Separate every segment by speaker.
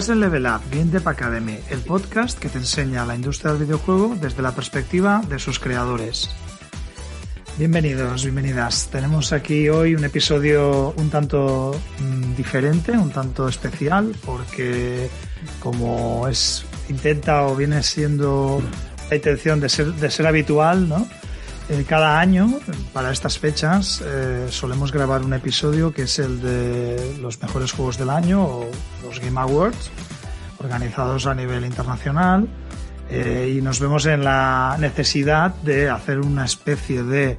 Speaker 1: Estás en Level Up Game Dev Academy, el podcast que te enseña la industria del videojuego desde la perspectiva de sus creadores. Bienvenidos, bienvenidas. Tenemos aquí hoy un episodio un tanto mm, diferente, un tanto especial, porque como es intenta o viene siendo la intención de ser, de ser habitual, ¿no? Eh, cada año, para estas fechas, eh, solemos grabar un episodio que es el de los mejores juegos del año o los Game Awards, organizados a nivel internacional. Eh, y nos vemos en la necesidad de hacer una especie de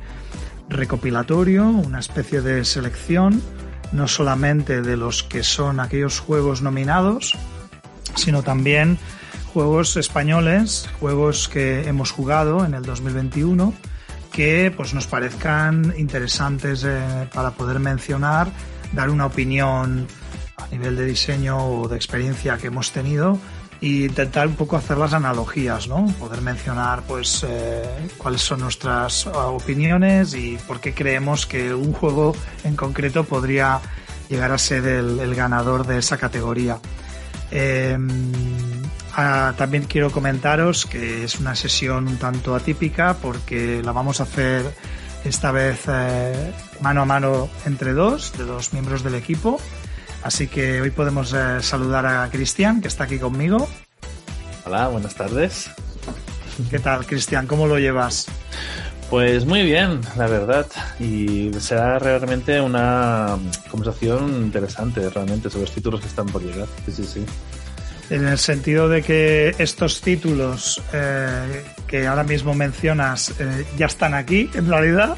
Speaker 1: recopilatorio, una especie de selección, no solamente de los que son aquellos juegos nominados, sino también juegos españoles, juegos que hemos jugado en el 2021 que pues, nos parezcan interesantes eh, para poder mencionar, dar una opinión a nivel de diseño o de experiencia que hemos tenido e intentar un poco hacer las analogías, ¿no? Poder mencionar pues eh, cuáles son nuestras ah, opiniones y por qué creemos que un juego en concreto podría llegar a ser el, el ganador de esa categoría. Eh, Ah, también quiero comentaros que es una sesión un tanto atípica porque la vamos a hacer esta vez eh, mano a mano entre dos, de dos miembros del equipo. Así que hoy podemos eh, saludar a Cristian, que está aquí conmigo.
Speaker 2: Hola, buenas tardes.
Speaker 1: ¿Qué tal, Cristian? ¿Cómo lo llevas?
Speaker 2: Pues muy bien, la verdad. Y será realmente una conversación interesante, realmente, sobre los títulos que están por llegar. Sí, sí, sí
Speaker 1: en el sentido de que estos títulos eh, que ahora mismo mencionas eh, ya están aquí, en realidad,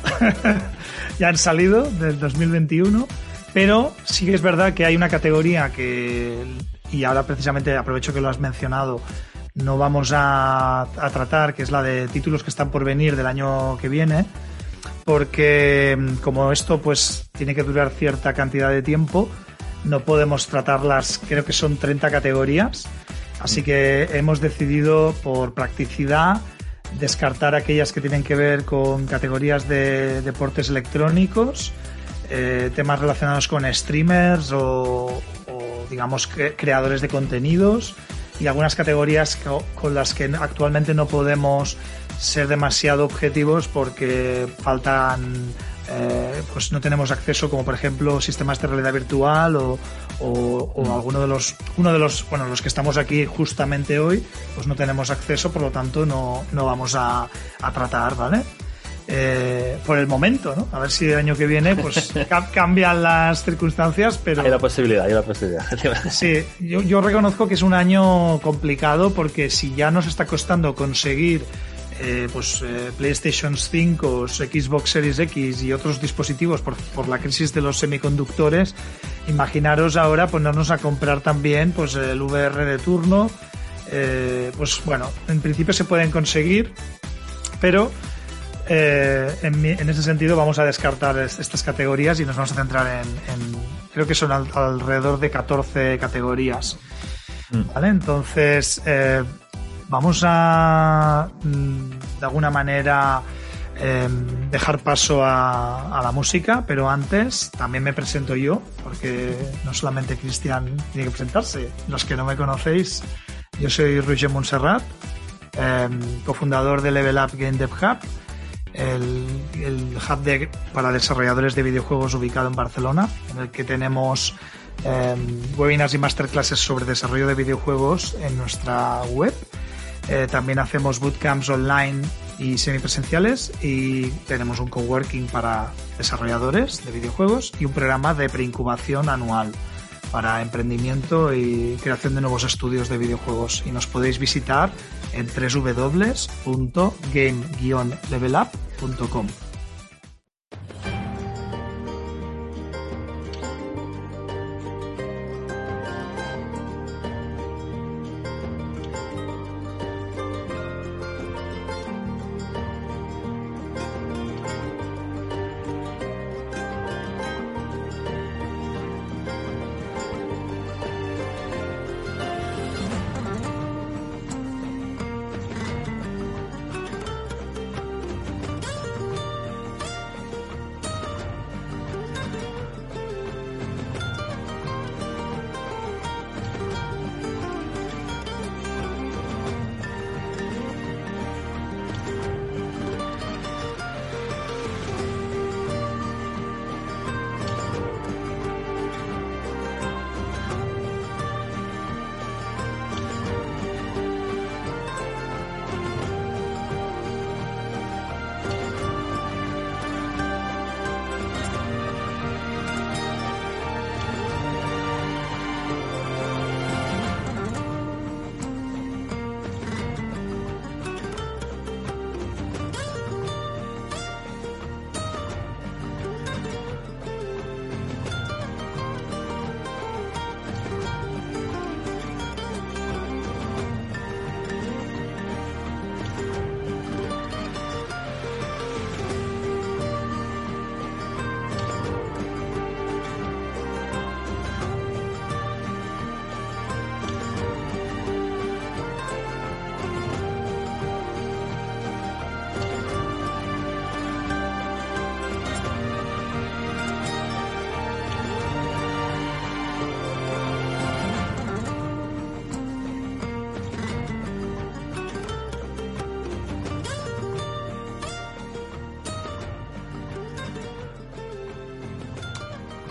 Speaker 1: ya han salido del 2021, pero sí que es verdad que hay una categoría que, y ahora precisamente aprovecho que lo has mencionado, no vamos a, tratar, que es la de títulos que están por venir del año que viene, porque como esto pues tiene que durar cierta cantidad de tiempo, no podemos tratarlas, creo que son 30 categorías, así que hemos decidido por practicidad descartar aquellas que tienen que ver con categorías de deportes electrónicos, eh, temas relacionados con streamers o, digamos creadores de contenidos y algunas categorías con las que actualmente no podemos ser demasiado objetivos porque faltan eh, pues no tenemos acceso como por ejemplo sistemas de realidad virtual o, mm. alguno de los uno de los bueno los que estamos aquí justamente hoy pues no tenemos acceso por lo tanto no, no vamos a, tratar vale eh, por el momento, ¿no? A ver si el año que viene pues cambian las circunstancias, pero...
Speaker 2: Hay la posibilidad, hay la posibilidad.
Speaker 1: sí, yo, yo reconozco que es un año complicado porque si ya nos está costando conseguir eh, pues, eh, PlayStation 5, Xbox Series X y otros dispositivos por, por, la crisis de los semiconductores, imaginaros ahora ponernos a comprar también pues, el VR de turno. Eh, pues bueno, en principio se pueden conseguir, pero en, en, ese sentido vamos a descartar estas categorías y nos vamos a centrar en, creo que son alrededor de 14 categorías. Mm. ¿Vale? Entonces, Vamos a, mm, de alguna manera, em, dejar paso a, la música, pero antes también me presento yo, porque no solamente Cristian tiene que presentarse. Los que no me conocéis, yo soy Roger Montserrat, em, cofundador de Level Up Game Dev Hub, el, hub para desarrolladores de videojuegos ubicado en Barcelona, en el que tenemos em, webinars y masterclasses sobre desarrollo de videojuegos en nuestra web eh, también hacemos bootcamps online y semipresenciales y tenemos un coworking para desarrolladores de videojuegos y un programa de preincubación anual para emprendimiento y creación de nuevos estudios de videojuegos. Y nos podéis visitar en www.game-levelup.com.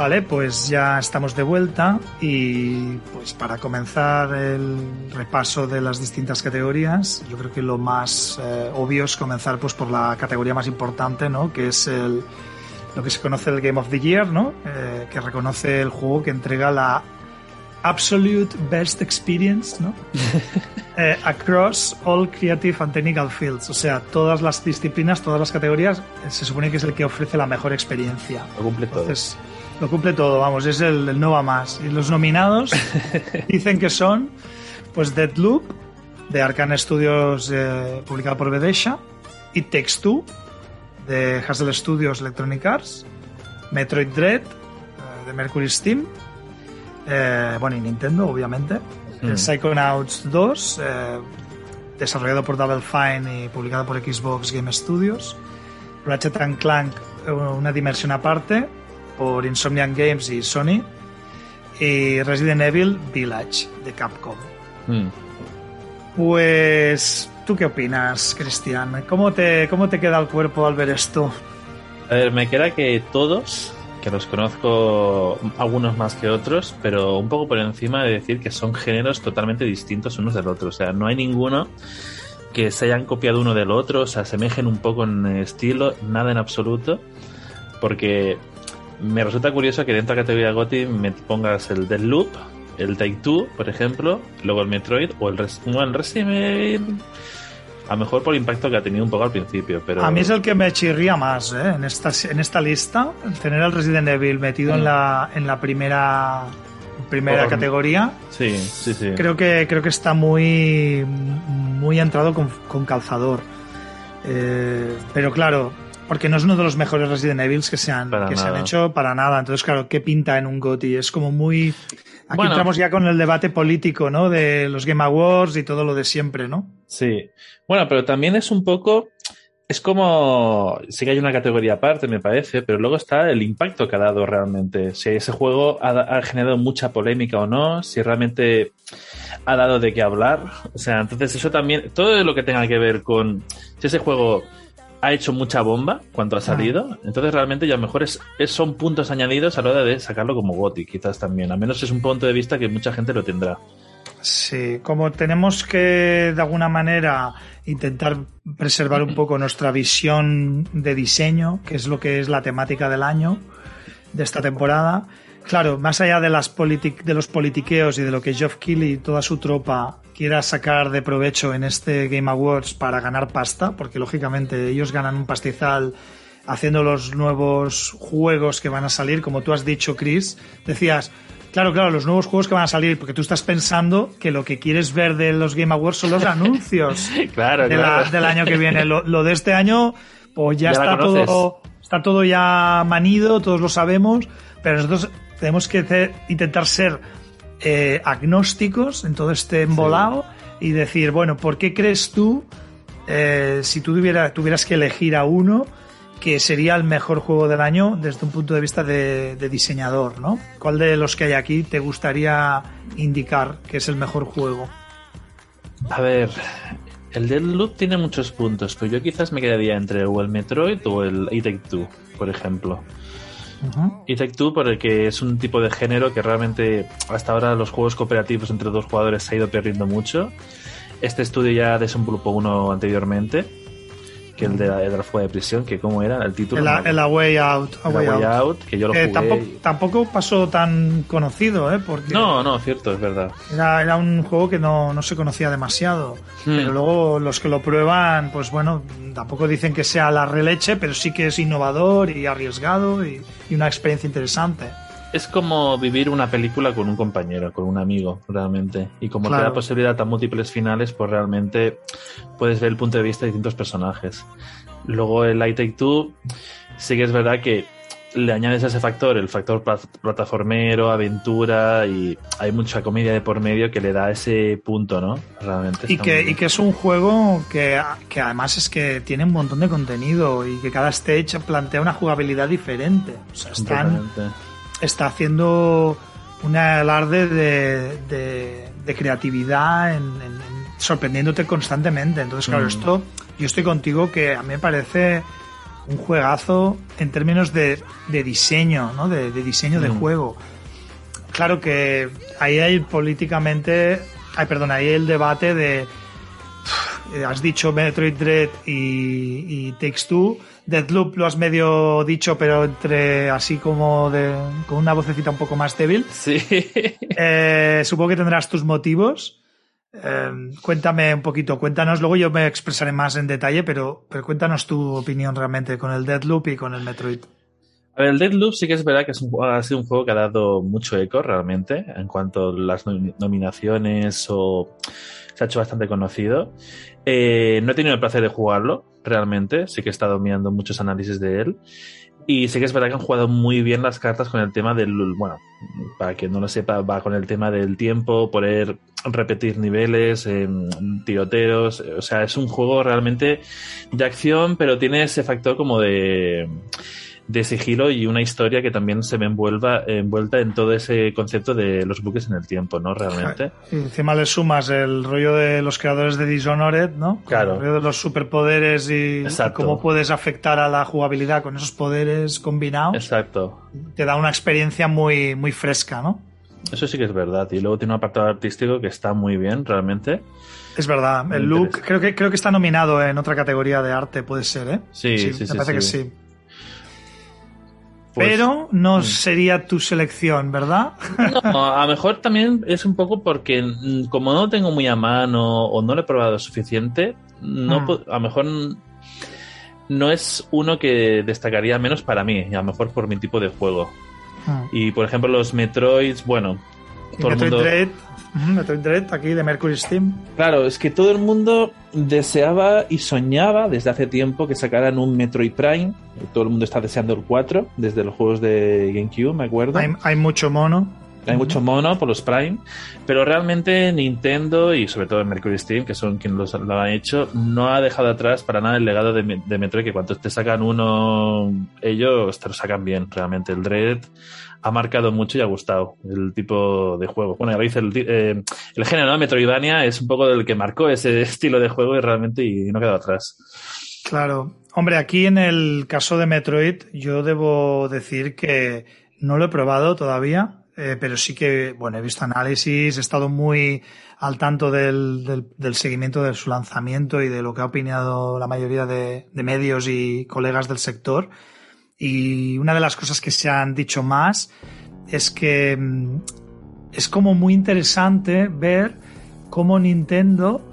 Speaker 1: Vale, pues ya estamos de vuelta y pues para comenzar el repaso de las distintas categorías, yo creo que lo más eh, obvio es comenzar pues por la categoría más importante, ¿no? Que es el, lo que se conoce el Game of the Year, ¿no? Eh, que reconoce el juego que entrega la Absolute Best Experience, ¿no? Eh, across all creative and technical fields, o sea, todas las disciplinas, todas las categorías, eh, se supone que es el que ofrece la mejor experiencia.
Speaker 2: Lo cumple todo.
Speaker 1: Lo cumple todo, vamos, es el, el no va más. Y los nominados dicen que son, pues, Deadloop, de Arcane Studios, eh, publicado por Bethesda, It Takes Two, de Hassel Studios Electronic Arts, Metroid Dread, eh, de Mercury Steam, eh, bueno, y Nintendo, obviamente,
Speaker 2: Mm.
Speaker 1: Psychonauts 2, eh, desarrollado por Double Fine y publicado por Xbox Game Studios, Ratchet and Clank, una dimensión aparte, por Insomniac Games y Sony, y Resident Evil Village, de Capcom.
Speaker 2: Mm.
Speaker 1: Pues, ¿tú qué opinas, Cristian? ¿Cómo te, ¿Cómo te queda el cuerpo al ver esto?
Speaker 2: A ver, me queda que todos, que los conozco algunos más que otros, pero un poco por encima de decir que son géneros totalmente distintos unos del otro. O sea, no hay ninguno que se hayan copiado uno del otro, se asemejen un poco en estilo, nada en absoluto, porque me resulta curioso que dentro de la categoría GOTY me pongas el Deadloop, el Take Two, por ejemplo, luego el Metroid o el, Res no, el Resident Evil. A lo mejor por el impacto que ha tenido un poco al principio, pero...
Speaker 1: A mí es el que me chirría más ¿eh? en, esta, en esta lista, el tener el Resident Evil metido en, la, en la primera, primera
Speaker 2: Por-
Speaker 1: categoría.
Speaker 2: Sí, sí, sí.
Speaker 1: Creo que, creo que está muy, muy entrado con, con calzador. Eh, pero claro, porque no es uno de los mejores Resident Evils que se han,
Speaker 2: Para
Speaker 1: que se han hecho para nada. Entonces, claro, ¿qué pinta en un GOTY? Es como muy... Aquí
Speaker 2: Bueno.
Speaker 1: entramos ya con el debate político, ¿no? De los Game Awards y todo lo de siempre, ¿no?
Speaker 2: Sí. Bueno, pero también es un poco. Es como. Sí que hay una categoría aparte, me parece, pero luego está el impacto que ha dado realmente. Si ese juego ha, ha generado mucha polémica o no, si realmente ha dado de qué hablar. O sea, entonces eso también. Todo lo que tenga que ver con. Si ese juego ha hecho mucha bomba cuando ha salido, entonces realmente ya mejor es, es- son puntos añadidos a la hora de sacarlo como GOTY, quizás también. Al menos es un punto de vista que mucha gente lo tendrá.
Speaker 1: Sí, como tenemos que de alguna manera intentar preservar un poco nuestra visión de diseño, que es lo que es la temática del año de esta temporada. Claro, más allá de las de los politiqueos y de lo que Geoff Keighley y toda su tropa quiera sacar de provecho en este Game Awards para ganar pasta, porque lógicamente ellos ganan un pastizal haciendo los nuevos juegos que van a salir, como tú has dicho, Chris, decías, claro, claro, los nuevos juegos que van a salir, porque tú estás pensando que lo que quieres ver de los Game Awards son los anuncios
Speaker 2: Claro,
Speaker 1: de la-
Speaker 2: claro.
Speaker 1: del año que viene. Lo, lo de este año, pues ya,
Speaker 2: Ya
Speaker 1: está todo, está todo ya manido, todos lo sabemos, pero nosotros tenemos que hacer- intentar ser eh, agnósticos en todo este embolado y decir, bueno, ¿por qué crees tú, eh, si tú tuviera- tuvieras que elegir a uno, que sería el mejor juego del año desde un punto de vista de, de diseñador, ¿no? ¿Cuál de los que hay aquí te gustaría indicar que es el mejor juego?
Speaker 2: A ver, el Deadloop tiene muchos puntos, pero yo quizás me quedaría entre o el Metroid o el Take Two, por ejemplo.
Speaker 1: Ujú.
Speaker 2: A Take Two porque es un tipo de género que realmente hasta ahora los juegos cooperativos entre dos jugadores se ha ido perdiendo mucho. Este estudio ya desenvolupó uno anteriormente, que el de la, el de la fuga de prisión, que cómo era el título.
Speaker 1: El, a-
Speaker 2: No,
Speaker 1: el A Way Out. A
Speaker 2: el
Speaker 1: Way
Speaker 2: Way
Speaker 1: Out.
Speaker 2: Out, que yo lo jugué.
Speaker 1: tampoco, tampoco pasó tan conocido, ¿eh? Porque
Speaker 2: No, no, cierto, es verdad.
Speaker 1: era, era un juego que no, no se conocía demasiado.
Speaker 2: Hmm.
Speaker 1: Pero luego los que lo prueban, pues bueno, tampoco dicen que sea la releche, pero sí que es innovador y arriesgado y, y una experiencia interesante.
Speaker 2: Es como vivir una película con un compañero, con un amigo, realmente. Y como
Speaker 1: Claro.
Speaker 2: te da posibilidad a múltiples finales, pues realmente puedes ver el punto de vista de distintos personajes. Luego el I Take Two, sí que es verdad que le añades ese factor, el factor plat- plataformero, aventura, y hay mucha comedia de por medio que le da ese punto, ¿no? Realmente.
Speaker 1: Y que, y que es un juego que, que además es que tiene un montón de contenido y que cada stage plantea una jugabilidad diferente. O sea, están. Está haciendo un alarde de, de- de creatividad en, en- en- sorprendiéndote constantemente. Entonces, claro,
Speaker 2: Mm.
Speaker 1: esto yo estoy contigo que a mí me parece un juegazo en términos de, de diseño, ¿no? De, diseño de
Speaker 2: Mm.
Speaker 1: juego. Claro que ahí hay políticamente, ay, perdón, ahí hay el debate de, has dicho Metroid Dread y, y Takes Two, Deadloop lo has medio dicho, pero entre así como de, con una vocecita un poco más débil.
Speaker 2: Sí.
Speaker 1: Eh, supongo que tendrás tus motivos. Eh, cuéntame un poquito, cuéntanos, luego yo me expresaré más en detalle, pero, pero cuéntanos tu opinión realmente con el Deadloop y con el Metroid.
Speaker 2: A ver, el Deadloop sí que es verdad que es un, ha sido un juego que ha dado mucho eco realmente en cuanto a las nomi- nominaciones o se ha hecho bastante conocido. Eh, no he tenido el placer de jugarlo realmente, sí que he estado mirando muchos análisis de él. Y sí que es verdad que han jugado muy bien las cartas con el tema del, bueno, para quien no lo sepa, va con el tema del tiempo, poder repetir niveles, eh, tiroteos, o sea, es un juego realmente de acción, pero tiene ese factor como de, de sigilo y una historia que también se ve envuelva, envuelta en todo ese concepto de los buques en el tiempo, ¿no? Realmente.
Speaker 1: Y encima le sumas el rollo de los creadores de Dishonored, ¿no?
Speaker 2: Claro.
Speaker 1: El rollo de los superpoderes y, cómo puedes afectar a la jugabilidad con esos poderes combinados.
Speaker 2: Exacto.
Speaker 1: Te da una experiencia muy, muy fresca, ¿no?
Speaker 2: Eso sí que es verdad. Y luego tiene un apartado artístico que está muy bien, realmente.
Speaker 1: Es verdad.
Speaker 2: Muy
Speaker 1: El look, creo que, creo que está nominado en otra categoría de arte, puede ser, ¿eh?
Speaker 2: Sí, sí, sí,
Speaker 1: Me parece
Speaker 2: sí.
Speaker 1: que sí.
Speaker 2: Pues-
Speaker 1: Pero no
Speaker 2: Mm.
Speaker 1: sería tu selección, ¿verdad?
Speaker 2: No, a lo mejor también es un poco porque mm, como no lo tengo muy a mano o no lo he probado suficiente, no
Speaker 1: Mm.
Speaker 2: a lo mejor no es uno que destacaría menos para mí, y a lo mejor por mi tipo de juego.
Speaker 1: Mm.
Speaker 2: Y por ejemplo los Metroids, bueno, todo el
Speaker 1: Metroid
Speaker 2: mundo...
Speaker 1: Dread, Metroid Dread, aquí de Mercury Steam.
Speaker 2: Claro, es que todo el mundo deseaba y soñaba desde hace tiempo que sacaran un Metroid Prime. Todo el mundo está deseando el 4 desde los juegos de GameCube, me acuerdo.
Speaker 1: Hay, hay mucho mono.
Speaker 2: Hay mucho mono por los Prime, pero realmente Nintendo y sobre todo Mercury Steam, que son quienes lo han hecho, no ha dejado atrás para nada el legado de Metroid, que cuando te sacan uno, ellos te lo sacan bien, realmente. El Dread ha marcado mucho y ha gustado el tipo de juego. Bueno, ya el, eh, el género, ¿no? Metroidvania es un poco el que marcó ese estilo de juego y realmente y no quedado atrás.
Speaker 1: Claro. Hombre, aquí en el caso de Metroid, yo debo decir que no lo he probado todavía, eh, pero sí que, bueno, he visto análisis, he estado muy al tanto del, seguimiento de su lanzamiento y de lo que ha opinado la mayoría de, de medios y colegas del sector. Y una de las cosas que se han dicho más es que mm, es como muy interesante ver cómo Nintendo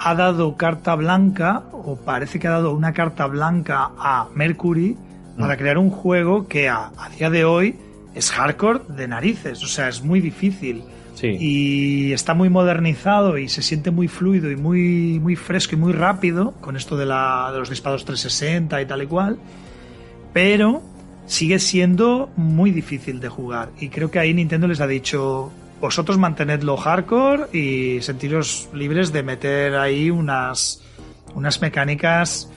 Speaker 1: ha dado carta blanca, o parece que ha dado una carta blanca a Mercury para
Speaker 2: Mm.
Speaker 1: crear un juego que a, a día de hoy es hardcore de narices, o sea, es muy difícil
Speaker 2: Sí.
Speaker 1: y está muy modernizado y se siente muy fluido y muy, muy fresco y muy rápido con esto de, la, de los disparos 360 y tal y cual, pero sigue siendo muy difícil de jugar y creo que ahí Nintendo les ha dicho vosotros mantenedlo hardcore y sentiros libres de meter ahí unas, unas mecánicas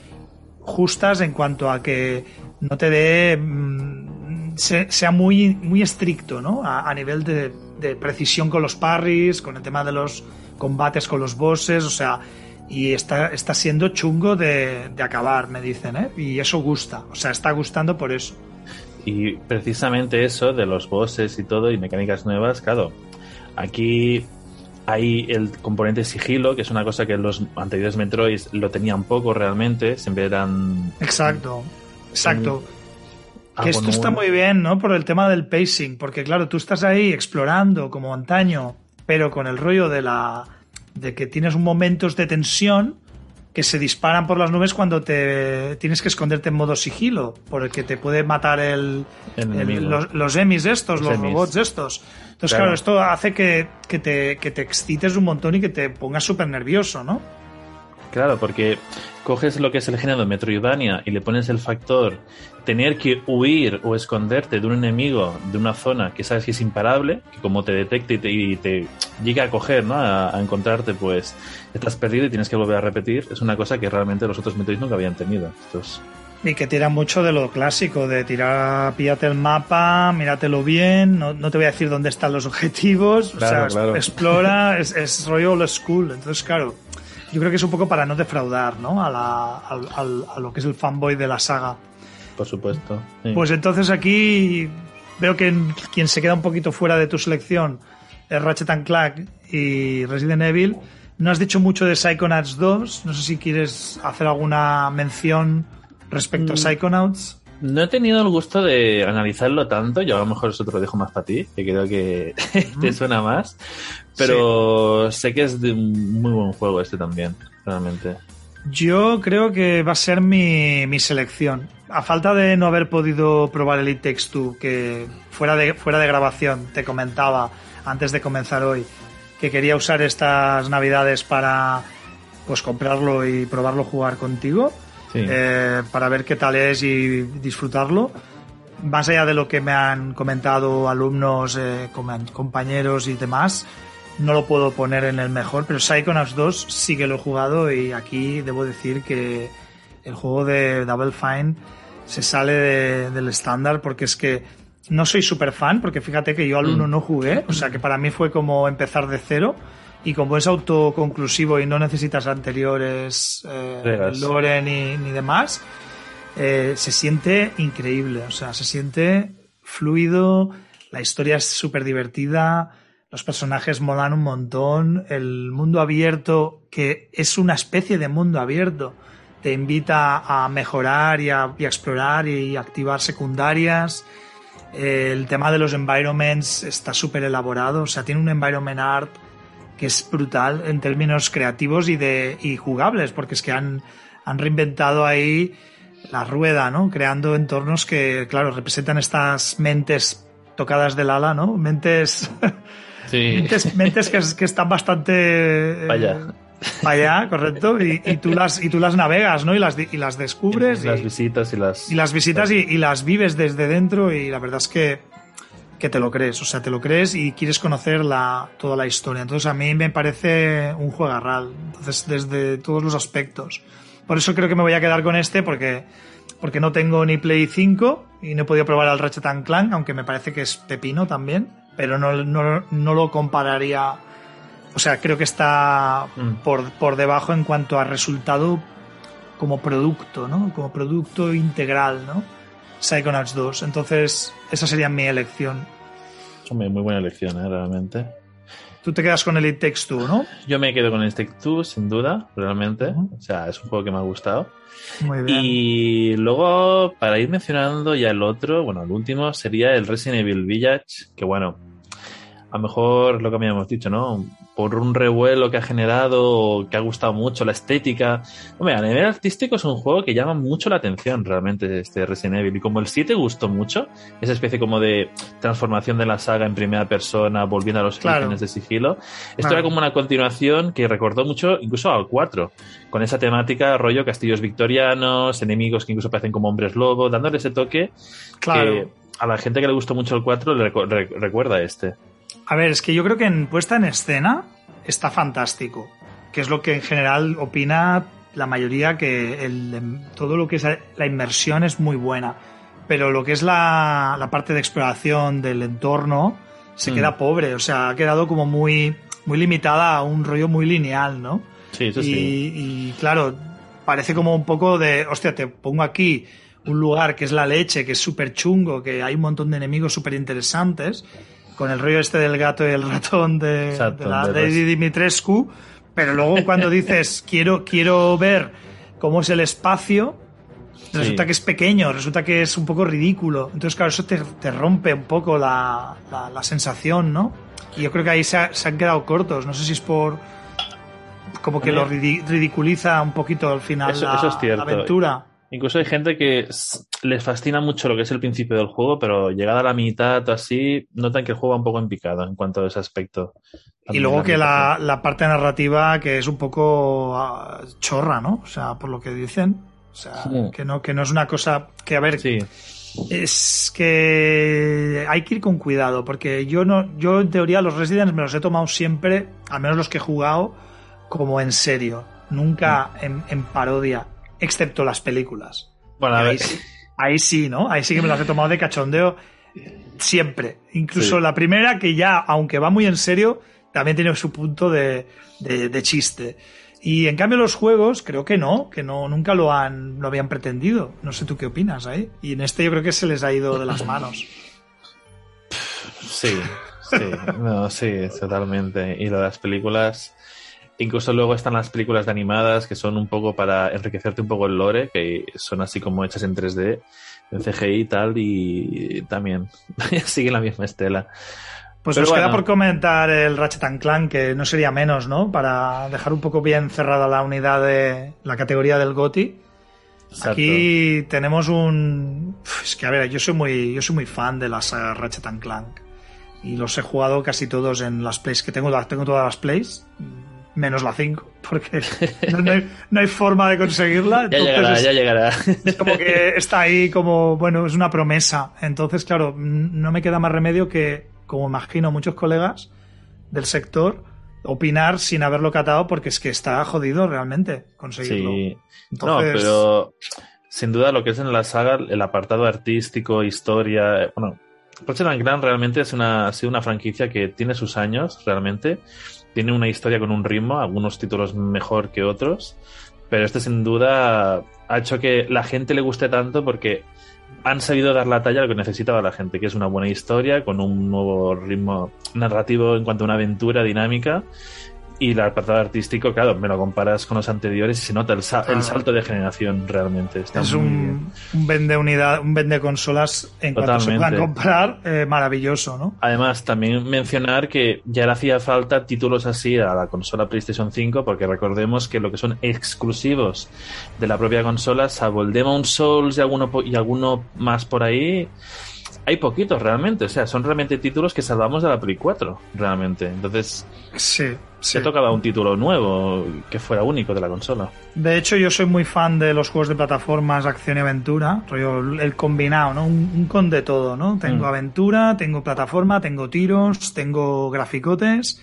Speaker 1: justas en cuanto a que no te dé mm, se- sea muy muy estricto ¿no? a, a nivel de, de precisión con los parries con el tema de los combates con los bosses o sea y está, está siendo chungo de, de acabar me dicen ¿eh? y eso gusta o sea está gustando por eso
Speaker 2: Y precisamente eso de los bosses y todo y mecánicas nuevas, claro, aquí hay el componente sigilo, que es una cosa que los anteriores Metroid lo tenían poco realmente, siempre eran...
Speaker 1: exacto exacto Que esto está muy bien, ¿no? Por el tema del pacing, porque claro, tú estás ahí explorando como antaño, pero con el rollo de la de que tienes momentos de tensión que se disparan por las nubes cuando te tienes que esconderte en modo sigilo, porque te puede matar el, los, los emis estos,
Speaker 2: Los
Speaker 1: los,
Speaker 2: emis.
Speaker 1: robots estos. Entonces,
Speaker 2: Claro.
Speaker 1: claro, esto hace que, que te, que te excites un montón y que te pongas súper nervioso, ¿no?
Speaker 2: Claro, porque coges lo que es el género Metroidvania y le pones el factor tener que huir o esconderte de un enemigo de una zona que sabes que es imparable, que como te detecte y te, y te llega a coger, ¿no? A, a encontrarte, pues estás perdido y tienes que volver a repetir. Es una cosa que realmente los otros Metroid nunca habían tenido. Estos,
Speaker 1: Y que tira mucho de lo clásico, de tirar, píllate el mapa, míratelo bien, no, no te voy a decir dónde están los objetivos,
Speaker 2: Claro,
Speaker 1: o sea,
Speaker 2: claro.
Speaker 1: explora, es, es rollo old school. Entonces, claro, yo creo que es un poco para no defraudar, ¿no? A, la, al- al- a lo que es el fanboy de la saga.
Speaker 2: Por supuesto. sí.
Speaker 1: Pues entonces aquí veo que en- quien se queda un poquito fuera de tu selección es Ratchet and Clank y Resident Evil. No has dicho mucho de Psychonauts 2. No sé si quieres hacer alguna mención respecto a
Speaker 2: Mm.
Speaker 1: Psychonauts.
Speaker 2: No he tenido el gusto de analizarlo tanto, yo a lo mejor eso te lo dejo más para ti, que creo que te suena más, pero sé que es de un muy buen juego este también, realmente.
Speaker 1: Yo creo que va a ser mi, mi selección. A falta de no haber podido probar el It Takes Two, que fuera de, fuera de grabación te comentaba antes de comenzar hoy que quería usar estas navidades para pues comprarlo y probarlo jugar contigo,
Speaker 2: Sí.
Speaker 1: eh, para ver qué tal es y disfrutarlo. Más allá de lo que me han comentado alumnos, eh, com- compañeros y demás, no lo puedo poner en el mejor, pero Psychonauts 2 sí que lo he jugado y aquí debo decir que el juego de Double Fine se sale de- del estándar porque es que no soy súper fan, porque fíjate que yo al 1
Speaker 2: Mm.
Speaker 1: no jugué, o sea que para mí fue como empezar de cero y como es autoconclusivo y no necesitas anteriores eh, lore ni, ni demás, eh, se siente increíble, o sea, se siente fluido, la historia es súper divertida, los personajes molan un montón, el mundo abierto, que es una especie de mundo abierto, te invita a mejorar y a, y a explorar y activar secundarias. El tema de los environments está súper elaborado, o sea, tiene un environment art que es brutal en términos creativos y de y jugables, porque es que han, han reinventado ahí la rueda, ¿no? Creando entornos que, claro, representan estas mentes tocadas del ala, ¿no? Mentes,
Speaker 2: Sí.
Speaker 1: mentes, mentes que, que están bastante... eh,
Speaker 2: Vaya.
Speaker 1: para allá, correcto, y, y tú las y tú las navegas, ¿no? Y las y las descubres
Speaker 2: las
Speaker 1: y,
Speaker 2: visitas y las...
Speaker 1: y las visitas y, y las vives desde dentro y la verdad es que que te lo crees, o sea, te lo crees y quieres conocer la, toda la historia. Entonces a mí me parece un juegarral, entonces desde todos los aspectos. Por eso creo que me voy a quedar con este porque porque no tengo ni Play 5 y no he podido probar al Ratchet and Clank, aunque me parece que es pepino también, pero no, no, no lo compararía. O sea, creo que está
Speaker 2: Mm.
Speaker 1: por, por debajo en cuanto a resultado como producto, ¿no? Como producto integral, ¿no? Psychonauts 2. Entonces, esa sería mi elección.
Speaker 2: Hombre, muy buena elección, ¿eh? realmente.
Speaker 1: Tú te quedas con el It Takes Two, ¿no?
Speaker 2: Yo me quedo con el Take Two, sin duda, realmente. O sea, es un juego que me ha gustado.
Speaker 1: Muy bien.
Speaker 2: Y luego, para ir mencionando ya el otro, bueno, el último sería el Resident Evil Village, que bueno, a lo mejor lo que habíamos dicho, ¿no? Por un revuelo que ha generado, que ha gustado mucho la estética. Hombre, a nivel artístico es un juego que llama mucho la atención realmente este Resident Evil. Y como el 7 gustó mucho, esa especie como de transformación de la saga en primera persona, volviendo a los
Speaker 1: Claro.
Speaker 2: orígenes de sigilo. Esto
Speaker 1: Claro.
Speaker 2: era como una continuación que recordó mucho incluso al 4, con esa temática rollo castillos victorianos, enemigos que incluso parecen como hombres lobo, dándole ese toque
Speaker 1: claro.
Speaker 2: que a la gente que le gustó mucho el 4 le recu- re- recuerda este.
Speaker 1: A ver, es que yo creo que en puesta en escena está fantástico. Que es lo que en general opina la mayoría, que el- em, todo lo que es la inmersión es muy buena. Pero lo que es la, la parte de exploración del entorno se
Speaker 2: Mm.
Speaker 1: queda pobre. O sea, ha quedado como muy, muy limitada a un rollo muy lineal, ¿no?
Speaker 2: Sí, eso
Speaker 1: y,
Speaker 2: sí.
Speaker 1: y, claro, parece como un poco de, hostia, te pongo aquí un lugar que es la leche, que es súper chungo, que hay un montón de enemigos súper interesantes, con el rollo este del gato y el ratón de,
Speaker 2: Exacto,
Speaker 1: de la Lady
Speaker 2: Res-
Speaker 1: Dimitrescu, pero luego cuando dices, quiero, quiero ver cómo es el espacio, resulta
Speaker 2: Sí.
Speaker 1: que es pequeño, resulta que es un poco ridículo. Entonces, claro, eso te, te rompe un poco la, la- la sensación, ¿no? Y yo creo que ahí se, ha- se han quedado cortos. No sé si es por. Como que lo ridiculiza un poquito al final
Speaker 2: Eso-
Speaker 1: la,
Speaker 2: eso es cierto.
Speaker 1: la aventura.
Speaker 2: Incluso hay gente que les fascina mucho lo que es el principio del juego, pero llegada a la mitad o así, notan que el juego va un poco en picado en cuanto a ese aspecto.
Speaker 1: Y luego que la, la parte narrativa que es un poco ah, chorra, ¿no? O sea, por lo que dicen. O sea,
Speaker 2: Sí.
Speaker 1: que, no, que no es una cosa que, a ver,
Speaker 2: Sí,
Speaker 1: Es que hay que ir con cuidado, porque yo no, yo en teoría los Residents me los he tomado siempre, al menos los que he jugado, como en serio, nunca
Speaker 2: Mm.
Speaker 1: en, en parodia, excepto las películas.
Speaker 2: bueno, a
Speaker 1: ahí,
Speaker 2: ver,
Speaker 1: sí, ahí sí, ¿no? Ahí sí que me las he tomado de cachondeo siempre. Incluso
Speaker 2: Sí.
Speaker 1: la primera, que ya, aunque va muy en serio, también tiene su punto de, de- de chiste. Y en cambio los juegos creo que no, que no nunca lo han lo habían pretendido. No sé tú qué opinas ahí. Y en este yo creo que se les ha ido de las manos.
Speaker 2: Sí, sí, no, sí, totalmente. Y lo de las películas, incluso luego están las películas de animadas que son un poco para enriquecerte un poco el lore, que son así como hechas en 3D, en CGI y tal, y también siguen la misma estela.
Speaker 1: Pues nos queda por comentar el Ratchet Clank, que no sería menos, ¿no? Para dejar un poco bien cerrada la unidad de la categoría del GOTI. Aquí tenemos un. Es que a ver, yo soy muy, yo soy muy fan de las Ratchet Clank. Y los he jugado casi todos en las plays que tengo, tengo todas las plays, menos la 5, porque no hay, forma de conseguirla.
Speaker 2: ya llegará, ya llegará.
Speaker 1: Es como que está ahí como, bueno, es una promesa. Entonces, claro, no me queda más remedio que como imagino muchos colegas del sector, opinar sin haberlo catado porque es que está jodido realmente conseguirlo. Sí.
Speaker 2: No, pero sin duda lo que es en la saga, el apartado artístico, historia, bueno, Ratchet Clank realmente es una, ha sido una franquicia que tiene sus años, realmente. Tiene una historia con un ritmo, algunos títulos mejor que otros. Pero este sin duda ha hecho que la gente le guste tanto porque han sabido dar la talla a lo que necesitaba la gente, que es una buena historia, con un nuevo ritmo narrativo en cuanto a una aventura dinámica y el apartado artístico, claro, me lo comparas con los anteriores y se nota el, salto de generación realmente.
Speaker 1: es un, un, vende unidad, un vende consolas en cuanto se puedan comprar, eh, maravilloso, ¿no?
Speaker 2: Además, también mencionar que ya le hacía falta títulos así a la consola PlayStation 5, porque recordemos que lo que son exclusivos de la propia consola, salvo el Demon Souls y alguno, y alguno más por ahí, hay poquitos realmente, o sea, son realmente títulos que salvamos de la Play 4, realmente. Entonces,
Speaker 1: sí,
Speaker 2: se tocaba un título nuevo que fuera único de la consola.
Speaker 1: De hecho, yo soy muy fan de los juegos de plataformas, acción y aventura, el combinado, ¿no? Un, con de todo, ¿no? Tengo mm. aventura, tengo plataforma, tengo tiros, tengo graficotes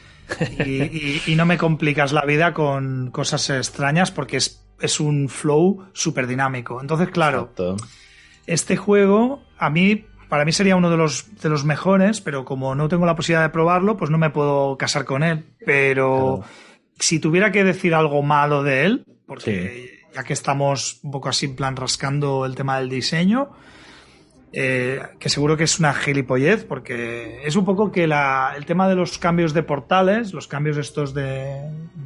Speaker 1: y, no me complicas la vida con cosas extrañas porque es, es un flow súper dinámico. Entonces, claro, este juego a mí para mí sería uno de los, de los mejores, pero como no tengo la posibilidad de probarlo, pues no me puedo casar con él. Pero si tuviera que decir algo malo de él, porque ya que estamos un poco así en plan rascando el tema del diseño, eh, que seguro que es una gilipollez, porque es un poco que la, el tema de los cambios de portales, los cambios estos de,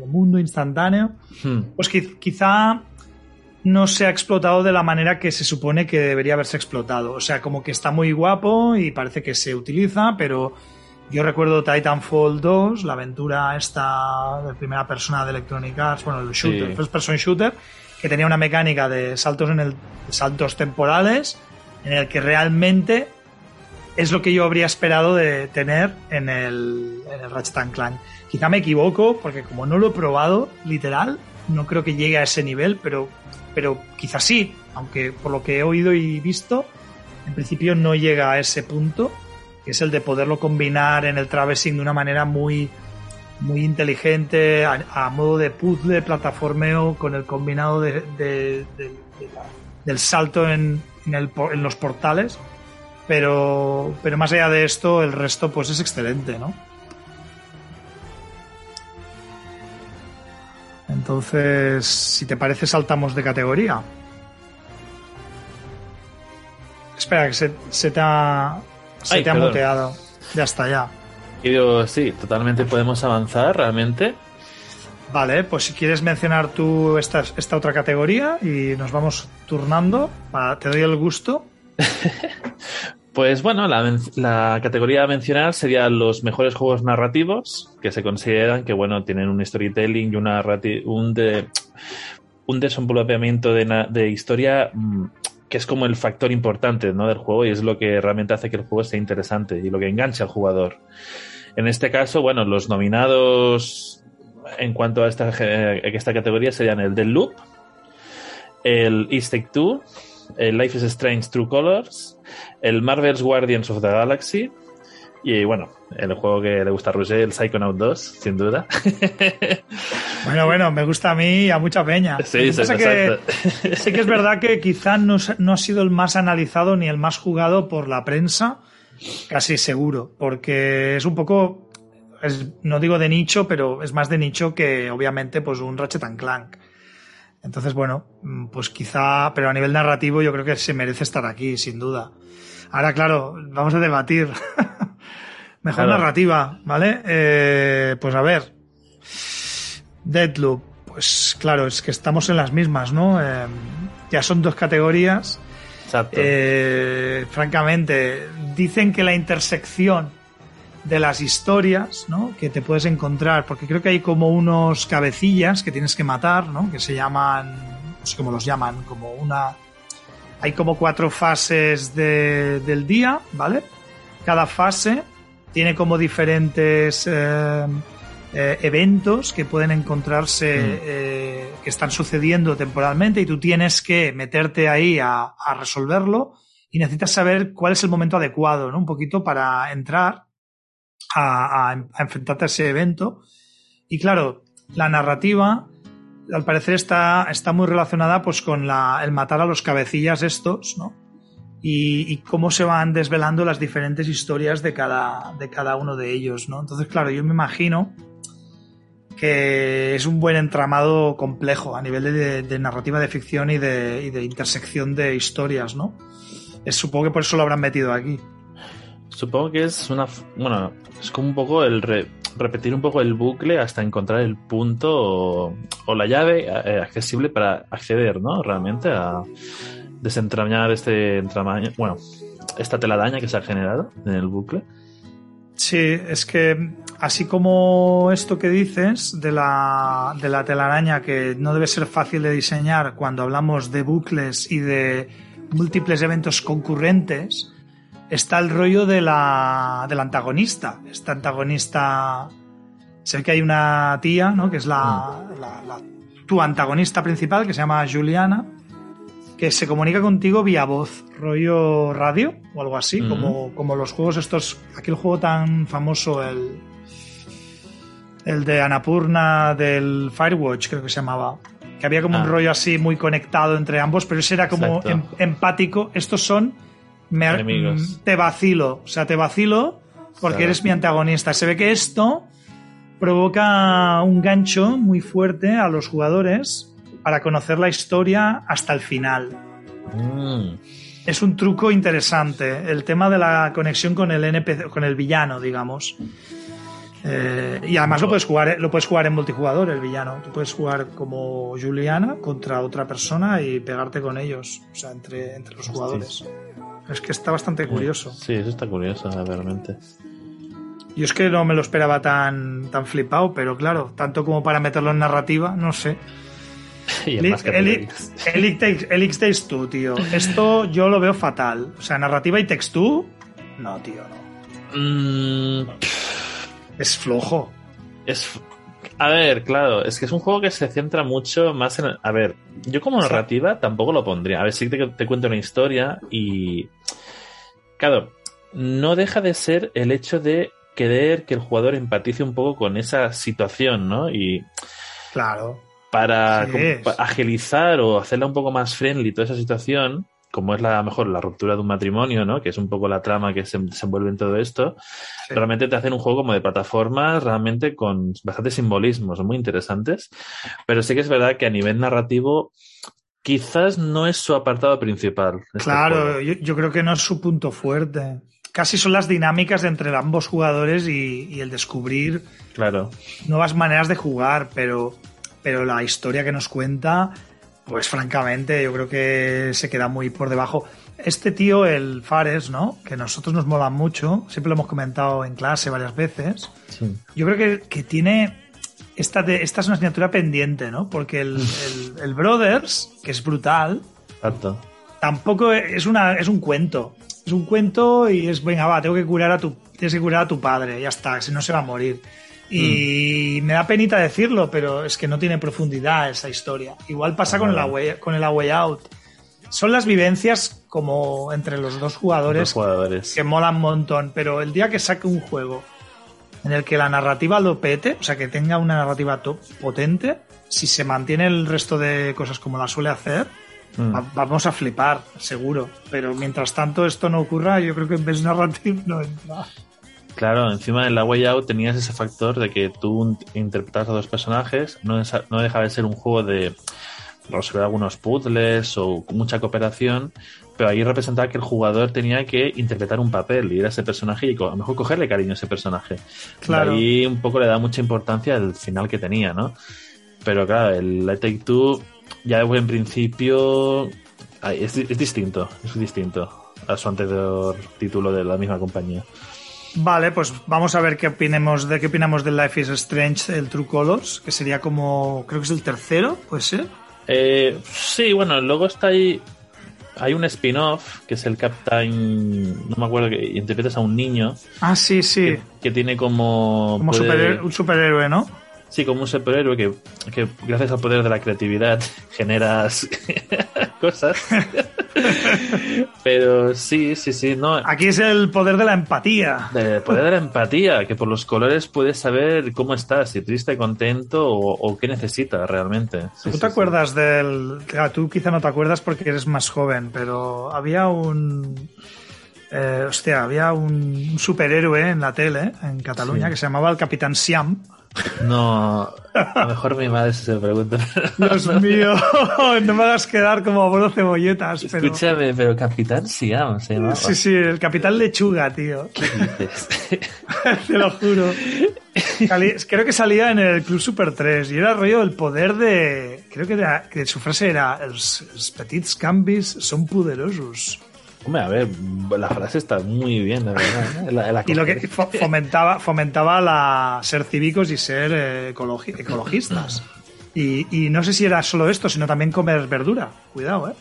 Speaker 1: mundo instantáneo, hmm. pues quizá no se ha explotado de la manera que se supone que debería haberse explotado. O sea, como que está muy guapo y parece que se utiliza, pero yo recuerdo Titanfall 2, la aventura esta de primera persona de Electronic Arts, bueno, el shooter, first person shooter, que tenía una mecánica de saltos en el saltos temporales en el que realmente es lo que yo habría esperado de tener en el, en el Ratchet Clank. Quizá me equivoco, porque como no lo he probado, literal, no creo que llegue a ese nivel, pero pero quizás sí, aunque por lo que he oído y visto, en principio no llega a ese punto, que es el de poderlo combinar en el traversing de una manera muy, muy inteligente, a, modo de puzzle, plataformeo, con el combinado de, del salto en, en, los portales. Pero, pero más allá de esto, el resto pues es excelente, ¿no? Entonces, si te parece, saltamos de categoría. Espera, que se, te ha, se te ha muteado. Ya está, ya.
Speaker 2: Y digo, sí, totalmente podemos avanzar realmente.
Speaker 1: Vale, pues si quieres mencionar tú esta, esta otra categoría y nos vamos turnando, te doy el gusto.
Speaker 2: Pues bueno, la, categoría a mencionar serían los mejores juegos narrativos que se consideran que bueno tienen un storytelling y una un de, un desenvolvimiento de, historia mm, que es como el factor importante ¿no? del juego y es lo que realmente hace que el juego sea interesante y lo que engancha al jugador. En este caso, bueno, los nominados en cuanto a esta, esta categoría serían el del Loop, el East Take 2, el Life is Strange True Colors, el Marvel's Guardians of the Galaxy y bueno, el juego que le gusta a Roger, el Psychonaut 2, sin duda.
Speaker 1: Bueno, bueno, me gusta a mí y a mucha peña.
Speaker 2: Sí, sí,
Speaker 1: que, sí que es verdad que quizá no, no ha sido el más analizado ni el más jugado por la prensa, casi seguro, porque es un poco es, no digo de nicho, pero es más de nicho que obviamente pues un Ratchet and Clank. Entonces, bueno, mm, pues quizá, pero a nivel narrativo yo creo que se merece estar aquí, sin duda. Ahora, claro, vamos a debatir. Mejor
Speaker 2: Claro.
Speaker 1: narrativa, ¿vale? Eh, pues a ver. Deadloop, pues claro, es que estamos en las mismas, ¿no? Eh, ya son dos categorías.
Speaker 2: Exacto.
Speaker 1: Eh, francamente, dicen que la intersección de las historias, ¿no? Que te puedes encontrar, porque creo que hay como unos cabecillas que tienes que matar, ¿no? Que se llaman, no sé cómo los llaman, como una... Hay como cuatro fases de- del día, ¿vale? Cada fase tiene como diferentes eh, eh, eventos que pueden encontrarse,
Speaker 2: Mm.
Speaker 1: eh, que están sucediendo temporalmente y tú tienes que meterte ahí a, a resolverlo y necesitas saber cuál es el momento adecuado, ¿no? Un poquito para entrar a, a- enfrentarte a ese evento. Y claro, la narrativa, al parecer, está, está muy relacionada pues con la, el matar a los cabecillas estos, ¿no? Y, cómo se van desvelando las diferentes historias de cada, de cada uno de ellos, ¿no? Entonces, claro, yo me imagino que es un buen entramado complejo a nivel de, de narrativa de ficción y de, y de intersección de historias, ¿no? Es, supongo que por eso lo habrán metido aquí.
Speaker 2: Supongo que es una. Bueno, es como un poco el re- repetir un poco el bucle hasta encontrar el punto o, la llave eh, accesible para acceder, ¿no? Realmente a desentrañar este entramaño. Bueno, esta telaraña que se ha generado en el bucle.
Speaker 1: Sí, es que así como esto que dices de la, de la telaraña que no debe ser fácil de diseñar cuando hablamos de bucles y de múltiples eventos concurrentes, está el rollo de la, del antagonista. Este antagonista, sé que hay una tía, ¿no? Que es la, la- la- tu antagonista principal, que se llama Juliana, que se comunica contigo vía voz, rollo radio o algo así,
Speaker 2: Ujú.
Speaker 1: como, como los juegos estos, aquel juego tan famoso, el, el de Anapurna del Firewatch, creo que se llamaba. Que había como
Speaker 2: Ah.
Speaker 1: un rollo así muy conectado entre ambos, pero ese era como em- empático. Estos son. Me-
Speaker 2: Enemigos.
Speaker 1: mm, te vacilo. O sea, te vacilo porque
Speaker 2: Claro.
Speaker 1: eres mi antagonista. Se ve que esto provoca un gancho muy fuerte a los jugadores para conocer la historia hasta el final.
Speaker 2: Mm,
Speaker 1: Es un truco interesante. El tema de la conexión con el NPC, con el villano, digamos. Eh, y además lo puedes jugar, lo puedes jugar en multijugador, el villano. Tú puedes jugar como Juliana contra otra persona y pegarte con ellos. O sea, entre, entre los jugadores. Es que está bastante curioso.
Speaker 2: Sí, eso está curioso, realmente.
Speaker 1: Yo es que no me lo esperaba tan, tan flipado, pero claro, tanto como para meterlo en narrativa, no sé.
Speaker 2: Y en
Speaker 1: El,
Speaker 2: más
Speaker 1: el,
Speaker 2: categorías.
Speaker 1: el It Takes- el It Takes Two, tío. Esto yo lo veo fatal. O sea, narrativa y Takes Two, no, tío, no.
Speaker 2: Mm,
Speaker 1: Es flojo.
Speaker 2: Es. A ver, claro, es que es un juego que se centra mucho más en. A ver, yo como narrativa tampoco lo pondría. A ver, sí que te, te cuento una historia y. Claro, no deja de ser el hecho de querer que el jugador empatice un poco con esa situación, ¿no? Y
Speaker 1: Claro.
Speaker 2: para
Speaker 1: Sí
Speaker 2: como
Speaker 1: es.
Speaker 2: pa- agilizar o hacerla un poco más friendly toda esa situación, como es la a lo mejor la ruptura de un matrimonio, ¿no? Que es un poco la trama que se desenvuelve en todo esto,
Speaker 1: Sí.
Speaker 2: realmente te hacen un juego como de plataformas, realmente con bastante simbolismo, son muy interesantes, pero sí que es verdad que a nivel narrativo quizás no es su apartado principal. este
Speaker 1: Claro, yo, yo creo que no es su punto fuerte. Casi son las dinámicas entre ambos jugadores y, y el descubrir
Speaker 2: Claro.
Speaker 1: nuevas maneras de jugar, pero, pero la historia que nos cuenta, pues francamente, yo creo que se queda muy por debajo. Este tío, el Fares, ¿no? Que a nosotros nos mola mucho, siempre lo hemos comentado en clase varias veces.
Speaker 2: Sí.
Speaker 1: Yo creo que, que tiene. Esta, de, esta es una asignatura pendiente, ¿no? Porque el, el- el Brothers, que es brutal,
Speaker 2: Exacto.
Speaker 1: tampoco es, una, es un cuento. Es un cuento y es, venga, va, tengo que curar a tu, tienes que curar a tu padre, ya está, si no se va a morir. Y me da penita decirlo, pero es que no tiene profundidad esa historia. Igual pasa
Speaker 2: Ah,
Speaker 1: con, el away, con el A Way Out. Son las vivencias como entre los dos jugadores que molan un montón, pero el día que saque un juego en el que la narrativa lo pete, o sea, que tenga una narrativa top, potente, si se mantiene el resto de cosas como la suele hacer,
Speaker 2: Mm.
Speaker 1: va- vamos a flipar, seguro. Pero mientras tanto esto no ocurra, yo creo que en vez narrativo no entra.
Speaker 2: Claro, encima en la Way Out tenías ese factor de que tú interpretabas a dos personajes, no, no dejaba de ser un juego de resolver algunos puzzles o mucha cooperación, pero ahí representaba que el jugador tenía que interpretar un papel y era ese personaje y a lo mejor cogerle cariño a ese personaje. Claro. Y ahí un poco le da mucha importancia al final que tenía, ¿no? Pero claro, el Take Two ya de buen principio es, es distinto, es distinto a su anterior título de la misma compañía.
Speaker 1: Vale, pues vamos a ver qué opinemos de qué opinamos de Life is Strange, el True Colors, que sería como creo que es el tercero, puede ser.
Speaker 2: Eh, sí, bueno, luego está ahí. Hay un spin-off que es el Captain. No me acuerdo que interpretas a un niño.
Speaker 1: Ah, sí, sí.
Speaker 2: Que, tiene como.
Speaker 1: Como un superhéroe, ¿no?
Speaker 2: Sí, como un superhéroe que, que gracias al poder de la creatividad generas cosas. Pero sí, sí, sí. No.
Speaker 1: Aquí es el poder de la empatía.
Speaker 2: El poder de la empatía, que por los colores puedes saber cómo estás, si triste, contento o, qué necesitas realmente.
Speaker 1: ¿Tú te acuerdas del... tú quizá no te acuerdas porque eres más joven, pero había un... Eh, hostia, había un superhéroe en la tele, en Cataluña, que se llamaba el Capitán Siam
Speaker 2: no, a lo mejor mi madre se pregunta.
Speaker 1: Dios mío, no me hagas quedar como abuelo cebolletas.
Speaker 2: Escúchame, pero Capitán Siam se llama.
Speaker 1: Sí, sí, el Capitán Lechuga, tío.
Speaker 2: ¿Qué dices?
Speaker 1: Te lo juro. Creo que salía en el Club Super 3 y era rollo el poder de. Creo que, que su frase era: Los petits canvis son poderosos.
Speaker 2: Hombre, a ver, la frase está muy bien, la verdad.
Speaker 1: y lo que fomentaba, fomentaba la, ser cívicos y ser eh, ecologistas. Y, no sé si era solo esto, sino también comer verdura. Cuidado, ¿eh?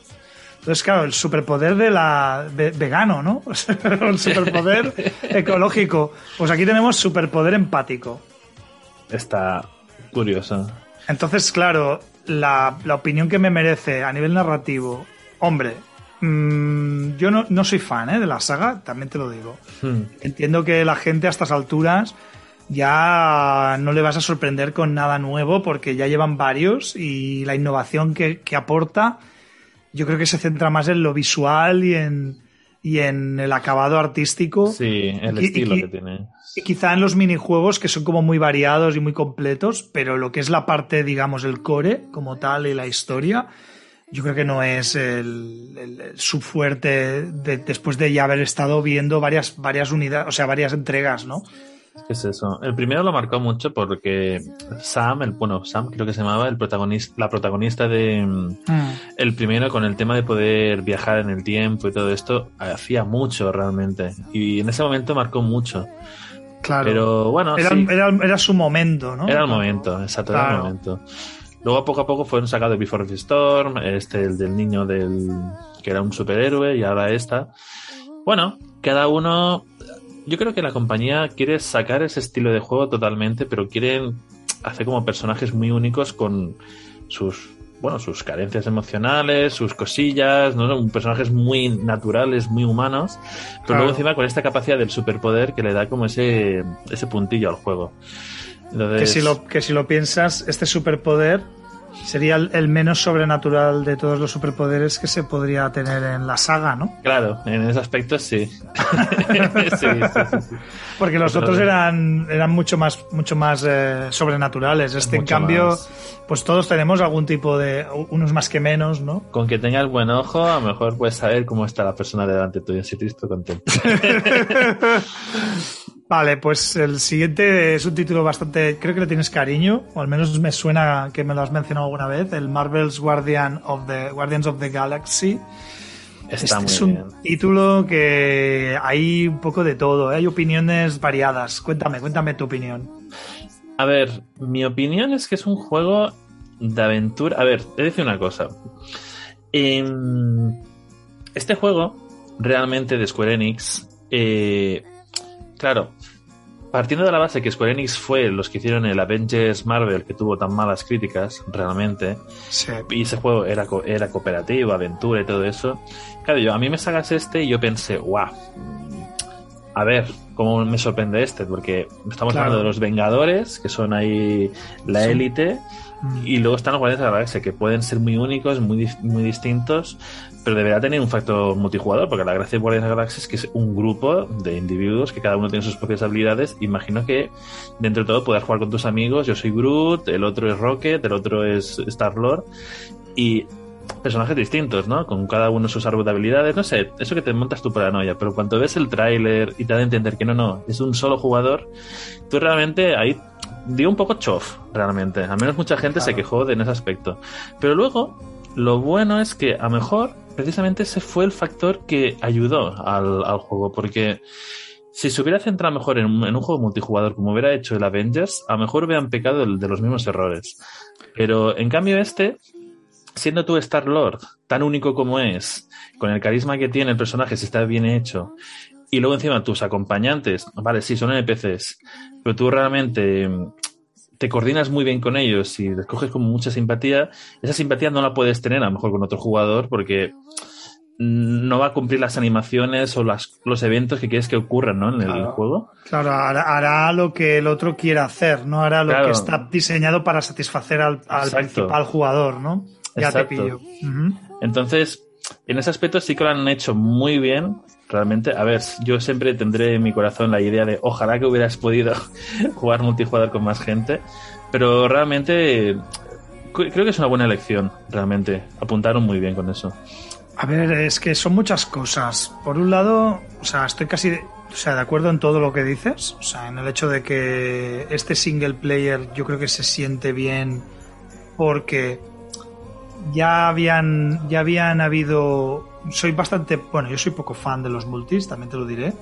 Speaker 1: Entonces, claro, el superpoder de la vegano, ¿no? el superpoder ecológico. Pues aquí tenemos superpoder empático.
Speaker 2: Está curioso.
Speaker 1: Entonces, claro, la, la opinión que me merece a nivel narrativo, hombre, Mm, yo no, no, soy fan ¿eh? de la saga, también te lo digo. Hmm. Entiendo que la gente a estas alturas ya no le vas a sorprender con nada nuevo porque ya llevan varios y la innovación que, aporta yo creo que se centra más en lo visual y en, y en el acabado artístico.
Speaker 2: Sí, el estilo que tiene.
Speaker 1: Y quizá en los minijuegos que son como muy variados y muy completos, pero lo que es la parte, digamos, el core como tal y la historia, yo creo que no es el, su fuerte después de ya haber estado viendo varias, varias unidades, o sea, varias entregas, ¿no?
Speaker 2: Es eso. El primero lo marcó mucho porque Sam, el bueno, Sam creo que se llamaba, el protagonista, la protagonista de mm. el primero con el tema de poder viajar en el tiempo y todo esto, hacía mucho realmente. Y en ese momento marcó mucho.
Speaker 1: Claro.
Speaker 2: Pero bueno,
Speaker 1: era, era, era su momento, ¿no?
Speaker 2: Era el momento, exacto, era el momento. Luego poco a poco fueron sacados Before the Storm, este, el del niño del que era un superhéroe y ahora esta. Bueno, cada uno, yo creo que la compañía quiere sacar ese estilo de juego totalmente, pero quieren hacer como personajes muy únicos con sus bueno, sus carencias emocionales, sus cosillas, ¿no? Son personajes muy naturales, muy humanos, pero luego encima con esta capacidad del superpoder que le da como ese, ese puntillo al juego.
Speaker 1: Que, si lo, que si lo piensas, este superpoder sería el, menos sobrenatural de todos los superpoderes que se podría tener en la saga, ¿no?
Speaker 2: Claro, en ese aspecto sí.
Speaker 1: Porque los otros eran, eran mucho más, mucho más eh, sobrenaturales. Este, en cambio, pues todos tenemos algún tipo de. unos más que menos, ¿no?
Speaker 2: Con que tengas buen ojo, a lo mejor puedes saber cómo está la persona delante tuyo, si triste o contento.
Speaker 1: Vale, pues el siguiente es un título bastante, creo que le tienes cariño, o al menos me suena que me lo has mencionado alguna vez, el Marvel's Guardian of the Guardians of the Galaxy.
Speaker 2: Está
Speaker 1: este es un título que hay un poco de todo, ¿eh? hay opiniones variadas. Cuéntame, cuéntame tu opinión.
Speaker 2: A ver, mi opinión es que es un juego de aventura. A ver, te decir una cosa. Em, este juego, realmente de Square Enix, eh, Claro, partiendo de la base que Square Enix fue los que hicieron el Avengers Marvel que tuvo tan malas críticas realmente y ese juego era, era cooperativo, aventura y todo eso claro yo a mí me sacas este y yo pensé guau a ver cómo me sorprende este, porque estamos hablando de los Vengadores, que son ahí la élite, mm. y luego están los Guardianes de la Galaxia, que pueden ser muy únicos, muy, muy distintos, pero deberá tener un factor multijugador, porque la gracia de Guardianes de la Galaxia es que es un grupo de individuos que cada uno tiene sus propias habilidades. Imagino que dentro de todo puedas jugar con tus amigos. Yo soy Groot, el otro es Rocket, el otro es Star-Lord. Y personajes distintos, ¿no? Con cada uno sus árboles de habilidades, no sé, eso que te montas tu paranoia, pero cuando ves el tráiler y te da a entender que no, no, es un solo jugador, tú realmente ahí dio un poco chof, realmente. Al menos mucha gente se quejó de en ese aspecto. Pero luego, lo bueno es que a lo mejor precisamente ese fue el factor que ayudó al, juego, porque si se hubiera centrado mejor en un, juego multijugador como hubiera hecho el Avengers, a lo mejor hubieran pecado de los mismos errores. Pero en cambio este siendo tú Star Lord tan único como es, con el carisma que tiene el personaje, si está bien hecho, y luego encima tus acompañantes, vale, sí, son NPCs, pero tú realmente te coordinas muy bien con ellos y les coges con mucha simpatía, esa simpatía no la puedes tener a lo mejor con otro jugador porque no va a cumplir las animaciones o las, los eventos que quieres que ocurran ¿no? en el juego.
Speaker 1: Claro, hará, lo que el otro quiera hacer, no hará lo que está diseñado para satisfacer al, al principal jugador, ¿no? Ya te pillo.
Speaker 2: Entonces, en ese aspecto sí que lo han hecho muy bien. Realmente, a ver, yo siempre tendré en mi corazón la idea de ojalá que hubieras podido jugar multijugador con más gente, pero realmente creo que es una buena elección, realmente. Apuntaron muy bien con eso.
Speaker 1: A ver, es que son muchas cosas. Por un lado, o sea, estoy casi de, o sea, de acuerdo en todo lo que dices, o sea, en el hecho de que este single player yo creo que se siente bien porque ya habían, ya habían habido. Soy bastante. Bueno, yo soy poco fan de los multis, también te lo diré.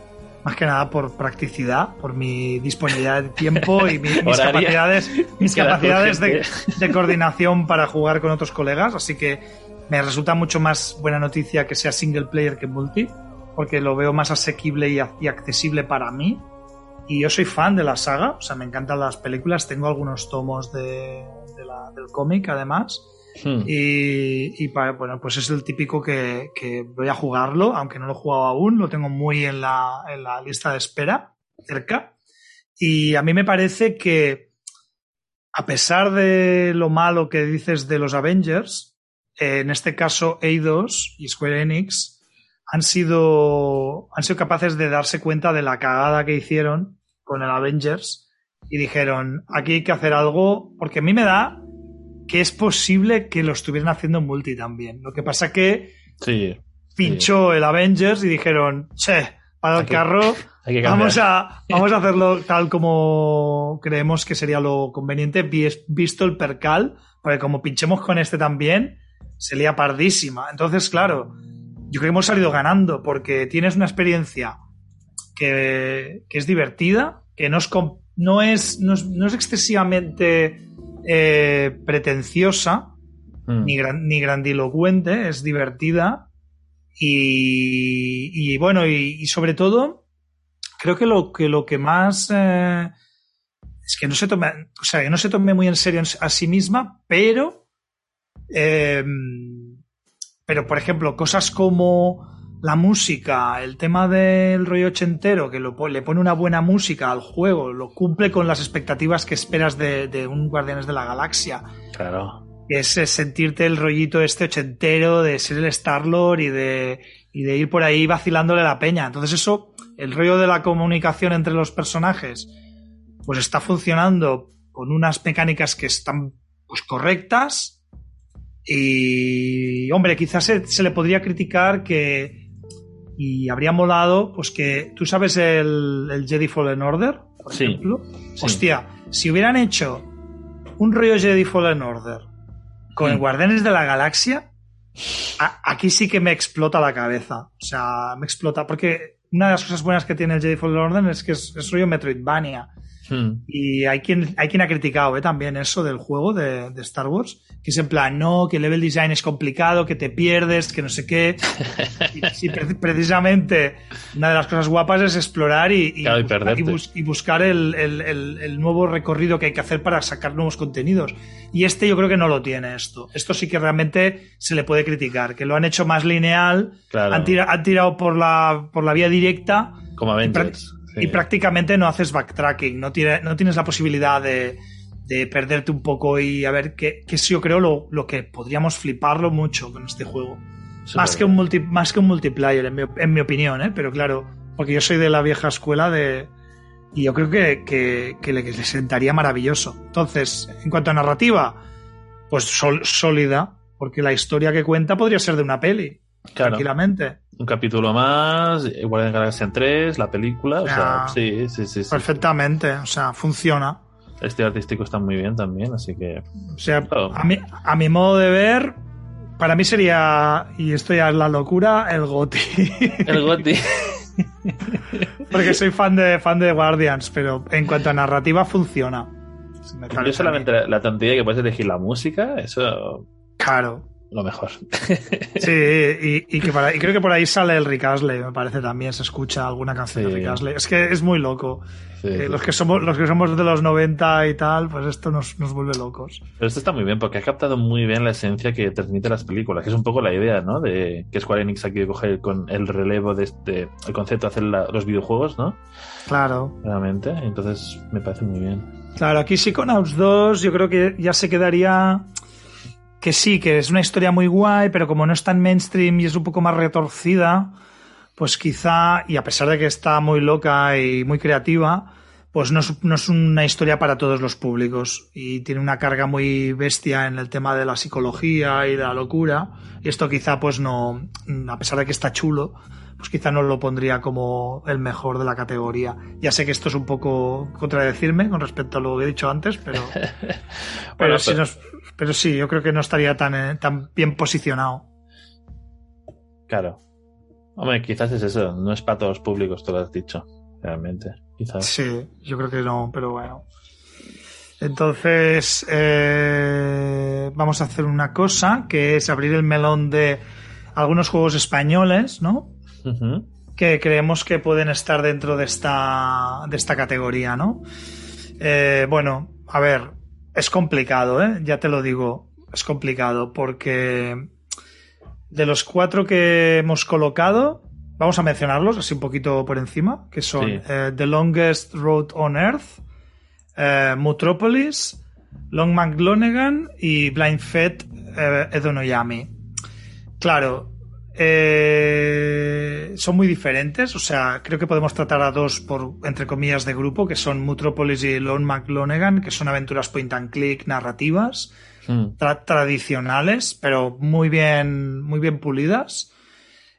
Speaker 1: Más que nada por practicidad, por mi disponibilidad de tiempo y mis capacidades, mis capacidades de, de, coordinación para jugar con otros colegas. Así que me resulta mucho más buena noticia que sea single player que multi, porque lo veo más asequible y, y accesible para mí. Y yo soy fan de la saga, o sea, me encantan las películas, tengo algunos tomos de, de la, del cómic además. Hmm. Y, bueno, pues es el típico que, voy a jugarlo, aunque no lo he jugado aún, lo tengo muy en la, en la lista de espera, cerca. Y a mí me parece que, a pesar de lo malo que dices de los Avengers, en este caso Eidos y Square Enix han sido, han sido capaces de darse cuenta de la cagada que hicieron con el Avengers y dijeron, aquí hay que hacer algo, porque a mí me da que es posible que lo estuvieran haciendo multi también. Lo que pasa que
Speaker 2: sí,
Speaker 1: pinchó el Avengers y dijeron, che, para el carro, vamos, a, vamos a hacerlo tal como creemos que sería lo conveniente, visto el percal, porque como pinchemos con este también, sería pardísima. Entonces, claro, yo creo que hemos salido ganando porque tienes una experiencia que, es divertida, que no es, no es, no es excesivamente eh, pretenciosa, mm. ni, ni, grandilocuente, es divertida. Y, bueno, y, sobre todo, creo que lo que, lo que más eh, es que no se tome, o sea, que no se tome muy en serio a sí misma, pero, em, pero por ejemplo, cosas como la música, el tema del rollo ochentero, que lo, le pone una buena música al juego, lo cumple con las expectativas que esperas de, un Guardianes de la Galaxia.
Speaker 2: Claro.
Speaker 1: Es, sentirte el rollito este ochentero de ser el Star-Lord y de, y de ir por ahí vacilándole la peña. Entonces eso, el rollo de la comunicación entre los personajes, pues está funcionando con unas mecánicas que están pues correctas. Y, hombre, quizás se le podría criticar que y habría molado, pues que tú sabes el, Jedi Fallen Order, por ejemplo. Hostia, si hubieran hecho un rollo Jedi Fallen Order con el mm. Guardianes de la Galaxia, aquí sí que me explota la cabeza. O sea, me explota. Porque una de las cosas buenas que tiene el Jedi Fallen Order es que es, rollo Metroidvania.
Speaker 2: Hmm.
Speaker 1: Y hay quien, hay quien ha criticado ¿eh? también eso del juego de, de Star Wars, que es en plan, no, que el level design es complicado, que te pierdes, que no sé qué. Y, sí, pre- precisamente una de las cosas guapas es explorar y, y,
Speaker 2: Claro, y
Speaker 1: buscar- bus- el, el- el- el nuevo recorrido que hay que hacer para sacar nuevos contenidos. Y este yo creo que no lo tiene esto. Esto sí que realmente se le puede criticar, que lo han hecho más lineal,
Speaker 2: Claro.
Speaker 1: han, tira- han tirado por la, por la vía directa
Speaker 2: Como Avengers.
Speaker 1: Y prácticamente no haces backtracking, no, tiene- no tienes la posibilidad de, de perderte un poco y a ver qué que es yo creo lo, lo que podríamos fliparlo mucho con este juego. Más que, un multi, más que un multiplayer, en mi, en mi opinión, ¿eh? pero claro, porque yo soy de la vieja escuela de... Y yo creo que, que, que le, sentaría maravilloso. Entonces, en cuanto a narrativa, pues sol- sólida, porque la historia que cuenta podría ser de una peli,
Speaker 2: Claro.
Speaker 1: tranquilamente.
Speaker 2: Un capítulo más, igual en Galaxy 3, la película. O sea, sí, sí, sí. sí.
Speaker 1: Perfectamente, o sea, funciona.
Speaker 2: El estilo artístico está muy bien también, así que.
Speaker 1: O sea, a, mi, a mi modo de ver, para mí sería, y esto ya es la locura, el GOTI.
Speaker 2: El Gotti.
Speaker 1: Porque soy fan de, fan de Guardians, pero en cuanto a narrativa funciona.
Speaker 2: Yo solamente la, la tontería que puedes elegir la música, eso
Speaker 1: Claro.
Speaker 2: Lo mejor.
Speaker 1: Sí, y, y que para- y creo que por ahí sale el Rick Astley, me parece también, se escucha alguna canción
Speaker 2: Sí.
Speaker 1: de Rick Astley. Es que es muy loco.
Speaker 2: Sí,
Speaker 1: Eh,
Speaker 2: sí.
Speaker 1: los, que somos, los que somos de los 90 y tal, pues esto nos, nos vuelve locos.
Speaker 2: Pero esto está muy bien porque ha captado muy bien la esencia que transmite las películas, que es un poco la idea, ¿no? De que Square Enix ha querido coger con el relevo de este, el concepto de hacer la- los videojuegos, ¿no?
Speaker 1: Claro.
Speaker 2: Realmente. Entonces me parece muy bien.
Speaker 1: Claro, aquí Psychonauts 2 yo creo que ya se quedaría que sí, que es una historia muy guay, pero como no es tan mainstream y es un poco más retorcida, pues quizá, y a pesar de que está muy loca y muy creativa, pues no es, no es una historia para todos los públicos y tiene una carga muy bestia en el tema de la psicología y de la locura. Y esto quizá pues no, a pesar de que está chulo, pues quizá no lo pondría como el mejor de la categoría. Ya sé que esto es un poco contradecirme con respecto a lo que he dicho antes, pero, pero,
Speaker 2: Bueno,
Speaker 1: sí,
Speaker 2: pero-
Speaker 1: nos- pero sí, yo creo que no estaría tan, eh, tan bien posicionado.
Speaker 2: Claro. Hombre, quizás es eso. No es para todos los públicos, tú lo has dicho. Realmente. Quizás.
Speaker 1: Sí, yo creo que no, pero bueno. Entonces, eh, vamos a hacer una cosa, que es abrir el melón de algunos juegos españoles, ¿no? Que creemos que pueden estar dentro de esta, de esta categoría, ¿no? Eh, bueno, a ver, es complicado, ¿eh? Ya te lo digo, es complicado porque de los cuatro que hemos colocado, vamos a mencionarlos así un poquito por encima, que son
Speaker 2: Sí.
Speaker 1: eh, The Longest Road on Earth, eh, Mutropolis, Long McLonegan y Blind eh, Edonoyami. Claro, eh, son muy diferentes, o sea, creo que podemos tratar a dos por, entre comillas, de grupo, que son Mutropolis y Lone McLonegan, que son aventuras point and click narrativas,
Speaker 2: Mm.
Speaker 1: tra- tradicionales, pero muy bien, muy bien pulidas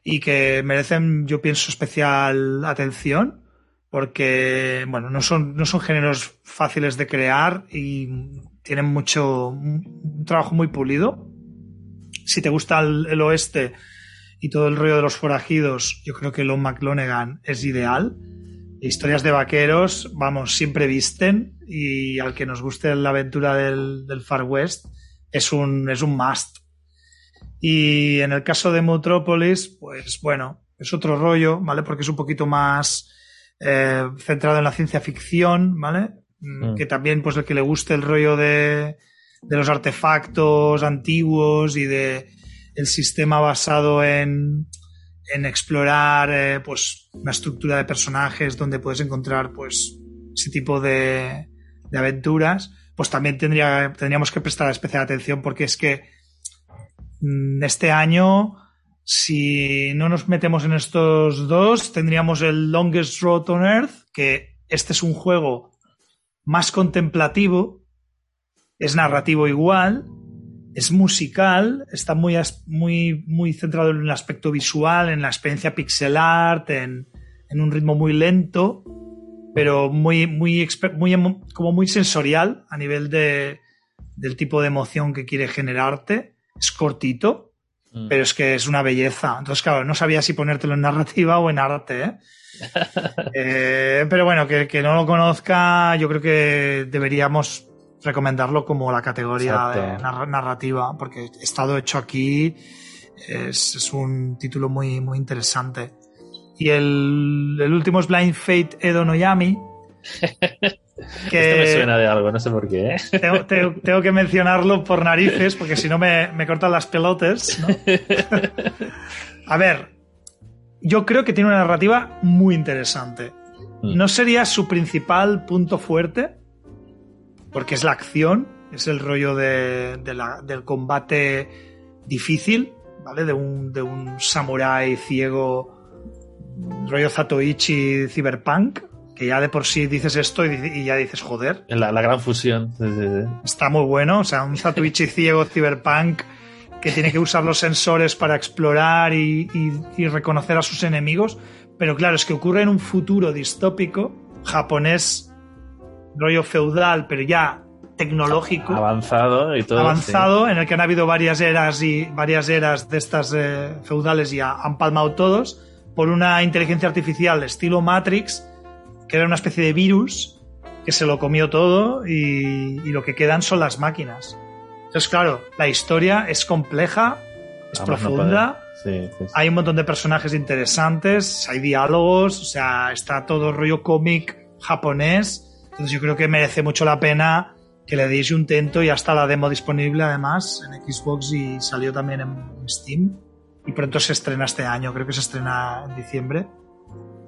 Speaker 1: y que merecen, yo pienso, especial atención porque, bueno, no son, no son géneros fáciles de crear y tienen mucho, un un trabajo muy pulido. Si te gusta el, el oeste y todo el rollo de los forajidos, yo creo que Lon McLonegan es ideal. Historias de vaqueros, vamos, siempre visten y al que nos guste la aventura del, del Far West es un, es un must. Y en el caso de Metropolis, pues bueno, es otro rollo, ¿vale? Porque es un poquito más eh, centrado en la ciencia ficción, ¿vale? Mm,
Speaker 2: Mm.
Speaker 1: Que también, pues el que le guste el rollo de, de los artefactos antiguos y de el sistema basado en, en explorar eh, pues una estructura de personajes donde puedes encontrar pues ese tipo de, de aventuras pues también tendría, tendríamos que prestar especial atención porque es que mm, este año si no nos metemos en estos dos tendríamos el Longest Road on Earth que este es un juego más contemplativo es narrativo igual es musical, está muy, muy, muy centrado en el aspecto visual, en la experiencia pixel art, en, en un ritmo muy lento, pero muy, muy, como muy sensorial a nivel de, del tipo de emoción que quiere generarte. Es cortito,
Speaker 2: Mm.
Speaker 1: pero es que es una belleza. Entonces, claro, no sabía si ponértelo en narrativa o en arte. ¿eh? Eh, pero bueno, que, que no lo conozca, yo creo que deberíamos recomendarlo como la categoría de narrativa, porque estado hecho aquí es, es un título muy, muy interesante. Y el, el último es Blind Fate Edo Noyami. Que
Speaker 2: Esto me suena de algo, no sé por qué. ¿eh?
Speaker 1: tengo, tengo- tengo que mencionarlo por narices, porque si no me, me cortan las pelotas. ¿no? A ver, yo creo que tiene una narrativa muy interesante.
Speaker 2: Mm.
Speaker 1: No sería su principal punto fuerte, porque es la acción, es el rollo de, de la- del combate difícil, ¿vale? De un, de un samurái ciego, rollo Zatoichi cyberpunk, que ya de por sí dices esto y, y ya dices, joder,
Speaker 2: La, la gran fusión. Sí, sí, sí.
Speaker 1: está muy bueno. O sea, un Zatoichi ciego cyberpunk que tiene que usar los sensores para explorar y, y- y reconocer a sus enemigos. Pero claro, es que ocurre en un futuro distópico, japonés, rollo feudal, pero ya tecnológico,
Speaker 2: Avanzado y todo.
Speaker 1: avanzado, en el que han habido varias eras y varias eras de estas eh, feudales y ha- han palmado todos por una inteligencia artificial estilo Matrix, que era una especie de virus que se lo comió todo y, y lo que quedan son las máquinas. Entonces, claro, la historia es compleja, es
Speaker 2: no
Speaker 1: profunda,
Speaker 2: poder. Sí, sí, sí.
Speaker 1: hay un montón de personajes interesantes, hay diálogos, o sea, está todo rollo cómic japonés. Entonces yo creo que merece mucho la pena que le deis un tento y hasta la demo disponible además en Xbox y salió también en Steam. Y pronto se estrena este año, creo que se estrena en diciembre.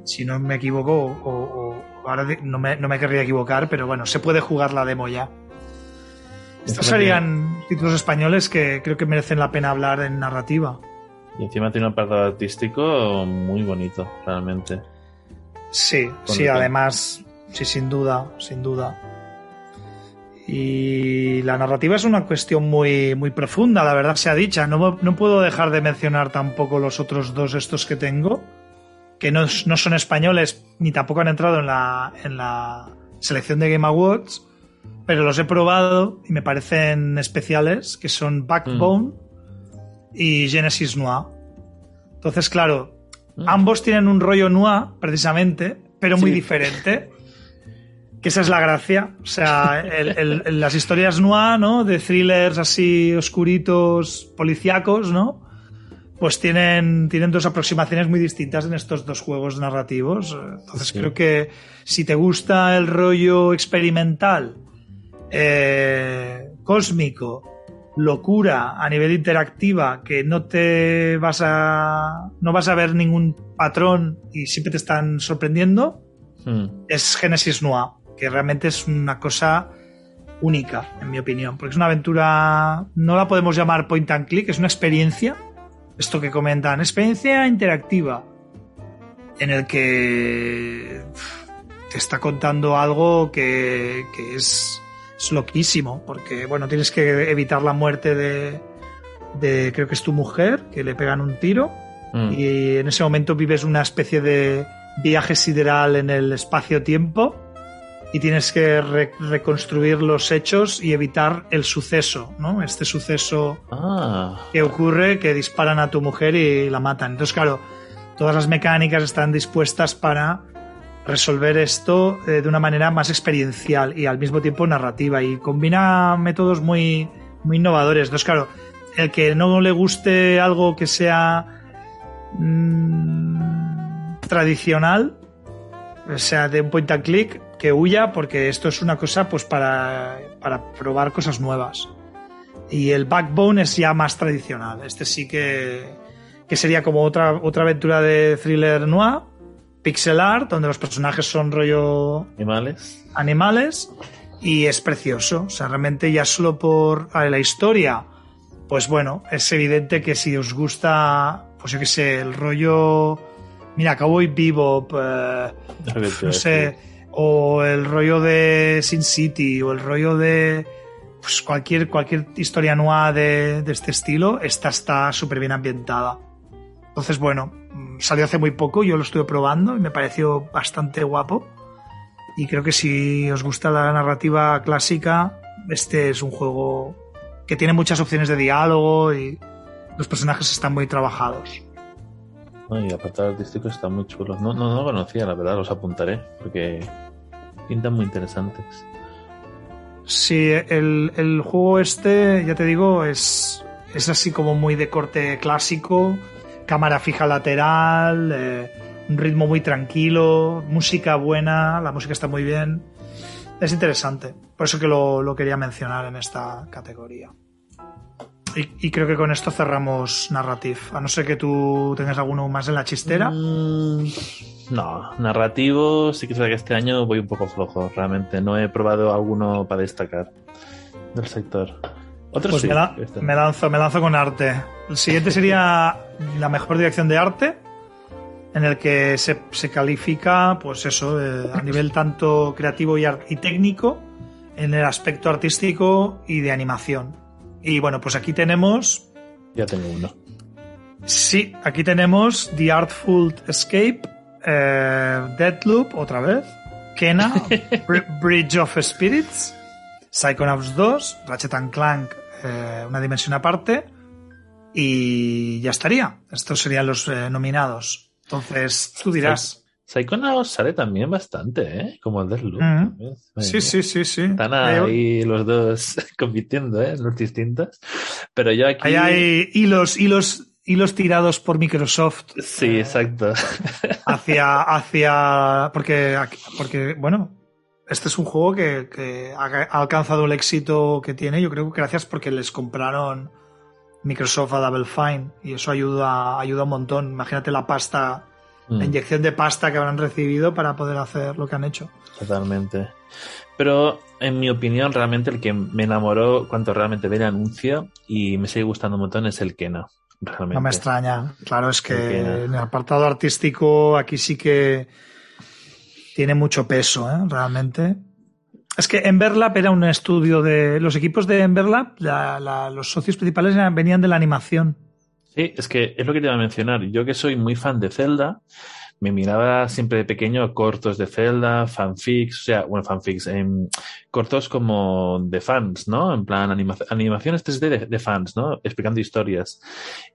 Speaker 1: Si no me equivoco, o, o- o ahora no me, no me querría equivocar, pero bueno, se puede jugar la demo ya. Estos serían títulos españoles que creo que merecen la pena hablar en narrativa.
Speaker 2: Y encima tiene un apartado artístico muy bonito, realmente.
Speaker 1: Sí,
Speaker 2: Con
Speaker 1: sí, además, sí, sin duda, sin duda. Y la narrativa es una cuestión muy, muy profunda, la verdad sea dicha. No, no puedo dejar de mencionar tampoco los otros dos estos que tengo, que no, no son españoles ni tampoco han entrado en la, en la selección de Game Awards, pero los he probado y me parecen especiales, que son Backbone y Genesis Noir. Entonces, claro,
Speaker 2: Mm.
Speaker 1: Ambos tienen un rollo noir, precisamente, pero muy
Speaker 2: Sí.
Speaker 1: diferente. Que esa es la gracia. O sea, el- el- el- las historias noir, ¿no? De thrillers así oscuritos, policíacos, ¿no? Pues tienen, tienen dos aproximaciones muy distintas en estos dos juegos narrativos. Entonces
Speaker 2: Sí.
Speaker 1: creo que si te gusta el rollo experimental, eh, cósmico, locura a nivel interactiva que no te vas a no vas a ver ningún patrón y siempre te están sorprendiendo
Speaker 2: Mm.
Speaker 1: es Genesis Noir que realmente es una cosa única en mi opinión porque es una aventura no la podemos llamar point and click es una experiencia esto que comentan experiencia interactiva en el que te está contando algo que, que es, es loquísimo, porque bueno, tienes que evitar la muerte de, de, creo que es tu mujer, que le pegan un tiro,
Speaker 2: Mm.
Speaker 1: y en ese momento vives una especie de viaje sideral en el espacio-tiempo y tienes que re- reconstruir los hechos y evitar el suceso, ¿no? Este suceso
Speaker 2: Ah,
Speaker 1: que ocurre que disparan a tu mujer y la matan. Entonces, claro, todas las mecánicas están dispuestas para resolver esto eh, de una manera más experiencial y al mismo tiempo narrativa y combina métodos muy, muy innovadores. Entonces, claro, el que no le guste algo que sea mm, tradicional, o sea, de un point and click, que huya porque esto es una cosa pues para, para probar cosas nuevas. Y el Backbone es ya más tradicional. Este sí que, que sería como otra, otra aventura de thriller noir, pixel art, donde los personajes son rollo
Speaker 2: animales.
Speaker 1: animales y es precioso. O sea, realmente ya solo por la historia, pues bueno, es evidente que si os gusta, pues yo qué sé, el rollo, mira, Cowboy Bebop, eh, no sé. O el rollo de Sin City, o el rollo de pues cualquier, cualquier historia noir de, de este estilo, esta está súper bien ambientada. Entonces, bueno, mm, salió hace muy poco, yo lo estuve probando y me pareció bastante guapo. Y creo que si os gusta la narrativa clásica, este es un juego que tiene muchas opciones de diálogo y los personajes están muy trabajados.
Speaker 2: Y apartado artístico está muy chulo. No, no, no conocía, la verdad, los apuntaré, porque pintan muy interesantes.
Speaker 1: Sí, el, el juego este, ya te digo, es, es así como muy de corte clásico, cámara fija lateral, eh, un ritmo muy tranquilo, música buena, la música está muy bien. Es interesante, por eso que lo, lo quería mencionar en esta categoría. Y, y, creo que con esto cerramos Narrative, a no ser que tú tengas alguno más en la chistera.
Speaker 2: Mm, no, narrativo sí que es verdad que este año voy un poco flojo, realmente. No he probado alguno para destacar del sector.
Speaker 1: Otros pues sí, me, la, este. me, lanzo, me lanzo con arte. El siguiente sería la mejor dirección de arte, en el que se, se califica, pues eso, eh, a nivel tanto creativo y, y técnico, en el aspecto artístico y de animación. Y bueno, pues aquí tenemos.
Speaker 2: Ya tengo uno.
Speaker 1: Sí, aquí tenemos The Artful Escape, eh, Deadloop, otra vez, Kena, Bridge of Spirits, Psychonauts 2, Ratchet and Clank, eh, una dimensión aparte, y ya estaría. Estos serían los eh, nominados. Entonces, tú dirás.
Speaker 2: Psychonauts sale también bastante, ¿eh? Como el Deathloop.
Speaker 1: Mm. Sí, sí, sí, sí.
Speaker 2: Están ahí los dos compitiendo, ¿eh? Los distintos. Pero yo aquí...
Speaker 1: Ahí hay hilos, hilos, hilos tirados por Microsoft.
Speaker 2: Sí, eh, exacto.
Speaker 1: Hacia, hacia... Porque, porque, bueno, este es un juego que, que ha alcanzado el éxito que tiene, yo creo que gracias porque les compraron Microsoft a Double Fine y eso ayuda, ayuda un montón. Imagínate la pasta la inyección de pasta que habrán recibido para poder hacer lo que han hecho.
Speaker 2: Totalmente. Pero en mi opinión, realmente el que me enamoró cuando realmente ve el anuncio y me sigue gustando un montón es el Kena. Realmente.
Speaker 1: No me extraña. Claro, es que en el apartado artístico aquí sí que tiene mucho peso, ¿eh? realmente. Es que Emberlab era un estudio de. Los equipos de Emberlab, la, la, los socios principales venían de la animación.
Speaker 2: Sí, es que es lo que te iba a mencionar. Yo que soy muy fan de Zelda, me miraba siempre de pequeño cortos de Zelda, fanfics, o sea, bueno, fanfics, en cortos como de fans, ¿no? En plan, anima animaciones 3D de, fans, ¿no? Explicando historias.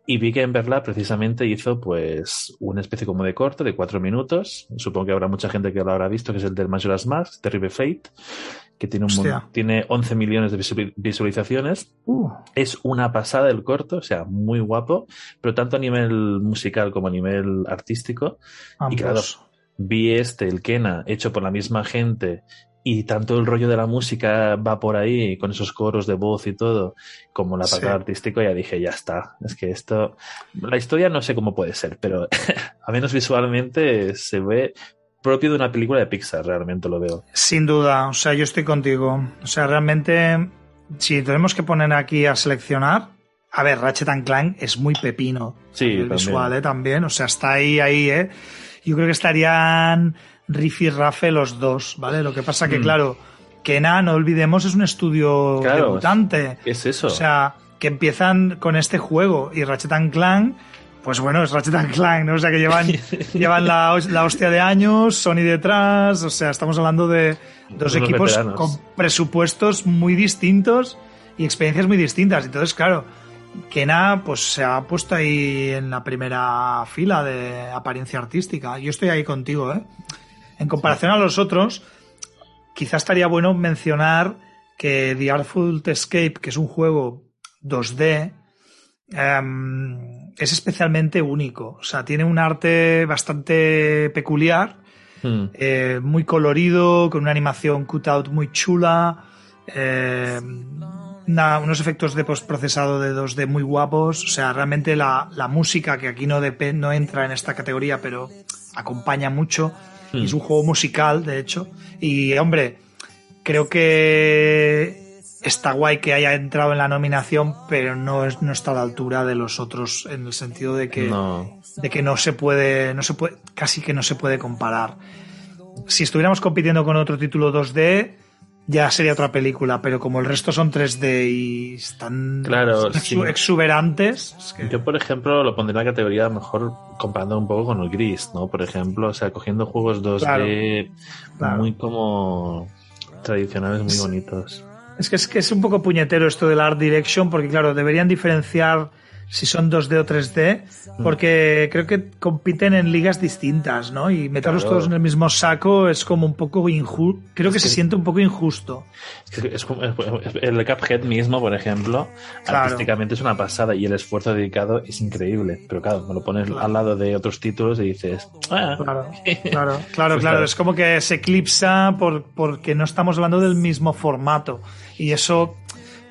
Speaker 2: Y vi que en Verla precisamente hizo, pues, una especie como de corto de cuatro minutos. Supongo que habrá mucha gente que lo habrá visto, que es el del Majora's Mask, Terrible Fate que tiene, un, tiene 11 millones de visualizaciones.
Speaker 1: Uh.
Speaker 2: Es una pasada el corto, o sea, muy guapo, pero tanto a nivel musical como a nivel artístico.
Speaker 1: Ambos.
Speaker 2: Y claro, vi este, el Kena, hecho por la misma gente, y tanto el rollo de la música va por ahí, con esos coros de voz y todo, como la parte sí. artístico, ya dije, ya está. Es que esto, la historia no sé cómo puede ser, pero a menos visualmente se ve propio de una película de Pixar, realmente lo veo.
Speaker 1: Sin duda, o sea, yo estoy contigo. O sea, realmente, si tenemos que poner aquí a seleccionar, a ver, Ratchet and Clank es muy pepino.
Speaker 2: Sí,
Speaker 1: el
Speaker 2: también.
Speaker 1: visual, ¿eh? También, o sea, está ahí, ahí, ¿eh? Yo creo que estarían Riff y Rafe los dos, ¿vale? Lo que pasa que, mm. claro, Kena, no olvidemos, es un estudio
Speaker 2: claro,
Speaker 1: debutante.
Speaker 2: Es eso.
Speaker 1: O sea, que empiezan con este juego y Ratchet and Clank pues bueno, es Ratchet and Clank, ¿no? O sea, que llevan, llevan la, la, hostia de años, Sony detrás, o sea, estamos hablando de dos
Speaker 2: Unos
Speaker 1: equipos
Speaker 2: veteranos.
Speaker 1: con presupuestos muy distintos y experiencias muy distintas. Entonces, claro, Kena pues se ha puesto ahí en la primera fila de apariencia artística. Yo estoy ahí contigo, ¿eh? En comparación sí. a los otros, quizás estaría bueno mencionar que The Artful Escape, que es un juego 2D, um, es especialmente único. O sea, tiene un arte bastante peculiar,
Speaker 2: Hmm.
Speaker 1: eh, muy colorido, con una animación cutout muy chula, eh, una, unos efectos de postprocesado de 2D muy guapos. O sea, realmente la, la música, que aquí no, no entra en esta categoría, pero acompaña mucho.
Speaker 2: Hmm.
Speaker 1: Es un juego musical, de hecho. Y, hombre, creo que está guay que haya entrado en la nominación, pero no, es, no está a la altura de los otros en el sentido de que
Speaker 2: no,
Speaker 1: de que no se puede, no se puede, casi que no se puede comparar. Si estuviéramos compitiendo con otro título 2D, ya sería otra película, pero como el resto son 3D y están
Speaker 2: claro,
Speaker 1: exu
Speaker 2: sí.
Speaker 1: exuberantes. Es que...
Speaker 2: Yo, por ejemplo, lo pondría en la categoría mejor comparando un poco con el gris, ¿no? Por ejemplo, o sea, cogiendo juegos 2D
Speaker 1: claro, claro.
Speaker 2: muy como tradicionales, muy bonitos.
Speaker 1: Es que, es que es un poco puñetero esto del Art Direction, porque claro, deberían diferenciar si son 2D o 3D,
Speaker 2: Mm.
Speaker 1: porque creo que compiten en ligas distintas, ¿no? Y meterlos
Speaker 2: Claro.
Speaker 1: todos en el mismo saco es como un poco injusto. Creo que se siente un poco injusto.
Speaker 2: Es que es como- es- el Cuphead mismo, por ejemplo,
Speaker 1: Claro.
Speaker 2: artísticamente es una pasada y el esfuerzo dedicado es increíble. Pero claro, me lo pones
Speaker 1: Claro.
Speaker 2: al lado de otros títulos y dices, ah,
Speaker 1: Claro, claro, claro, claro.
Speaker 2: claro.
Speaker 1: Es como que se eclipsa por, porque no estamos hablando del mismo formato. Y eso,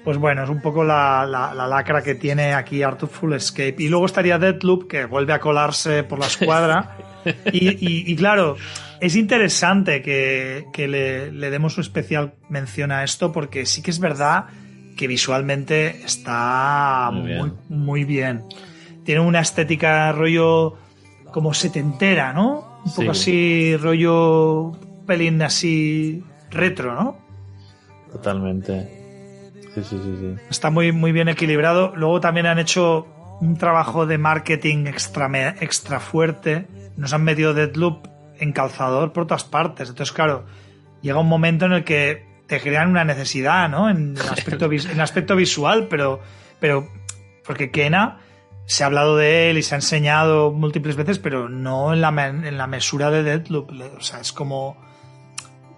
Speaker 1: pues bueno, es un poco la, la- la lacra que tiene aquí Artful Escape. Y luego estaría Deadloop, que vuelve a colarse por la escuadra. Y, y- y claro, es interesante que, que le, le demos una especial mención a esto, porque sí que es verdad que visualmente está
Speaker 2: Muy
Speaker 1: muy
Speaker 2: bien.
Speaker 1: muy bien. Tiene una estética rollo como setentera, ¿no? Un poco
Speaker 2: Sí.
Speaker 1: así, rollo pelín así retro, ¿no?
Speaker 2: totalmente. Sí, sí, sí.
Speaker 1: Está muy, muy bien equilibrado. Luego también han hecho un trabajo de marketing extra, extra fuerte. Nos han metido Deadloop en calzador por todas partes. Entonces, claro, llega un momento en el que te crean una necesidad, ¿no? En el aspecto, en aspecto visual, pero, pero porque Kena se ha hablado de él y se ha enseñado múltiples veces, pero no en la, en la mesura de Deadloop. O sea, es como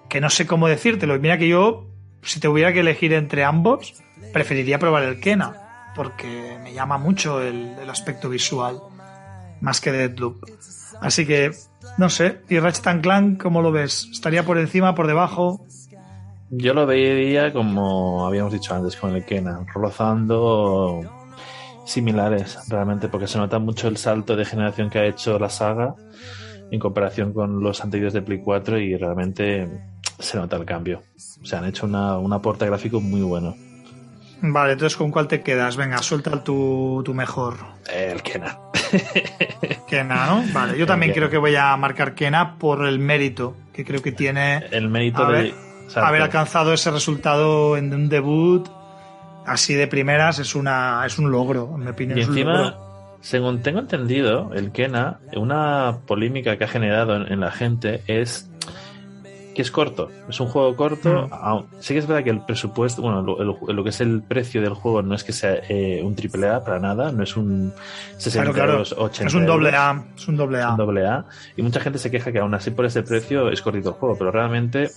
Speaker 1: que no sé cómo decírtelo. Mira que yo, si te hubiera que elegir entre ambos, preferiría probar el Kena, porque me llama mucho el, aspecto visual, más que Deadloop. Así que, no sé, ¿y Ratchet Clank cómo lo ves? ¿Estaría por encima, por debajo?
Speaker 2: Yo lo veía como habíamos dicho antes con el Kena, rozando similares realmente, porque se nota mucho el salto de generación que ha hecho la saga en comparación con los anteriores de Play 4 y realmente se nota el cambio. O sea, han hecho una, un aporte gráfico muy bueno.
Speaker 1: Vale, entonces ¿con cuál te quedas? Venga, suelta tu, tu mejor.
Speaker 2: El Kena.
Speaker 1: Kena, ¿no? Vale, yo también creo que voy a marcar Kena por el mérito que creo que tiene
Speaker 2: El mérito
Speaker 1: A
Speaker 2: de
Speaker 1: haber alcanzado ese resultado en un debut así de primeras es una es un logro, en mi opinión.
Speaker 2: Y encima, según tengo entendido, el Kena, una polémica que ha generado en, en la gente es que es corto. Es un juego corto. Aun- sí que es verdad que el presupuesto, bueno, lo, que es el precio del juego no es que sea eh, un triple A para nada, no es un 60
Speaker 1: Claro, claro.
Speaker 2: euros, 80
Speaker 1: Es un doble A, es un doble A.
Speaker 2: un doble A. Y mucha gente se queja que aún así por ese precio es cortito el juego, pero realmente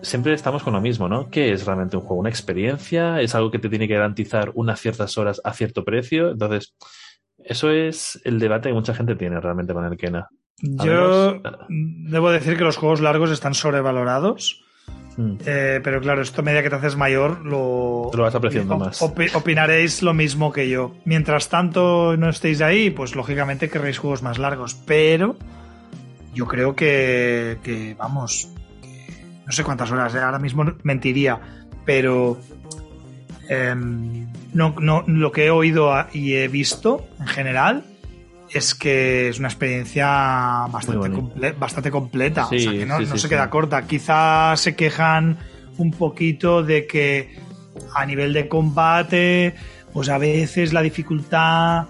Speaker 2: siempre estamos con lo mismo, ¿no? ¿Qué es realmente un juego? ¿Una experiencia? ¿Es algo que te tiene que garantizar unas ciertas horas a cierto precio? Entonces, eso es el debate que mucha gente tiene realmente con el Kena.
Speaker 1: Yo
Speaker 2: menos-
Speaker 1: debo decir que los juegos largos están sobrevalorados,
Speaker 2: Mm.
Speaker 1: eh, pero claro, esto a medida que te haces mayor lo,
Speaker 2: Lo vas apreciando
Speaker 1: op-
Speaker 2: más.
Speaker 1: opi- opinaréis lo mismo que yo. Mientras tanto no estéis ahí, pues lógicamente querréis juegos más largos, pero yo creo que, que, vamos, que no sé cuántas horas, eh, ahora mismo mentiría, pero em, no, no, lo que he oído y he visto en general es que es una experiencia bastante, comple- bastante completa,
Speaker 2: Sí,
Speaker 1: o sea que no,
Speaker 2: sí,
Speaker 1: no
Speaker 2: sí,
Speaker 1: se queda corta. Quizás se quejan un poquito de que a nivel de combate, pues a veces la dificultad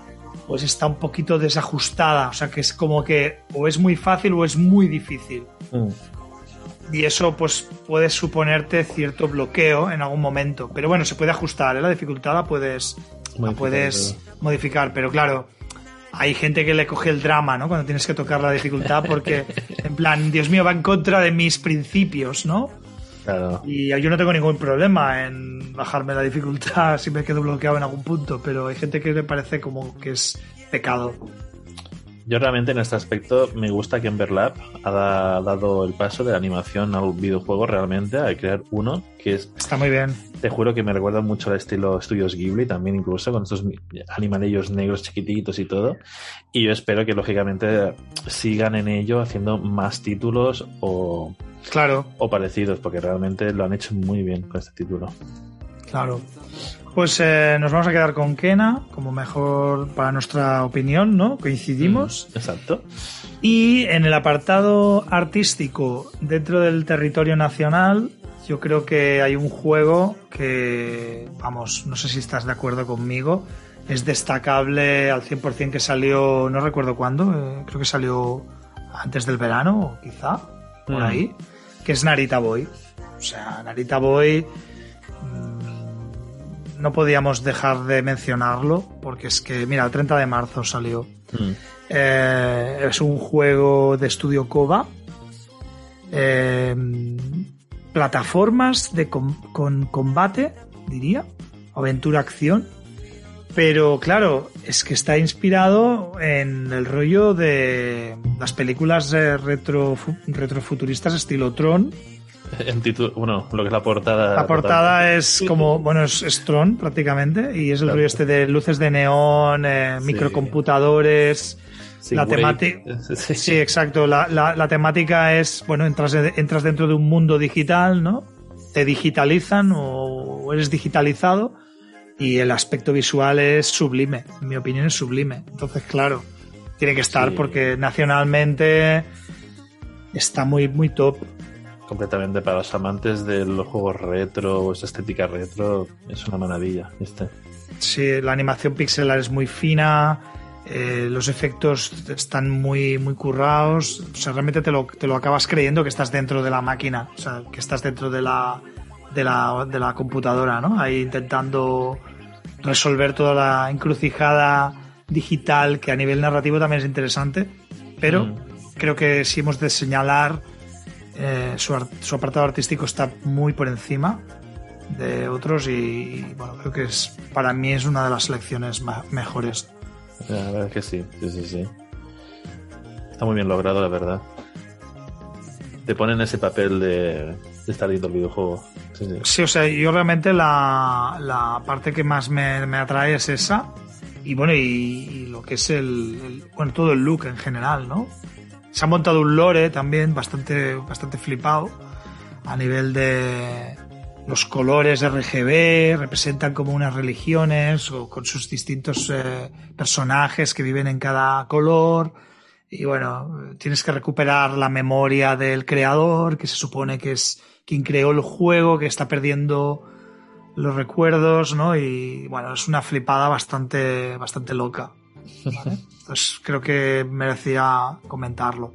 Speaker 1: pues está un poquito desajustada, o sea que es como que o es muy fácil o es muy difícil.
Speaker 2: Mm.
Speaker 1: Y eso pues puede suponerte cierto bloqueo en algún momento. Pero bueno, se puede ajustar, ¿eh? la dificultad la puedes, la puedes modificar. Pero claro, hay gente que le coge el drama, ¿no? Cuando tienes que tocar la dificultad porque, en plan, Dios mío, va en contra de mis principios, ¿no?
Speaker 2: Claro.
Speaker 1: Y yo no tengo ningún problema en bajarme la dificultad si me quedo bloqueado en algún punto, pero hay gente que le parece como que es pecado.
Speaker 2: Yo realmente en este aspecto me gusta que Emberlab ha da- dado el paso de la animación al videojuego realmente a crear uno que es
Speaker 1: Está muy bien.
Speaker 2: Te juro que me recuerda mucho al estilo Studios Ghibli también incluso con estos animalillos negros chiquititos y todo. Y yo espero que lógicamente sigan en ello haciendo más títulos o,
Speaker 1: Claro,
Speaker 2: o parecidos porque realmente lo han hecho muy bien con este título.
Speaker 1: claro. Pues eh, nos vamos a quedar con Kena como mejor para nuestra opinión, ¿no? Coincidimos.
Speaker 2: Mm, Exacto.
Speaker 1: Y en el apartado artístico, dentro del territorio nacional, yo creo que hay un juego que, vamos, no sé si estás de acuerdo conmigo, es destacable al 100% que salió, no recuerdo cuándo, eh, creo que salió antes del verano, quizá, por
Speaker 2: Mm.
Speaker 1: ahí, que es Narita Boy. O sea, Narita Boy mm, no podíamos dejar de mencionarlo, porque es que, mira, el 30 de marzo salió.
Speaker 2: Mm.
Speaker 1: Eh, es un juego de estudio Koba. Eh, plataformas de com- con combate, diría. Aventura-acción. Pero claro, es que está inspirado en el rollo de las películas eh, retro, retrofuturistas estilo Tron.
Speaker 2: El título, bueno, lo que es la portada.
Speaker 1: La portada es como, bueno, es, es Tron prácticamente, y es el
Speaker 2: Claro.
Speaker 1: rollo este de luces de neón, eh,
Speaker 2: Sí.
Speaker 1: microcomputadores.
Speaker 2: Sí,
Speaker 1: la temática.
Speaker 2: Sí.
Speaker 1: Sí, exacto. La, la- la temática es, bueno, entras, entras dentro de un mundo digital, ¿no? Te digitalizan o eres digitalizado y el aspecto visual es sublime. En mi opinión es sublime. Entonces, claro, tiene que estar
Speaker 2: Sí.
Speaker 1: porque nacionalmente está muy, muy top.
Speaker 2: Completamente para los amantes de los juegos retro, esa estética retro, es una maravilla. Este.
Speaker 1: Sí, la animación pixelar es muy fina, eh, los efectos están muy, muy currados. O sea, realmente te lo, te lo acabas creyendo que estás dentro de la máquina, o sea, que estás dentro de la, de la, de la computadora, ¿no? Ahí intentando resolver toda la encrucijada digital que a nivel narrativo también es interesante, pero
Speaker 2: Mm.
Speaker 1: creo que si hemos de señalar, eh, su, su apartado artístico está muy por encima de otros y, y, bueno, creo que es para mí es una de las selecciones mejores.
Speaker 2: La verdad es que sí, sí, sí, sí. Está muy bien logrado, la verdad. Te ponen ese papel de, de estar viendo el videojuego. Sí, sí.
Speaker 1: Sí, o sea, yo realmente la, la parte que más me, me atrae es esa y bueno, y, y lo que es el, el- bueno, todo el look en general, ¿no? Se ha montado un lore también bastante, bastante flipado a nivel de los colores RGB, representan como unas religiones o con sus distintos eh, personajes que viven en cada color. Y bueno, tienes que recuperar la memoria del creador, que se supone que es quien creó el juego, que está perdiendo los recuerdos, ¿no? Y bueno, es una flipada bastante, bastante loca. ¿vale? Entonces creo que merecía comentarlo.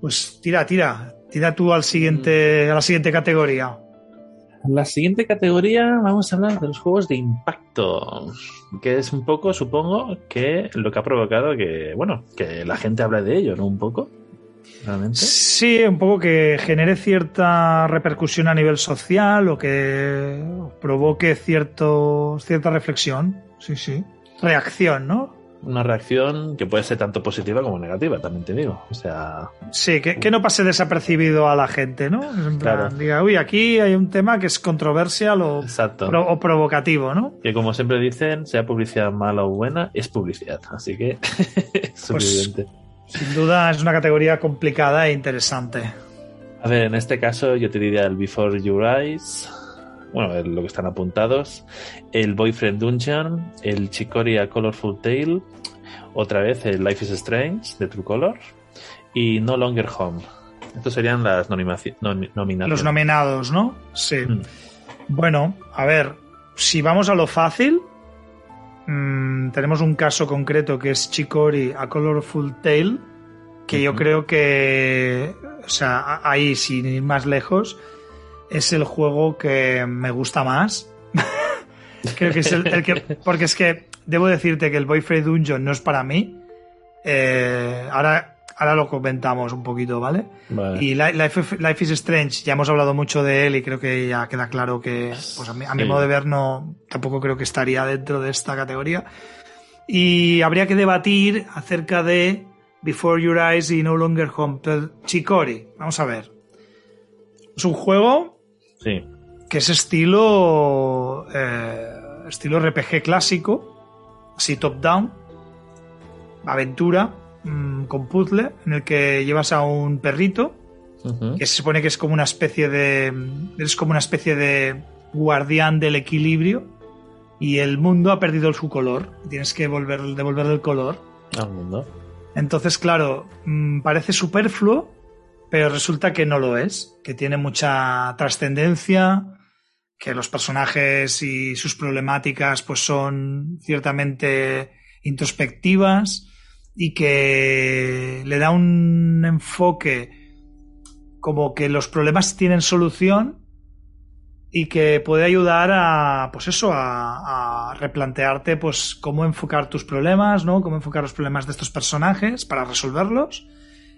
Speaker 1: Pues tira, tira, tira tú al siguiente, a la siguiente categoría.
Speaker 2: La siguiente categoría vamos a hablar de los juegos de impacto, que es un poco, supongo, que lo que ha provocado que, bueno, que la gente hable de ello, ¿no? Un poco, realmente.
Speaker 1: Sí, un poco que genere cierta repercusión a nivel social o que provoque cierto, cierta reflexión. Sí, sí. Reacción, ¿no?
Speaker 2: Una reacción que puede ser tanto positiva como negativa, también te digo. O sea,
Speaker 1: Sí, que, que no pase desapercibido a la gente, ¿no? En plan,
Speaker 2: Claro.
Speaker 1: Diga, uy, aquí hay un tema que es controversial o,
Speaker 2: exacto.
Speaker 1: pro- o provocativo, ¿no?
Speaker 2: Que como siempre dicen, sea publicidad mala o buena, es publicidad. Así que es
Speaker 1: Pues-. Sin duda es una categoría complicada e interesante.
Speaker 2: A ver, en este caso yo te diría el Before Your Eyes, bueno, lo que están apuntados, el Boyfriend Dungeon, el Chicory A Colorful Tale, otra vez el Life is Strange de True Color y No Longer Home. Estos serían las nominaci- nomi- nominaciones.
Speaker 1: Los nominados, ¿no? Sí.
Speaker 2: Mm.
Speaker 1: Bueno, a ver, si vamos a lo fácil, mm, tenemos un caso concreto que es Chicory A Colorful Tale, que yo creo que, o sea, ahí sin ir más lejos, es el juego que me gusta más. creo que es el, el que, porque es que debo decirte que el Boyfriend Dungeon no es para mí. Eh, ahora, ahora lo comentamos un poquito, ¿vale?
Speaker 2: Vale.
Speaker 1: Y Li- Life, Life is Strange, ya hemos hablado mucho de él y creo que ya queda claro que, pues a mi, a mi
Speaker 2: Sí.
Speaker 1: modo de ver, no, tampoco creo que estaría dentro de esta categoría. Y habría que debatir acerca de Before Your Eyes y No Longer Home. Pero Chicory, vamos a ver. Es un juego
Speaker 2: Sí.
Speaker 1: que es estilo, eh, estilo RPG clásico, así top-down, aventura, mm, con puzzle, en el que llevas a un perrito que se supone que es como una especie de es como una especie de guardián del equilibrio y el mundo ha perdido su color tienes que volver, devolverle el color
Speaker 2: Al mundo.
Speaker 1: entonces claro mm, parece superfluo pero resulta que no lo es que tiene mucha trascendencia que los personajes y sus problemáticas pues son ciertamente introspectivas y que le da un enfoque como que los problemas tienen solución y que puede ayudar a, pues eso, a, a, replantearte, pues, cómo enfocar tus problemas, ¿no? Cómo enfocar los problemas de estos personajes para resolverlos.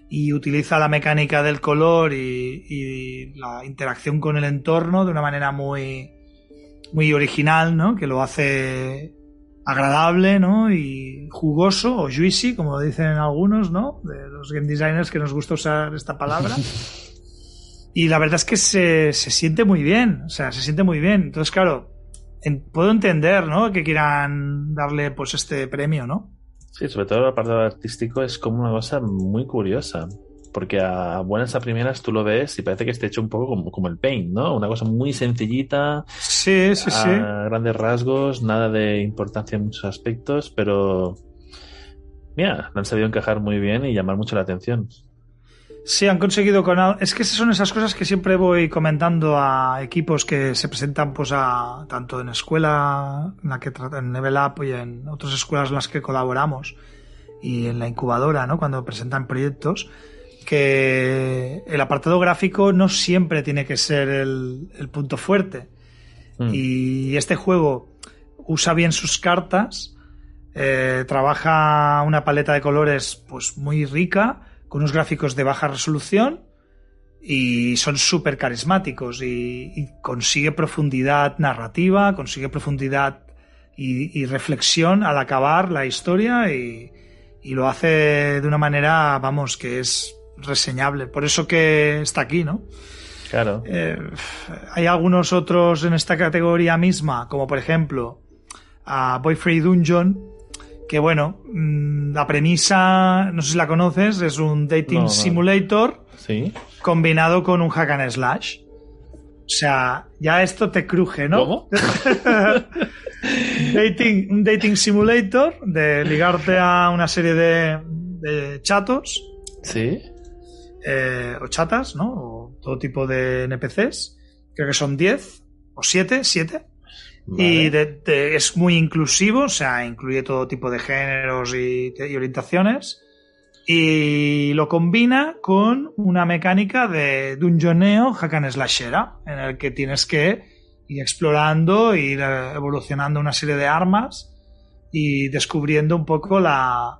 Speaker 1: Y utiliza la mecánica del color y, y la interacción con el entorno de una manera muy, muy original, ¿no? Que lo hace agradable, ¿no? Y jugoso o juicy, como dicen algunos, ¿no? De los game designers que nos gusta usar esta palabra. Y la verdad es que se, se, siente muy bien, o sea, se siente muy bien. Entonces, claro, en, puedo entender, ¿no? Que quieran darle, pues, este premio, ¿no?
Speaker 2: Sí, sobre todo el apartado artístico es como una cosa muy curiosa. Porque a buenas a primeras tú lo ves y parece que esté hecho un poco como, como el Paint, ¿no? Una cosa muy sencillita.
Speaker 1: Sí, sí,
Speaker 2: a
Speaker 1: sí.
Speaker 2: grandes rasgos, nada de importancia en muchos aspectos, pero. Mira, lo han sabido encajar muy bien y llamar mucho la atención.
Speaker 1: Sí, han conseguido con es que esas son esas cosas que siempre voy comentando a equipos que se presentan pues a tanto en escuela en la que en Level Up y en otras escuelas en las que colaboramos y en la incubadora, ¿no? Cuando presentan proyectos que el apartado gráfico no siempre tiene que ser el, el punto fuerte. Mm. Y este juego usa bien sus cartas, eh, trabaja una paleta de colores pues muy rica con unos gráficos de baja resolución y son súper carismáticos y, y, consigue profundidad narrativa, consigue profundidad y, y, reflexión al acabar la historia y, y, lo hace de una manera, vamos, que es reseñable. Por eso que está aquí, ¿no?
Speaker 2: Claro.
Speaker 1: Eh, hay algunos otros en esta categoría misma, como por ejemplo a Boyfriend Dungeon, que bueno, mm, la premisa, no sé si la conoces, es un dating
Speaker 2: No, no.
Speaker 1: simulator
Speaker 2: Sí.
Speaker 1: combinado con un hack and slash. O sea, ya esto te cruje, ¿no?
Speaker 2: ¿Cómo?
Speaker 1: dating, un dating simulator de ligarte a una serie de, de chatos
Speaker 2: Sí.
Speaker 1: eh, o chatas, ¿no? O todo tipo de NPCs. Creo que son 10 o 7, 7. Y
Speaker 2: Vale.
Speaker 1: de- de- es muy inclusivo, o sea, incluye todo tipo de géneros y, y orientaciones. Y lo combina con una mecánica de dungeoneo hack and slashera, en el que tienes que ir explorando, ir eh, evolucionando una serie de armas y descubriendo un poco la,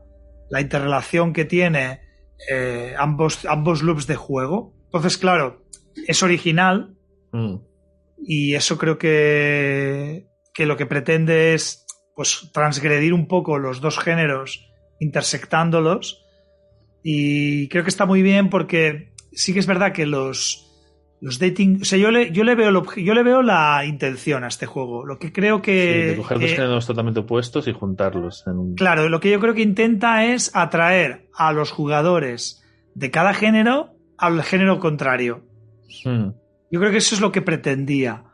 Speaker 1: la interrelación que tiene eh, ambos, ambos loops de juego. Entonces, claro, es original,
Speaker 2: Mm.
Speaker 1: Y eso creo que, que lo que pretende es pues transgredir un poco los dos géneros intersectándolos y creo que está muy bien porque sí que es verdad que los los dating o sea yo le, yo le veo el yo le veo la intención a este juego lo que creo
Speaker 2: Sí,
Speaker 1: que
Speaker 2: de coger dos
Speaker 1: eh,
Speaker 2: géneros totalmente opuestos y juntarlos en un.
Speaker 1: Claro, lo que yo creo que intenta es atraer a los jugadores de cada género al género contrario.
Speaker 2: Mm.
Speaker 1: Yo creo que eso es lo que pretendía.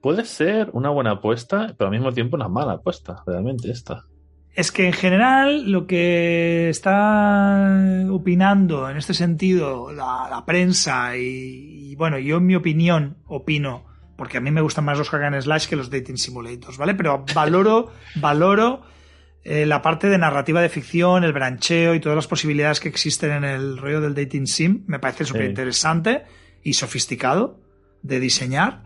Speaker 2: Puede ser una buena apuesta, pero al mismo tiempo una mala apuesta, realmente esta.
Speaker 1: Es que en general lo que está opinando en este sentido la, la prensa y, y, bueno, yo en mi opinión opino, porque a mí me gustan más los hack and slash que los dating simulators, ¿vale? Pero valoro, valoro eh, la parte de narrativa de ficción, el brancheo y todas las posibilidades que existen en el rollo del dating sim. Me parece súper interesante y sofisticado de diseñar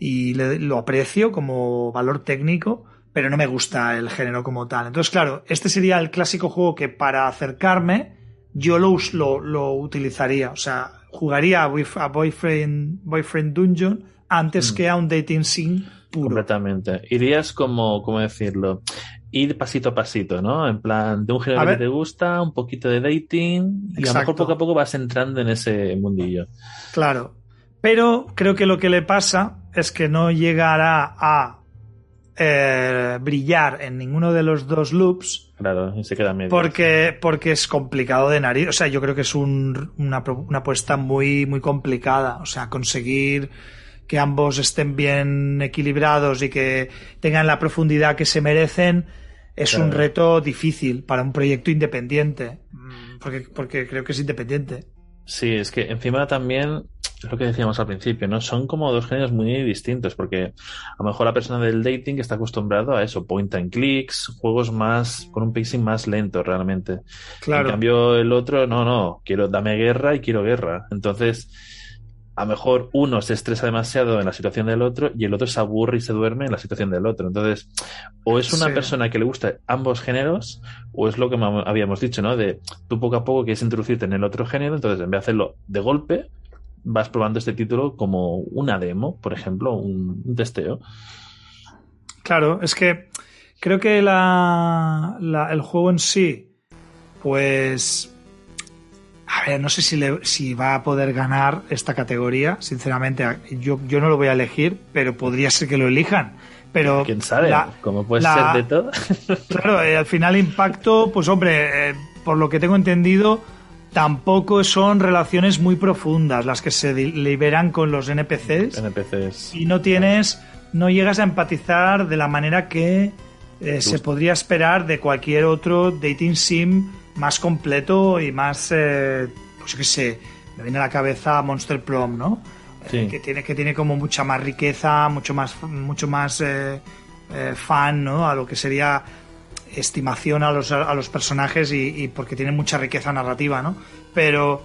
Speaker 1: y le- lo aprecio como valor técnico, pero no me gusta el género como tal. Entonces, claro, este sería el clásico juego que para acercarme yo lo, lo, lo utilizaría. O sea, jugaría a, Boyf- a Boyfriend, Boyfriend Dungeon antes
Speaker 2: Mm.
Speaker 1: que a un dating sim puro.
Speaker 2: Completamente. Irías como, ¿cómo decirlo? Ir pasito a pasito, ¿no? En plan, de un género
Speaker 1: A
Speaker 2: que
Speaker 1: ver.
Speaker 2: te gusta, un poquito de dating, y a lo mejor poco a poco vas entrando en ese mundillo.
Speaker 1: Claro. Pero creo que lo que le pasa es que no llegará a eh, brillar en ninguno de los dos loops
Speaker 2: Claro, y se queda medio.
Speaker 1: porque, porque es complicado de nariz. O sea, yo creo que es un- una, una apuesta muy, muy complicada. O sea, conseguir que ambos estén bien equilibrados y que tengan la profundidad que se merecen es
Speaker 2: Claro.
Speaker 1: un reto difícil para un proyecto independiente. Mm, Porque, porque creo que es independiente.
Speaker 2: Sí, es que encima también es lo que decíamos al principio, ¿no? Son como dos géneros muy distintos, porque a lo mejor la persona del dating está acostumbrado a eso, point and clicks, juegos más, con un pacing más lento realmente.
Speaker 1: Claro.
Speaker 2: En cambio, el otro, no, no, quiero, dame guerra y quiero guerra. Entonces, a lo mejor uno se estresa demasiado en la situación del otro y el otro se aburre y se duerme en la situación del otro. Entonces, o es una
Speaker 1: Sí.
Speaker 2: persona que le gusta ambos géneros, o es lo que habíamos dicho, ¿no? De tú poco a poco quieres introducirte en el otro género, entonces en vez de hacerlo de golpe, vas probando este título como una demo, por ejemplo, un, un testeo.
Speaker 1: Claro, es que creo que la, la- el juego en sí, pues. A ver, no sé si, le- si va a poder ganar esta categoría. Sinceramente, yo, yo no lo voy a elegir, pero podría ser que lo elijan. Pero
Speaker 2: ¿Quién sabe?
Speaker 1: la-
Speaker 2: como puede
Speaker 1: la-
Speaker 2: ser de todo.
Speaker 1: Claro, eh, al final impacto, pues hombre, eh, por lo que tengo entendido, tampoco son relaciones muy profundas las que se liberan con los NPCs
Speaker 2: NPCs.
Speaker 1: y no tienes, no llegas a empatizar de la manera que eh, se podría esperar de cualquier otro dating sim más completo y más, eh, pues yo qué sé, me viene a la cabeza Monster Prom, ¿no?
Speaker 2: Sí.
Speaker 1: Eh, que tiene que tiene como mucha más riqueza, mucho más, mucho más eh, eh, fan, ¿no? A lo que sería estimación a los, a los personajes y, y porque tiene mucha riqueza narrativa, ¿no? Pero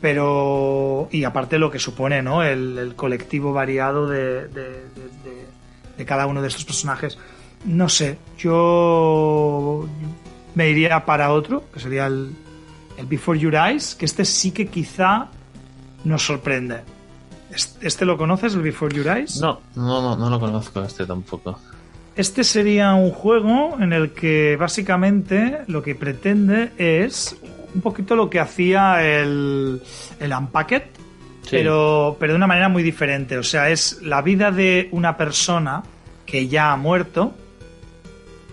Speaker 1: pero y aparte lo que supone no el, el colectivo variado de- de- de- de cada uno de estos personajes no sé yo me iría para otro que sería el, el Before Your Eyes que este sí que quizá nos sorprende ¿Es- ¿este lo conoces el Before Your Eyes?
Speaker 2: No, no, no, no lo conozco este tampoco.
Speaker 1: Este sería un juego en el que básicamente lo que pretende es un poquito lo que hacía el, el Unpacked,
Speaker 2: Sí.
Speaker 1: pero, pero de una manera muy diferente. O sea, es la vida de una persona que ya ha muerto,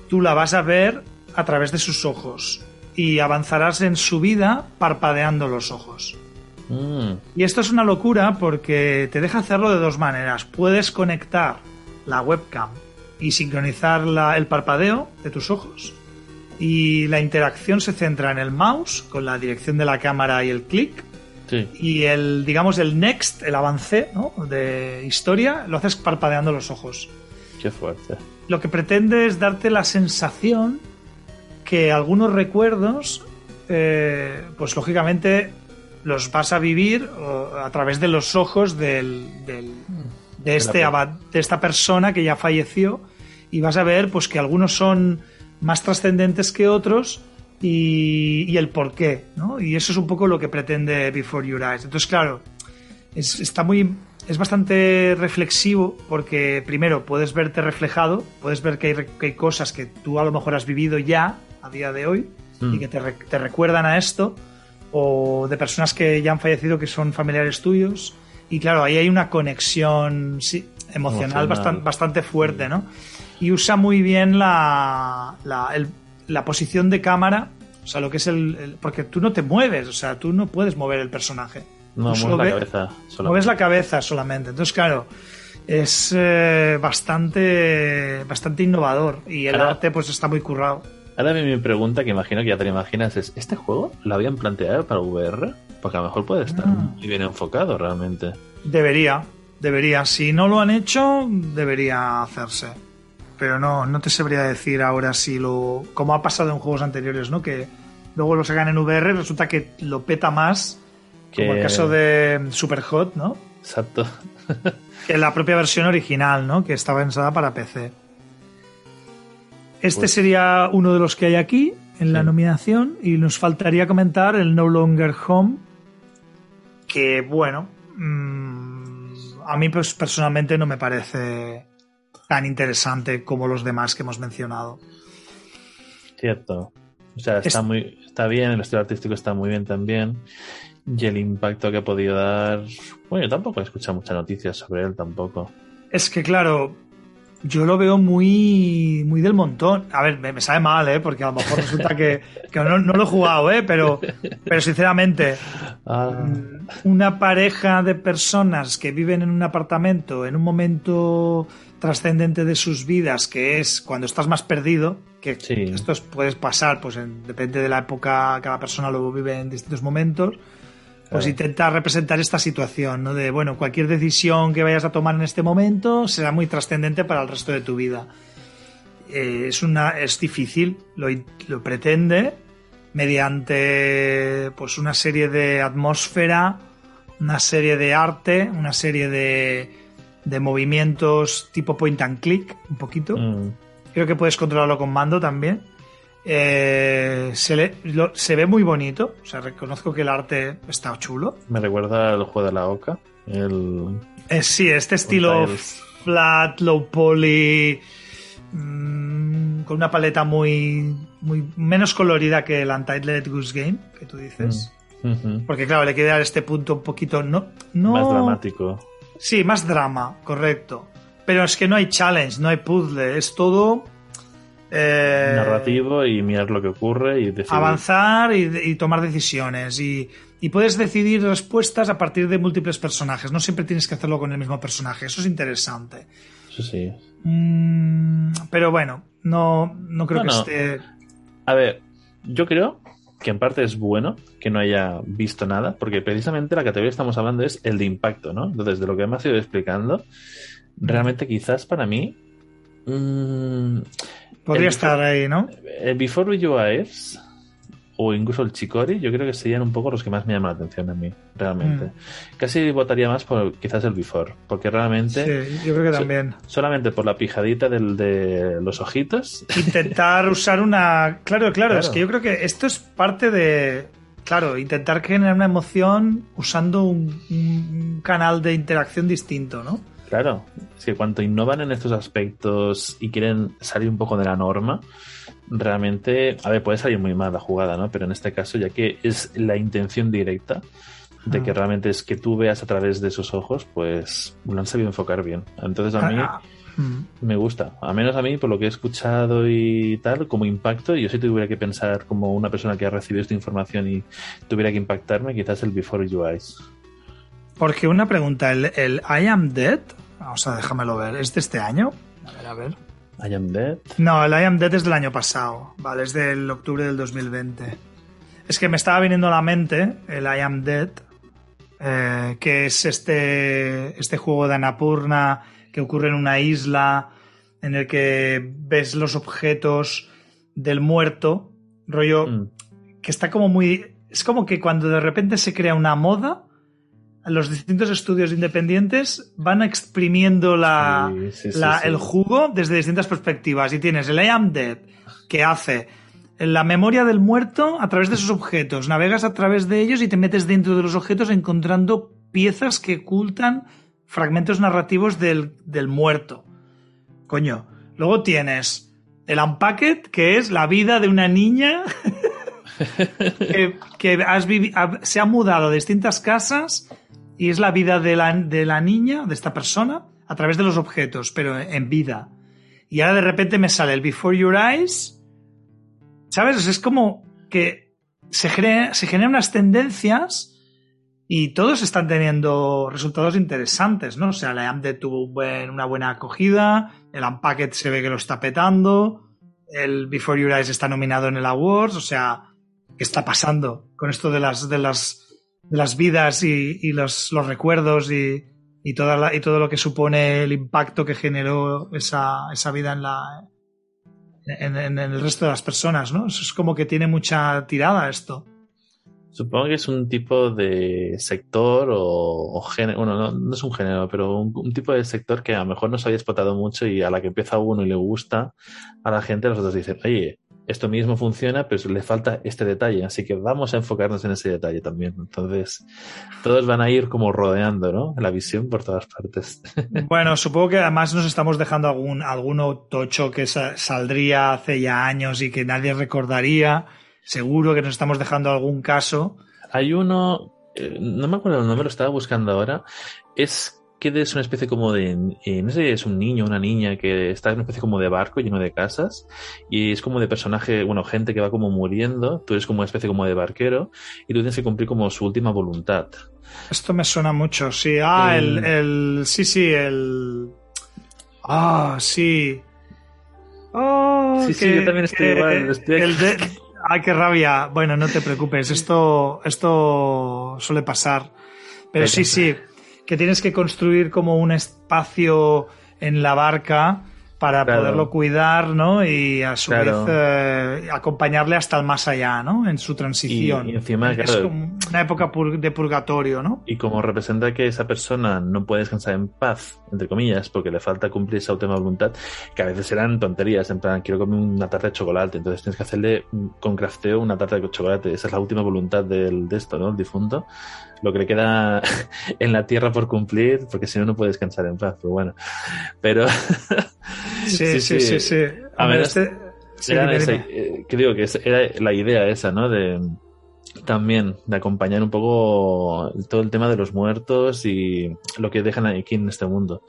Speaker 1: tú la vas a ver a través de sus ojos y avanzarás en su vida parpadeando los ojos.
Speaker 2: Mm,
Speaker 1: Y esto es una locura porque te deja hacerlo de dos maneras. Puedes conectar la webcam y sincronizar la- el parpadeo de tus ojos. Y la interacción se centra en el mouse, con la dirección de la cámara y el clic.
Speaker 2: sí.
Speaker 1: Y el, digamos, el next, el avance ¿no? de historia, lo haces parpadeando los ojos.
Speaker 2: Qué fuerte.
Speaker 1: Lo que pretende es darte la sensación que algunos recuerdos, eh, pues lógicamente los vas a vivir a través de los ojos del, del- de, este, de esta persona que ya falleció y vas a ver pues que algunos son más trascendentes que otros y, y el por qué, ¿no? Y eso es un poco lo que pretende Before Your Eyes. Entonces, claro, es, está muy es bastante reflexivo porque primero puedes verte reflejado, puedes ver que hay, re- que hay cosas que tú a lo mejor has vivido ya a día de hoy
Speaker 2: Mm.
Speaker 1: y que te, re- te recuerdan a esto o de personas que ya han fallecido que son familiares tuyos y claro, ahí hay una conexión sí, emocional,
Speaker 2: Emocional.
Speaker 1: bastan- bastante fuerte, ¿no? Y usa muy bien la, la, el- la posición de cámara, o sea, lo que es el, el- Porque tú no te mueves, o sea, tú no puedes mover el personaje.
Speaker 2: No, mueves la
Speaker 1: ve-
Speaker 2: cabeza. solamente.
Speaker 1: Mueves la cabeza solamente. Entonces, claro, es eh, bastante, bastante innovador y el arte pues está muy currado.
Speaker 2: Ahora mi pregunta, que imagino que ya te la imaginas, es: ¿este juego lo habían planteado para VR? Porque a lo mejor puede estar
Speaker 1: Ah.
Speaker 2: muy bien enfocado realmente.
Speaker 1: Debería, debería. Si no lo han hecho, debería hacerse. Pero no, no te sabría decir ahora si lo. Como ha pasado en juegos anteriores, ¿no? Que luego lo sacan en VR, resulta que lo peta más. Como
Speaker 2: Que-
Speaker 1: el caso de Superhot, ¿no?
Speaker 2: Exacto.
Speaker 1: Que la propia versión original, ¿no? Que estaba pensada para PC. Este
Speaker 2: Pues-
Speaker 1: sería uno de los que hay aquí en la nominación y nos faltaría comentar el No Longer Home, que bueno, mm, a mí pues personalmente no me parece tan interesante como los demás que hemos mencionado.
Speaker 2: Cierto. O sea, está
Speaker 1: Es-
Speaker 2: muy está bien, el estilo artístico está muy bien también. Y el impacto que ha podido dar. Bueno, yo tampoco he escuchado muchas noticias sobre él tampoco.
Speaker 1: Es que claro, yo lo veo muy, muy del montón. A ver, me, me sabe mal, ¿eh? Porque a lo mejor resulta que, que no, no lo he jugado, ¿eh? Pero, pero sinceramente,
Speaker 2: Ah,
Speaker 1: Mm, una pareja de personas que viven en un apartamento en un momento trascendente de sus vidas, que es cuando estás más perdido, que
Speaker 2: Sí.
Speaker 1: esto es- puedes pasar, pues en- depende de la época, cada persona lo vive en distintos momentos, pues
Speaker 2: Claro.
Speaker 1: intenta representar esta situación, ¿no? De, bueno, cualquier decisión que vayas a tomar en este momento será muy trascendente para el resto de tu vida. Eh, es una es difícil, lo, lo pretende mediante pues una serie de atmósfera una serie de arte, una serie de, de movimientos tipo point and click, un poquito.
Speaker 2: Mm.
Speaker 1: Creo que puedes controlarlo con mando también. Eh, se, le- lo- se ve muy bonito, o sea, reconozco que el arte está chulo.
Speaker 2: Me recuerda al juego de la Oca. El...
Speaker 1: Eh, sí, este estilo
Speaker 2: tiles.
Speaker 1: flat, low poly, mm, con una paleta muy, muy menos colorida que el Untitled Goose Game, que tú dices.
Speaker 2: Ujú.
Speaker 1: Porque claro, le quiere dar este punto un poquito no, no
Speaker 2: Más dramático.
Speaker 1: Sí, más drama, correcto. Pero es que no hay challenge, no hay puzzle, es todo eh,
Speaker 2: Narrativo y mirar lo que ocurre y decidir.
Speaker 1: avanzar y, y tomar decisiones. Y, y puedes decidir respuestas a partir de múltiples personajes. No siempre tienes que hacerlo con el mismo personaje. Eso es interesante.
Speaker 2: Eso sí.
Speaker 1: Mm, pero bueno, no, no creo
Speaker 2: Bueno.
Speaker 1: que esté.
Speaker 2: A ver, yo creo que en parte es bueno que no haya visto nada, porque precisamente la categoría que estamos hablando es el de impacto, ¿no? Entonces, de lo que me has ido explicando, realmente quizás para mí. mm,
Speaker 1: Podría estar ahí, ¿no?
Speaker 2: el Before You Eyes o incluso el Chicori, yo creo que serían un poco los que más me llaman la atención a mí, realmente.
Speaker 1: Mm.
Speaker 2: Casi votaría más por quizás el Before, porque realmente
Speaker 1: Sí, yo creo que también.
Speaker 2: solamente por la pijadita del, de los ojitos.
Speaker 1: Intentar usar una. Claro, claro,
Speaker 2: Claro.
Speaker 1: es que yo creo que esto es parte de. Claro, intentar generar una emoción usando un, un canal de interacción distinto, ¿no?
Speaker 2: Claro, es que cuanto innovan en estos aspectos y quieren salir un poco de la norma, realmente, a ver, puede salir muy mal la jugada, ¿no? Pero en este caso, ya que es la intención directa de que
Speaker 1: Ah.
Speaker 2: realmente es que tú veas a través de sus ojos, pues lo han sabido enfocar bien. Entonces a mí
Speaker 1: Ah, mm.
Speaker 2: me gusta, a menos a mí, por lo que he escuchado y tal, como impacto, yo si tuviera que pensar como una persona que ha recibido esta información y tuviera que impactarme, quizás el Before You Eyes.
Speaker 1: Porque una pregunta, ¿el, el I Am Dead? Vamos a déjamelo ver, ¿es de este año? A ver, a ver.
Speaker 2: I Am Dead.
Speaker 1: No, el I Am Dead es del año pasado, ¿vale? Es del octubre del 2020. Es que me estaba viniendo a la mente el I Am Dead, eh, que es este, este juego de Annapurna que ocurre en una isla en el que ves los objetos del muerto, rollo
Speaker 2: Mm.
Speaker 1: que está como muy... Es como que cuando de repente se crea una moda, los distintos estudios independientes van exprimiendo la,
Speaker 2: Sí, sí, sí,
Speaker 1: la-
Speaker 2: sí.
Speaker 1: el jugo desde distintas perspectivas. Y tienes el I Am Dead, que hace la memoria del muerto a través de esos objetos. Navegas a través de ellos y te metes dentro de los objetos encontrando piezas que ocultan fragmentos narrativos del, del muerto. Coño. Luego tienes el Unpacked, que es la vida de una niña que, que has se ha mudado a distintas casas y es la vida de la, de la niña, de esta persona, a través de los objetos, pero en vida. Y ahora de repente me sale el Before Your Eyes. ¿Sabes? Es como que se, crea- se generan unas tendencias y todos están teniendo resultados interesantes, ¿no? O sea, la Amde tuvo una buena acogida, el Unpacked se ve que lo está petando, el Before Your Eyes está nominado en el Awards, o sea, ¿qué está pasando con esto de las, de las, las vidas y, los, recuerdos y, toda la- y todo lo que supone el impacto que generó esa, esa vida en la en, el resto de las personas, ¿no? Eso es como que tiene mucha tirada esto.
Speaker 2: Supongo que es un tipo de sector o, género, bueno, no, no es un género, pero un, un tipo de sector que a lo mejor no se había explotado mucho y a la que empieza uno y le gusta, a la gente los otros dicen, oye, esto mismo funciona, pero le falta este detalle, así que vamos a enfocarnos en ese detalle también. Entonces, todos van a ir como rodeando, ¿no? La visión por todas partes.
Speaker 1: Bueno, supongo que además nos estamos dejando algún alguno tocho que sa- saldría hace ya años y que nadie recordaría. Seguro que nos estamos dejando algún caso.
Speaker 2: Hay uno, eh, no me acuerdo el nombre, lo estaba buscando ahora. Es que es una especie como de, eh, no sé, es un niño, una niña que está en una especie como de barco lleno de casas y es como de personaje, bueno, gente que va como muriendo. Tú eres como una especie como de barquero y tú tienes que cumplir como su última voluntad.
Speaker 1: Esto me suena mucho, sí. Ah, el,
Speaker 2: El-
Speaker 1: el sí, sí, el... Ah, sí. Oh,
Speaker 2: Sí, sí, yo también estoy igual, estoy
Speaker 1: el de- Ay, qué rabia. Bueno, no te preocupes, esto, esto suele pasar. Pero sí, sí, que tienes que construir como un espacio en la barca para
Speaker 2: Claro.
Speaker 1: poderlo cuidar, ¿no? Y a su
Speaker 2: Claro.
Speaker 1: vez eh, acompañarle hasta el más allá, ¿no? En su transición.
Speaker 2: Y- y encima,
Speaker 1: es como una época pur- de purgatorio, ¿no?
Speaker 2: Y como representa que esa persona no puede descansar en paz, entre comillas, porque le falta cumplir esa última voluntad, que a veces eran tonterías, en plan, quiero comer una tarta de chocolate, entonces tienes que hacerle mm, con crafteo una tarta de chocolate. Esa es la última voluntad del, de esto, ¿no? El difunto. Lo que le queda en la tierra por cumplir, porque si no, no puede descansar en paz. Pero bueno. Pero.
Speaker 1: Sí, sí, sí, sí.
Speaker 2: A
Speaker 1: A ver, este... sí,
Speaker 2: esa- eh, que digo que era la idea esa, ¿no? De también de acompañar un poco todo el tema de los muertos y lo que dejan aquí en este mundo.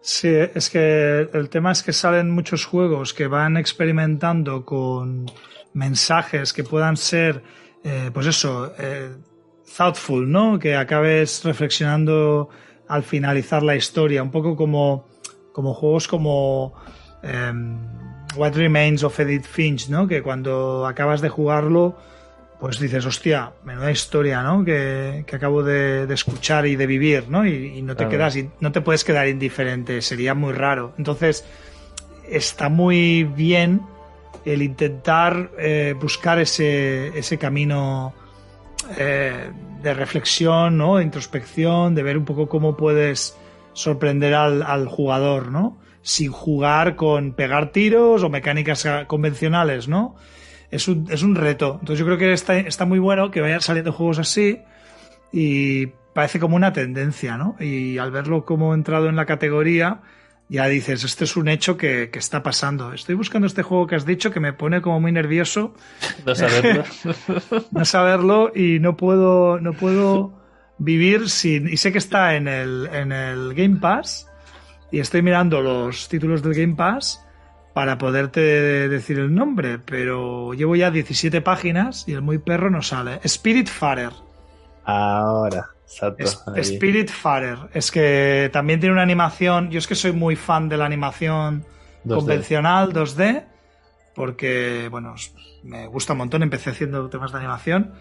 Speaker 1: Sí, es que el tema es que salen muchos juegos que van experimentando con mensajes que puedan ser, eh, pues eso, eh, thoughtful, ¿no? Que acabes reflexionando al finalizar la historia, un poco como, como juegos como em, What Remains of Edith Finch, ¿no? Que cuando acabas de jugarlo, pues dices, hostia, menuda historia, ¿no? Que, que acabo de, de escuchar y de vivir, ¿no? Y, y no te quedas, in- no te puedes quedar indiferente, sería muy raro. Entonces, está muy bien el intentar eh, buscar ese, ese camino eh, de reflexión, ¿no? De introspección, de ver un poco cómo puedes sorprender al, al jugador, ¿no? Sin jugar con pegar tiros o mecánicas ah, convencionales, ¿no? Es un, es un reto. Entonces yo creo que está, está muy bueno que vayan saliendo juegos así y parece como una tendencia, ¿no? Y al verlo como entrado en la categoría, ya dices, este es un hecho que, que está pasando. Estoy buscando este juego que has dicho que me pone como muy nervioso
Speaker 2: No saberlo.
Speaker 1: no saberlo y no puedo, no puedo vivir sin. Y sé que está en el, en el Game Pass y estoy mirando los títulos del Game Pass para poderte decir el nombre, pero llevo ya 17 páginas y el muy perro no sale. Spirit Farer.
Speaker 2: Ahora, exacto.
Speaker 1: Spirit Farer. Es que también tiene una animación. Yo es que soy muy fan de la animación
Speaker 2: 2D.
Speaker 1: convencional 2D, porque, bueno, me gusta un montón. Empecé haciendo temas de animación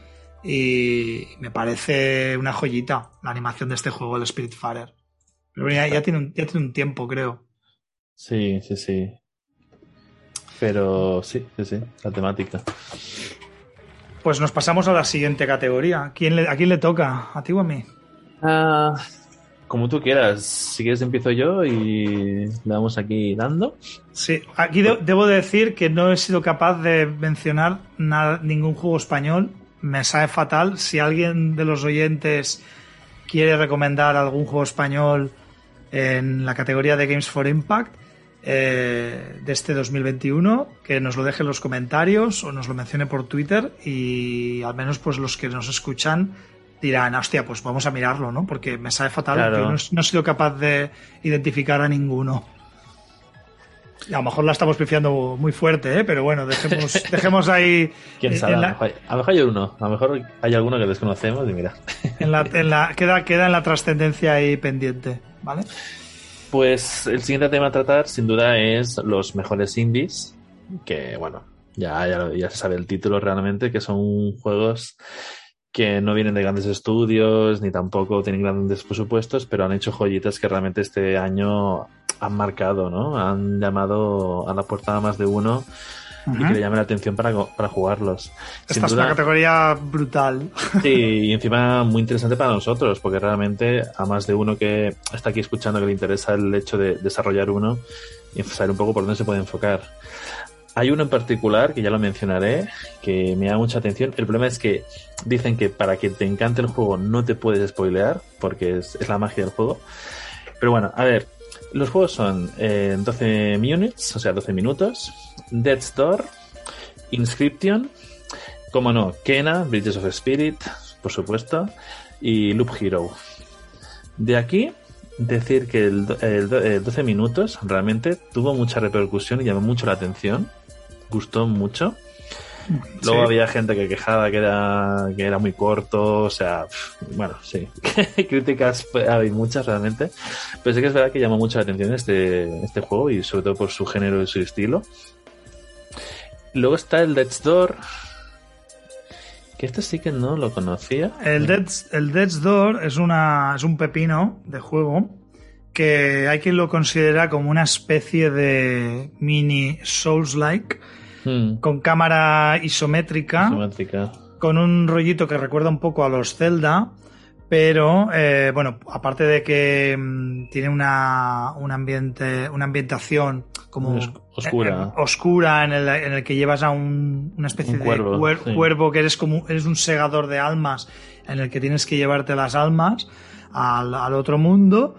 Speaker 1: y me parece una joyita la animación de este juego, el Spirit Farer. Pero ya tiene un, ya tiene un tiempo, creo.
Speaker 2: Sí, sí, sí. Pero sí, sí, sí, la temática.
Speaker 1: Pues nos pasamos a la siguiente categoría. ¿Quién le- ¿A quién le toca? ¿A ti o a mí?
Speaker 2: Ah, como tú quieras. Si quieres empiezo yo y le damos aquí dando.
Speaker 1: Sí, aquí de- debo decir que no he sido capaz de mencionar nada, ningún juego español. Me sabe fatal. Si alguien de los oyentes quiere recomendar algún juego español en la categoría de Games for Impact eh, de este 2021, que nos lo deje en los comentarios o nos lo mencione por Twitter y al menos pues los que nos escuchan dirán, hostia, pues vamos a mirarlo, ¿no? Porque me sabe fatal.
Speaker 2: Claro.
Speaker 1: Yo no, no he sido capaz de identificar a ninguno. Y a lo mejor la estamos pifiando muy fuerte, ¿eh? pero bueno, dejemos, dejemos ahí
Speaker 2: ¿Quién sabe?
Speaker 1: la-
Speaker 2: A lo mejor- a lo mejor hay uno. A lo mejor hay alguno que desconocemos y mira.
Speaker 1: en la, en la- queda, queda en la trascendencia ahí pendiente, ¿vale?
Speaker 2: Pues el siguiente tema a tratar, sin duda, es los mejores indies. Que bueno, ya, ya, ya se sabe el título realmente, que son juegos que no vienen de grandes estudios ni tampoco tienen grandes presupuestos, pero han hecho joyitas que realmente este año han marcado, ¿no? Han llamado a la puerta a más de uno y que le llame la atención para, para jugarlos. Sin
Speaker 1: Esta es
Speaker 2: duda-
Speaker 1: una categoría brutal.
Speaker 2: Sí, y encima muy interesante para nosotros, porque realmente a más de uno que está aquí escuchando que le interesa el hecho de desarrollar uno y saber un poco por dónde se puede enfocar. Hay uno en particular, que ya lo mencionaré, que me da mucha atención. El problema es que dicen que para que te encante el juego no te puedes spoilear, porque es, es la magia del juego. Pero bueno, a ver, los juegos son eh, 12 minutes, o sea, 12 minutos, Death's Door, Inscription, como no, Kena, Bridges of Spirit, por supuesto, y Loop Hero. De aquí, decir que el, el do- el 12 minutos realmente tuvo mucha repercusión y llamó mucho la atención. Gustó mucho. Luego
Speaker 1: Sí.
Speaker 2: había gente que quejaba que era, que era muy corto, o sea, bueno, sí, críticas pues, hay muchas realmente, pero sí que es verdad que llamó mucho la atención este, este juego y sobre todo por su género y su estilo. Luego está el Death's Door, que este sí que no lo conocía.
Speaker 1: El Death's, el Death's Door es, una, es un pepino de juego que hay quien lo considera como una especie de mini Souls-like,
Speaker 2: Hmm,
Speaker 1: con cámara isométrica,
Speaker 2: isométrica.
Speaker 1: con un rollito que recuerda un poco a los Zelda, pero eh, bueno, aparte de que mm, tiene una, un ambiente, una ambientación como
Speaker 2: os- oscura.
Speaker 1: eh, oscura en el, en el que llevas a un- una especie
Speaker 2: Un
Speaker 1: de
Speaker 2: cuervo,
Speaker 1: cuer-
Speaker 2: sí.
Speaker 1: cuervo que eres como eres un segador de almas en el que tienes que llevarte las almas al, al otro mundo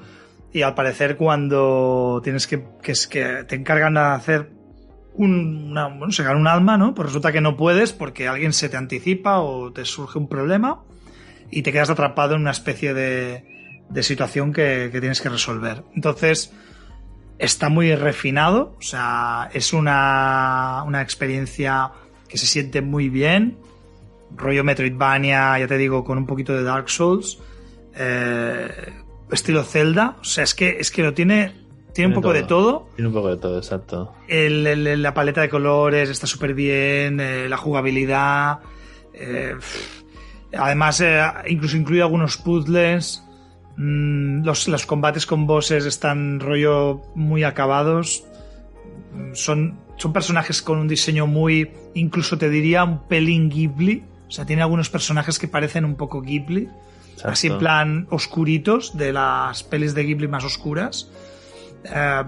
Speaker 1: y al parecer cuando tienes que que es que te encargan de hacer un, una, bueno, segar un alma, ¿no? Pues resulta que no puedes porque alguien se te anticipa o te surge un problema y te quedas atrapado en una especie de, de situación que, que tienes que resolver. Entonces, está muy refinado, o sea, es una, una experiencia que se siente muy bien, rollo Metroidvania, ya te digo, con un poquito de Dark Souls, eh, estilo Zelda, o sea, es que, es que lo tiene, tiene un poco de todo.
Speaker 2: Tiene un poco de todo, exacto.
Speaker 1: El- el- la paleta de colores está súper bien, eh, la jugabilidad. eh, además, eh, incluso incluye algunos puzzles. Mm, los, los combates con bosses están rollo muy acabados. Mm, Son, son personajes con un diseño muy, incluso te diría, un pelín Ghibli. O sea, tiene algunos personajes que parecen un poco Ghibli.
Speaker 2: exacto.
Speaker 1: Así en plan oscuritos, de las pelis de Ghibli más oscuras. Eh,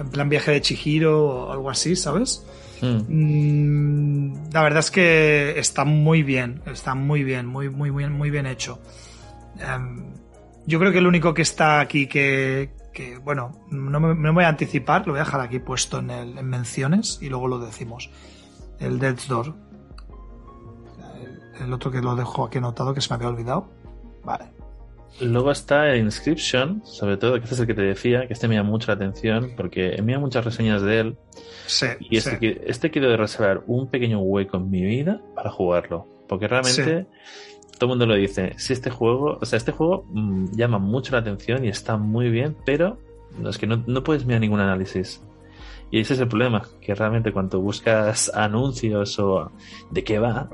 Speaker 1: en plan viaje de Chihiro o algo así, ¿sabes?
Speaker 2: Hmm,
Speaker 1: Mm, la verdad es que está muy bien, está muy bien, muy, muy, muy, muy bien hecho. Em, yo creo que el único que está aquí que, que, bueno, no me, no me voy a anticipar, lo voy a dejar aquí puesto en, el- en menciones y luego lo decimos. El Death's Door. El, el otro que lo dejo aquí anotado que se me había olvidado. Vale.
Speaker 2: Luego está el Inscription, sobre todo, que este es el que te decía, que este me llama mucho la atención, porque envía muchas reseñas de él.
Speaker 1: Sí,
Speaker 2: Y este,
Speaker 1: sí.
Speaker 2: este quiero reservar un pequeño hueco en mi vida para jugarlo. Porque realmente todo el mundo lo dice. Si este juego, o sea, este juego mm, llama mucho la atención y está muy bien, pero es que no, no puedes mirar ningún análisis. Y ese es el problema, que realmente cuando buscas anuncios o de qué va,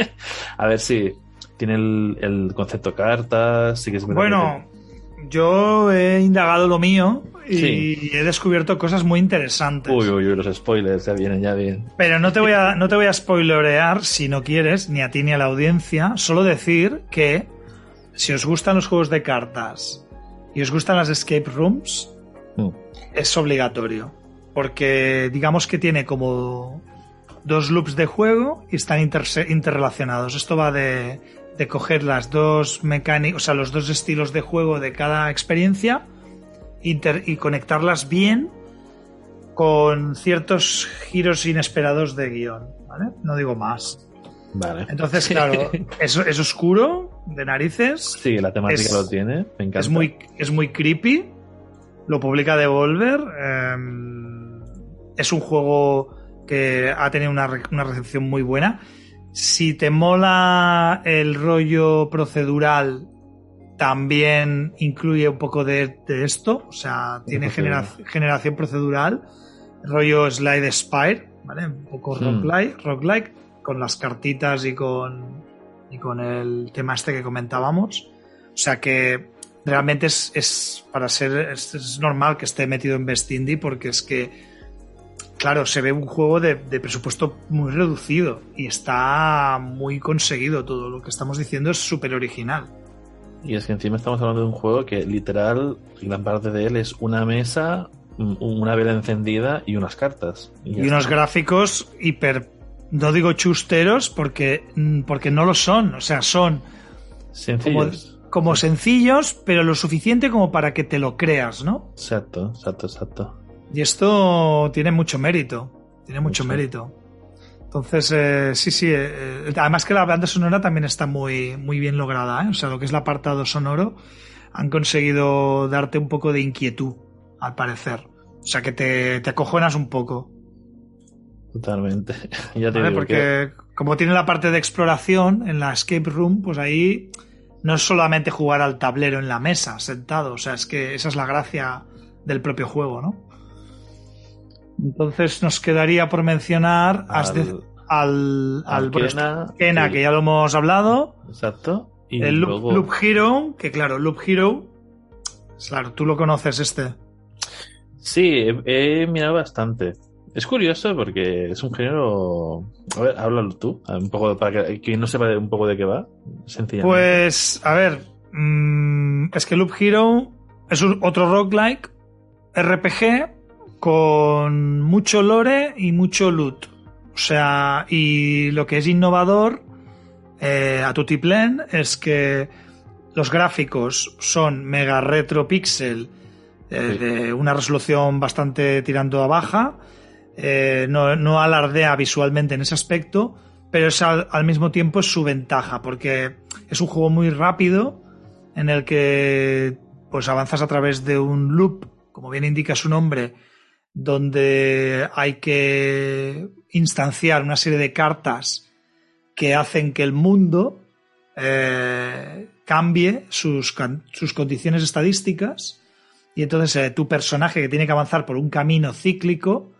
Speaker 2: a ver si tiene el, el concepto cartas, sí que es
Speaker 1: Bueno, yo he indagado lo mío y
Speaker 2: Sí.
Speaker 1: he descubierto cosas muy interesantes.
Speaker 2: te- Uy, uy, uy, los spoilers ya vienen, ya bien.
Speaker 1: Pero no te voy a, no te voy a spoilerear si no quieres, ni a ti ni a la audiencia. Solo decir que si os gustan los juegos de cartas y os gustan las escape rooms,
Speaker 2: Mm.
Speaker 1: es obligatorio. Porque digamos que tiene como dos loops de juego y están interrelacionados. Esto va de, de coger las dos mecánicas, o sea, los dos estilos de juego de cada experiencia inter- y conectarlas bien con ciertos giros inesperados de guion. ¿vale? No digo más.
Speaker 2: Vale.
Speaker 1: Entonces, claro, es, es oscuro, de narices,
Speaker 2: Sí, la temática
Speaker 1: es-
Speaker 2: lo tiene, me encanta.
Speaker 1: es muy, es muy creepy. Lo publica Devolver. em, es un juego que ha tenido una, re- una recepción muy buena. Si te mola el rollo procedural, también incluye un poco de, de esto. O sea, tiene genera- generación procedural. Rollo Slide Spire, ¿vale? Un poco
Speaker 2: Hmm.
Speaker 1: roguelike, roguelike, con las cartitas y con, y con el tema este que comentábamos. O sea que realmente es, es para ser es, es normal que esté metido en Best Indie porque es que claro se ve un juego de, de presupuesto muy reducido y está muy conseguido. Todo lo que estamos diciendo es súper original.
Speaker 2: Y es que encima estamos hablando de un juego que literal, gran parte de él es una mesa, un- una vela encendida y unas cartas.
Speaker 1: y unos gráficos hiper no digo chusteros porque mm, porque no lo son. O sea son como, como sencillos pero lo suficiente como para que te lo creas no
Speaker 2: Exacto, exacto, exacto.
Speaker 1: Y esto tiene mucho mérito. Tiene mucho,
Speaker 2: Mucho.
Speaker 1: mérito. Entonces, eh, sí, sí. eh, además que la banda sonora también está muy, muy bien lograda. ¿eh? O sea, lo que es el apartado sonoro, han conseguido darte un poco de inquietud, al parecer. O sea, que te, te acojonas un poco.
Speaker 2: Totalmente. ya te
Speaker 1: ¿vale?
Speaker 2: digo que
Speaker 1: Porque como tiene la parte de exploración en la escape room, pues ahí no es solamente jugar al tablero en la mesa, sentado. O sea, es que esa es la gracia del propio juego, ¿no? Entonces nos quedaría por mencionar
Speaker 2: al,
Speaker 1: al, al,
Speaker 2: al
Speaker 1: bueno,
Speaker 2: Kena,
Speaker 1: Kena,
Speaker 2: el-
Speaker 1: que ya lo hemos hablado.
Speaker 2: Exacto. Y
Speaker 1: el Loop,
Speaker 2: luego
Speaker 1: Loop Hero, que claro, Loop Hero Claro, tú lo conoces este.
Speaker 2: Sí, he, he mirado bastante. Es curioso porque es un género. A ver, háblalo tú, un poco para que quien no sepa un poco de qué va. Sencillamente.
Speaker 1: Pues, a ver, mmm, es que Loop Hero es un, otro roguelike RPG con mucho lore y mucho loot. O sea, y lo que es innovador eh, a Tutiplen es que los gráficos son mega retro pixel eh,
Speaker 2: Sí.
Speaker 1: de una resolución bastante tirando a baja. Eh, no, no alardea visualmente en ese aspecto, pero es al, al mismo tiempo es su ventaja, porque es un juego muy rápido en el que pues avanzas a través de un loop, como bien indica su nombre, donde hay que instanciar una serie de cartas que hacen que el mundo eh, cambie sus, sus condiciones estadísticas. Y entonces eh, tu personaje que tiene que avanzar por un camino cíclico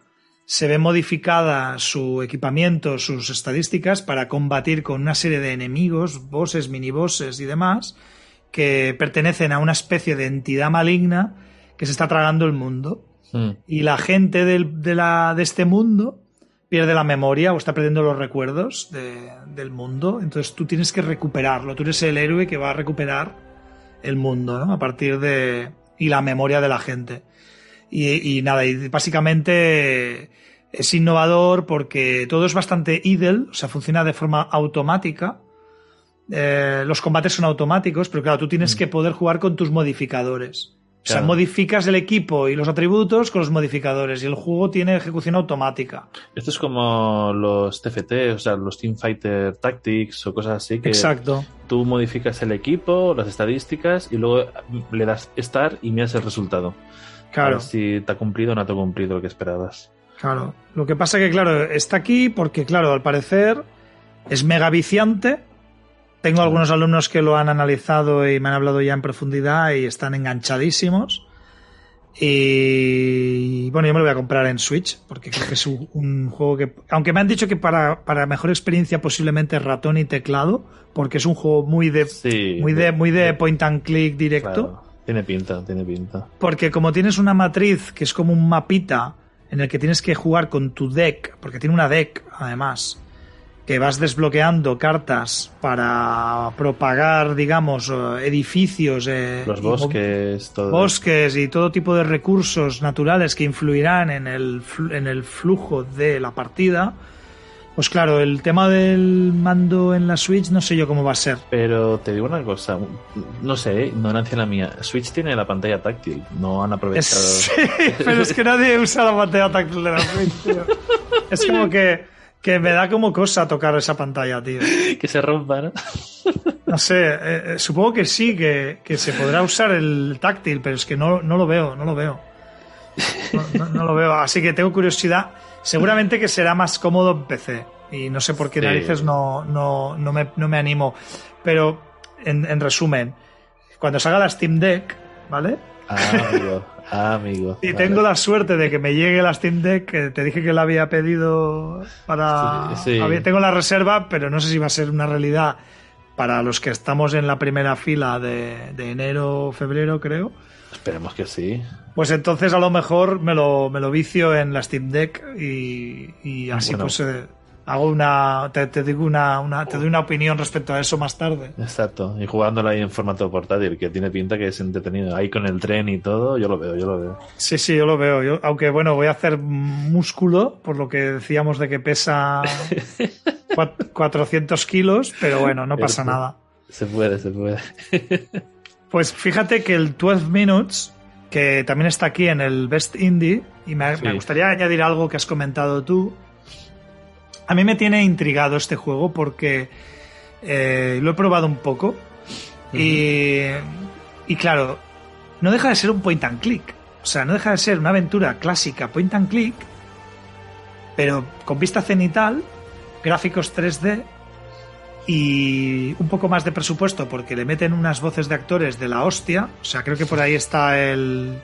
Speaker 1: se ve modificada su equipamiento, sus estadísticas para combatir con una serie de enemigos, bosses, minibosses y demás que pertenecen a una especie de entidad maligna que se está tragando el mundo
Speaker 2: Mm.
Speaker 1: y la gente del- de, la, de este mundo pierde la memoria o está perdiendo los recuerdos de- del mundo. Entonces tú tienes que recuperarlo. Tú eres el héroe que va a recuperar el mundo, ¿no? A partir de... y la memoria de la gente. Y, y nada, y básicamente es innovador porque todo es bastante idle, o sea, funciona de forma automática. Eh, los combates son automáticos, pero claro, tú tienes
Speaker 2: Mm.
Speaker 1: que poder jugar con tus modificadores. O sea, modificas el equipo y los atributos con los modificadores y el juego tiene ejecución automática.
Speaker 2: Esto es como los TFT, o sea, los Team Fighter Tactics o cosas así que
Speaker 1: Exacto.
Speaker 2: tú modificas el equipo, las estadísticas y luego le das Start y miras el resultado. A
Speaker 1: Claro,
Speaker 2: ver si te ha cumplido o no te ha cumplido lo que esperabas.
Speaker 1: claro. Lo que pasa que, claro, está aquí porque, claro, al parecer es mega viciante. Tengo algunos alumnos que lo han analizado y me han hablado ya en profundidad y están enganchadísimos. Y bueno, yo me lo voy a comprar en Switch porque creo que es un, un juego que, aunque me han dicho que para, para mejor experiencia posiblemente ratón y teclado, porque es un juego muy de,
Speaker 2: Sí.
Speaker 1: muy de, muy de point and click directo.
Speaker 2: Claro. Tiene pinta, tiene pinta.
Speaker 1: Porque como tienes una matriz que es como un mapita en el que tienes que jugar con tu deck, porque tiene una deck además, que vas desbloqueando cartas para propagar, digamos, eh, edificios, eh,
Speaker 2: Los bosques, todo.
Speaker 1: bosques y todo tipo de recursos naturales que influirán en el, en el flujo de la partida. Pues claro, el tema del mando en la Switch no sé yo cómo va a ser.
Speaker 2: Pero te digo una cosa, no sé, ignorancia la mía. Switch tiene la pantalla táctil, no han aprovechado.
Speaker 1: Sí, pero es que nadie usa la pantalla táctil de la Switch, tío. Es como que, que me da como cosa tocar esa pantalla, tío.
Speaker 2: que se rompa, ¿no?
Speaker 1: No sé, eh, eh, supongo que sí, que, que se podrá usar el táctil, pero es que no, no lo veo, no lo veo. No, no- no lo veo, así que tengo curiosidad. Seguramente que será más cómodo en PC. Y no sé por qué
Speaker 2: Sí.
Speaker 1: narices no, no, no, me, no me animo. Pero, en, en resumen, cuando salga la Steam Deck, ¿vale?
Speaker 2: Ah, ah, amigo.
Speaker 1: Y
Speaker 2: Vale.
Speaker 1: tengo la suerte de que me llegue la Steam Deck, que te dije que la había pedido para...
Speaker 2: Sí, sí.
Speaker 1: había- tengo la reserva, pero no sé si va a ser una realidad para los que estamos en la primera fila de, de enero o febrero, creo.
Speaker 2: Esperemos que sí.
Speaker 1: Pues entonces a lo mejor me lo, me lo vicio en la Steam Deck y, y así
Speaker 2: Bueno.
Speaker 1: pues eh, hago una... Te, te digo una, una- te doy una opinión respecto a eso más tarde.
Speaker 2: Exacto. Y jugándola ahí en formato portátil, que tiene pinta que es entretenido. Ahí con el tren y todo, yo lo veo, yo lo veo.
Speaker 1: Sí, sí, yo lo veo. Yo, aunque bueno, voy a hacer músculo, por lo que decíamos de que pesa cua- 400 kilos, pero bueno, no pasa nada.
Speaker 2: Se puede, se puede.
Speaker 1: Pues fíjate que el 12 Minutes, que también está aquí en el Best Indie, y me,
Speaker 2: Sí.
Speaker 1: me gustaría añadir algo que has comentado tú. A mí me tiene intrigado este juego porque eh, lo he probado un poco y, y claro, no deja de ser un point and click. O sea, no deja de ser una aventura clásica point and click, pero con vista cenital, gráficos 3D y un poco más de presupuesto porque le meten unas voces de actores de la hostia. O sea, creo que por ahí está el...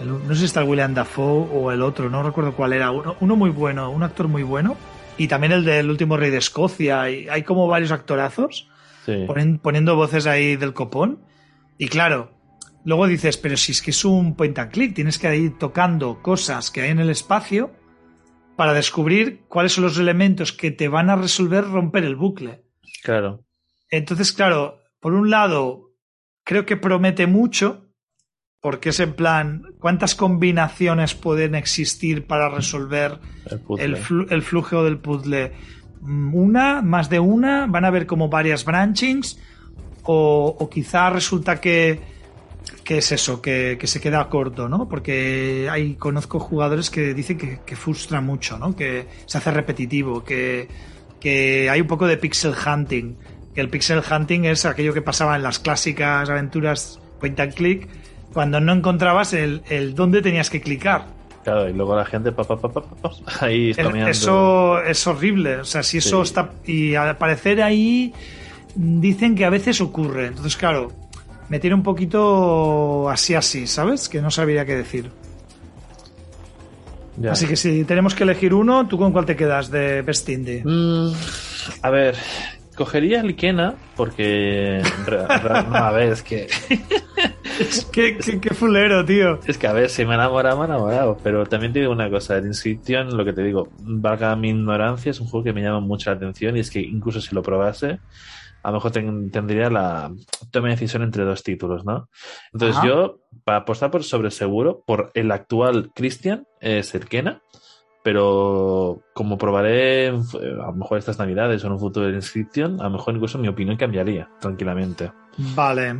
Speaker 1: el- no sé si está el William Dafoe o el otro, no recuerdo cuál era. Uno, uno muy bueno, un actor muy bueno. Y también el del último rey de Escocia. Y hay como varios actorazos
Speaker 2: Sí.
Speaker 1: ponen- poniendo voces ahí del copón. Y claro, luego dices, pero si es que es un point and click, tienes que ir tocando cosas que hay en el espacio para descubrir cuáles son los elementos que te van a resolver romper el bucle.
Speaker 2: Claro.
Speaker 1: Entonces, claro, por un lado, creo que promete mucho, porque es en plan, ¿cuántas combinaciones pueden existir para resolver
Speaker 2: El puzzle.
Speaker 1: el, flu- el flujo del puzzle? Mm, ¿Una? ¿Más de una? ¿Van a haber como varias branchings? ¿O, o quizá resulta que, que es eso, que, que se queda corto, ¿no? Porque hay, conozco jugadores que dicen que, que frustra mucho, ¿no? Que se hace repetitivo, que, que hay un poco de pixel hunting. Que el pixel hunting es aquello que pasaba en las clásicas aventuras point and click, cuando no encontrabas el, el dónde tenías que clicar.
Speaker 2: Claro, y luego la gente pa, pa, pa, pa, pa, pa, ahí
Speaker 1: El-. Eso es horrible. O sea, si eso
Speaker 2: Sí.
Speaker 1: está. Y al parecer ahí dicen que a veces ocurre. Entonces, claro, me tiene un poquito así, así, ¿sabes? Que no sabría qué decir.
Speaker 2: Ya.
Speaker 1: Así que si tenemos que elegir uno, ¿tú con cuál te quedas de Best Indie?
Speaker 2: Mm, a ver, cogería el Kena porque... no, a ver, es que...
Speaker 1: qué, qué, qué fulero, tío.
Speaker 2: Es que a ver, si me he enamorado, me he enamorado. Pero también te digo una cosa, el Inscription, lo que te digo, valga mi ignorancia, es un juego que me llama mucho la atención y es que incluso si lo probase, a lo mejor ten- tendría la toma de decisión entre dos títulos, ¿no? Entonces
Speaker 1: Ajá.
Speaker 2: yo, para apostar por sobre seguro, por el actual Christian, es el Kena, pero como probaré eh, a lo mejor estas navidades o en un futuro el Inscription, a lo mejor incluso mi opinión cambiaría, tranquilamente.
Speaker 1: Vale.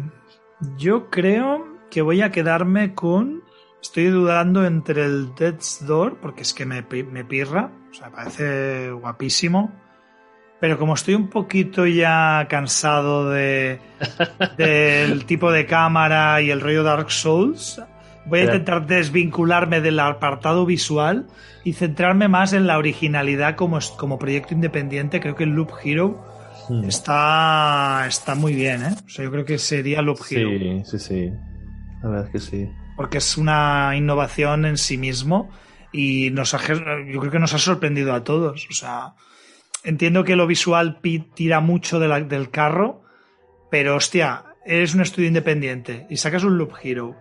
Speaker 1: Yo creo que voy a quedarme con. Estoy dudando entre el Death's Door, porque es que me, me pirra. O sea, me parece guapísimo. Pero como estoy un poquito ya cansado de del tipo de cámara y el rollo Dark Souls, voy a intentar desvincularme del apartado visual y centrarme más en la originalidad como, como proyecto independiente. Creo que el Loop Hero
Speaker 2: Hmm.
Speaker 1: Está, está muy bien, ¿eh? O sea, yo creo que sería Loop Hero.
Speaker 2: Sí, sí, sí. La verdad es que sí.
Speaker 1: Porque es una innovación en sí mismo y nos ha, yo creo que nos ha sorprendido a todos. O sea, entiendo que lo visual tira mucho de la- del carro, pero hostia, eres un estudio independiente y sacas un Loop Hero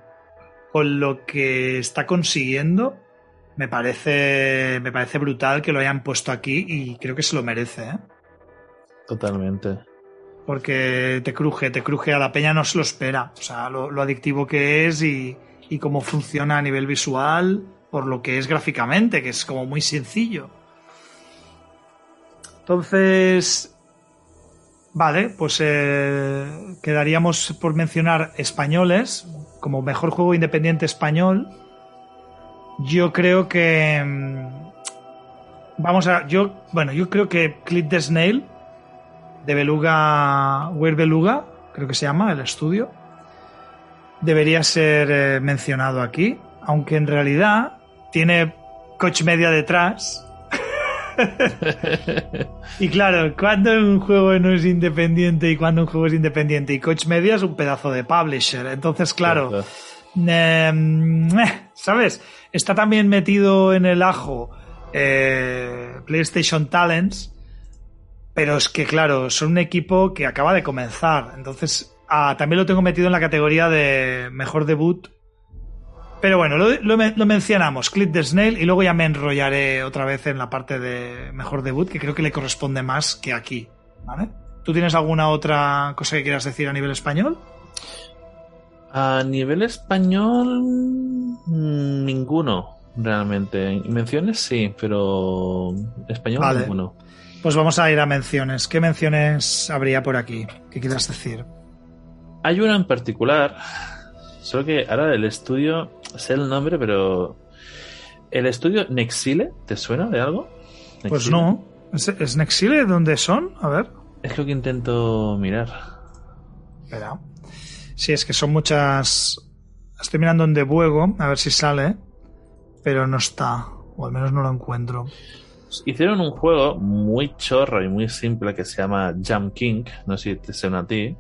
Speaker 1: con lo que está consiguiendo. Me parece, me parece brutal que lo hayan puesto aquí y creo que se lo merece, ¿eh?
Speaker 2: Totalmente.
Speaker 1: porque te cruje, te cruje a la peña no se lo espera, o sea, lo, lo adictivo que es y, y cómo funciona a nivel visual, por lo que es gráficamente, que es como muy sencillo. Entonces, vale, pues eh, quedaríamos por mencionar españoles como mejor juego independiente español. Yo creo que mm, vamos a, yo, bueno, yo creo que Clip the Snail de Beluga, Weir Beluga, creo que se llama el estudio, debería ser eh, mencionado aquí, aunque en realidad tiene Coach Media detrás. y claro, cuando un juego no es independiente y cuando un juego es independiente y Coach Media es un pedazo de publisher, entonces claro,
Speaker 2: Cierto.
Speaker 1: eh, ¿sabes? Está también metido en el ajo eh, PlayStation Talents, pero es que, claro, son un equipo que acaba de comenzar. Entonces, ah, también lo tengo metido en la categoría de mejor debut. Pero bueno, lo, lo men- lo mencionamos, Clip the Snail, y luego ya me enrollaré otra vez en la parte de mejor debut, que creo que le corresponde más que aquí. ¿Vale? ¿Tú tienes alguna otra cosa que quieras decir a nivel español?
Speaker 2: A nivel español, mm, ninguno, realmente. Menciones sí, pero español
Speaker 1: Vale.
Speaker 2: ninguno.
Speaker 1: Pues vamos a ir a menciones. ¿Qué menciones habría por aquí? ¿Qué quieras decir?
Speaker 2: Hay una en particular, solo que ahora el estudio, sé el nombre, pero... ¿El estudio Nexile te suena de algo?
Speaker 1: Pues no. ¿Es, es Nexile? ¿Dónde son? A ver.
Speaker 2: Es lo que intento mirar.
Speaker 1: Espera. Sí, es que son muchas. Estoy mirando en Debuego, a ver si sale. Pero no está. O al menos no lo encuentro.
Speaker 2: Hicieron un juego muy chorro y muy simple que se llama Jump King, no sé si te suena a ti,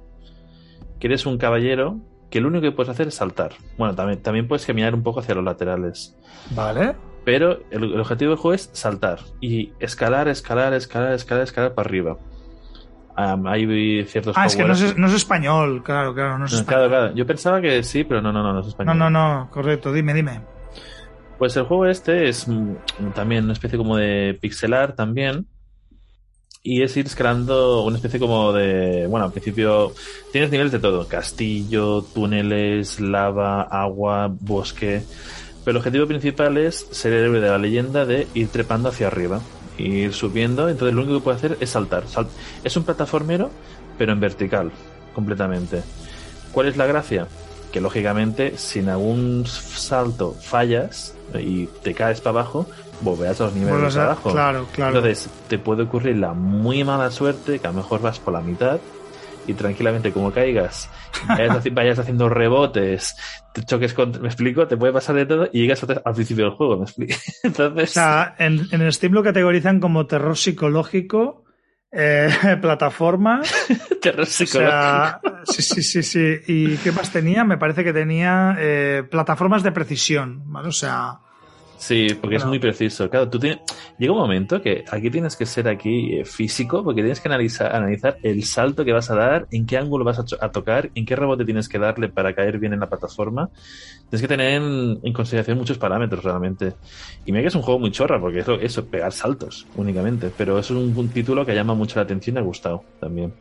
Speaker 2: que eres un caballero que lo único que puedes hacer es saltar. Bueno, también, también puedes caminar un poco hacia los laterales.
Speaker 1: Vale.
Speaker 2: Pero el, el objetivo del juego es saltar y escalar, escalar, escalar, escalar, escalar para arriba. hay ciertos.
Speaker 1: Ah, es que no es, no es, español, claro, claro, no es español.
Speaker 2: Claro, claro. Yo pensaba que sí, pero no, no, no, no es español.
Speaker 1: No, no, no, correcto, dime, dime.
Speaker 2: Pues el juego este es también una especie como de pixelar también. Y es ir escalando una especie como de. Bueno, al principio tienes niveles de todo: castillo, túneles, lava, agua, bosque. Pero el objetivo principal es ser el héroe de la leyenda de ir trepando hacia arriba, ir subiendo. Entonces lo único que puede hacer es saltar. es un plataformero, pero en vertical, completamente. ¿Cuál es la gracia? Que lógicamente, si en algún salto fallas, y te caes para abajo, volverás a los niveles de abajo.
Speaker 1: Claro, claro.
Speaker 2: Entonces, te puede ocurrir la muy mala suerte que a lo mejor vas por la mitad y tranquilamente como caigas, vayas, haciendo rebotes, te choques con... ¿Me explico? Te puede pasar de todo y llegas al principio del juego, ¿me explico? Entonces...
Speaker 1: O sea, en, en el Steam lo categorizan como terror psicológico, eh, plataforma.
Speaker 2: terror psicológico.
Speaker 1: sí, sí, sí, sí. ¿Y qué más tenía? Me parece que tenía eh, plataformas de precisión, ¿vale? O sea...
Speaker 2: Sí, porque es muy preciso. Claro, tú tienes... llega un momento que aquí tienes que ser aquí eh, físico, porque tienes que analizar, analizar el salto que vas a dar, en qué ángulo vas a, tocar, en qué rebote tienes que darle para caer bien en la plataforma. Tienes que tener en, consideración muchos parámetros realmente. Y mira que es un juego muy chorra, porque es eso, pegar saltos únicamente. Pero es un, título que llama mucho la atención y ha gustado también.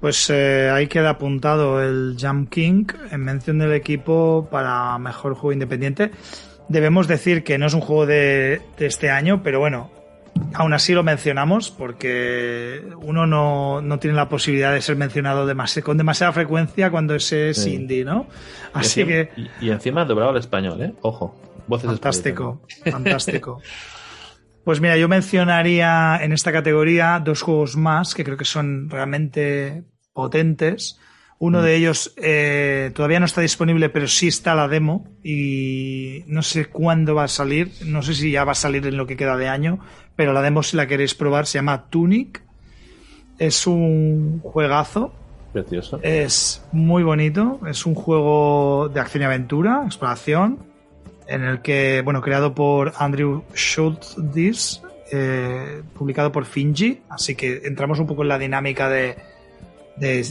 Speaker 1: Pues eh, ahí queda apuntado el Jump King en mención del equipo para mejor juego independiente. Debemos decir que no es un juego de, este año, pero bueno, aún así lo mencionamos porque uno no, tiene la posibilidad de ser mencionado con demasiada frecuencia cuando ese es indie, ¿no? Así que.
Speaker 2: Y, encima doblado al español, ¿eh? Ojo. Voces
Speaker 1: fantástico, fantástico. Pues mira, yo mencionaría en esta categoría dos juegos más que creo que son realmente potentes. Uno de mm. ellos eh, todavía no está disponible, pero sí está la demo y no sé cuándo va a salir. No sé si ya va a salir en lo que queda de año, pero la demo si la queréis probar se llama Tunic. Es un juegazo.
Speaker 2: Precioso.
Speaker 1: Es muy bonito. Es un juego de acción y aventura, exploración, en el que, bueno, creado por Andrew Schultz, eh, publicado por Finji. Así que entramos un poco en la dinámica de, de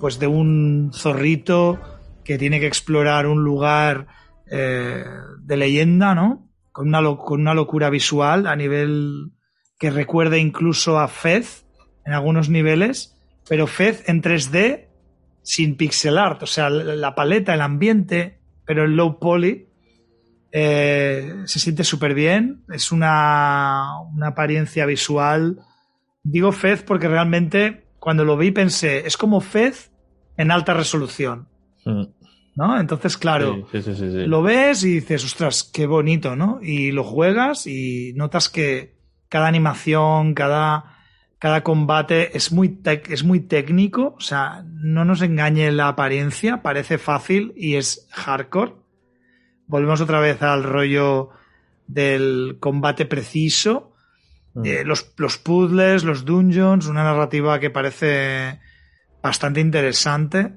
Speaker 1: pues de un zorrito que tiene que explorar un lugar eh, de leyenda, ¿no? Con una, con una locura visual a nivel que recuerda incluso a Fez en algunos niveles, pero Fez en 3D sin pixel art, o sea, la paleta, el ambiente, pero el low poly eh, se siente súper bien, es una, una apariencia visual. Digo Fez porque realmente cuando lo vi pensé, es como Fez en alta resolución. Mm. ¿No? Entonces, claro, lo ves y dices, ostras, qué bonito, ¿no? Y lo juegas y notas que cada animación, cada, cada combate es muy, es muy técnico, o sea, no nos engañe la apariencia, parece fácil y es hardcore. Volvemos otra vez al rollo del combate preciso, mm. eh, los, los puzzles, los dungeons, una narrativa que parece bastante interesante.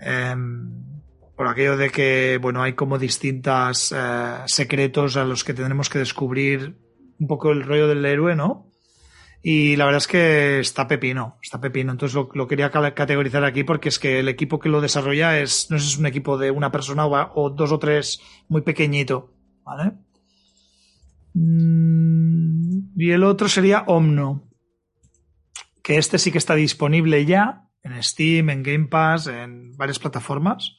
Speaker 1: Em, por aquello de que, bueno, hay como distintos eh, secretos a los que tendremos que descubrir un poco el rollo del héroe, ¿no? Y la verdad es que está pepino, está pepino. Entonces lo, quería categorizar aquí porque es que el equipo que lo desarrolla es, no es un equipo de una persona o, dos o tres muy pequeñito, ¿vale? Mm, y el otro sería Omno, que este sí que está disponible ya en Steam, en Game Pass, en varias plataformas.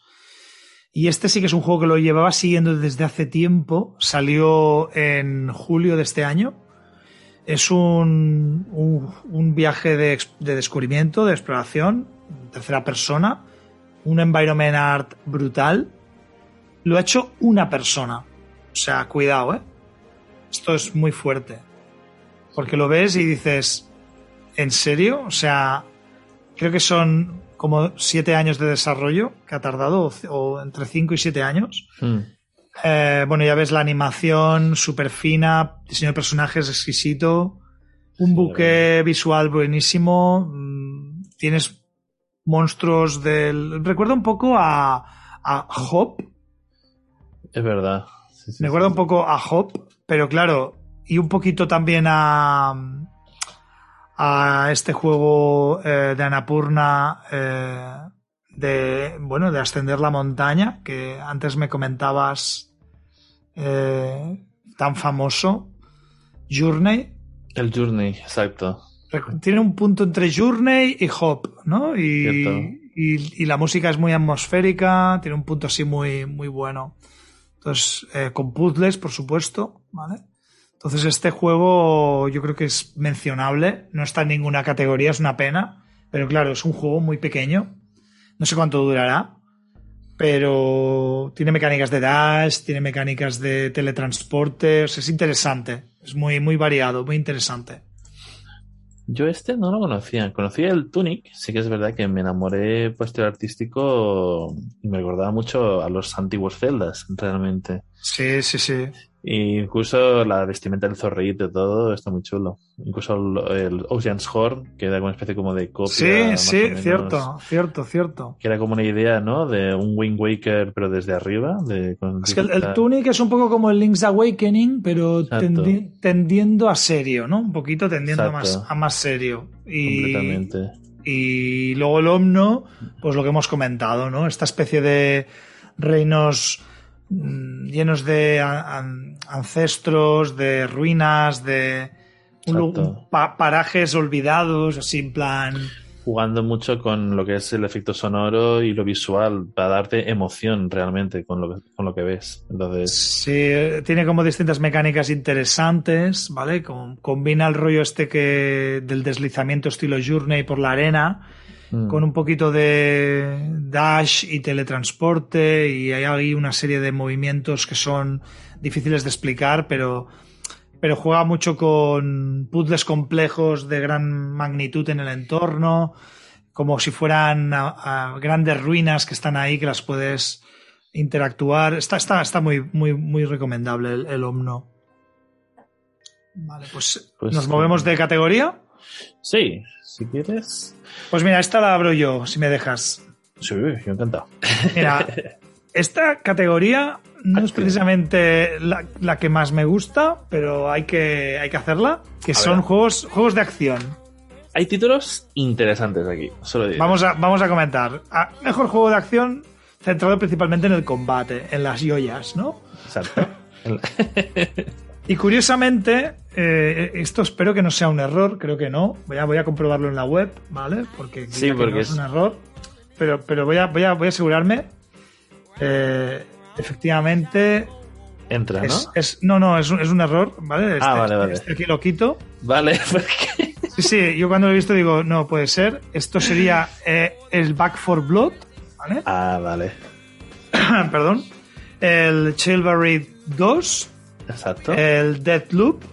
Speaker 1: Y este sí que es un juego que lo llevaba siguiendo desde hace tiempo. Salió en julio de este año. Es un, un, viaje de, de, descubrimiento, de exploración, tercera persona. Un environment art brutal. Lo ha hecho una persona. O sea, cuidado, ¿eh? Esto es muy fuerte. Porque lo ves y dices, ¿en serio? O sea, creo que son como siete años de desarrollo que ha tardado, o, entre cinco y siete años. Hmm. Eh, bueno, ya ves la animación súper fina, diseño de personajes exquisito, un buque visual buenísimo, mm, tienes monstruos del... Recuerda un poco a, a Hop.
Speaker 2: Es verdad.
Speaker 1: Me recuerda un poco a Hop, pero claro, y un poquito también a a este juego eh, de Anapurna de, bueno, de ascender la montaña, que antes me comentabas tan famoso, Journey.
Speaker 2: El Journey, exacto.
Speaker 1: Tiene un punto entre Journey y Hop, ¿no? Y, y, la música es muy atmosférica, tiene un punto así muy, muy bueno. Entonces, eh, con puzzles, por supuesto, ¿vale? Entonces, este juego yo creo que es mencionable, no está en ninguna categoría, es una pena, pero claro, es un juego muy pequeño, no sé cuánto durará, pero tiene mecánicas de dash, tiene mecánicas de teletransporte, es interesante, es muy, muy variado, muy interesante.
Speaker 2: Yo este no lo conocía. Conocía el Tunic, sí que es verdad que me enamoré puesto artístico y me recordaba mucho a los antiguos celdas, realmente.
Speaker 1: Sí, sí, sí.
Speaker 2: Y incluso la vestimenta del zorrito y todo está muy chulo. Incluso el, Ocean's Horn, que era una especie como de copia.
Speaker 1: Sí, sí, cierto, cierto, cierto.
Speaker 2: Que era como una idea, ¿no? De un Wind Waker, pero desde arriba. De,
Speaker 1: es que el, Tunic es un poco como el Link's Awakening, pero tendiendo a serio, ¿no? Un poquito tendiendo a más, a más serio. Y, Completamente. Y luego el Omno, pues lo que hemos comentado, ¿no? Esta especie de reinos llenos de ancestros, de ruinas, de parajes olvidados, así en plan.
Speaker 2: Jugando mucho con lo que es el efecto sonoro y lo visual, para darte emoción realmente con lo, con lo que ves. Entonces...
Speaker 1: Sí, tiene como distintas mecánicas interesantes, ¿vale? combina el rollo este que del deslizamiento estilo Journey por la arena Mm. con un poquito de dash y teletransporte y hay ahí una serie de movimientos que son difíciles de explicar, pero, pero juega mucho con puzzles complejos de gran magnitud en el entorno, como si fueran grandes ruinas que están ahí que las puedes interactuar. Está, está, está muy, muy, muy recomendable el, el Omno. Vale, pues, pues nos movemos de categoría.
Speaker 2: Sí, si quieres.
Speaker 1: Pues mira, esta la abro yo, si me dejas.
Speaker 2: Sí, yo encantado.
Speaker 1: Mira, esta categoría no es precisamente la, que más me gusta, pero hay que, hay que hacerla, que son juegos, juegos de acción.
Speaker 2: Hay títulos interesantes aquí, solo digo.
Speaker 1: Vamos a, vamos a comentar. Ah, mejor juego de acción centrado principalmente en el combate, en las joyas, ¿no?
Speaker 2: Exacto.
Speaker 1: Y curiosamente, eh, esto espero que no sea un error, creo que no. Voy a, voy a comprobarlo en la web, ¿vale? Porque,
Speaker 2: sí, porque
Speaker 1: es un error. Pero, pero voy, a, voy, a, voy a asegurarme. Eh, efectivamente.
Speaker 2: Entra, ¿no?
Speaker 1: Es, no, no, es un, es un error, ¿vale?
Speaker 2: ah, este, vale, vale.
Speaker 1: Este aquí lo quito.
Speaker 2: Vale, porque.
Speaker 1: Sí, sí, yo cuando lo he visto digo, no puede ser. Esto sería eh, el Back for Blood, ¿vale?
Speaker 2: Ah, vale.
Speaker 1: Perdón. El Chivalry 2
Speaker 2: Exacto.
Speaker 1: El Deathloop,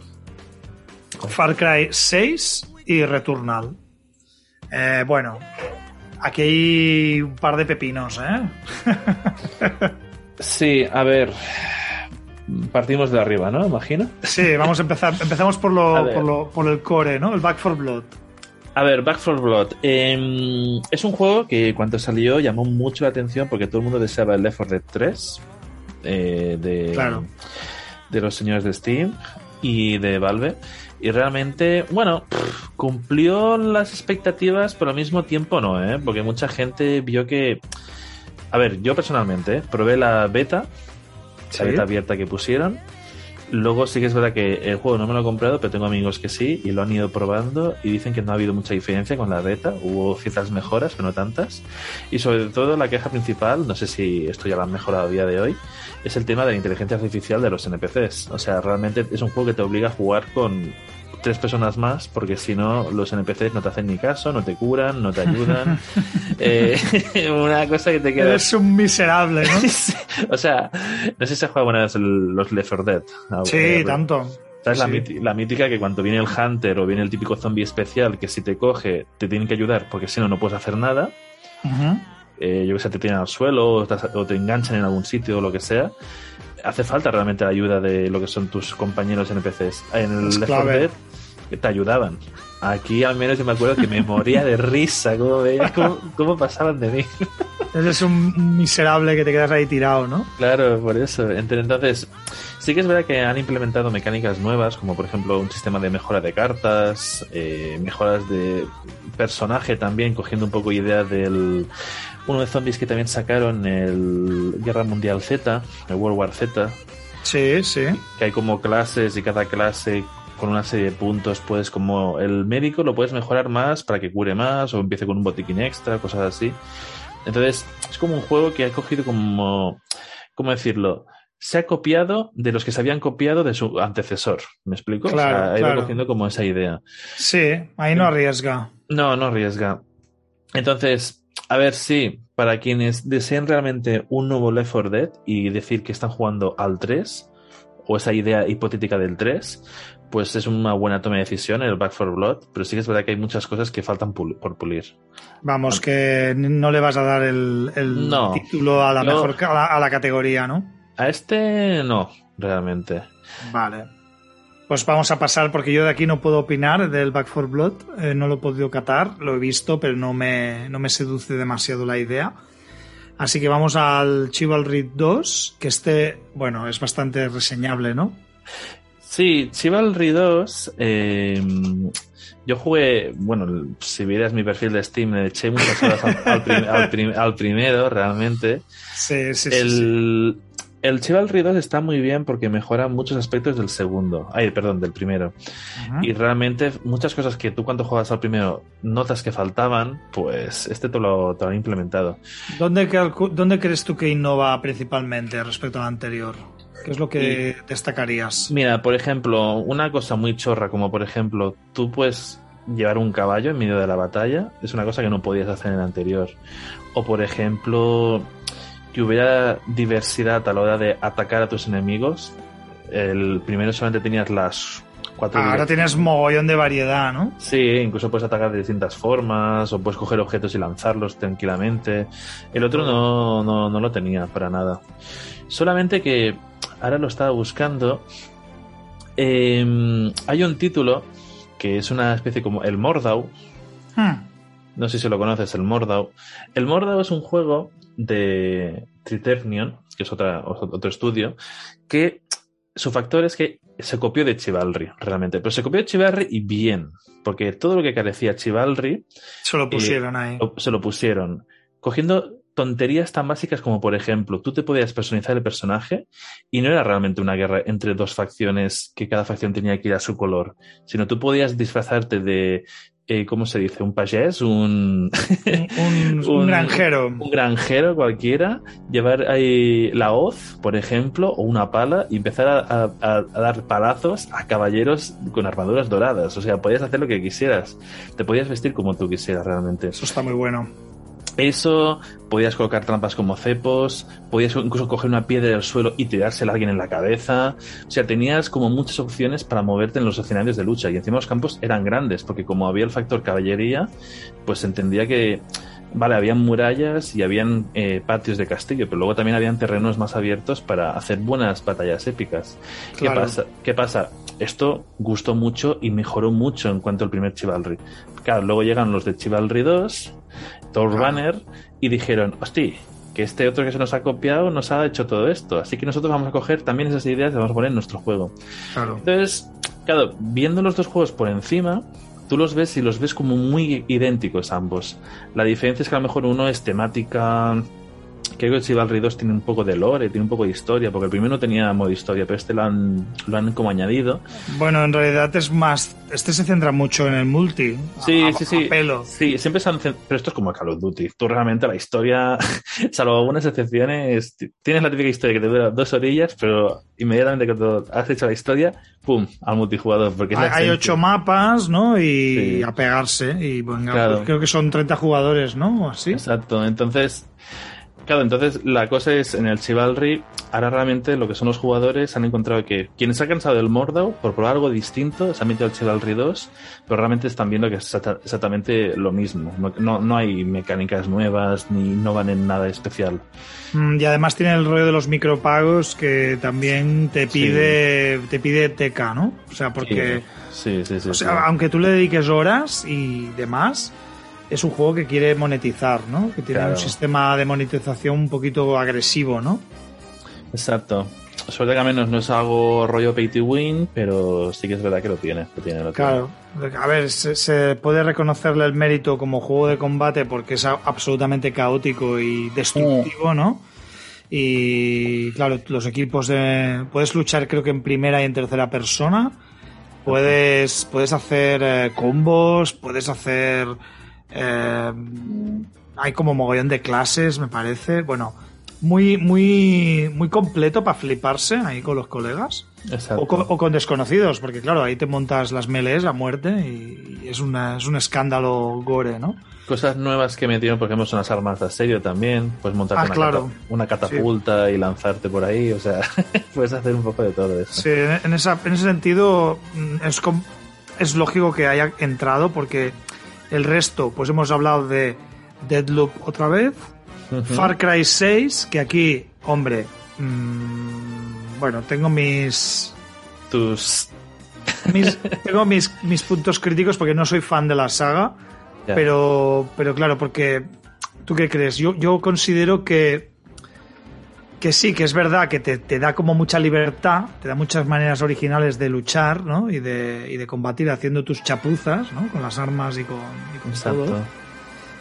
Speaker 1: Far Cry 6 y Returnal. Eh, bueno, aquí hay un par de pepinos, ¿eh?
Speaker 2: sí, a ver. Partimos de arriba, ¿no? Imagino.
Speaker 1: Sí, vamos a empezar. Empezamos por lo, por, el core, ¿no? El Back for Blood.
Speaker 2: A ver, Back for Blood. Em, es un juego que cuando salió llamó mucho la atención porque todo el mundo deseaba el Left 4 Dead 3. Eh, de,
Speaker 1: claro
Speaker 2: de los señores de Steam y de Valve. Y realmente, bueno, cumplió las expectativas, pero al mismo tiempo no, ¿eh? Porque mucha gente vio que... A ver, yo personalmente probé la beta, la beta abierta que pusieron. Luego sí que es verdad que el juego no me lo he comprado, pero tengo amigos que sí y lo han ido probando y dicen que no ha habido mucha diferencia con la beta. Hubo ciertas mejoras, pero no tantas. Y sobre todo la queja principal, no sé si esto ya lo han mejorado a día de hoy, es el tema de la inteligencia artificial de los NPCs. O sea, realmente es un juego que te obliga a jugar con tres personas más, porque si no, los NPCs no te hacen ni caso, no te curan, no te ayudan. Eh, una cosa que te queda.
Speaker 1: Eres un miserable, ¿no?
Speaker 2: o sea, no sé si se juega buena vez los Left 4 Dead.
Speaker 1: Sí, tanto.
Speaker 2: ¿Sabes la, mítica que cuando viene el Hunter o viene el típico zombie especial que si te coge te tienen que ayudar porque si no, no puedes hacer nada? Eh, yo que sé, te tienen al suelo o te, enganchan en algún sitio o lo que sea. Hace falta realmente la ayuda de lo que son tus compañeros NPCs. En el Left 4 Dead te ayudaban. Aquí al menos yo me acuerdo que me moría de risa, cómo, cómo, pasaban de mí.
Speaker 1: Eres un miserable que te quedas ahí tirado, ¿no?
Speaker 2: Claro, por eso. Entonces, sí que es verdad que han implementado mecánicas nuevas, como por ejemplo un sistema de mejora de cartas, eh, mejoras de personaje también, cogiendo un poco idea del uno de zombies que también sacaron el Guerra Mundial Z, el World War Z.
Speaker 1: Sí, sí.
Speaker 2: Que hay como clases y cada clase con una serie de puntos, pues como el médico lo puedes mejorar más para que cure más o empiece con un botiquín extra, cosas así. Entonces, es como un juego que ha cogido como, ¿cómo decirlo? Se ha copiado de los que se habían copiado de su antecesor. ¿Me explico?
Speaker 1: Claro,
Speaker 2: o sea, ha ido
Speaker 1: claro.
Speaker 2: cogiendo como esa idea.
Speaker 1: Sí, ahí no arriesga.
Speaker 2: No, no arriesga. Entonces, a ver si para quienes deseen realmente un nuevo Left 4 Dead y decir que están jugando al 3, o esa idea hipotética del 3, pues es una buena toma de decisión el Back 4 Blood, pero sí que es verdad que hay muchas cosas que faltan pul- por pulir.
Speaker 1: Vamos, que no le vas a dar el, el
Speaker 2: No.
Speaker 1: título a la
Speaker 2: No.
Speaker 1: mejor a la, a la categoría, ¿no?
Speaker 2: A este no, realmente.
Speaker 1: Vale. Pues vamos a pasar, porque yo de aquí no puedo opinar del Back 4 Blood, eh, no lo he podido catar, lo he visto, pero no me, no me seduce demasiado la idea. Así que vamos al Chivalry 2, que este, bueno, es bastante reseñable, ¿no?
Speaker 2: Sí, Chivalry 2, eh, yo jugué, bueno, si vieras mi perfil de Steam, le eché muchas horas al, al prim- al prim- al primero, realmente.
Speaker 1: Sí, sí, sí, sí.
Speaker 2: El, el Chivalry 2 está muy bien porque mejora muchos aspectos del segundo, ay, perdón, del primero. Y realmente muchas cosas que tú cuando juegas al primero notas que faltaban, pues este te lo, te lo han implementado.
Speaker 1: ¿Dónde, ¿Dónde crees tú que innova principalmente respecto al anterior? ¿Qué es lo que destacarías?
Speaker 2: Mira, por ejemplo, una cosa muy chorra, como por ejemplo, tú puedes llevar un caballo en medio de la batalla, es una cosa que no podías hacer en el anterior. O por ejemplo, que hubiera diversidad a la hora de atacar a tus enemigos. El primero solamente tenías las cuatro
Speaker 1: Ahora
Speaker 2: direc-
Speaker 1: tienes mogollón de variedad, ¿no?
Speaker 2: Sí, incluso puedes atacar de distintas formas o puedes coger objetos y lanzarlos tranquilamente. El otro no, no, no lo tenía para nada. Solamente que ahora lo estaba buscando. Eh, hay un título que es una especie como el Mordau.
Speaker 1: Hmm.
Speaker 2: No sé si lo conoces, el Mordau. El Mordau es un juego de Triternion, que es otra, otro estudio, que su factor es que se copió de Chivalry, realmente. Pero se copió de Chivalry y bien, porque todo lo que carecía Chivalry
Speaker 1: Se lo pusieron ahí.
Speaker 2: se lo pusieron. Cogiendo tonterías tan básicas como, por ejemplo, tú te podías personalizar el personaje y no era realmente una guerra entre dos facciones que cada facción tenía que ir a su color, sino tú podías disfrazarte de, eh, ¿cómo se dice? Un pagés, un...
Speaker 1: Un, un- un granjero.
Speaker 2: un granjero cualquiera, llevar ahí la hoz, por ejemplo, o una pala y empezar a, a- a- a dar palazos a caballeros con armaduras doradas. O sea, podías hacer lo que quisieras. Te podías vestir como tú quisieras realmente.
Speaker 1: Eso está muy bueno.
Speaker 2: Eso, podías colocar trampas como cepos, podías incluso coger una piedra del suelo y tirársela a alguien en la cabeza. O sea, tenías como muchas opciones para moverte en los escenarios de lucha. Y encima los campos eran grandes, porque como había el factor caballería, pues se entendía que, vale, habían murallas y habían eh, patios de castillo, pero luego también habían terrenos más abiertos para hacer buenas batallas épicas. ¿Qué
Speaker 1: Claro.
Speaker 2: pasa? ¿Qué pasa? Esto gustó mucho y mejoró mucho en cuanto al primer Chivalry. Claro, luego llegan los de Chivalry 2, Thor. Banner, y dijeron, hosti, que este otro que se nos ha copiado nos ha hecho todo esto. Así que nosotros vamos a coger también esas ideas y vamos a poner en nuestro juego.
Speaker 1: Claro.
Speaker 2: Entonces, claro, viendo los dos juegos por encima, tú los ves y los ves como muy idénticos ambos. La diferencia es que a lo mejor uno es temática. Creo que Chivalry 2 tiene un poco de lore, tiene un poco de historia, porque el primero no tenía modo historia, pero este lo han, lo han como añadido.
Speaker 1: Bueno, en realidad es más. Este se centra mucho en el multi.
Speaker 2: Sí,
Speaker 1: a,
Speaker 2: sí,
Speaker 1: a
Speaker 2: sí.
Speaker 1: pelo.
Speaker 2: Sí, siempre se han Pero esto es como Call of Duty. Tú realmente la historia, salvo algunas excepciones, tienes la típica historia que te dura dos orillas, pero inmediatamente que has hecho la historia, ¡pum! al multijugador. Porque
Speaker 1: Hay, hay ocho mapas, ¿no? Y
Speaker 2: Sí.
Speaker 1: a pegarse. Y venga,
Speaker 2: Claro.
Speaker 1: pues creo que son 30 jugadores, ¿no? O así.
Speaker 2: Exacto, entonces, claro, entonces la cosa es en el Chivalry, ahora realmente lo que son los jugadores han encontrado que quienes se han cansado del Mordau por probar algo distinto se han metido al Chivalry 2, pero realmente están viendo que es exacta- exactamente lo mismo. No, no, no hay mecánicas nuevas ni no van en nada especial.
Speaker 1: Mm, Y además tiene el rollo de los micropagos que también te pide, te pide TK, ¿no? O sea, porque.
Speaker 2: Sí, sí, sí.
Speaker 1: O
Speaker 2: sí.
Speaker 1: sea, aunque tú le dediques horas y demás, es un juego que quiere monetizar, ¿no? Que tiene
Speaker 2: Claro.
Speaker 1: un sistema de monetización un poquito agresivo, ¿no?
Speaker 2: Exacto. Suerte que al menos no es algo rollo pay to win, pero sí que es verdad que lo tiene. Lo tiene, lo tiene.
Speaker 1: Claro. A ver, se, se puede reconocerle el mérito como juego de combate porque es absolutamente caótico y destructivo, ¿no? Y claro, los equipos de. Puedes luchar, creo que en primera y en tercera persona. Puedes, puedes hacer eh, combos, puedes hacer. Eh, hay como mogollón de clases, me parece. Bueno, muy, muy, muy completo para fliparse ahí con los colegas. O con, o con desconocidos, porque claro, ahí te montas las melees a muerte y, y es, una, es un escándalo gore, ¿no?
Speaker 2: Cosas nuevas que metieron, por ejemplo, son las armas de asedio también. Puedes montarte
Speaker 1: Ah,
Speaker 2: una,
Speaker 1: claro.
Speaker 2: cata- una catapulta y lanzarte por ahí. O sea, puedes hacer un poco de todo eso.
Speaker 1: Sí, en, esa, en ese sentido mm, es, es lógico que haya entrado porque el resto, pues hemos hablado de Deadloop otra vez. Far Cry 6, que aquí, hombre, mm, bueno, tengo mis,
Speaker 2: Tus.
Speaker 1: mis tengo mis, mis puntos críticos porque no soy fan de la saga, pero, pero claro, porque ¿tú qué crees? Yo, yo considero que que sí, que es verdad que te, te da como mucha libertad, te da muchas maneras originales de luchar, ¿no? Y de, y de combatir haciendo tus chapuzas, ¿no? Con las armas y con, y con todo.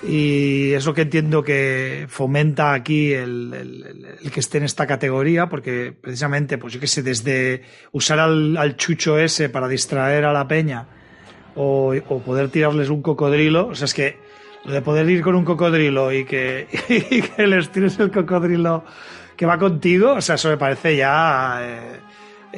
Speaker 1: Y es lo que entiendo que fomenta aquí el, el- el- el que esté en esta categoría, porque precisamente, pues yo qué sé, desde usar al, al chucho ese para distraer a la peña o, o poder tirarles un cocodrilo, o sea, es que lo de poder ir con un cocodrilo y que, y que les tires el cocodrilo que va contigo, o sea, eso me parece ya... eh,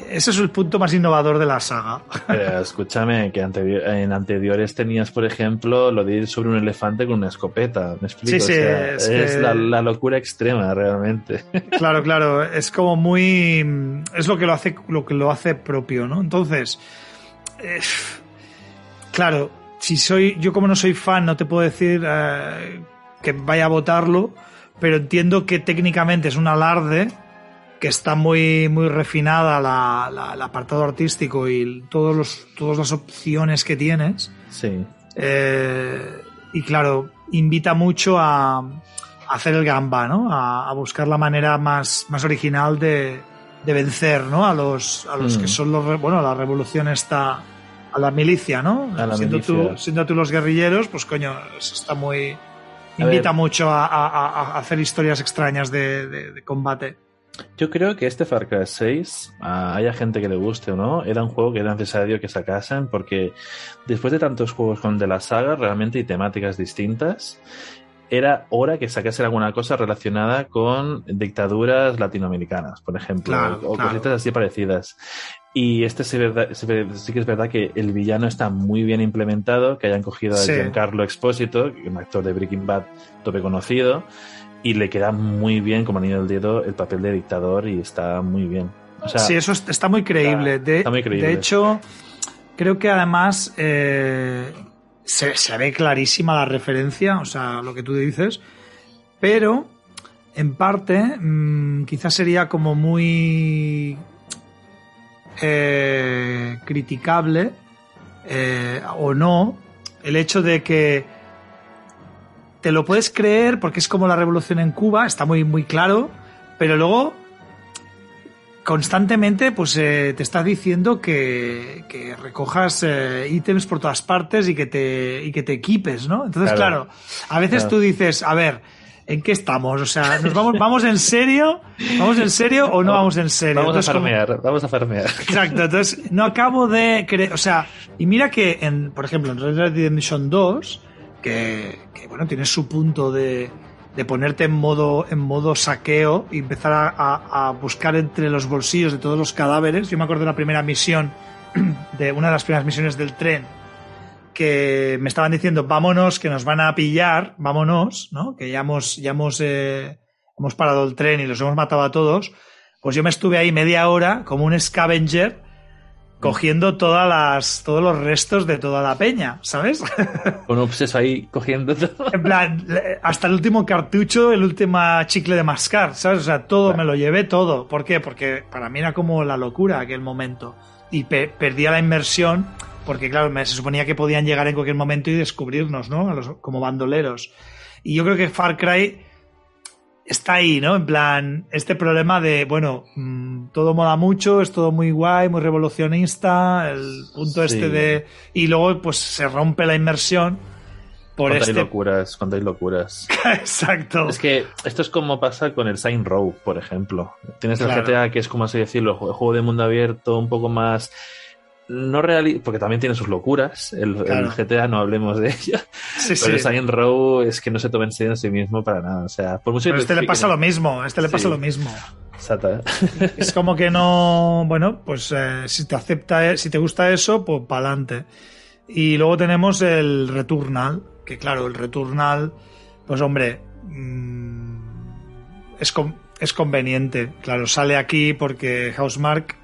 Speaker 1: ese es el punto más innovador de la saga.
Speaker 2: Pero escúchame, que en anteriores tenías, por ejemplo, lo de ir sobre un elefante con una escopeta. ¿Me explico?
Speaker 1: Sí, sí,
Speaker 2: O sea,
Speaker 1: es
Speaker 2: es
Speaker 1: que-
Speaker 2: la, la locura extrema, realmente.
Speaker 1: Claro, claro, es como muy es lo que lo hace lo que lo hace propio, ¿no? Entonces, eh, claro, si soy yo como no soy fan no te puedo decir eh, que vaya a votarlo, pero entiendo que técnicamente es un alarde que está muy muy refinada la, la- el apartado artístico y todos los todas las opciones que tienes.
Speaker 2: Sí.
Speaker 1: Eh, y claro, invita mucho a, a hacer el gamba, ¿no? A, a buscar la manera más, más original de, de vencer, ¿no? A los, a los
Speaker 2: Mm.
Speaker 1: que son los, bueno, la revolución está a la milicia, ¿no?
Speaker 2: A la
Speaker 1: siendo,
Speaker 2: milicia.
Speaker 1: Tú, siendo tú los guerrilleros, pues coño, eso está muy... Invita
Speaker 2: ver.
Speaker 1: mucho a, a- a- a hacer historias extrañas de, de- de combate.
Speaker 2: Yo creo que este Far Cry 6, a- haya gente que le guste o no, era un juego que era necesario que sacasen porque después de tantos juegos con de la saga, realmente y temáticas distintas, era hora que sacasen alguna cosa relacionada con dictaduras latinoamericanas, por ejemplo,
Speaker 1: Claro,
Speaker 2: o
Speaker 1: claro.
Speaker 2: cositas así parecidas. Y este sí, verdad- sí que es verdad que el villano está muy bien implementado, que hayan cogido a
Speaker 1: Sí.
Speaker 2: Giancarlo Expósito, un actor de Breaking Bad tope conocido, y le queda muy bien como anillo del dedo el papel de dictador y está muy bien. O sea,
Speaker 1: sí, eso es- está muy creíble.
Speaker 2: está-
Speaker 1: de,
Speaker 2: está muy creíble.
Speaker 1: de hecho, creo que además eh, se, se ve clarísima la referencia, o sea, lo que tú dices, pero en parte mm, quizás sería como muy eh, criticable eh, o no el hecho de que te lo puedes creer porque es como la revolución en Cuba, está muy, muy claro, pero luego constantemente pues eh, te está diciendo que, que recojas eh, ítems por todas partes y que te, y que te equipes, ¿no? Entonces,
Speaker 2: Claro.
Speaker 1: claro, a veces
Speaker 2: Claro.
Speaker 1: tú dices, a ver, ¿en qué estamos? O sea, ¿nos vamos, vamos en serio? ¿Vamos en serio o no vamos en serio?
Speaker 2: vamos a
Speaker 1: como-
Speaker 2: farmear, vamos a farmear.
Speaker 1: Exacto, entonces no acabo de creer, o sea, y mira que en, por ejemplo, en Red Dead Redemption 2, que, que, bueno, tiene su punto de, de ponerte en modo, en modo saqueo y empezar a, a- a buscar entre los bolsillos de todos los cadáveres. Yo me acuerdo de la primera misión, de una de las primeras misiones del tren, que me estaban diciendo, vámonos, que nos van a pillar, vámonos, ¿no? Que ya hemos, ya hemos, eh, hemos parado el tren y los hemos matado a todos. Pues yo me estuve ahí media hora como un scavenger cogiendo todas las, todos los restos de toda la peña, ¿sabes?
Speaker 2: Con obseso ahí cogiendo todo.
Speaker 1: en plan, hasta el último cartucho, el último chicle de mascar, ¿sabes? O sea, todo, me lo llevé todo. ¿Por qué? Porque para mí era como la locura aquel momento. Y pe- perdía la inmersión porque claro, se suponía que podían llegar en cualquier momento y descubrirnos, ¿no? como bandoleros. Y yo creo que Far Cry está ahí, ¿no? En plan, este problema de, bueno, mm, todo mola mucho, es todo muy guay, muy revolucionista, el punto este de... Y luego pues se rompe la inmersión por
Speaker 2: cuando
Speaker 1: este...
Speaker 2: hay locuras, cuando hay locuras.
Speaker 1: Exacto.
Speaker 2: Es que esto es como pasa con el Sign Row, por ejemplo. Tienes el
Speaker 1: Claro.
Speaker 2: GTA que es como así decirlo, juego de mundo abierto, un poco más no real porque también tiene sus locuras. El. GTA no hablemos de ello.
Speaker 1: Sí,
Speaker 2: Pero
Speaker 1: sí.
Speaker 2: Silent Row es que no se toma en serio en sí mismo para nada. O sea, por mucho
Speaker 1: Pero
Speaker 2: que
Speaker 1: este le pasa lo mismo, a este le pasa
Speaker 2: Sí.
Speaker 1: lo mismo.
Speaker 2: Exacto.
Speaker 1: Es como que no, bueno, pues eh, si te acepta, eh, si te gusta eso, pues para adelante. Y luego tenemos el Returnal, que claro, el Returnal, pues hombre, mm, es, con- es conveniente. Claro, sale aquí porque Housemark,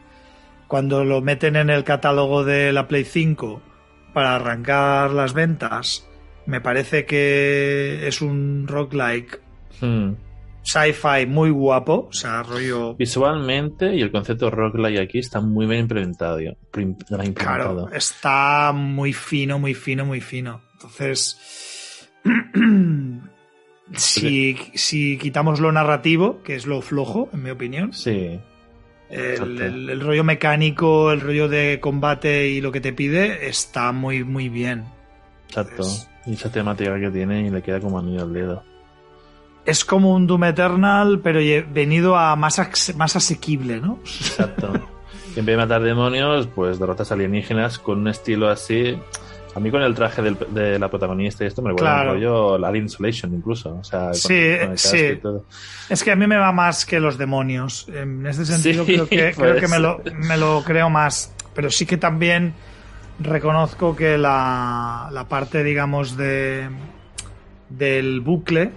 Speaker 1: cuando lo meten en el catálogo de la Play 5 para arrancar las ventas, me parece que es un roguelike
Speaker 2: Hmm.
Speaker 1: sci-fi muy guapo, o sea, rollo
Speaker 2: Visualmente y el concepto roguelike aquí está muy bien implementado.
Speaker 1: Claro, está muy fino, muy fino, muy fino. Entonces, si, si quitamos lo narrativo, que es lo flojo, en mi opinión,
Speaker 2: Sí,
Speaker 1: el,
Speaker 2: Exacto.
Speaker 1: el- el rollo mecánico, el rollo de combate y lo que te pide, está muy, muy bien.
Speaker 2: exacto.
Speaker 1: Es-
Speaker 2: Y esa temática que tiene y le queda como anillo al dedo.
Speaker 1: Es como un Doom Eternal, pero venido a más, más asequible, ¿no?
Speaker 2: Exacto. En vez de matar demonios, pues derrotas alienígenas con un estilo así. A mí con el traje del- de la protagonista y esto me recuerda
Speaker 1: Claro.
Speaker 2: un rollo la Alien Isolation incluso. O sea, con-
Speaker 1: Sí,
Speaker 2: con
Speaker 1: sí.
Speaker 2: todo.
Speaker 1: Es que a mí me va más que los demonios. En este sentido
Speaker 2: Sí,
Speaker 1: creo que, creo que me, lo, me lo creo más. Pero sí que también reconozco que la, la parte, digamos, de del bucle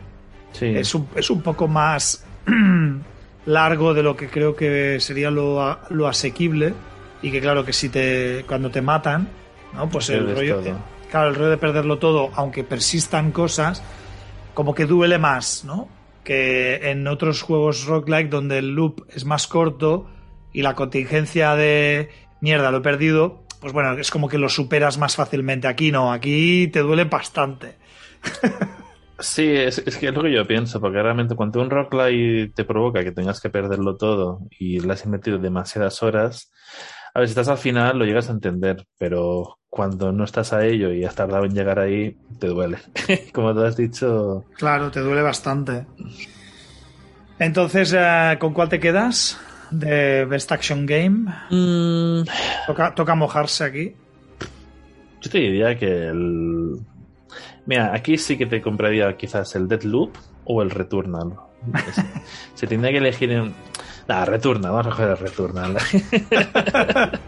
Speaker 2: Sí.
Speaker 1: es, un, es un poco más largo de lo que creo que sería lo, lo asequible. Y que claro que si te cuando te matan, ¿no? Pues el rollo,
Speaker 2: todo.
Speaker 1: claro, el rollo de perderlo todo, aunque persistan cosas, como que duele más, ¿no? Que en otros juegos roguelike donde el loop es más corto y la contingencia de mierda, lo he perdido, pues bueno, es como que lo superas más fácilmente. Aquí no, aquí te duele bastante.
Speaker 2: Sí, es, es que es lo que yo pienso, porque realmente cuando un roguelike te provoca que tengas que perderlo todo y le has invertido demasiadas horas, a ver, si estás al final lo llegas a entender, pero cuando no estás a ello y has tardado en llegar ahí, te duele. Como tú has dicho,
Speaker 1: Claro, te duele bastante. Entonces, eh, ¿con cuál te quedas? De Best Action Game.
Speaker 2: mm,
Speaker 1: Toca, toca mojarse aquí.
Speaker 2: yo te diría que el... Mira, aquí sí que te compraría quizás el Deadloop o el Returnal. Se tendría que elegir en... Nah, Returnal, vamos a coger el Returnal.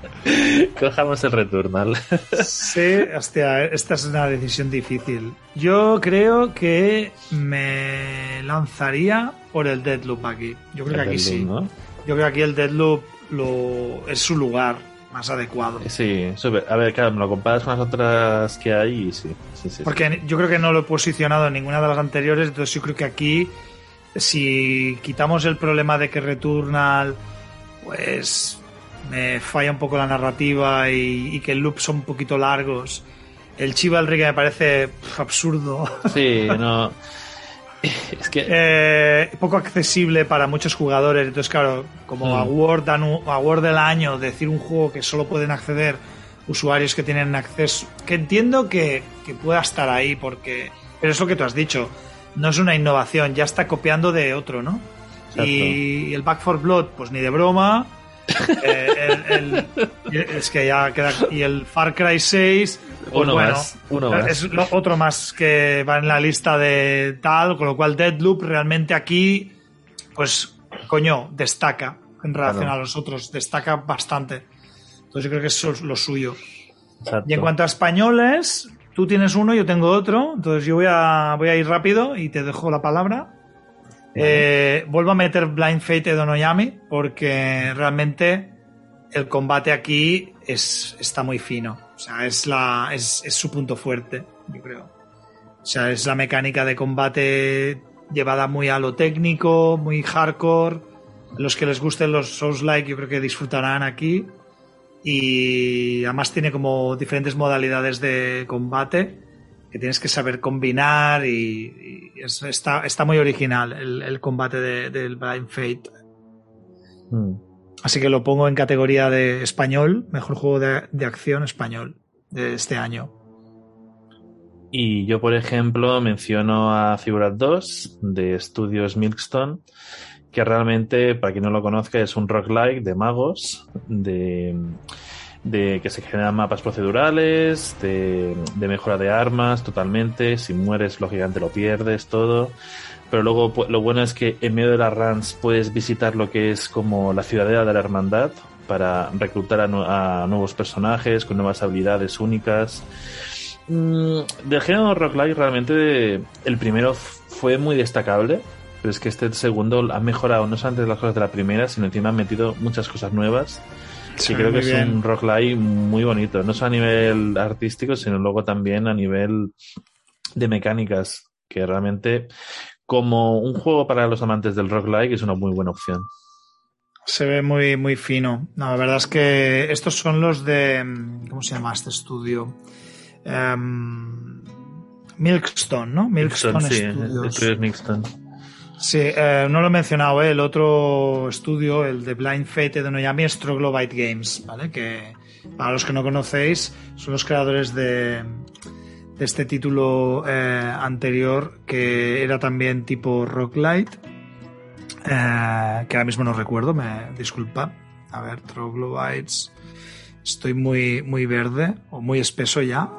Speaker 2: Cojamos el Returnal.
Speaker 1: Sí, hostia, esta es una decisión difícil. Yo creo que me lanzaría por el Deadloop aquí. Yo creo que aquí
Speaker 2: Deadloop,
Speaker 1: sí.
Speaker 2: ¿no?
Speaker 1: Yo creo que aquí el Deadloop lo, es su lugar más adecuado.
Speaker 2: Sí, súper. a ver, claro, me lo comparas con las otras que hay y sí, sí, sí. sí.
Speaker 1: Porque yo creo que no lo he posicionado en ninguna de las anteriores, entonces yo creo que aquí, si quitamos el problema de que Returnal, pues me falla un poco la narrativa y, y que el loop son un poquito largos. El Chivalry que me parece absurdo,
Speaker 2: Sí, no. Es que.
Speaker 1: eh, poco accesible para muchos jugadores. Entonces, claro, como
Speaker 2: Mm.
Speaker 1: Award, Award del año, decir un juego que solo pueden acceder usuarios que tienen acceso, que entiendo que, que pueda estar ahí, porque. Pero es lo que tú has dicho, no es una innovación, ya está copiando de otro, ¿no?
Speaker 2: Exacto.
Speaker 1: Y el Back for Blood, pues ni de broma. Eh, el- el- es que ya queda. Y el Far Cry 6. Pues
Speaker 2: Uno
Speaker 1: bueno,
Speaker 2: más, uno más.
Speaker 1: Es otro más que va en la lista de tal, con lo cual Deadloop realmente aquí, pues, coño, destaca en relación
Speaker 2: Claro.
Speaker 1: a los otros, destaca bastante. Entonces yo creo que eso es lo suyo.
Speaker 2: Exacto.
Speaker 1: Y en cuanto a españoles, tú tienes uno, yo tengo otro, entonces yo voy a, voy a ir rápido y te dejo la palabra. Eh, vuelvo a meter Blind Fate de Onoyami porque realmente el combate aquí es, está muy fino. O sea, es, la, es, es su punto fuerte, yo creo. O sea, es la mecánica de combate llevada muy a lo técnico, muy hardcore. Los que les gusten los Souls-like yo creo que disfrutarán aquí. Y además tiene como diferentes modalidades de combate que tienes que saber combinar y, está, está muy original el, combate del Blind Fate. Hmm. Así que lo pongo en categoría de español, mejor juego de, acción español de este año.
Speaker 2: Y yo, por ejemplo, menciono a Figurat 2 de Estudios Milkstone, que realmente, para quien no lo conozca, es un roguelike de magos, de de que se generan mapas procedurales, de, mejora de armas totalmente, si mueres lógicamente lo pierdes todo, pero luego lo bueno es que en medio de las runs puedes visitar lo que es como la ciudadela de la hermandad para reclutar a, nuevos personajes con nuevas habilidades únicas. Mm, del género Light realmente el primero fue muy destacable, pero es que este segundo ha mejorado no solamente las cosas de la primera, sino encima ha metido muchas cosas nuevas Sí, creo que es un rock light muy bonito, no solo a nivel artístico, sino luego también a nivel de mecánicas, que realmente como un juego para los amantes del rock light es una muy buena opción.
Speaker 1: Se ve muy, muy fino. la verdad es que estos son los de. ¿Cómo se llama este estudio? Um, Milkstone, ¿no?
Speaker 2: Milkstone, Studios. sí, Milkstone.
Speaker 1: Sí, eh, no lo he mencionado, eh, el otro estudio, el de Blind Fate de Noyami, es Troglobyte Games, ¿vale? Que para los que no conocéis, son los creadores de, este título eh, anterior que era también tipo Rock Light, que ahora mismo no recuerdo, me disculpa. A ver, Troglobytes. Estoy muy, muy verde o muy espeso ya.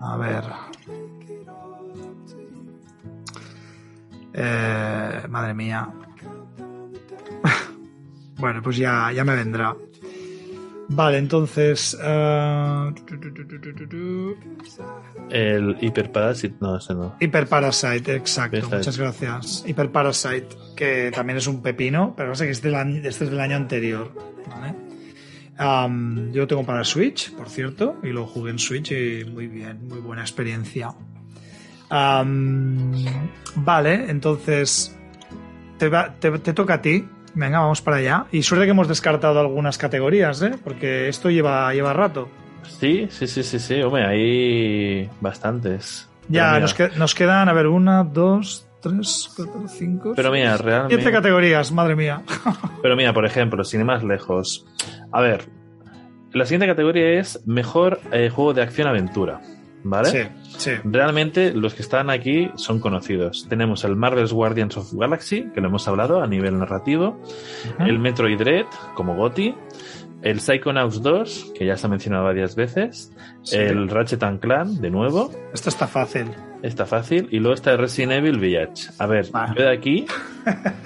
Speaker 1: A ver. Eh, madre mía. bueno, pues ya, ya me vendrá. Vale, entonces. Uh...
Speaker 2: El Hyperparasite, no, ese no.
Speaker 1: Hyperparasite, exacto. Muchas gracias. Hyperparasite, que también es un pepino, pero no sé que este, este es del año anterior. ¿vale? yo lo tengo para Switch, por cierto, y lo jugué en Switch y muy bien, muy buena experiencia vale, entonces te, te, toca a ti. Venga, vamos para allá. Y suerte que hemos descartado algunas categorías, ¿eh? Porque esto lleva, lleva rato.
Speaker 2: Sí, sí, sí, sí, sí. Hombre, hay bastantes.
Speaker 1: Ya, nos, nos, quedan, a ver, una, dos, tres, cuatro, cinco.
Speaker 2: Pero mira, realmente. Siete
Speaker 1: categorías, madre mía.
Speaker 2: Pero mira, por ejemplo, sin ir más lejos. A ver, la siguiente categoría es mejor eh, juego de acción-aventura. ¿Vale?
Speaker 1: Sí, sí.
Speaker 2: Realmente los que están aquí son conocidos. Tenemos el Marvel's Guardians of Galaxy, que lo hemos hablado a nivel narrativo, el Metroid Dread como GOTI, el Psychonauts 2, que ya se ha mencionado varias veces, el Ratchet and Clan, de nuevo.
Speaker 1: Esto está fácil.
Speaker 2: Está fácil. Y luego está el Resident Evil Village. A ver, yo de aquí,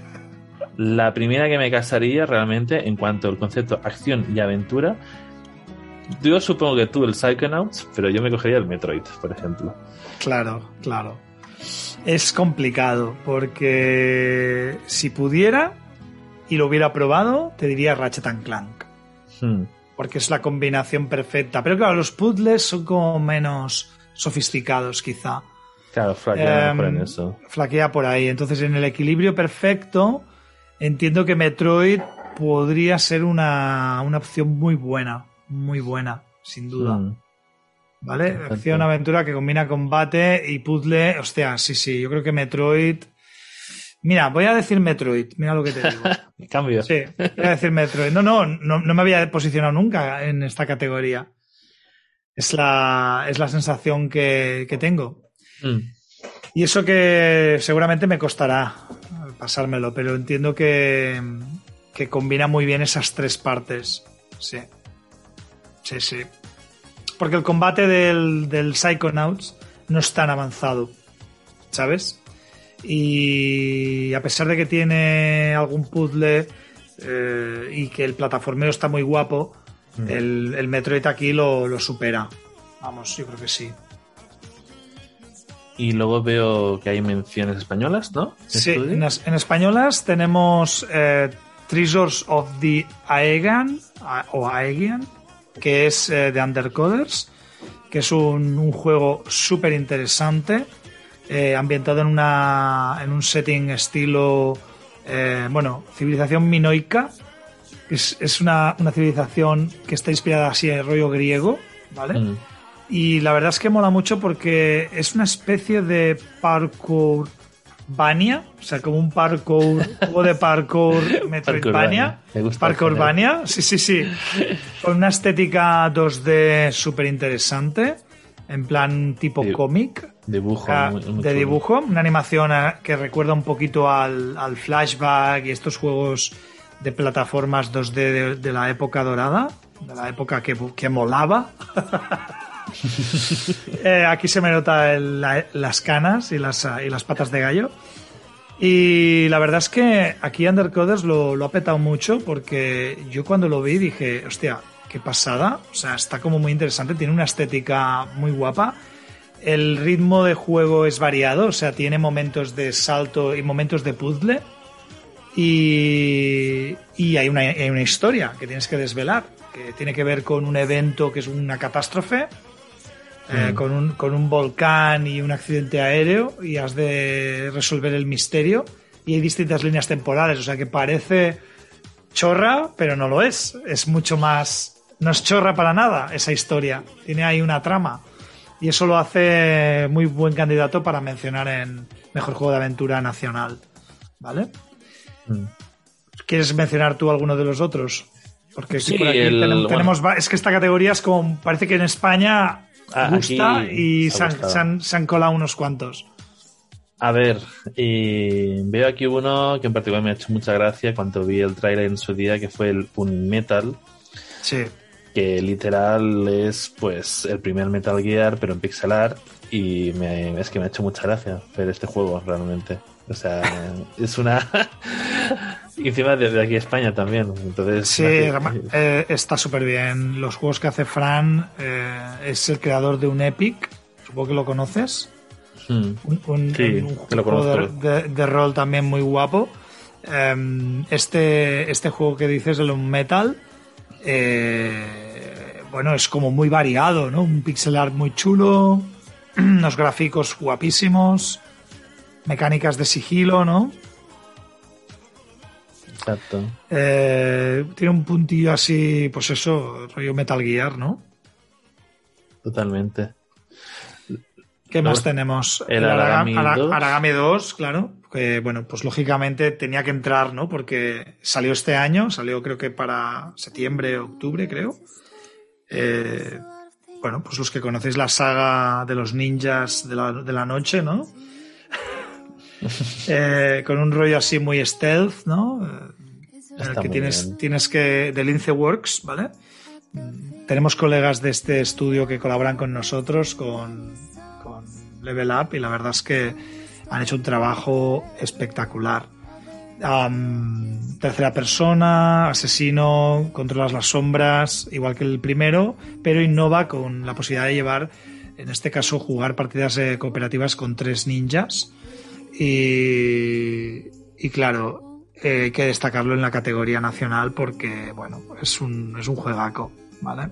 Speaker 2: la primera que me casaría realmente en cuanto al concepto acción y aventura yo supongo que tú el Psychonauts, pero yo me cogería el Metroid, por ejemplo.
Speaker 1: Claro, claro. Es complicado, porque si pudiera y lo hubiera probado, te diría Ratchet and Clank. Hmm. Porque es la combinación perfecta. Pero claro, los puzzles son como menos sofisticados, quizá.
Speaker 2: Claro, flaquea por en em, eso.
Speaker 1: Flaquea por ahí. Entonces, en el equilibrio perfecto, entiendo que Metroid podría ser una, una opción muy buena muy buena, sin duda. Mm. ¿Vale? Acción, aventura que combina combate y puzzle. Hostia, sí, sí, yo creo que Metroid. Mira, voy a decir Metroid, mira lo que te digo.
Speaker 2: Cambio.
Speaker 1: Sí, voy a decir Metroid. No, no, no, me había posicionado nunca en esta categoría. Es la, es la sensación que, tengo. Mm. Y eso que seguramente me costará pasármelo, pero entiendo que, que combina muy bien esas tres partes. Sí. Sí, sí. Porque el combate del, del Psychonauts no es tan avanzado, ¿sabes? Y a pesar de que tiene algún puzzle eh, y que el plataformeo está muy guapo, mm. el, el, Metroid aquí lo, supera. Vamos, yo creo que sí.
Speaker 2: Y luego veo que hay menciones españolas, ¿no?
Speaker 1: Sí, en, españolas tenemos eh, Treasures of the Aegean, o Aegean, que es eh, de Undercoders, que es un, juego súper interesante, eh, ambientado en, una, en un setting estilo, eh, bueno, civilización minoica, Es, es una, una, civilización que está inspirada así en el rollo griego, ¿vale? Mm. Y la verdad es que mola mucho porque es una especie de parkour Vania, o sea, como un parkour, juego de parkour Metroidvania. Parkour sí, sí, sí. Con una estética 2D súper interesante, en plan tipo cómic.
Speaker 2: Dibujo.
Speaker 1: de dibujo, una animación eh, que recuerda un poquito al, flashback y estos juegos de plataformas 2D de, la época dorada, de la época que, que molaba. Eh, aquí se me nota las canas y las, y las patas de gallo. Y la verdad es que aquí Undercoders lo, ha petado mucho porque yo cuando lo vi dije, hostia, qué pasada. O sea, está como muy interesante, tiene una estética muy guapa. El ritmo de juego es variado, o sea, tiene momentos de salto y momentos de puzzle. Y, y hay una historia que tienes que desvelar, que tiene que ver con un evento que es una catástrofe eh, mm. con, un, con un volcán y un accidente aéreo y has de resolver el misterio y hay distintas líneas temporales, o sea que parece chorra, pero no lo es. Es mucho más... No es chorra para nada esa historia. Tiene ahí una trama. Y eso lo hace muy buen candidato para mencionar en Mejor Juego de Aventura Nacional. ¿Vale? Mm. ¿Quieres mencionar tú alguno de los otros? Porque tenemos, es que esta categoría es como, parece que en España gusta y se han, colado unos cuantos.
Speaker 2: A ver, veo aquí uno que en particular me ha hecho mucha gracia cuando vi el trailer en su día, que fue el un Metal.
Speaker 1: Sí.
Speaker 2: Que literal es pues el primer Metal Gear, pero en pixelar. Y es que me ha hecho mucha gracia ver este juego realmente. O sea, es una. Y encima desde aquí España también. Entonces,
Speaker 1: sí, eh, está súper bien. Los juegos que hace Fran eh, es el creador de un Epic. Supongo que lo conoces.
Speaker 2: Hmm. Un,
Speaker 1: juego de, rol también muy guapo. Em, este, este juego que dices, el Metal, eh, bueno, es como muy variado, ¿no? Un pixel art muy chulo, unos gráficos guapísimos mecánicas de sigilo, ¿no?
Speaker 2: Exacto.
Speaker 1: Eh, tiene un puntillo así, pues eso, rollo Metal Gear, ¿no?
Speaker 2: Totalmente.
Speaker 1: ¿Qué más tenemos?
Speaker 2: El, Aragami, 2.
Speaker 1: Aragami 2, claro. Que bueno, pues lógicamente tenía que entrar, ¿no? Porque salió este año, salió creo que para septiembre, octubre, creo. Eh, bueno, pues los que conocéis la saga de los ninjas de la, de la noche, ¿no? Eh, con un rollo así muy stealth, ¿no? Eh, que tienes, tienes que. de Lince Works, ¿vale? Tenemos colegas de este estudio que colaboran con nosotros, con, con Level Up, y la verdad es que han hecho un trabajo espectacular. tercera persona, asesino, controlas las sombras, igual que el primero, pero innova con la posibilidad de llevar, en este caso, jugar partidas eh, cooperativas con tres ninjas y, claro, eh, hay que destacarlo en la categoría nacional porque, bueno, es un, es un juegaco, ¿vale?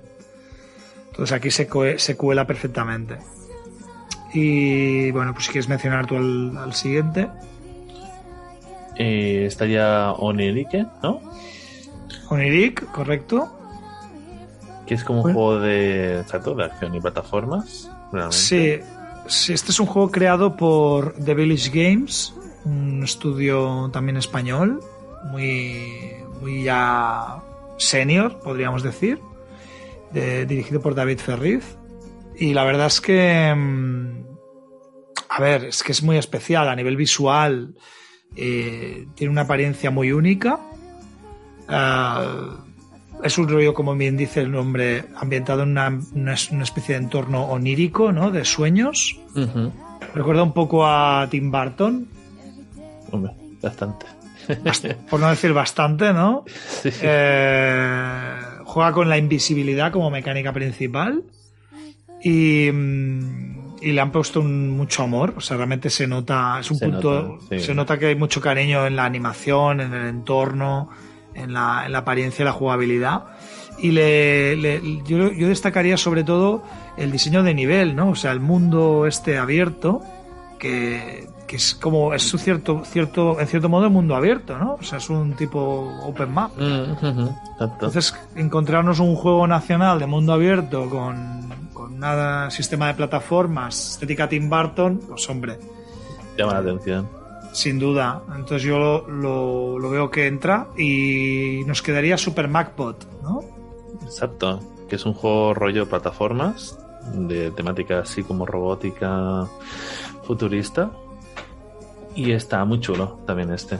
Speaker 1: Entonces aquí se, se cuela perfectamente. Y bueno, pues si quieres mencionar tú al, siguiente.
Speaker 2: Eh, estaría Onirique, ¿no?
Speaker 1: Onirik, correcto.
Speaker 2: Que es como un juego de, de acción y plataformas. Realmente.
Speaker 1: Sí, Sí, este es un juego creado por The Village Games, un estudio también español, muy, muy ya senior, podríamos decir, dirigido por David Ferriz. Y la verdad es que, mm, a ver, es que es muy especial a nivel visual, eh, tiene una apariencia muy única. Ah, es un rollo, como bien dice el nombre, ambientado en una, especie de entorno onírico, ¿no? De sueños. Recuerda un poco a Tim Burton.
Speaker 2: Hombre, bastante.
Speaker 1: Por no decir bastante, ¿no? Eh, juega con la invisibilidad como mecánica principal. Y, mm, y le han puesto mucho amor. O sea, realmente se nota. Es un punto. Se nota que hay mucho cariño en la animación, en el entorno en la, en la apariencia y la jugabilidad. Y le, yo, yo, destacaría sobre todo el diseño de nivel, ¿no? O sea, el mundo este abierto, que, que es como es un cierto cierto en cierto modo mundo abierto no o sea es un tipo open map.
Speaker 2: Mm,
Speaker 1: entonces encontrarnos un juego nacional de mundo abierto con con nada sistema de plataformas estética Tim Burton pues hombre.
Speaker 2: Llama la atención.
Speaker 1: Sin duda. Entonces yo lo, lo, lo veo que entra y nos quedaría Super MacBot no
Speaker 2: exacto. Que es un juego rollo plataformas de temática así como robótica futurista y está muy chulo también este.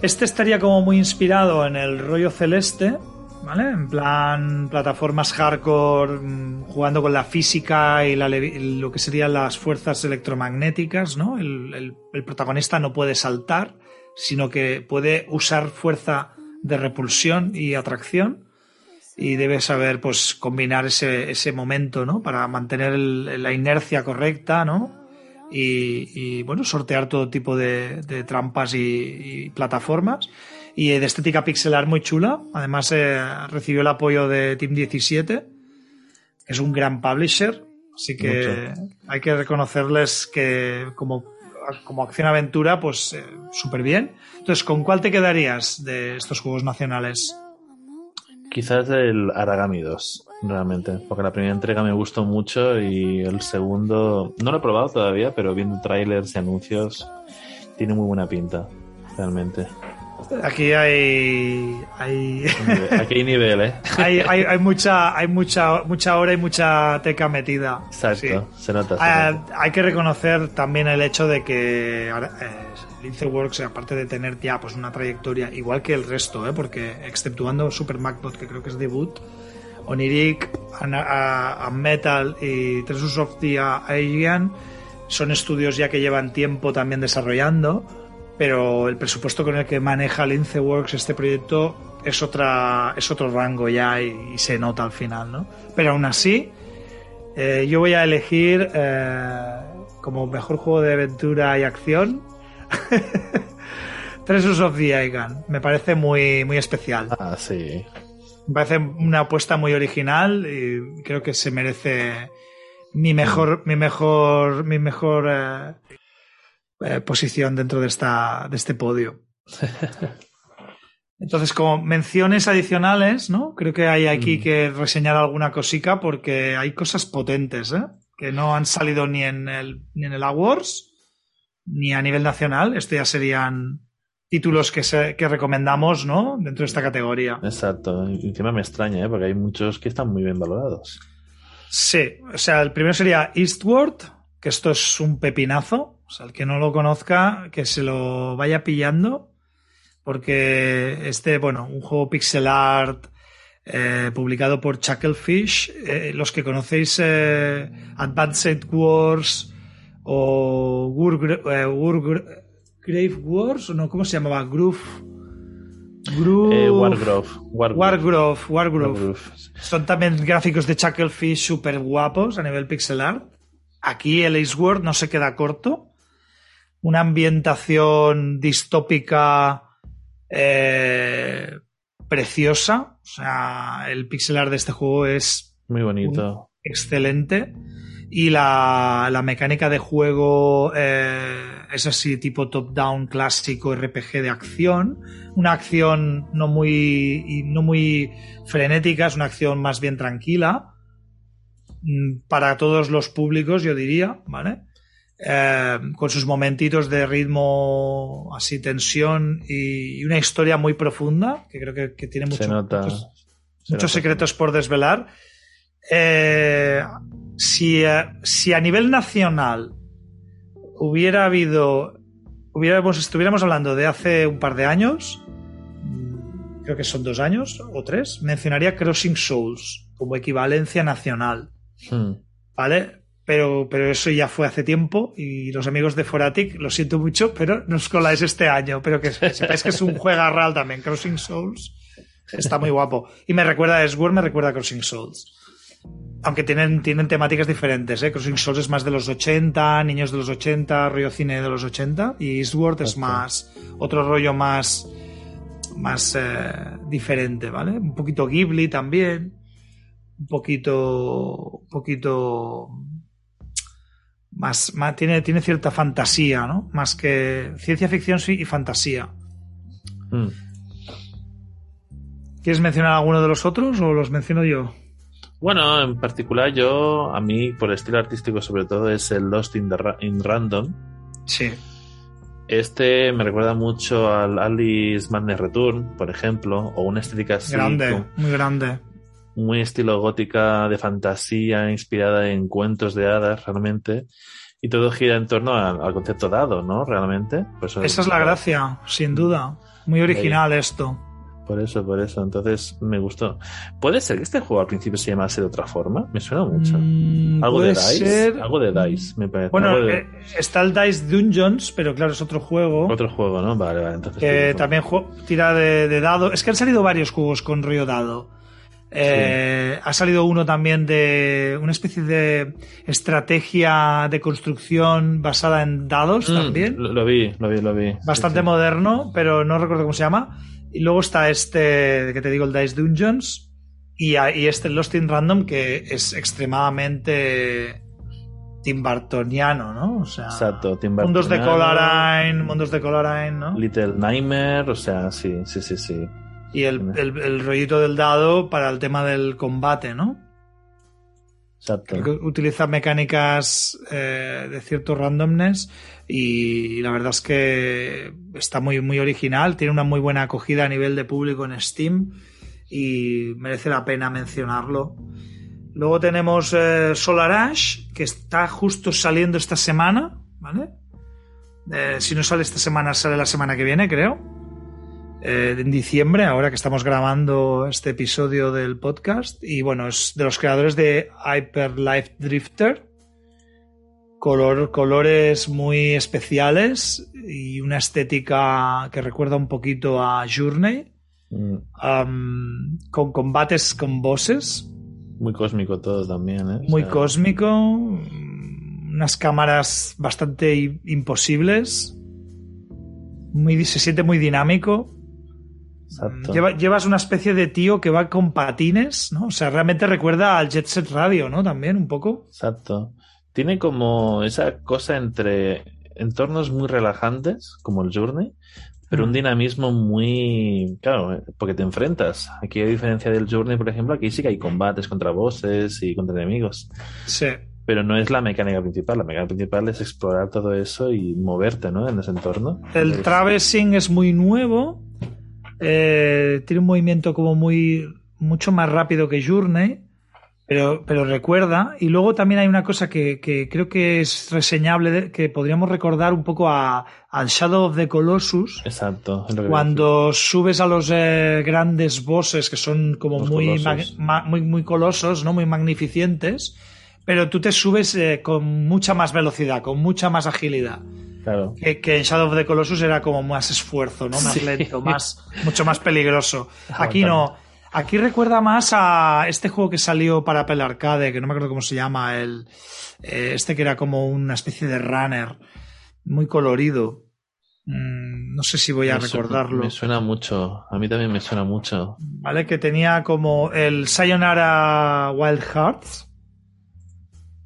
Speaker 1: Este estaría como muy inspirado en el rollo celeste, ¿vale? En plan plataformas hardcore, mm, jugando con la física y la, lo que serían las fuerzas electromagnéticas, ¿no? El, el, protagonista no puede saltar, sino que puede usar fuerza de repulsión y atracción y debe saber pues combinar ese, ese momento, ¿no? Para mantener el, la inercia correcta, ¿no? Y, y, bueno, sortear todo tipo de, de trampas y, y, plataformas. Y de estética pixelar muy chula. Además, eh, recibió el apoyo de Team 17, que es un gran publisher. Así que Mucho. hay que reconocerles que como, como acción-aventura, pues eh, súper bien. Entonces, ¿con cuál te quedarías de estos juegos nacionales?
Speaker 2: Quizás el Aragami 2 realmente, porque la primera entrega me gustó mucho y el segundo no lo he probado todavía, pero viendo trailers y anuncios tiene muy buena pinta, realmente.
Speaker 1: Aquí hay, hay...
Speaker 2: aquí hay nivel, ¿eh?
Speaker 1: hay, hay, hay, mucha, hay mucha, mucha hora y mucha teca metida.
Speaker 2: Exacto, sí. se nota. Se
Speaker 1: hay,
Speaker 2: nota.
Speaker 1: hay, que reconocer también el hecho de que eh, Lince Works, aparte de tener ya pues una trayectoria igual que el resto, ¿eh? porque exceptuando Super Macbot, que creo que es debut, Oniric, Metal y Treasures of the Alien son estudios ya que llevan tiempo también desarrollando, pero el presupuesto con el que maneja Lince Works este proyecto es otra es otro rango ya y, y se nota al final, ¿no? Pero aún así, eh, yo voy a elegir eh, como mejor juego de aventura y acción Treasures of the Alien. Me parece muy, muy especial.
Speaker 2: Ah, sí.
Speaker 1: Me parece una apuesta muy original y creo que se merece mi mejor, mi mejor, mi mejor eh, eh, posición dentro de esta, de este podio. Entonces, como menciones adicionales, ¿no? Creo que hay aquí mm. que reseñar alguna cosica porque hay cosas potentes, ¿eh? Que no han salido ni en el, ni en el Awards ni a nivel nacional. Esto ya serían títulos que, se, que recomendamos, ¿no? Dentro de esta categoría.
Speaker 2: Exacto. Encima me extraña, ¿eh? Porque hay muchos que están muy bien valorados.
Speaker 1: Sí. O sea, el primero sería Eastward, que esto es un pepinazo. O sea, el que no lo conozca, que se lo vaya pillando. Porque este, bueno, un juego pixel art eh, publicado por Chucklefish. Eh, los que conocéis eh, Advanced Wars o War, eh, Grave Wars, o no, ¿cómo se llamaba? Groove.
Speaker 2: Groove. Eh, Wargrove.
Speaker 1: Wargrove. Wargrove. Wargrove. Son también gráficos de Chucklefish súper guapos a nivel pixel art. Aquí el Ace World no se queda corto. Una ambientación distópica eh, preciosa. O sea, el pixel art de este juego es
Speaker 2: muy bonito.
Speaker 1: Excelente y la, la mecánica de juego eh, es así tipo top-down clásico RPG de acción, una acción no muy, no muy frenética, es una acción más bien tranquila mm, para todos los públicos, yo diría, ¿vale? Eh, con sus momentitos de ritmo, así tensión y, y, una historia muy profunda, que creo que, que tiene mucho,
Speaker 2: se nota,
Speaker 1: muchos,
Speaker 2: se
Speaker 1: muchos
Speaker 2: nota.
Speaker 1: secretos por desvelar. Eh, si, si, a nivel nacional hubiera habido, hubiéramos, estuviéramos hablando de hace un par de años, creo que son dos años o tres, mencionaría Crossing Souls como equivalencia nacional.
Speaker 2: Hmm.
Speaker 1: ¿Vale? Pero, pero eso ya fue hace tiempo y los amigos de Foratic, lo siento mucho, pero nos coláis este año. Pero que sepáis que es un juego real también, Crossing Souls. Está muy guapo. Y me recuerda a Sword, me recuerda a Crossing Souls aunque tienen, tienen temáticas diferentes, ¿eh? Crossing Souls es más de los 80, niños de los 80, rollo cine de los 80, y Eastward es más, otro rollo más, más eh, diferente, ¿vale? Un poquito Ghibli también, un poquito, un poquito más, más tiene, tiene cierta fantasía, ¿no? Más que ciencia ficción sí y fantasía.
Speaker 2: Mm.
Speaker 1: ¿Quieres mencionar alguno de los otros o los menciono yo?
Speaker 2: Bueno, en particular yo, a mí, por estilo artístico sobre todo, es el Lost in, the Ra- in Random.
Speaker 1: Sí.
Speaker 2: Este me recuerda mucho al Alice Madness Return, por ejemplo, o una estética así,
Speaker 1: grande, muy grande.
Speaker 2: muy estilo gótica de fantasía, inspirada en cuentos de hadas, realmente. Y todo gira en torno al, al concepto dado, ¿no? Realmente. Por eso-
Speaker 1: Esa es la gracia, sin duda. Muy original esto.
Speaker 2: Por eso, por eso. Entonces me gustó. ¿Puede ser que este juego al principio se llamase de otra forma? Me suena mucho.
Speaker 1: Mm,
Speaker 2: Algo de Dice.
Speaker 1: ser-
Speaker 2: Algo de Dice, me parece.
Speaker 1: Bueno,
Speaker 2: de-
Speaker 1: eh, está el Dice Dungeons, pero claro, es otro juego.
Speaker 2: Otro juego, ¿no? Vale, vale. Entonces,
Speaker 1: que
Speaker 2: sí,
Speaker 1: también ju- tira de, de dado. Es que han salido varios juegos con rollo dado. Eh, Ha salido uno también de una especie de estrategia de construcción basada en dados
Speaker 2: Mm,
Speaker 1: también.
Speaker 2: Lo, lo vi, lo vi, lo vi. Sí,
Speaker 1: Bastante
Speaker 2: sí.
Speaker 1: moderno, pero no recuerdo cómo se llama. Y luego está este que te digo, el Dice Dungeons. Y, y este Lost in Random, que es extremadamente Tim Burtoniano, ¿no? O sea,
Speaker 2: Exacto, Tim
Speaker 1: mundos de Colorine, mundos de Colorine, ¿no?
Speaker 2: Little Nightmare, o sea, sí, sí, sí, sí.
Speaker 1: Y el, el- el rollito del dado para el tema del combate, ¿no?
Speaker 2: Exacto.
Speaker 1: Que utiliza mecánicas eh, de cierto randomness y la verdad es que está muy, muy original, tiene una muy buena acogida a nivel de público en Steam y merece la pena mencionarlo. Luego tenemos eh, Solar Ash, que está justo saliendo esta semana, ¿vale? Eh, si no sale esta semana, sale la semana que viene, creo. Eh, en diciembre, ahora que estamos grabando este episodio del podcast. Y bueno, es de los creadores de Hyper Life Drifter. Color, colores muy especiales y una estética que recuerda un poquito a Journey.
Speaker 2: Mm,
Speaker 1: con combates con bosses.
Speaker 2: Muy cósmico todo también, ¿eh? O
Speaker 1: Muy
Speaker 2: sea,
Speaker 1: cósmico. Unas cámaras bastante imposibles. Muy, se siente muy dinámico.
Speaker 2: Exacto.
Speaker 1: Lleva- llevas una especie de tío que va con patines, ¿no? O sea, realmente recuerda al Jet Set Radio, ¿no? También un poco.
Speaker 2: Exacto. Tiene como esa cosa entre entornos muy relajantes, como el Journey, pero un dinamismo muy... Claro, porque te enfrentas. Aquí, a diferencia del Journey, por ejemplo, aquí sí que hay combates contra bosses y contra enemigos.
Speaker 1: Sí.
Speaker 2: Pero no es la mecánica principal. La mecánica principal es explorar todo eso y moverte, ¿no? En ese entorno.
Speaker 1: El traversing es muy nuevo. eh, tiene un movimiento como muy. mucho más rápido que Journey. Pero, pero recuerda. Y luego también hay una cosa que, que creo que es reseñable, de- que podríamos recordar un poco a, al Shadow of the Colossus.
Speaker 2: Exacto.
Speaker 1: Cuando subes a los eh, grandes bosses que son como muy, muy, muy colosos, ¿no? Muy magnificentes, pero tú te subes eh, con mucha más velocidad, con mucha más agilidad.
Speaker 2: Claro.
Speaker 1: Que, que en Shadow of the Colossus era como más esfuerzo, ¿no? Más
Speaker 2: Sí.
Speaker 1: lento, más, mucho más peligroso. Aquí no. Aquí recuerda más a este juego que salió para Apple Arcade, que no me acuerdo cómo se llama, el, eh, este que era como una especie de runner, muy colorido. Mm, no sé si voy a
Speaker 2: Me
Speaker 1: recordarlo.
Speaker 2: Me suena mucho. A mí también me suena mucho.
Speaker 1: ¿Vale? Que tenía como el Sayonara Wild Hearts.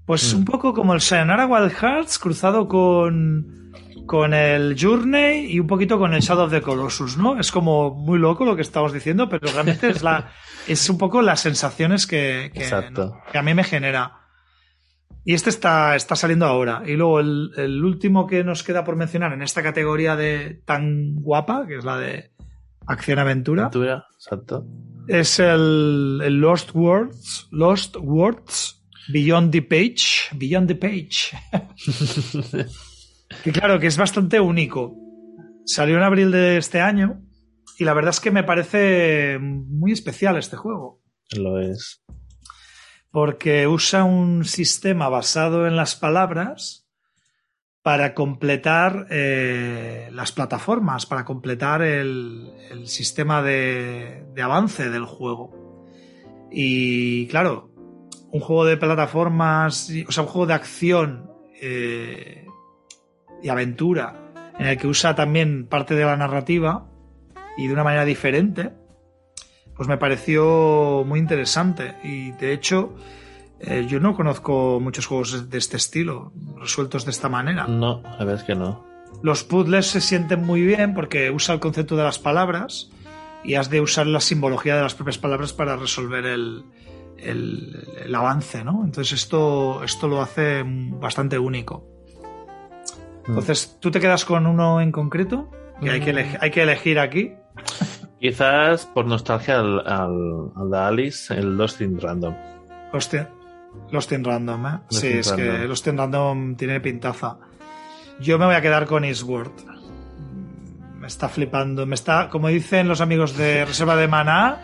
Speaker 1: Pues
Speaker 2: Mm.
Speaker 1: un poco como el Sayonara Wild Hearts cruzado con, con el Journey y un poquito con el Shadow of the Colossus, ¿no? Es como muy loco lo que estamos diciendo, pero realmente es la es un poco las sensaciones que, que, a mí me genera. Y este está, está saliendo ahora. Y luego el, el último que nos queda por mencionar en esta categoría de tan guapa, que es la de acción-aventura,
Speaker 2: Aventura, Exacto.
Speaker 1: es el, el Lost Words, Lost Words Beyond the Page, Beyond the Page. que claro, que es bastante único. Salió en abril de este año y la verdad es que me parece muy especial este juego.
Speaker 2: Lo es.
Speaker 1: Porque usa un sistema basado en las palabras para completar eh, las plataformas, para completar el, el sistema de, de avance del juego. Y claro, un juego de plataformas, o sea, un juego de acción eh, y aventura, en el que usa también parte de la narrativa y de una manera diferente, pues me pareció muy interesante. Y de hecho, Eh, yo no conozco muchos juegos de este estilo, resueltos de esta manera.
Speaker 2: No, a ver es que no.
Speaker 1: Los puzzles se sienten muy bien porque usa el concepto de las palabras y has de usar la simbología de las propias palabras para resolver el, el, el avance, ¿no? Entonces esto, esto lo hace bastante único. Entonces, ¿tú te quedas con uno en concreto? Que hay, que eleg- hay que elegir aquí.
Speaker 2: Quizás por nostalgia al, al, al de Alice, el Lost in Random.
Speaker 1: Lost in, Lost in Random, ¿eh?
Speaker 2: Lost
Speaker 1: sí, es que. Lost in Random tiene pintaza. Yo me voy a quedar con Eastward. Me está flipando. Me está, como dicen los amigos de Reserva de Maná,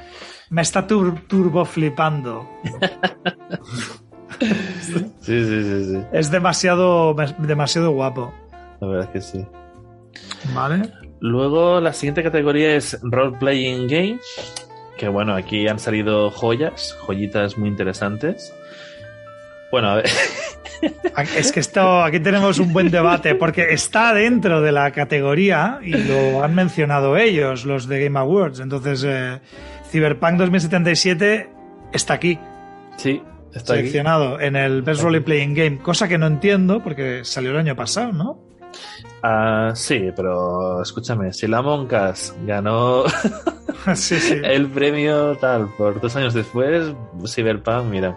Speaker 1: me está tur- turbo flipando.
Speaker 2: Sí, sí, sí, sí.
Speaker 1: Es demasiado, demasiado guapo.
Speaker 2: La verdad es que sí.
Speaker 1: ¿Vale?
Speaker 2: Luego la siguiente categoría es Role Playing Game. Que bueno, aquí han salido joyas, joyitas muy interesantes. Bueno, a ver,
Speaker 1: Es que esto, aquí tenemos un buen debate, porque está dentro de la categoría y lo han mencionado ellos, los de Game Awards. Entonces, eh, Cyberpunk 2077 está aquí,
Speaker 2: sí, está aquí.
Speaker 1: seleccionado en el Best Role Playing Game, cosa que no entiendo porque salió el año pasado, ¿no?
Speaker 2: Ah, sí, pero escúchame, si la Moncas ganó
Speaker 1: sí, sí.
Speaker 2: el premio tal por dos años después, Cyberpunk, mira.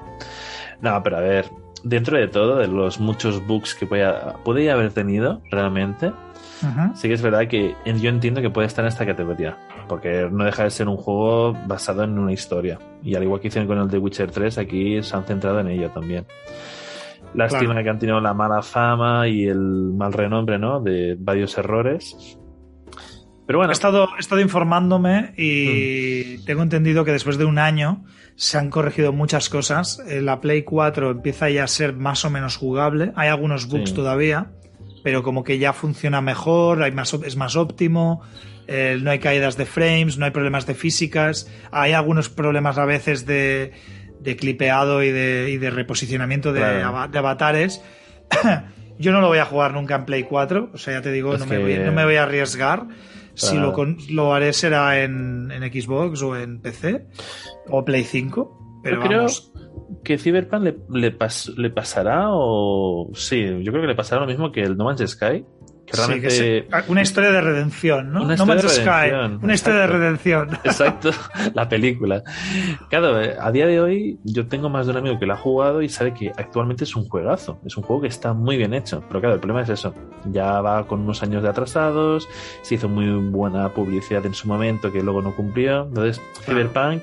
Speaker 2: No, pero a ver, dentro de todo, de los muchos bugs que podía, podía haber tenido realmente, sí que es verdad que yo entiendo que puede estar en esta categoría, porque no deja de ser un juego basado en una historia. Y al igual que hicieron con el The Witcher 3, aquí se han centrado en ello también. Lástima
Speaker 1: Claro.
Speaker 2: que han tenido la mala fama y el mal renombre, ¿no? De varios errores. Pero bueno,
Speaker 1: He estado, he estado informándome y
Speaker 2: Mm.
Speaker 1: tengo entendido que después de un año se han corregido muchas cosas. Eh, La Play 4 empieza ya a ser más o menos jugable. Hay algunos bugs
Speaker 2: Sí.
Speaker 1: todavía, pero como que ya funciona mejor, hay más, es más óptimo. eh, no hay caídas de frames, no hay problemas de físicas. Hay algunos problemas a veces de, de clipeado y de, y de reposicionamiento de,
Speaker 2: Claro.
Speaker 1: ava- de avatares. Yo no lo voy a jugar nunca en Play 4, o sea, ya te digo, no, me voy, no me voy a arriesgar. Si lo, con- lo haré será en, en Xbox o en PC o Play 5. Pero
Speaker 2: Yo creo
Speaker 1: vamos,
Speaker 2: que Cyberpunk le, le, pas- le pasará o... Sí, yo creo que le pasará lo mismo que el No Man's Sky.
Speaker 1: Sí, se- una historia de redención, ¿no?
Speaker 2: Una
Speaker 1: no
Speaker 2: historia
Speaker 1: Man's
Speaker 2: de
Speaker 1: Sky,
Speaker 2: redención,
Speaker 1: una historia de redención.
Speaker 2: Exacto, la película. Claro, eh, a día de hoy yo tengo más de un amigo que la ha jugado y sabe que actualmente es un juegazo. Es un juego que está muy bien hecho. Pero claro, el problema es eso. Ya va con unos años de atrasados, se hizo muy buena publicidad en su momento que luego no cumplió. Entonces. Cyberpunk,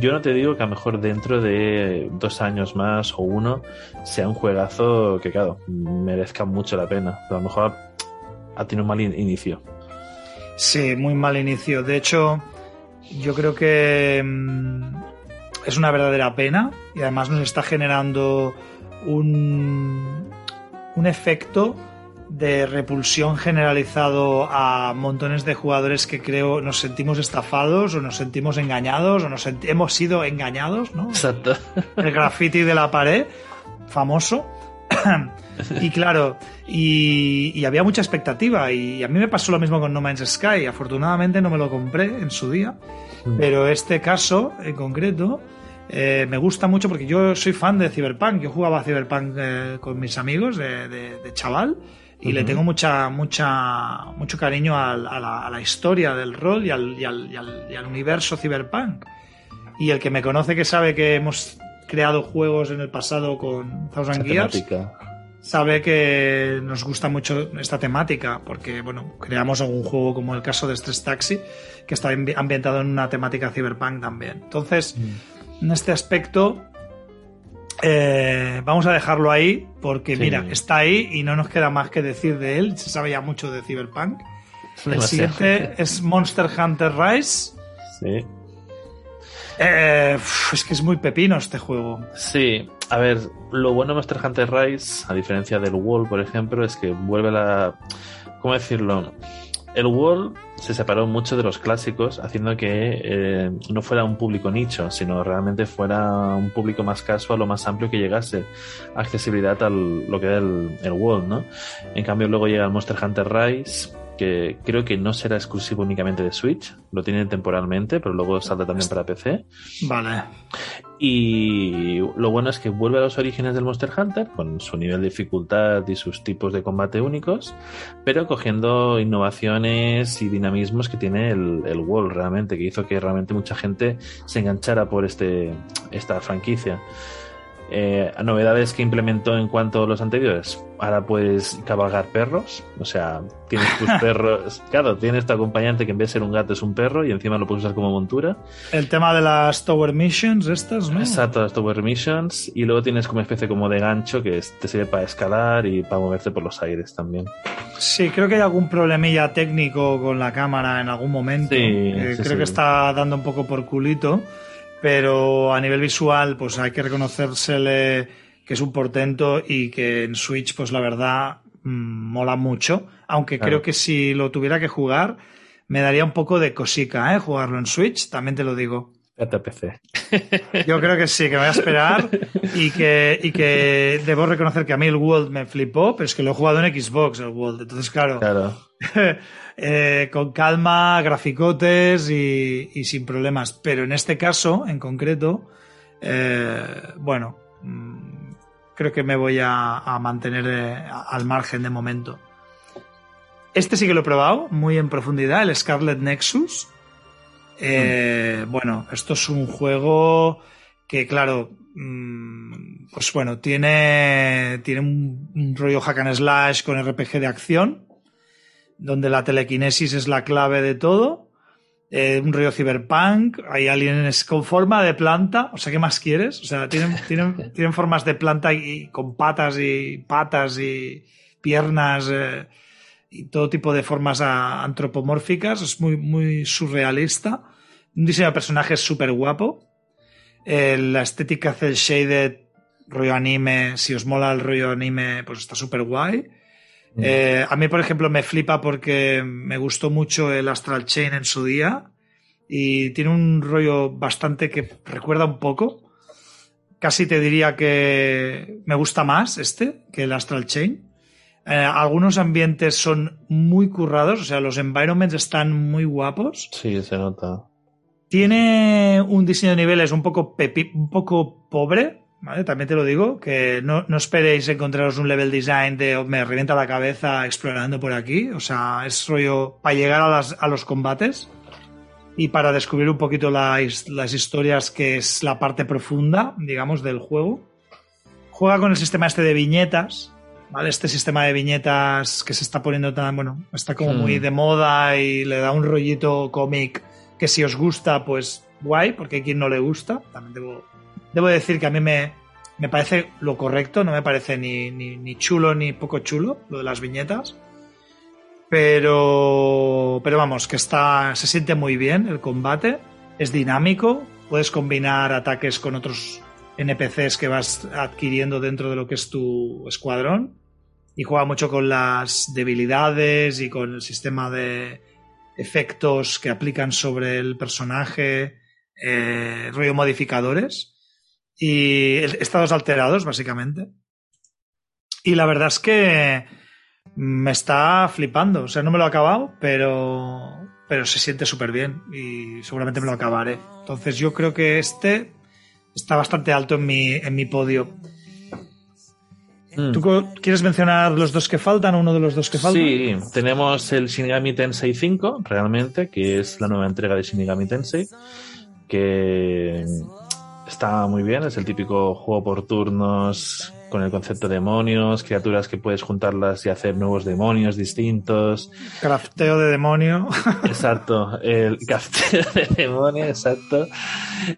Speaker 2: yo no te digo que a lo mejor dentro de dos años más o uno sea un juegazo que, claro, merezca mucho la pena. Pero a lo mejor ha tenido un mal in- inicio.
Speaker 1: Sí, muy mal inicio. De hecho, yo creo que mm, es una verdadera pena y además nos está generando un, un efecto de repulsión generalizado a montones de jugadores que creo nos sentimos estafados o nos sentimos engañados o nos hemos sido engañados, ¿no?
Speaker 2: Exacto.
Speaker 1: el graffiti de la pared, famoso. y claro, y, y había mucha expectativa. Y a mí me pasó lo mismo con No Man's Sky. Afortunadamente no me lo compré en su día. Pero este caso en concreto eh, me gusta mucho porque yo soy fan de Cyberpunk. Yo jugaba a Cyberpunk eh, con mis amigos de, de- de chaval. Y le tengo mucha, mucha, mucho cariño a, la, a la historia del rol y al, y al- y al- y al universo Cyberpunk. Y el que me conoce que sabe que hemos creado juegos en el pasado con Thousand Gears,
Speaker 2: temática.
Speaker 1: Sabe que nos gusta mucho esta temática, porque bueno, creamos algún juego como el caso de Stress Taxi, que está ambi- ambientado en una temática cyberpunk también. Entonces, en este aspecto, eh, vamos a dejarlo ahí, porque
Speaker 2: Sí.
Speaker 1: mira, está ahí y no nos queda más que decir de él, se sabe ya mucho de cyberpunk. El siguiente es Monster Hunter Rise.
Speaker 2: Sí.
Speaker 1: Eh, es que es muy pepino este juego.
Speaker 2: Sí, a ver, lo bueno de Monster Hunter Rise, a diferencia del Wall, por ejemplo, es que vuelve la. ¿Cómo decirlo? El Wall se separó mucho de los clásicos, haciendo que eh, no fuera un público nicho, sino realmente fuera un público más casual o más amplio que llegase accesibilidad a lo que era el, el Wall, ¿no? En cambio, luego llega el Monster Hunter Rise que creo que no será exclusivo únicamente de Switch, lo tienen temporalmente, pero luego salta también para PC.
Speaker 1: Vale.
Speaker 2: Y lo bueno es que vuelve a los orígenes del Monster Hunter, con su nivel de dificultad y sus tipos de combate únicos, pero cogiendo innovaciones y dinamismos que tiene el, el World realmente, que hizo que realmente mucha gente se enganchara por este, esta franquicia. Eh, novedades que implementó en cuanto a los anteriores. Ahora puedes cabalgar perros, o sea, tienes tus perros. Claro, tienes tu acompañante que en vez de ser un gato es un perro y encima lo puedes usar como montura.
Speaker 1: El tema de las Tower Missions, estas, ¿no?
Speaker 2: Exacto, las Tower Missions. Y luego tienes como especie como de gancho que te sirve para escalar y para moverte por los aires también.
Speaker 1: Sí, creo que hay algún problemilla técnico con la cámara en algún momento.
Speaker 2: Sí,
Speaker 1: Eh,
Speaker 2: sí,
Speaker 1: creo
Speaker 2: sí.
Speaker 1: que está dando un poco por culito, pero a nivel visual, pues hay que reconocérsele que es un portento y que en Switch, pues la verdad, mm, mola mucho. Aunque
Speaker 2: Claro.
Speaker 1: creo que si lo tuviera que jugar, me daría un poco de cosica, ¿eh? Jugarlo en Switch, también te lo digo. Yo creo que sí, que me voy a esperar y que, y que debo reconocer que a mí el World me flipó, pero es que lo he jugado en Xbox, el World. Entonces, claro,
Speaker 2: Claro.
Speaker 1: eh, con calma, graficotes y, y sin problemas. Pero en este caso, en concreto, eh, bueno, mm, creo que me voy a, a mantener eh, al margen de momento. Este sí que lo he probado muy en profundidad, el Scarlet Nexus. Eh, Bueno, esto es un juego que, claro, mm, pues bueno, tiene, tiene un, un rollo hack and slash con RPG de acción, donde la telequinesis es la clave de todo. Eh, un rollo cyberpunk, hay aliens con forma de planta, o sea, ¿qué más quieres? O sea, tienen, tienen, tienen formas de planta y, con patas y patas y piernas eh, y todo tipo de formas antropomórficas, es muy, muy surrealista. Un diseño de personajes súper guapo. Eh, la estética hace el shaded rollo anime, si os mola el rollo anime, pues está súper guay. Eh, a mí, por ejemplo, me flipa porque me gustó mucho el Astral Chain en su día y tiene un rollo bastante que recuerda un poco. Casi te diría que me gusta más este que el Astral Chain. Eh, algunos ambientes son muy currados, o sea, los environments están muy guapos.
Speaker 2: Sí, se nota.
Speaker 1: Tiene un diseño de niveles un poco, pepi- un poco pobre, ¿vale? También te lo digo, que no, no esperéis encontraros un level design de "Oh, me revienta la cabeza explorando por aquí. O sea, es rollo para llegar a, las- a los combates y para descubrir un poquito las, las historias que es la parte profunda, digamos, del juego. Juega con el sistema este de viñetas, ¿vale? Este sistema de viñetas que se está poniendo tan, bueno, está como
Speaker 2: Hmm.
Speaker 1: muy de moda y le da un rollito cómic que si os gusta, pues guay, porque hay quien no le gusta. También debo, debo decir que a mí me, me parece lo correcto, no me parece ni, ni, ni chulo ni poco chulo lo de las viñetas. Pero, pero vamos, que está, se siente muy bien el combate, es dinámico, puedes combinar ataques con otros NPCs que vas adquiriendo dentro de lo que es tu escuadrón y juega mucho con las debilidades y con el sistema de efectos que aplican sobre el personaje, eh, rollo modificadores y estados alterados, básicamente. Y la verdad es que me está flipando. O sea, no me lo he acabado, pero, pero se siente súper bien y seguramente me lo acabaré. Entonces yo creo que este está bastante alto en mi, en mi podio.
Speaker 2: Mm.
Speaker 1: ¿Tú quieres mencionar los dos que faltan o uno de los dos que faltan?
Speaker 2: Sí, tenemos el Shinigami Tensei 5, realmente, que es la nueva entrega de Shinigami Tensei, que está muy bien, es el típico juego por turnos con el concepto de demonios, criaturas que puedes juntarlas y hacer nuevos demonios distintos.
Speaker 1: Crafteo de demonio.
Speaker 2: Exacto, el cafteo de demonio, exacto.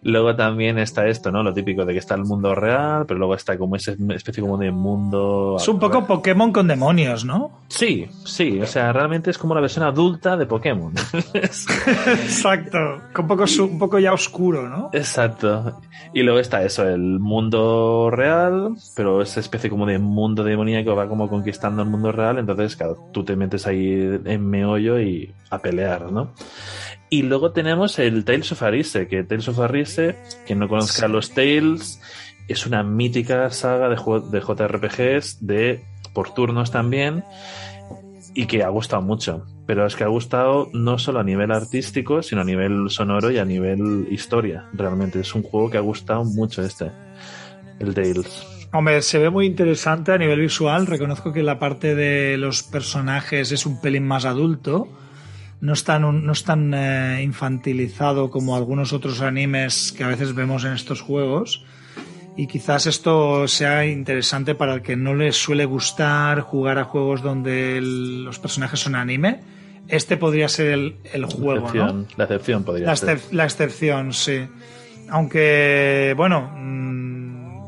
Speaker 2: Luego también está esto, ¿no? Lo típico de que está el mundo real, pero luego está como esa especie como de mundo...
Speaker 1: es un poco Pokémon con demonios, ¿no?
Speaker 2: Sí, sí, o sea, realmente es como la versión adulta de Pokémon.
Speaker 1: Exacto. Un poco, un poco ya oscuro, ¿no?
Speaker 2: Exacto. Y luego está eso, el mundo real, pero esa especie como de mundo demoníaco va como conquistando el mundo real, entonces, claro, tú te metes ahí en meollo y a pelear, ¿no? Y luego tenemos el Tales of Arise, que Tales of Arise, quien no conozca los Tales, es una mítica saga de, de JRPGs de por turnos también. y que ha gustado mucho. Pero es que ha gustado no solo a nivel artístico, sino a nivel sonoro y a nivel historia. Realmente es un juego que ha gustado mucho este, el Tales.
Speaker 1: Hombre, se ve muy interesante a nivel visual. Reconozco que la parte de los personajes es un pelín más adulto. No es tan, no es tan eh, infantilizado como algunos otros animes que a veces vemos en estos juegos. Y quizás esto sea interesante para el que no le suele gustar jugar a juegos donde el- los personajes son anime. Este podría ser el, el juego,
Speaker 2: excepción,
Speaker 1: ¿no?
Speaker 2: La excepción podría
Speaker 1: La,
Speaker 2: ser.
Speaker 1: la excepción, sí. Aunque, bueno,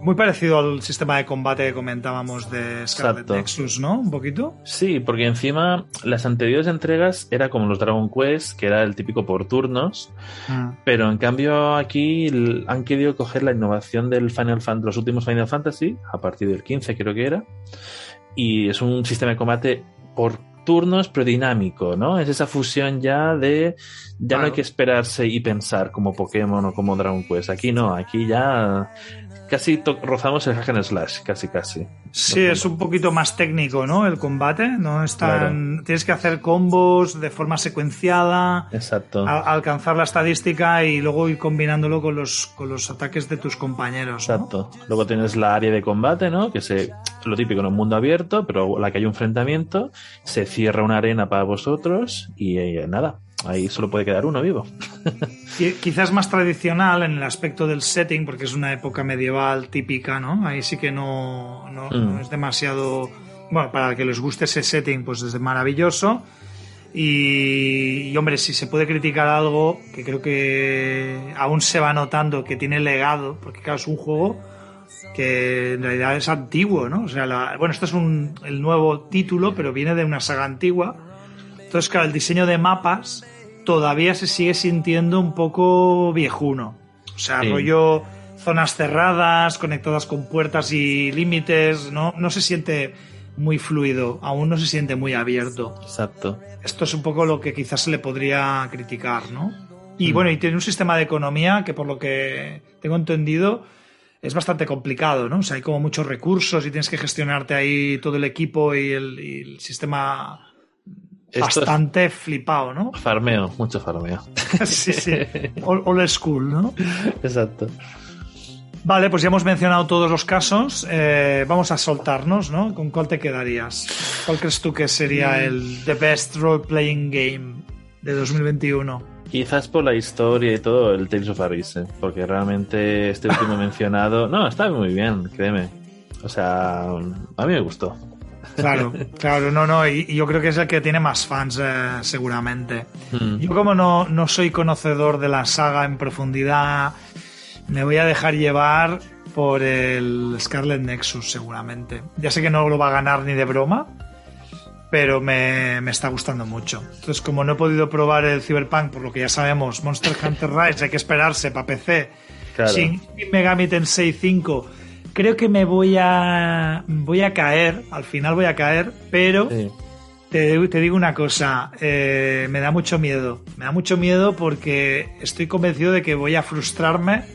Speaker 1: muy parecido al sistema de combate que comentábamos de Scarlet
Speaker 2: Exacto.
Speaker 1: Nexus, ¿no? Un poquito.
Speaker 2: Sí, porque encima las anteriores entregas era como los Dragon Quest, que era el típico por turnos,
Speaker 1: Mm.
Speaker 2: pero en cambio aquí han querido coger la innovación del Final Fantasy, los últimos Final Fantasy, a partir del 15 creo que era, y es un sistema de combate por turnos pero dinámico, ¿no? Es esa fusión ya de ya no hay que esperarse y pensar como Pokémon o como Dragon Quest. Aquí no, aquí ya casi rozamos el hack and slash, casi casi.
Speaker 1: Sí, es un poquito más técnico, ¿no? El combate. No es tan... Tienes que hacer combos de forma secuenciada.
Speaker 2: Exacto.
Speaker 1: alcanzar la estadística y luego ir combinándolo con los, con los ataques de tus compañeros. ¿no?
Speaker 2: Exacto. Luego tienes la área de combate, ¿no? Que se lo típico en un mundo abierto, pero la que hay un enfrentamiento, se cierra una arena para vosotros y eh, nada, ahí solo puede quedar uno vivo.
Speaker 1: Qui- Quizás más tradicional en el aspecto del setting, porque es una época medieval típica, ¿no? Ahí sí que no, no,
Speaker 2: Mm.
Speaker 1: no es demasiado. Bueno, para que les guste ese setting, pues es maravilloso. Y, y, hombre, si se puede criticar algo, que creo que aún se va notando que tiene legado, porque claro, es un juego que en realidad es antiguo, ¿no? O sea, la- bueno, esto es un, el nuevo título, pero viene de una saga antigua. Entonces, claro, el diseño de mapas todavía se sigue sintiendo un poco viejuno. O sea,
Speaker 2: Sí.
Speaker 1: rollo zonas cerradas, conectadas con puertas y límites, no, no se siente muy fluido, aún no se siente muy abierto.
Speaker 2: Exacto.
Speaker 1: Esto es un poco lo que quizás se le podría criticar, ¿no? Y
Speaker 2: Mm.
Speaker 1: bueno, y tiene un sistema de economía que por lo que tengo entendido es bastante complicado, ¿no? O sea, hay como muchos recursos y tienes que gestionarte ahí todo el equipo y el, y el sistema
Speaker 2: Es
Speaker 1: bastante flipado, ¿no?
Speaker 2: farmeo, mucho farmeo.
Speaker 1: sí, sí. Old, school, ¿no?
Speaker 2: Exacto.
Speaker 1: Vale, pues ya hemos mencionado todos los casos. Eh, vamos a soltarnos, ¿no? ¿Con cuál te quedarías? ¿Cuál crees tú que sería el The Best Role Playing Game de 2021?
Speaker 2: Quizás por la historia y todo, el Tales of Arise, porque realmente este último mencionado, no, está muy bien, créeme. O sea, a mí me gustó.
Speaker 1: Claro, claro, no, no, y, y yo creo que es el que tiene más fans, eh, seguramente.
Speaker 2: Mm.
Speaker 1: Yo como no, no soy conocedor de la saga en profundidad, me voy a dejar llevar por el Scarlet Nexus, seguramente. Ya sé que no lo va a ganar ni de broma, pero me, me está gustando mucho. Entonces, como no he podido probar el Cyberpunk, por lo que ya sabemos, Monster Hunter Rise, hay que esperarse para PC,
Speaker 2: Claro.
Speaker 1: Shin Megami Tensei 5, creo que me voy a, voy a caer, al final voy a caer, pero...
Speaker 2: Sí.
Speaker 1: Te, te digo una cosa, eh, me da mucho miedo. Me da mucho miedo porque estoy convencido de que voy a frustrarme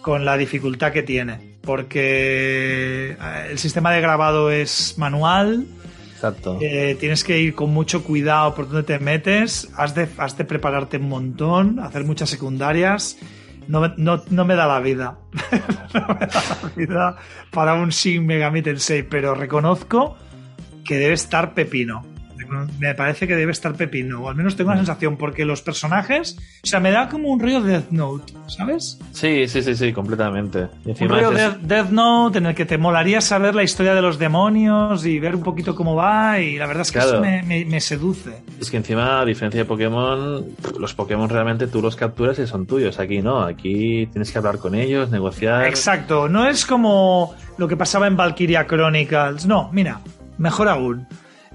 Speaker 1: con la dificultad que tiene. Porque eh, el sistema de grabado es manual,
Speaker 2: Exacto.
Speaker 1: eh, tienes que ir con mucho cuidado por donde te metes, has de, has de prepararte un montón, hacer muchas secundarias. No, no, no me da la vida. no me da la vida para un Shin Megami Tensei, pero reconozco que debe estar pepino. Me parece que debe estar pepino, o al menos tengo la sensación, porque los personajes, o sea, me da como un río Death Note, ¿sabes?
Speaker 2: Sí, sí, sí, sí, completamente.
Speaker 1: Un río
Speaker 2: es-
Speaker 1: Death, Death Note en el que te molaría saber la historia de los demonios y ver un poquito cómo va, y la verdad es que
Speaker 2: Claro.
Speaker 1: eso me, me- me seduce.
Speaker 2: Es que encima, a diferencia de Pokémon, los Pokémon realmente tú los capturas y son tuyos. Aquí no, aquí tienes que hablar con ellos, negociar.
Speaker 1: Exacto, no es como lo que pasaba en Valkyria Chronicles. No, mira, mejor aún.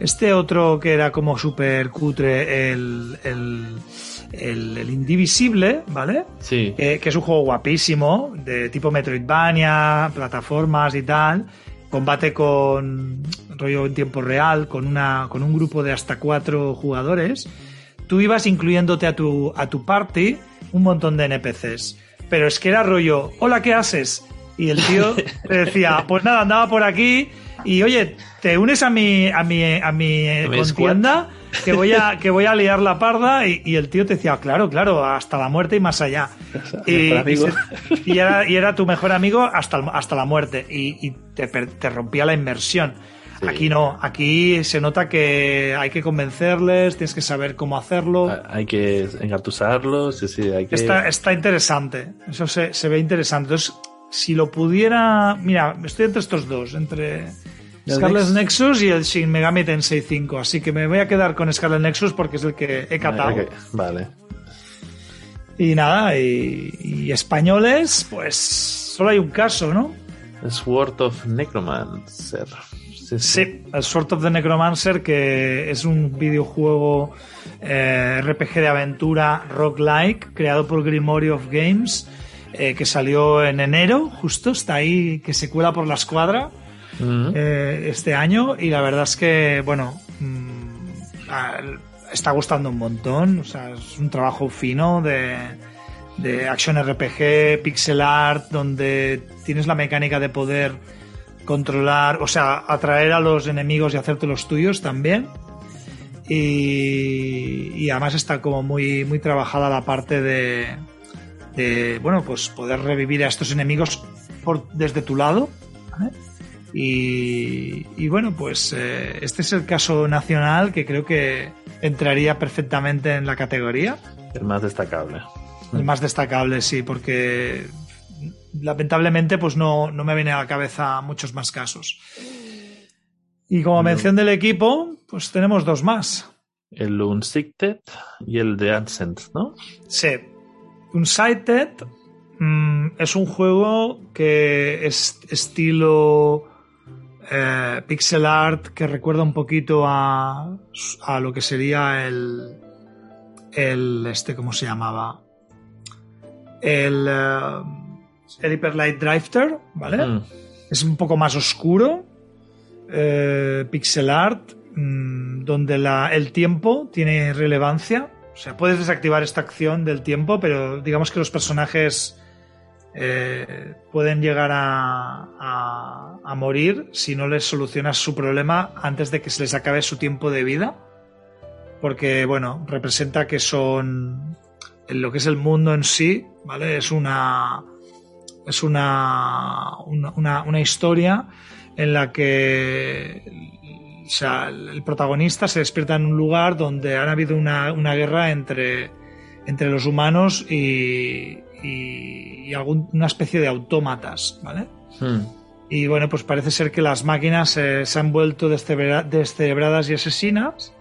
Speaker 1: Este otro que era como súper cutre, el, el, el, el Indivisible, ¿vale?
Speaker 2: Sí,
Speaker 1: Que, que es un juego guapísimo, de tipo Metroidvania, plataformas y tal. Combate con rollo en tiempo real, con, una, con un grupo de hasta cuatro jugadores. Tú ibas incluyéndote a tu, a tu party un montón de NPCs. Pero es que era rollo, hola, ¿qué haces? Y el tío te decía, pues nada, andaba por aquí y oye, te unes a mi, a mi, a mi
Speaker 2: ¿A mi
Speaker 1: contienda que voy a, que voy a liar la parda y, y el tío te decía, claro, claro, hasta la muerte y más allá. Y,
Speaker 2: Mejor amigo.
Speaker 1: y se- y era, y era tu mejor amigo hasta, el- hasta la muerte y, y te, per- te rompía la inversión.
Speaker 2: Sí.
Speaker 1: Aquí no, aquí se nota que hay que convencerles, tienes que saber cómo hacerlo.
Speaker 2: Ah, Hay que engatusarlos, sí, sí, hay que...
Speaker 1: Está, está interesante, eso se, se ve interesante. Entonces, si lo pudiera. Mira, estoy entre estos dos, entre
Speaker 2: ¿El
Speaker 1: Scarlet
Speaker 2: Nex?
Speaker 1: Nexus y el Shin Megami Tensei 5. Así que me voy a quedar con Scarlet Nexus porque es el que he catado.
Speaker 2: Vale.
Speaker 1: Y nada, y, y españoles, pues solo hay un caso, ¿no?
Speaker 2: Sword of Necromancer. Sí, sí.
Speaker 1: Sí, el Sword of the Necromancer, que es un videojuego eh, RPG de aventura roguelike creado por Grimorio of Games, eh, que salió en enero, justo, está ahí, que se cuela por la escuadra Eh, este año, y la verdad es que, bueno, mm, está gustando un montón, o sea, es un trabajo fino de, de action RPG, pixel art, donde tienes la mecánica de poder controlar, o sea, atraer a los enemigos y hacerte los tuyos también. Y, además está como muy, muy trabajada la parte de, bueno, pues poder revivir a estos enemigos desde tu lado. Y, y bueno, pues eh, este es el caso nacional que creo que entraría perfectamente en la categoría.
Speaker 2: El más destacable.
Speaker 1: El más destacable, sí, porque lamentablemente pues no, no me viene a la cabeza muchos más casos. Y como mención del equipo, pues tenemos dos más.
Speaker 2: El Unsighted y el de Ascent, ¿no?
Speaker 1: Sí. Unsighted mm, es un juego que es estilo eh, pixel art que recuerda un poquito a, a lo que sería el. El. Este, ¿cómo se llamaba? El. eh, el Hyper Light Drifter, ¿vale?
Speaker 2: Mm.
Speaker 1: es un poco más oscuro, eh, pixel art, mm, donde la- el tiempo tiene relevancia. O sea, puedes desactivar esta acción del tiempo, pero digamos que los personajes eh, pueden llegar a, morir si no les solucionas su problema antes de que se les acabe su tiempo de vida. Porque, bueno, representa que son lo que es el mundo en sí, ¿vale? Es una es una, una, historia en la que el protagonista se despierta en un lugar donde han habido una, una guerra entre, entre los humanos y, y, y algún- una especie de autómatas, ¿vale?
Speaker 2: Mm.
Speaker 1: Y bueno, pues parece ser que las máquinas eh, se han vuelto descebra- descerebradas y asesinas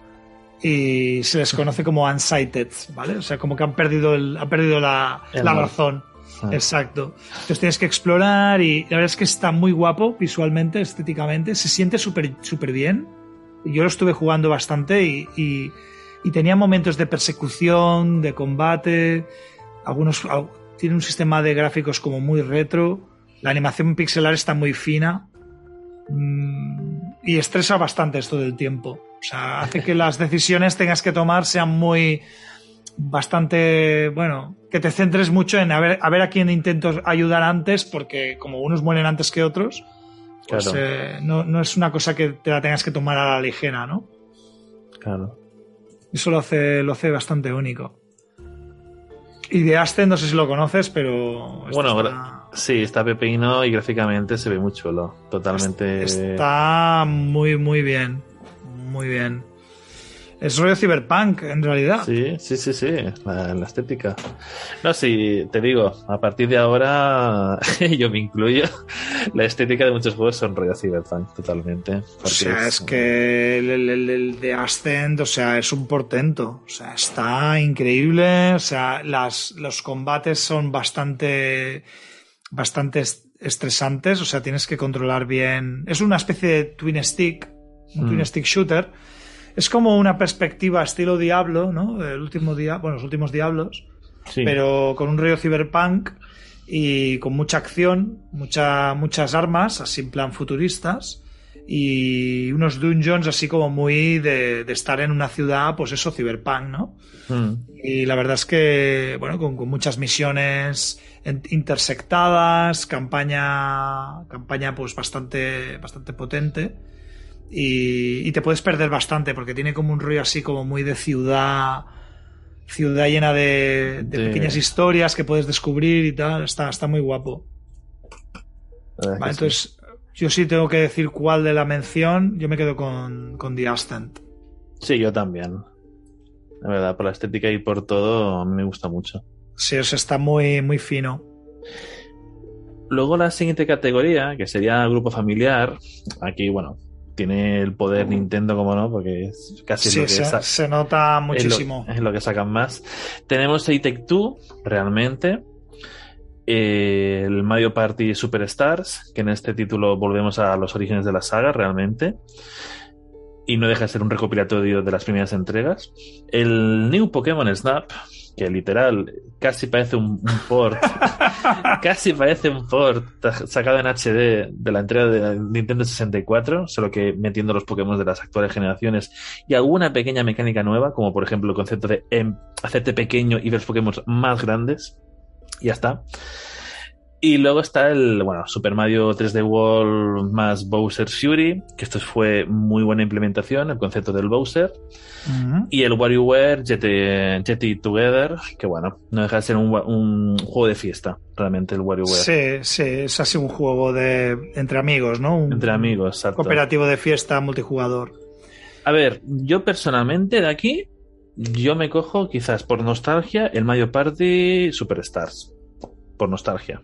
Speaker 1: y se les conoce como unsighted, ¿vale? O sea, como que han perdido, el, han perdido la, la razón.
Speaker 2: Ah.
Speaker 1: Exacto. Entonces tienes que explorar y la verdad es que está muy guapo visualmente, estéticamente, se siente súper súper bien. Yo lo estuve jugando bastante y, y- y tenía momentos de persecución, de combate, algunos al- tiene un sistema de gráficos como muy retro, la animación pixelar está muy fina mm, y estresa bastante esto del tiempo. O sea, hace que las decisiones tengas que tomar sean muy bastante, bueno, que te centres mucho en a ver a, ver a quién intento ayudar antes, porque como unos mueren antes que otros, pues
Speaker 2: Claro.
Speaker 1: eh, no, no es una cosa que te la tengas que tomar a la ligera, ¿no?
Speaker 2: Claro.
Speaker 1: Eso lo hace, lo hace bastante único. Y de Aston, no sé si lo conoces, pero. esto
Speaker 2: Bueno,
Speaker 1: está,
Speaker 2: Sí, está pepino y gráficamente se ve muy chulo. Totalmente.
Speaker 1: está muy, muy bien. Muy bien. Es rollo cyberpunk, en realidad.
Speaker 2: Sí, sí, sí, sí, la, la estética. No, sí, te digo, a partir de ahora, yo me incluyo, la estética de muchos juegos son rollo cyberpunk, totalmente.
Speaker 1: O sea, es que el, el- el- de Ascent, o sea, es un portento. O sea, está increíble. O sea, las, los combates son bastante, bastante est- estresantes. O sea, tienes que controlar bien. Es una especie de twin stick, un
Speaker 2: Mm.
Speaker 1: twin stick shooter. Es como una perspectiva estilo Diablo, ¿no? El último día, bueno, los últimos Diablos
Speaker 2: sí,
Speaker 1: pero con un rollo cyberpunk y con mucha acción, mucha, muchas armas, así en plan futuristas. y unos dungeons así como muy de, de estar en una ciudad, pues eso, cyberpunk, ¿no?
Speaker 2: Mm.
Speaker 1: Y la verdad es que, bueno, con, con muchas misiones intersectadas, campaña, campaña pues bastante, bastante potente. Y, y te puedes perder bastante porque tiene como un rollo así como muy de ciudad, ciudad llena de, de
Speaker 2: De-
Speaker 1: pequeñas historias que puedes descubrir y tal. Está, está muy guapo. Vale,
Speaker 2: sí.
Speaker 1: entonces, yo sí tengo que decir cuál de la mención. Yo me quedo con, con The Ascent.
Speaker 2: Sí, yo también. La verdad, por la estética y por todo, a mí me gusta mucho.
Speaker 1: Sí, o sea, está muy, muy fino.
Speaker 2: Luego la siguiente categoría, que sería grupo familiar, aquí, bueno, tiene el poder Nintendo, como no, porque es casi
Speaker 1: Sí,
Speaker 2: lo que
Speaker 1: se, nota
Speaker 2: es lo-
Speaker 1: muchísimo.
Speaker 2: Es lo, que sacan más. Tenemos Take Two, realmente. Eh, el Mario Party Superstars, que en este título volvemos a los orígenes de la saga, realmente. Y no deja de ser un recopilatorio de las primeras entregas. El New Pokémon Snap, que literal casi parece un, un port. casi parece un port sacado en HD de la entrega de Nintendo 64, solo que metiendo los Pokémon de las actuales generaciones y alguna pequeña mecánica nueva, como por ejemplo el concepto de em, hacerte pequeño y ver Pokémon más grandes. Y ya está. Y luego está el, bueno, Super Mario 3D World más Bowser Fury, que esto fue muy buena implementación, el concepto del Bowser. Y el WarioWare Jetty, Jetty Together, que bueno, no deja de ser un, un juego de fiesta, realmente el WarioWare.
Speaker 1: Sí, sí, es así un juego de entre amigos, ¿no? Un
Speaker 2: Entre amigos, exacto.
Speaker 1: cooperativo de fiesta multijugador.
Speaker 2: A ver, yo personalmente de aquí, yo me cojo quizás por nostalgia el Mario Party Superstars. Por nostalgia.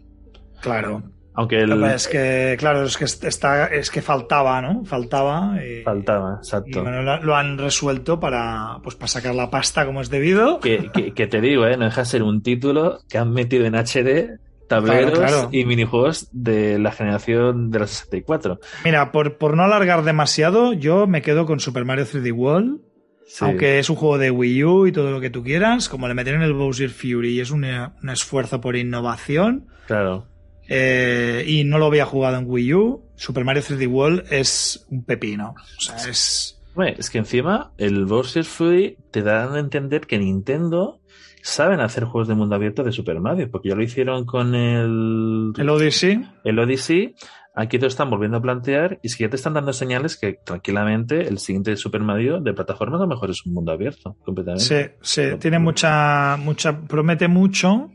Speaker 1: Claro.
Speaker 2: Aunque el...
Speaker 1: Es que, claro, es que está, es que faltaba, ¿no? Faltaba. y-
Speaker 2: Faltaba,
Speaker 1: Y
Speaker 2: exacto.
Speaker 1: bueno, lo, han resuelto para, pues, para sacar la pasta como es debido.
Speaker 2: Que, que- que te digo, ¿eh? no deja de ser un título que han metido en HD tableros
Speaker 1: Claro, claro.
Speaker 2: y minijuegos de la generación de la 64.
Speaker 1: Mira, por, por no alargar demasiado, yo me quedo con Super Mario 3D World.
Speaker 2: Sí.
Speaker 1: Aunque es un juego de Wii U y todo lo que tú quieras, como le metieron el Bowser Fury y es un, un esfuerzo por innovación,
Speaker 2: Claro.
Speaker 1: Eh, y no lo había jugado en Wii U, Super Mario 3D World es un pepino. O sea, es.
Speaker 2: Es que encima el Bowser Fury te dan a entender que Nintendo saben hacer juegos de mundo abierto de Super Mario, porque ya lo hicieron con el,
Speaker 1: El Odyssey.
Speaker 2: el Odyssey. Aquí te lo están volviendo a plantear y es que ya te están dando señales que tranquilamente el siguiente Super Mario de plataformas a lo mejor es un mundo abierto completamente.
Speaker 1: Sí, sí, tiene mucha, mucha, promete mucho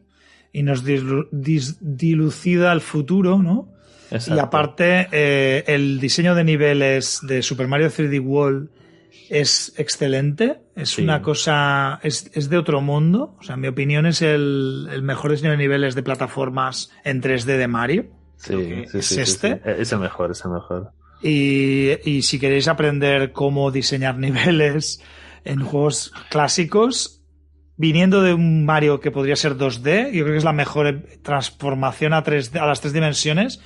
Speaker 1: y nos dilu- dis- dilucida el futuro, ¿no?
Speaker 2: Exacto.
Speaker 1: Y aparte, eh, el diseño de niveles de Super Mario 3D World es excelente. Es
Speaker 2: Sí.
Speaker 1: una cosa. Es, es de otro mundo. O sea, en mi opinión, es el, el mejor diseño de niveles de plataformas en 3D de Mario.
Speaker 2: Sí, sí,
Speaker 1: es
Speaker 2: sí, sí,
Speaker 1: este.
Speaker 2: sí. Es el mejor, es el mejor.
Speaker 1: Y, y si queréis aprender cómo diseñar niveles en juegos clásicos, viniendo de un Mario que podría ser 2D, yo creo que es la mejor transformación a, 3D, a las tres dimensiones,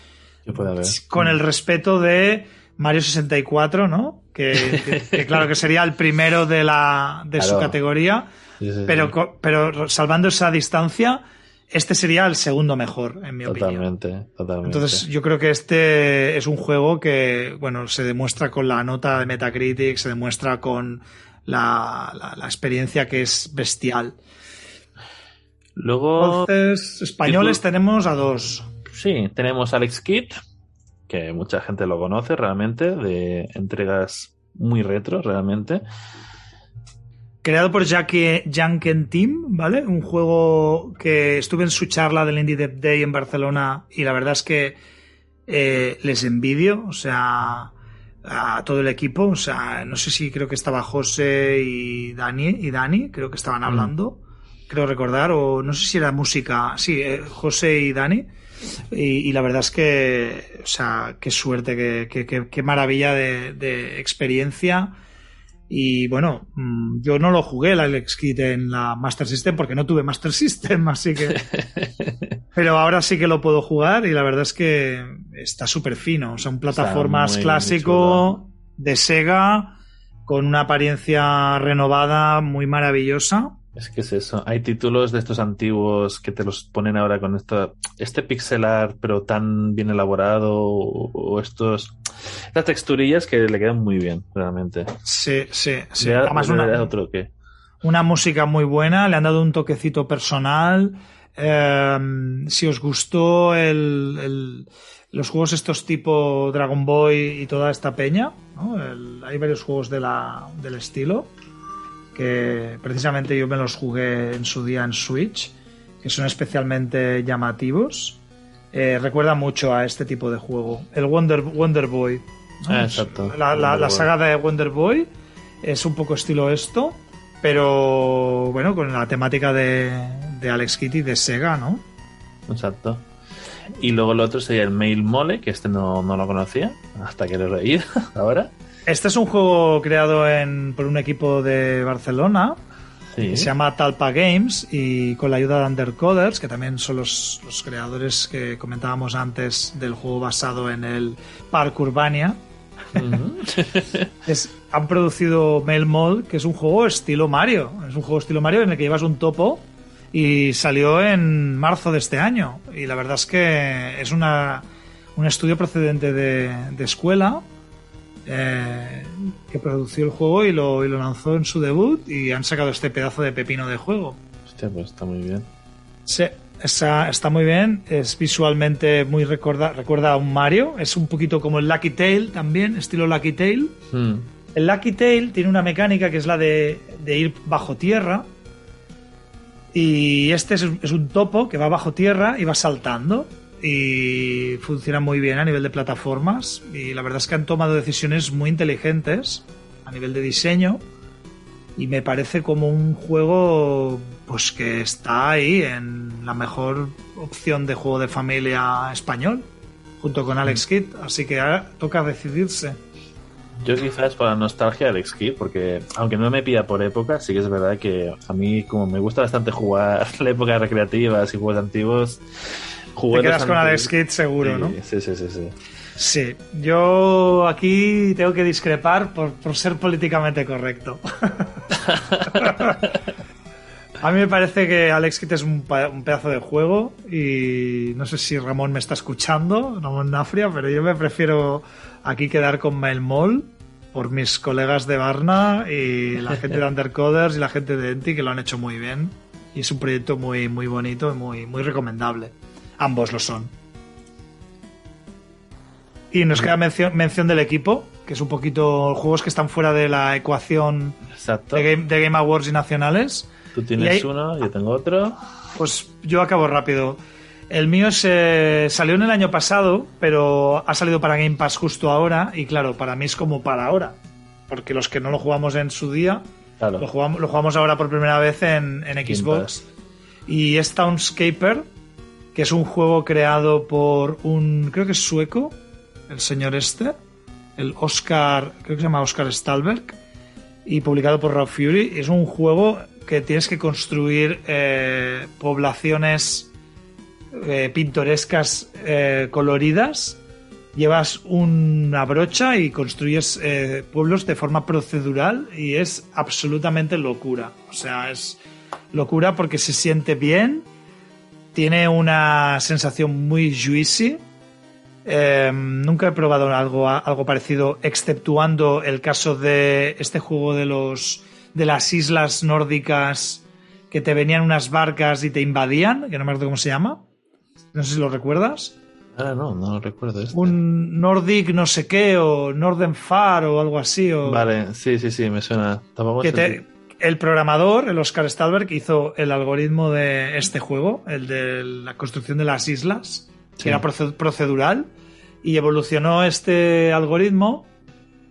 Speaker 2: puede haber.
Speaker 1: con el respeto de Mario 64, ¿no? Que, que- que claro que sería el primero de, la, de su categoría,
Speaker 2: Sí, sí,
Speaker 1: pero,
Speaker 2: sí.
Speaker 1: pero salvando esa distancia, este sería el segundo mejor, en mi opinión.
Speaker 2: Totalmente.
Speaker 1: Entonces, yo creo que este es un juego que, bueno, se demuestra con la nota de Metacritic, se demuestra con la, la- la experiencia que es bestial.
Speaker 2: Luego,
Speaker 1: Entonces, españoles
Speaker 2: tipo-
Speaker 1: tenemos a dos.
Speaker 2: sí, tenemos Alex Kidd, que mucha gente lo conoce realmente, de entregas muy retro realmente.
Speaker 1: Creado por Jackie Janken Team, ¿vale? Un juego que estuve en su charla del Indie Dev Day en Barcelona y la verdad es que eh, les envidio, o sea, a todo el equipo, o sea, no sé si creo que estaba José y Dani, y Dani creo que estaban hablando, creo recordar, o no sé si era música, sí, eh, José y Dani. Y, y la verdad es que, o sea, qué suerte, qué, qué- qué- qué maravilla de, de experiencia. Y bueno, mm, yo no lo jugué el Alex en la Master System porque no tuve Master System, así que. Pero ahora sí que lo puedo jugar y la verdad es que está súper fino. O sea, un plataformas clásico de Sega con una apariencia renovada muy maravillosa.
Speaker 2: Es que es eso. Hay títulos de estos antiguos que te los ponen ahora con esta, este pixel art, pero tan bien elaborado, o, o estos. Las texturillas que le quedan muy bien, realmente.
Speaker 1: Sí, sí, sí.
Speaker 2: Da-
Speaker 1: Además, una,
Speaker 2: otro que.
Speaker 1: una música muy buena, le han dado un toquecito personal. Eh, si os gustó el, el- los juegos estos tipo Dragon Boy y toda esta peña, ¿no? El- hay varios juegos de la, del estilo que precisamente yo me los jugué en su día en Switch, que son especialmente llamativos. Eh, recuerda mucho a este tipo de juego. El Wonder, Wonder Boy. ¿No?
Speaker 2: Ah, exacto.
Speaker 1: La, saga de Wonder Boy es un poco estilo esto, pero bueno, con la temática de, de Alex Kitty de Sega, ¿no?
Speaker 2: Exacto. Y luego el otro sería el Mail Mole, que este no, no lo conocía, hasta que lo he reído ahora.
Speaker 1: Este es un juego creado en, por un equipo de Barcelona
Speaker 2: Sí.
Speaker 1: que se llama Talpa Games y con la ayuda de Undercoders, que también son los, los creadores que comentábamos antes del juego basado en el Park Urbania. Es- han producido Mail Mall, que es un juego estilo Mario. Es un juego estilo Mario en el que llevas un topo y salió en marzo de este año. Y la verdad es que es una, un estudio procedente de, de escuela eh, que produció el juego y lo, y lo lanzó en su debut y han sacado este pedazo de pepino de juego.
Speaker 2: Hostia, pues está muy bien.
Speaker 1: Sí, está, está muy bien, es visualmente muy recuerda, recuerda a un Mario, es un poquito como el Lucky Tail también, estilo Lucky Tail.
Speaker 2: Mm.
Speaker 1: El Lucky Tail tiene una mecánica que es la de, de ir bajo tierra. Y este es, es un topo que va bajo tierra y va saltando. Y funciona muy bien a nivel de plataformas. Y la verdad es que han tomado decisiones muy inteligentes a nivel de diseño. Y me parece como un juego pues que está ahí en la mejor opción de juego de familia español. Junto con Alex Kidd. Así que ahora toca decidirse.
Speaker 2: Yo quizás por la nostalgia del Kidd, porque aunque no me pida por época, sí que es verdad que a mí como me gusta bastante jugar la época recreativas y juegos antiguos,
Speaker 1: Te quedas con
Speaker 2: bastante-
Speaker 1: Alex Kidd seguro,
Speaker 2: Sí,
Speaker 1: ¿no?
Speaker 2: Sí, sí, sí, sí.
Speaker 1: Sí, yo aquí tengo que discrepar por, por ser políticamente correcto. A mí me parece que Alex Kidd es un, pedazo de juego y no sé si Ramón me está escuchando, Ramón Nafria, pero yo me prefiero aquí quedar con Mail Mall por mis colegas de Varna y la gente de Undercoders y la gente de Enti que lo han hecho muy bien y es un proyecto muy, muy bonito y muy, muy recomendable. Ambos lo son. Y nos queda mención, mención del equipo, que es un poquito juegos que están fuera de la ecuación
Speaker 2: Exacto.
Speaker 1: de Game, de Game Awards y nacionales.
Speaker 2: Tú tienes
Speaker 1: hay-
Speaker 2: uno, yo tengo otro.
Speaker 1: Pues yo acabo rápido. El mío se salió en el año pasado, pero ha salido para Game Pass justo ahora. Y claro, para mí es como para ahora. Porque los que no lo jugamos en su día,
Speaker 2: Claro.
Speaker 1: lo jugamos, lo jugamos ahora por primera vez en, en Xbox. Y es Townscaper, que es un juego creado por un, creo que es sueco, el señor este, el Oscar, creo que se llama Oscar Stalberg, y publicado por Raw Fury. Es un juego que tienes que construir eh, poblaciones eh, pintorescas eh, coloridas. Llevas una brocha y construyes pueblos de forma procedural y es absolutamente locura. O sea, es locura porque se siente bien, tiene una sensación muy juicy. Eh, nunca he probado algo, algo parecido, exceptuando el caso de este juego de los de las islas nórdicas que te venían unas barcas y te invadían, que no me acuerdo cómo se llama. No sé si lo recuerdas.
Speaker 2: Ah, no, no lo recuerdo. Este.
Speaker 1: Un Nordic no sé qué, o Northern Far, o algo así. O...
Speaker 2: Vale, sí, sí, sí, me suena. Tampoco
Speaker 1: que te- el programador, el Oscar Stalberg, hizo el algoritmo de este juego, el de la construcción de las islas, que era proce- procedural, y evolucionó este algoritmo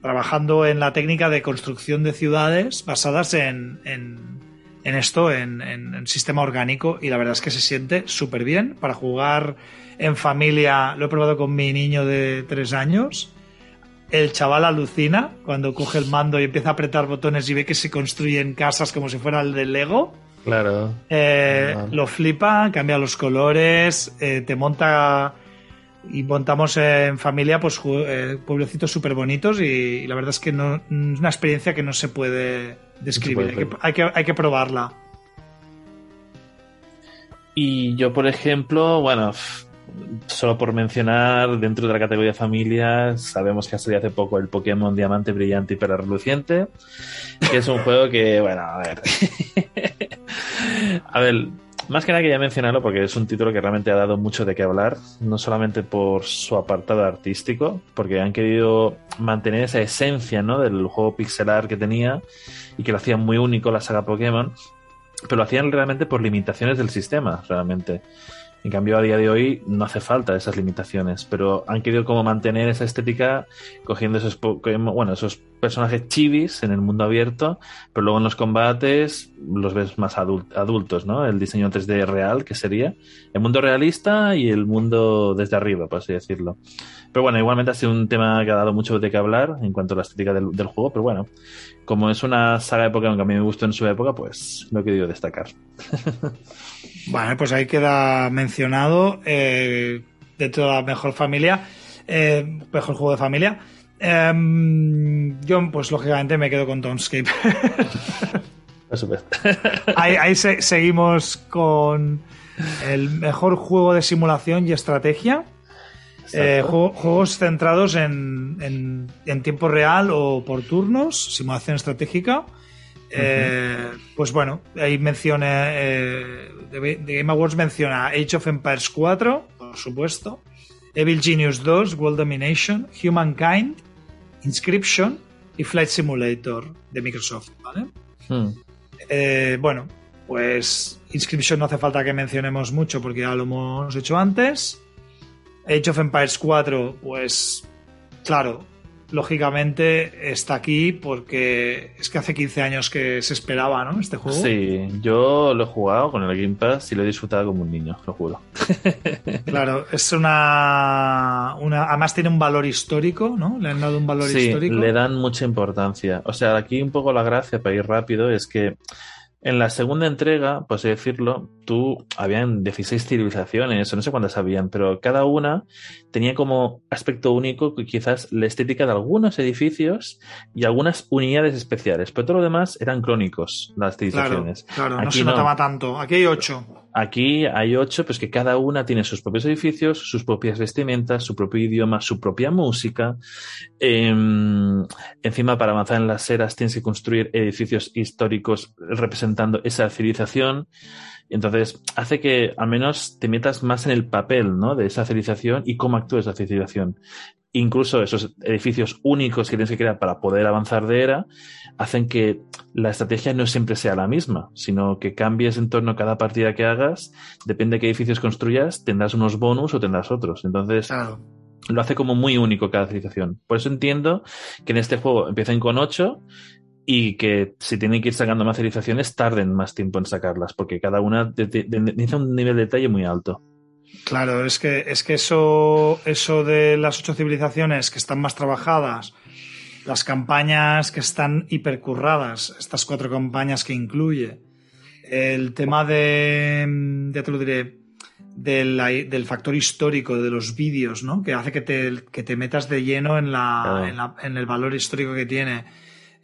Speaker 1: trabajando en la técnica de construcción de ciudades basadas en, en- en esto, en, en- en sistema orgánico, y la verdad es que se siente súper bien para jugar en familia. Lo he probado con mi niño de tres años el chaval alucina cuando coge el mando y empieza a apretar botones y ve que se construyen casas como si fuera el de Lego.
Speaker 2: Claro.
Speaker 1: Eh. Lo flipa, cambia los colores, eh, te monta y montamos en familia pues eh, pueblecitos súper bonitos y, y la verdad es que no, es una experiencia que no se puede describir,
Speaker 2: puede
Speaker 1: hay, que, hay, que, hay que probarla.
Speaker 2: Y yo, por ejemplo, bueno, solo por mencionar, dentro de la categoría familia, sabemos que ha salido hace poco el Pokémon Diamante Brillante y Reluciente, que es un juego que, bueno, a ver. a ver, más que nada quería mencionarlo porque es un título que realmente ha dado mucho de qué hablar, no solamente por su apartado artístico, porque han querido mantener esa esencia ¿no? del juego pixelar que tenía y que lo hacía muy único la saga Pokémon, pero lo hacían realmente por limitaciones del sistema, realmente. En cambio, a día de hoy no hace falta esas limitaciones, pero han querido como mantener esa estética cogiendo esos, bueno, esos personajes chivis en el mundo abierto, pero luego en los combates los ves más adultos, ¿no? El diseño 3D real, que sería el mundo realista y el mundo desde arriba, por así decirlo. Pero bueno, igualmente ha sido un tema que ha dado mucho de qué hablar en cuanto a la estética del, del juego, pero bueno, como es una saga de Pokémon que a mí me gustó en su época, pues lo he querido destacar.
Speaker 1: Vale, pues ahí queda mencionado eh, dentro de la mejor familia, eh, mejor juego de familia. Em, yo, pues lógicamente me quedo con Townscape. ahí, ahí seguimos con el mejor juego de simulación y estrategia. Eh, juegos centrados en, en, tiempo real o por turnos, simulación estratégica. Eh, pues bueno, ahí menciona, eh, The Game Awards menciona Age of Empires 4, por supuesto, Evil Genius 2, World Domination, Humankind, Inscription y Flight Simulator de Microsoft, ¿vale? Hmm. Eh, bueno, pues Inscription no hace falta que mencionemos mucho porque ya lo hemos hecho antes. Age of Empires 4, pues claro, lógicamente está aquí porque es que hace 15 años que se esperaba, ¿no? Este juego.
Speaker 2: Sí, yo lo he jugado con el Game Pass y lo he disfrutado como un niño, lo juro.
Speaker 1: Claro, es una, una. Además tiene un valor histórico, ¿no? Le han dado un valor
Speaker 2: sí,
Speaker 1: histórico.
Speaker 2: Le dan mucha importancia. O sea, aquí un poco la gracia para ir rápido es que en la segunda entrega, por así decirlo, tú habían 16 civilizaciones, o no sé cuántas habían, pero cada una tenía como aspecto único quizás la estética de algunos edificios y algunas unidades especiales, pero todo lo demás eran crónicos, las civilizaciones.
Speaker 1: Claro, no se notaba tanto. Aquí hay ocho.
Speaker 2: Aquí hay ocho, pues que cada una tiene sus propios edificios, sus propias vestimentas, su propio idioma, su propia música. Em, encima, para avanzar en las eras, tienes que construir edificios históricos representando esa civilización. Entonces, hace que al menos te metas más en el papel ¿no? de esa civilización y cómo actúa esa civilización incluso esos edificios únicos que tienes que crear para poder avanzar de era, hacen que la estrategia no siempre sea la misma, sino que cambies en torno a cada partida que hagas, depende de qué edificios construyas, tendrás unos bonus o tendrás otros. Entonces, lo hace como muy único cada civilización. Por eso entiendo que en este juego empiecen con 8 y que si tienen que ir sacando más civilizaciones tarden más tiempo en sacarlas, porque cada una necesita un nivel de detalle muy alto.
Speaker 1: Claro, es que, es que eso, eso de las ocho civilizaciones que están más trabajadas, las campañas que están hipercurradas, estas cuatro campañas que incluye, el tema de, ya te lo diré, del, del factor histórico de los vídeos, ¿no? Que hace que te, que te metas de lleno en, la, en, la, en, el valor histórico que tiene.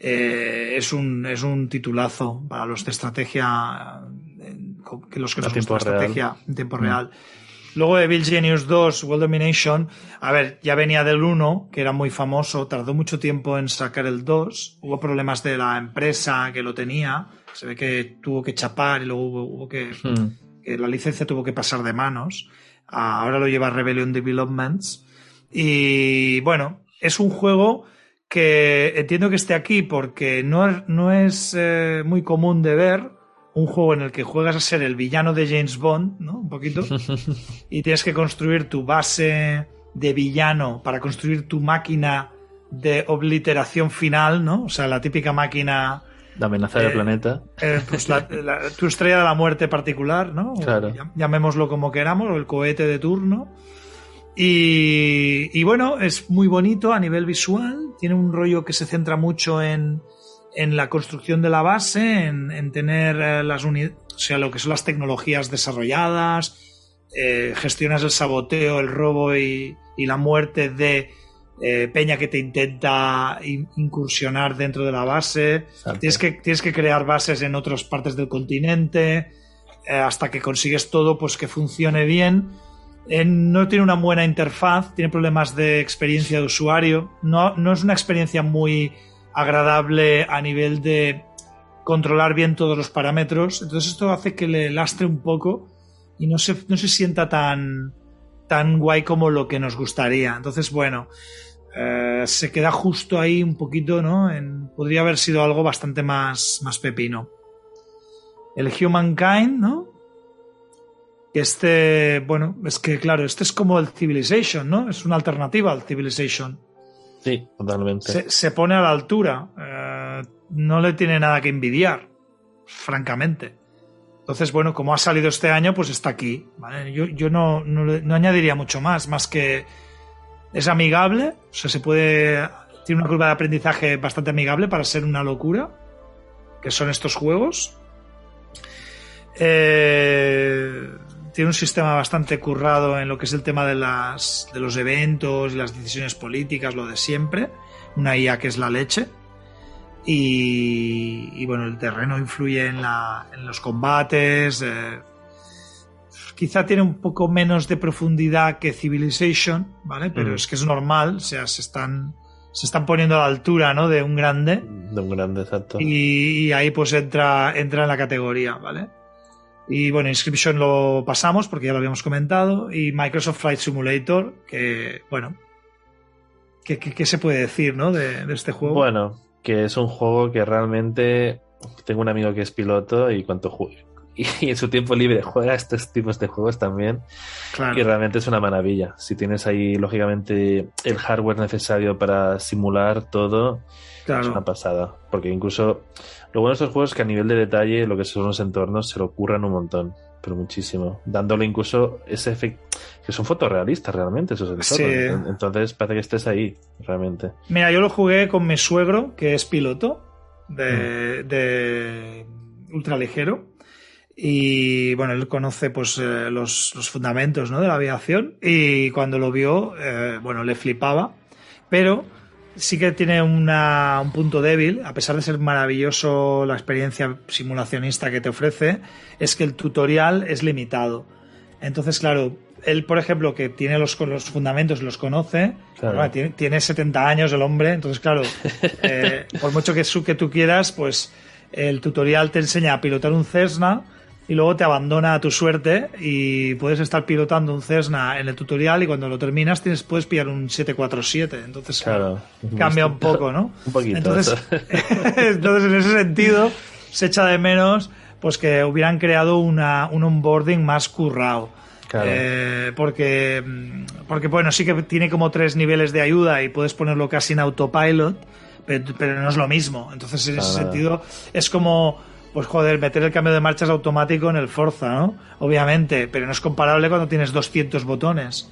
Speaker 1: Eh, es, un, es un titulazo para los de estrategia, que los que nos gusta estrategia en tiempo mm. real. Luego de Bill Genius 2, World Domination, a ver, ya venía del 1, que era muy famoso, tardó mucho tiempo en sacar el 2, hubo problemas de la empresa que lo tenía, se ve que tuvo que chapar y luego hubo, que, hmm. que, la licencia tuvo que pasar de manos, ah, ahora lo lleva Rebellion Developments, y bueno, es un juego que entiendo que esté aquí porque no, no es eh, muy común de ver, un juego en el que juegas a ser el villano de James Bond, ¿no? Un poquito. y tienes que construir tu base de villano para construir tu máquina de obliteración final, ¿no? O sea, la típica máquina...
Speaker 2: De amenaza del eh, planeta.
Speaker 1: Eh, pues tu estrella de la muerte particular, ¿no?
Speaker 2: Claro.
Speaker 1: llamémoslo como queramos, o el cohete de turno. Y, y bueno, es muy bonito a nivel visual. Tiene un rollo que se centra mucho en, en la construcción de la base, en, tener eh, las unidades, o sea, lo que son las tecnologías desarrolladas, eh, gestionas el saboteo, el robo y, la muerte de eh, Peña que te intenta incursionar dentro de la base. Tienes que, tienes que crear bases en otras partes del continente hasta que consigues todo pues que funcione bien. Eh, no tiene una buena interfaz, tiene problemas de experiencia de usuario. No, no es una experiencia muy agradable a nivel de controlar bien todos los parámetros. Entonces esto hace que le lastre un poco y no se, no se sienta tan, tan guay como lo que nos gustaría. Entonces, bueno, eh, se queda justo ahí un poquito, ¿no? En, podría haber sido algo bastante más, más pepino. El Humankind, ¿no? Este, bueno, es que claro, este es como el Civilization, ¿no? Es una alternativa al Civilization.
Speaker 2: Sí, totalmente.
Speaker 1: Se, pone a la altura. Eh, no le tiene nada que envidiar, francamente. Entonces, bueno, como ha salido este año, pues está aquí. Yo, yo no, no, añadiría mucho más, más que es amigable, o sea, se puede. Tiene una curva de aprendizaje bastante amigable para ser una locura, que son estos juegos. Eh, tiene un sistema bastante currado en lo que es el tema de, las, de los eventos y las decisiones políticas, lo de siempre. Una IA que es la leche. Y, bueno, el terreno influye en, la, en los combates. Eh, quizá tiene un poco menos de profundidad que Civilization, ¿vale? Pero mm. es que es normal, o sea, se están, se están poniendo a la altura, ¿no? De un grande.
Speaker 2: De un grande, exacto.
Speaker 1: Y, ahí pues entra, entra en la categoría, ¿vale? Y bueno, Inscription lo pasamos porque ya lo habíamos comentado. Y Microsoft Flight Simulator, que, bueno, ¿qué, se puede decir, ¿no? De, de este juego.
Speaker 2: Bueno, que es un juego que realmente tengo un amigo que es piloto y cuanto y en su tiempo libre juega estos tipos de juegos también y realmente es una maravilla si tienes ahí lógicamente el hardware necesario para simular todo es una pasada porque incluso lo bueno de estos juegos es que a nivel de detalle lo que son los entornos se lo curran un montón pero muchísimo. Dándole incluso ese efecto que son fotorrealistas realmente esos entornos. Entonces parece que estés ahí realmente.
Speaker 1: Mira yo lo jugué con mi suegro que es piloto de, mm. de ultraligero. Y bueno, él conoce pues eh, los, fundamentos ¿no? de la aviación. Y cuando lo vio, eh, bueno, le flipaba, pero sí que tiene un punto débil, a pesar de ser maravilloso la experiencia simulacionista que te ofrece, es que el tutorial es limitado. Entonces, claro, él, por ejemplo, que tiene los, los fundamentos, los conoce, tiene, 70 años el hombre, entonces, claro, eh, por mucho que, que tú quieras, pues el tutorial te enseña a pilotar un Cessna, y luego te abandona a tu suerte y puedes estar pilotando un Cessna en el tutorial y cuando lo terminas tienes, puedes pillar un 747. Entonces cambia un poco, ¿no?
Speaker 2: un poquito.
Speaker 1: Entonces, entonces, en ese sentido, se echa de menos pues que hubieran creado una, un onboarding más currado. Eh, porque, porque, bueno, sí que tiene como tres niveles de ayuda y puedes ponerlo casi en autopilot, pero, no es lo mismo. Entonces, en ese sentido, es como pues joder, meter el cambio de marchas automático en el Forza, ¿no? Obviamente, pero no es comparable cuando tienes 200 botones.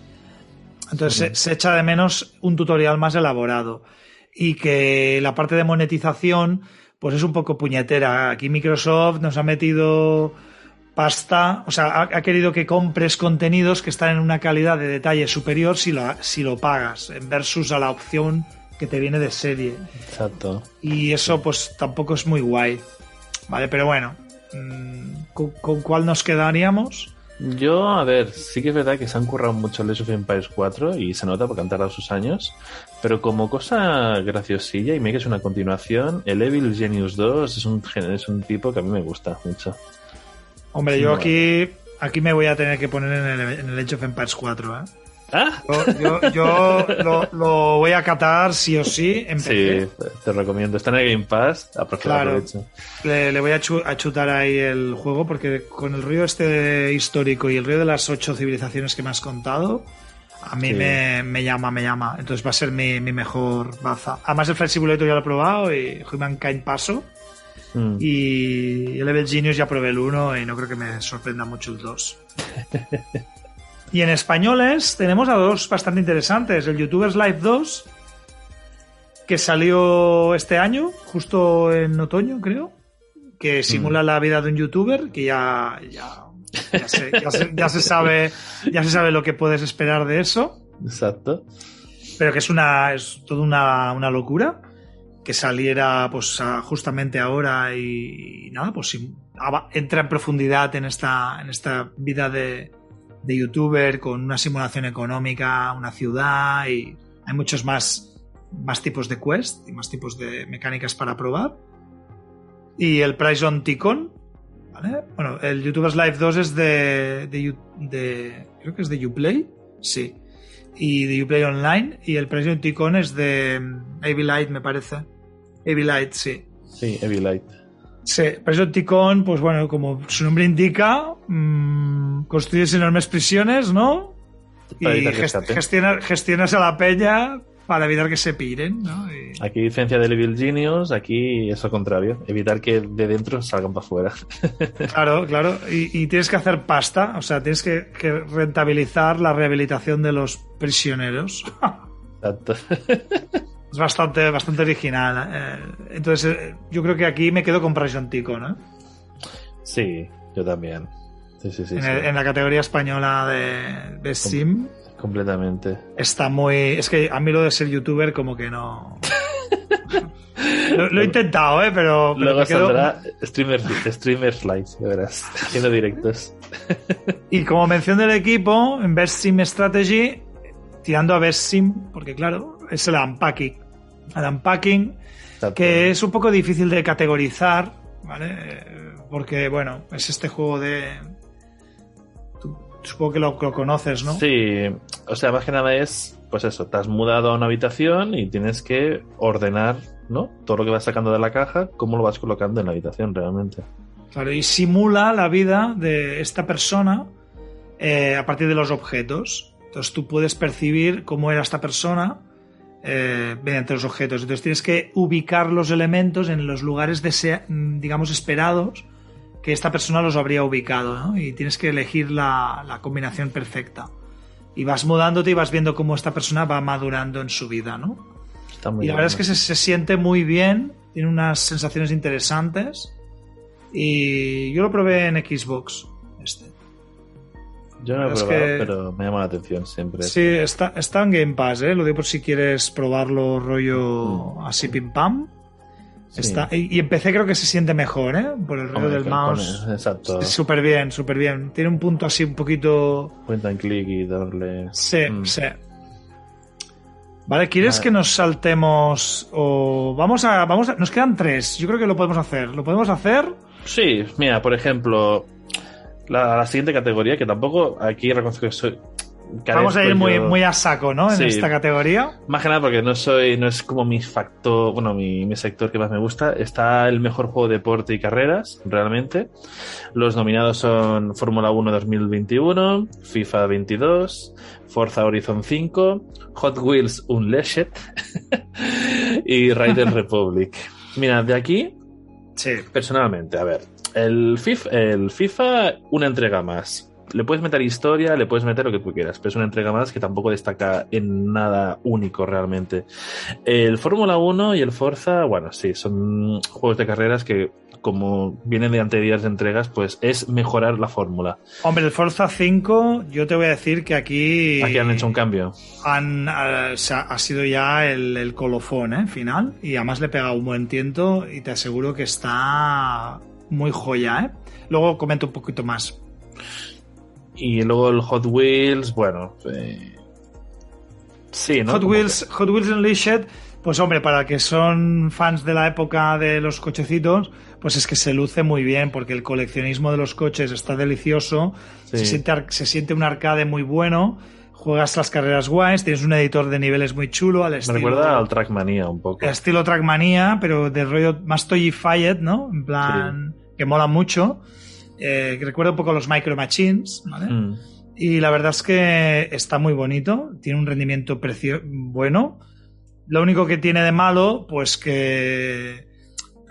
Speaker 1: Entonces se, echa de menos un tutorial más elaborado. Y que la parte de monetización, pues es un poco puñetera. Aquí Microsoft nos ha metido pasta, o sea, ha, querido que compres contenidos que están en una calidad de detalle superior si lo, si lo pagas, versus a la opción que te viene de serie.
Speaker 2: Exacto.
Speaker 1: Y eso pues tampoco es muy guay. Vale, pero bueno, mm, ¿con, cuál nos quedaríamos?
Speaker 2: Yo, a ver, sí que es verdad que se han currado mucho el Age of Empires 4 y se nota porque han tardado sus años, pero como cosa graciosilla y me que es una continuación, el Evil Genius 2 es un, es un tipo que a mí me gusta mucho.
Speaker 1: Hombre, yo aquí, aquí me voy a tener que poner en el, en el Age of Empires 4, ¿eh?
Speaker 2: ¿Ah?
Speaker 1: Yo, lo, voy a catar sí o sí en
Speaker 2: Sí, te recomiendo. Está en el Game Pass.
Speaker 1: Claro, le, le, voy a, chutar ahí el juego porque con el río este histórico y el río de las ocho civilizaciones que me has contado, a mí me, llama, me llama. Entonces va a ser mi, mejor baza. Además el Flight Simulator ya lo he probado y Humankind paso. Mm. Y el Level Genius ya probé el 1 y no creo que me sorprenda mucho el 2. Y en españoles tenemos a dos bastante interesantes. El YouTubers Live 2, que salió este año, justo en otoño, creo, que simula mm. la vida de un youtuber, que ya, ya, ya, se, ya, se, sabe, ya se sabe lo que puedes esperar de eso.
Speaker 2: Exacto.
Speaker 1: Pero que es una, es toda una, una locura que saliera pues justamente ahora y, y nada, pues entra en profundidad en esta, en esta vida de, de youtuber con una simulación económica, una ciudad y hay muchos más, más tipos de quest y más tipos de mecánicas para probar. Y el Price on Ticon, ¿vale? Bueno, el YouTubers Live 2 es de, de, de creo que es de Uplay, sí. Y de Uplay Online y el Price on Ticon es de Light me parece. Light sí.
Speaker 2: Sí, Light
Speaker 1: Sí, Price on Ticon, pues bueno, como su nombre indica, mmm, construyes enormes prisiones, ¿no? y gestionas, gestionas a la peña para evitar que se piren. ¿no? Y...
Speaker 2: Aquí, diferencia del Evil Genius, aquí es lo contrario, evitar que de dentro salgan para afuera.
Speaker 1: claro, claro, y, tienes que hacer pasta, o sea, tienes que, rentabilizar la rehabilitación de los prisioneros.
Speaker 2: Exacto.
Speaker 1: es bastante, bastante original. ¿eh? Entonces, eh, yo creo que aquí me quedo con Price Tico, ¿no?
Speaker 2: Sí, yo también. Sí, sí, sí,
Speaker 1: en, la categoría española de, de Sim.
Speaker 2: Completamente.
Speaker 1: Está muy. Es que a mí lo de ser youtuber, como que no. lo, he intentado, ¿eh? Pero.
Speaker 2: Luego saldrá streamer, streamers live, de veras, haciendo directos.
Speaker 1: y como mención del equipo, en Best Sim Strategy, tirando a Best Sim, porque claro, es el unpacking. El unpacking, que es un poco difícil de categorizar, ¿vale? Porque, bueno, es este juego de Supongo que lo, conoces, ¿no?
Speaker 2: Sí, o sea, más que nada es, pues eso, te has mudado a una habitación y tienes que ordenar, ¿no? Todo lo que vas sacando de la caja, cómo lo vas colocando en la habitación realmente.
Speaker 1: Claro, y simula la vida de esta persona eh, a partir de los objetos. Entonces tú puedes percibir cómo era esta persona eh, mediante los objetos. Entonces tienes que ubicar los elementos en los lugares, digamos, esperados que esta persona los habría ubicado, ¿no? Y tienes que elegir la, combinación perfecta. Y vas mudándote y vas viendo cómo esta persona va madurando en su vida, ¿no? y la verdad es que se, siente muy bien, tiene unas sensaciones interesantes. Y yo lo probé en Xbox. Este.
Speaker 2: Yo no lo he probado, pero me llama la atención siempre.
Speaker 1: Sí, está, está en Game Pass, ¿eh? Lo digo por si quieres probarlo rollo mm. así pim pam y, empecé creo que se siente mejor, ¿eh? Por el rollo del mouse.
Speaker 2: exacto.
Speaker 1: Súper bien, súper bien. Tiene un punto así un poquito.
Speaker 2: Cuenta en clic y darle.
Speaker 1: Sí, mm. sí. Vale, ¿quieres que nos saltemos o vamos a, vamos a, nos quedan tres? Yo creo que lo podemos hacer. ¿Lo podemos hacer?
Speaker 2: Sí, mira, por ejemplo, la, la siguiente categoría que tampoco aquí reconozco que soy,
Speaker 1: Vamos a ir muy, muy a saco, ¿no? En esta categoría.
Speaker 2: Más que nada porque no soy, no es como mi factor, bueno, mi, mi, sector que más me gusta. Está el mejor juego de deporte y carreras, realmente. Los nominados son Fórmula 1 2021, FIFA 22, Forza Horizon 5, Hot Wheels Unleashed y Rider Republic. Mira, de aquí,
Speaker 1: sí.
Speaker 2: personalmente, a ver, el FIFA, el FIFA, una entrega más le puedes meter historia, le puedes meter lo que tú quieras, pero es una entrega más que tampoco destaca en nada único realmente. El Fórmula 1 y el Forza, bueno, sí, son juegos de carreras que como vienen de anteriores entregas, pues es mejorar la fórmula.
Speaker 1: Hombre, el Forza 5, yo te voy a decir que aquí...
Speaker 2: Aquí han hecho un cambio.
Speaker 1: Han, ha, sido ya el, colofón ¿eh? final y además le he pegado un buen tiento y te aseguro que está muy joya. ¿eh? Luego comento un poquito más.
Speaker 2: Y luego el Hot Wheels, bueno. Eh, sí, ¿no?
Speaker 1: Hot Wheels, Hot Wheels Unleashed, pues hombre, para que son fans de la época de los cochecitos, pues es que se luce muy bien, porque el coleccionismo de los coches está delicioso, se, siente, se siente un arcade muy bueno juegas las carreras guays, tienes un editor de niveles muy chulo al estilo...
Speaker 2: Me recuerda al Trackmania un poco.
Speaker 1: estilo Trackmania, pero de rollo más toyified, ¿no? En plan, que mola mucho eh, recuerda un poco los Micro Machines, ¿vale? Mm. Y la verdad es que está muy bonito, tiene un rendimiento precio bueno. Lo único que tiene de malo, pues que.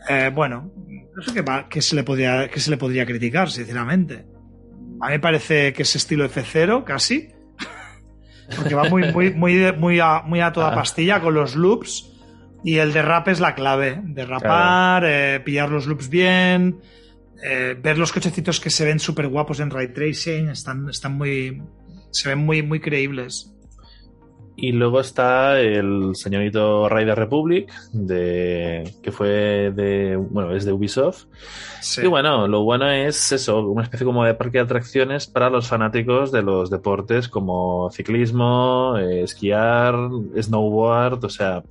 Speaker 1: Eh, bueno, no sé qué, se le podría, qué se le podría criticar, sinceramente. A mí me parece que es estilo F0, casi. Porque va muy, muy, muy, muy, a, muy a toda ah. pastilla con los loops. Y el derrape es la clave. Derrapar, eh, pillar los loops bien. Eh, ver los cochecitos que se ven súper guapos en ray tracing, están, están muy. se ven muy, muy creíbles.
Speaker 2: Y luego está el señorito Rider Republic, de, que fue de, bueno, es de Ubisoft.
Speaker 1: Sí.
Speaker 2: Y bueno, lo bueno es eso, una especie como de parque de atracciones para los fanáticos de los deportes como ciclismo, eh, esquiar, snowboard, o sea,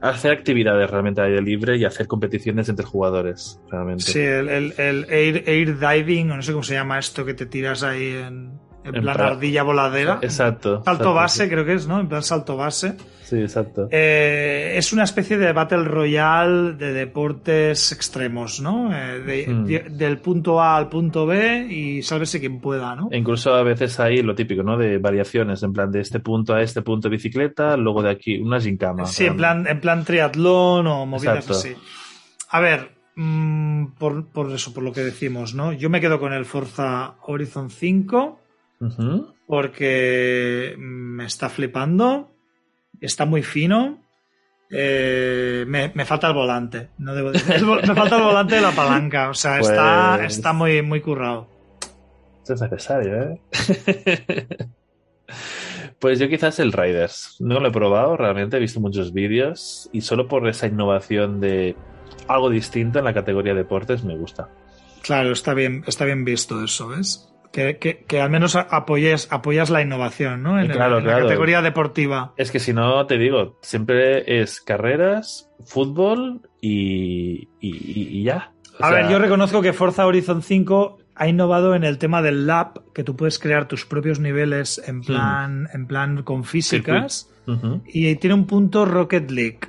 Speaker 2: hacer actividades realmente al aire libre y hacer competiciones entre jugadores, realmente.
Speaker 1: Sí, el, el- el air, air diving, o no sé cómo se llama esto, que te tiras ahí en, en
Speaker 2: En
Speaker 1: plan
Speaker 2: pra-
Speaker 1: ardilla voladera.
Speaker 2: Exacto.
Speaker 1: Salto
Speaker 2: exacto,
Speaker 1: base, creo que es, ¿no? En plan salto base.
Speaker 2: Sí, exacto.
Speaker 1: Eh, es una especie de Battle Royale de deportes extremos, ¿no? Eh, de-
Speaker 2: Hmm.
Speaker 1: de- del punto A al punto B y sálvese quien pueda, ¿no?
Speaker 2: E incluso a veces hay lo típico, ¿no? De variaciones, en plan de este punto a este punto de bicicleta, luego de aquí una gincama.
Speaker 1: Sí, en plan, en plan triatlón o movidas
Speaker 2: Exacto.
Speaker 1: así. A ver, mm, por, por eso, por lo que decimos, ¿no? Yo me quedo con el Forza Horizon 5 Porque me está flipando, está muy fino. eh, me, me falta el volante, no debo decir- me falta el volante de la palanca, o sea, está,
Speaker 2: Pues-
Speaker 1: está muy, muy currado.
Speaker 2: Esto es necesario, ¿eh? pues yo quizás el Riders. No lo he probado, realmente he visto muchos vídeos y solo por esa innovación de algo distinto en la categoría deportes me gusta.
Speaker 1: Claro, está bien, está bien visto eso, ¿ves? Que, que- que al menos apoyes, apoyas la innovación, ¿no? En, el-
Speaker 2: claro,
Speaker 1: la categoría deportiva.
Speaker 2: Es que si no, te digo, siempre es carreras, fútbol y, y, ya. O
Speaker 1: A
Speaker 2: sea,
Speaker 1: ver, yo reconozco que Forza Horizon 5 ha innovado en el tema del lab, que tú puedes crear tus propios niveles en plan, en plan con físicas, y tiene un punto Rocket League.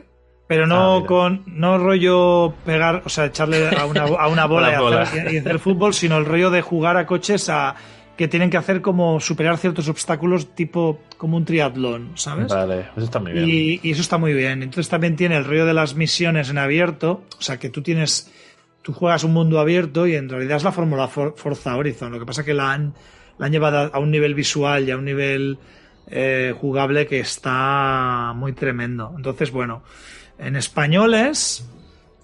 Speaker 1: Pero
Speaker 2: Ah,
Speaker 1: no
Speaker 2: mira.
Speaker 1: con no rollo pegar, o sea, echarle a una, a una bola, y,
Speaker 2: bola.
Speaker 1: Hacer, y hacer fútbol, sino el rollo de jugar a coches a que tienen que hacer como superar ciertos obstáculos tipo como un triatlón, ¿sabes?
Speaker 2: Vale, eso está muy bien.
Speaker 1: Y, y eso está muy bien. Entonces también tiene el rollo de las misiones en abierto. O sea, que tú tienes. Tú juegas un mundo abierto y en realidad es la fórmula For- Forza Horizon. Lo que pasa es que la han, la han llevado a- a un nivel visual y a un nivel eh, jugable que está muy tremendo. Entonces, bueno, en españoles,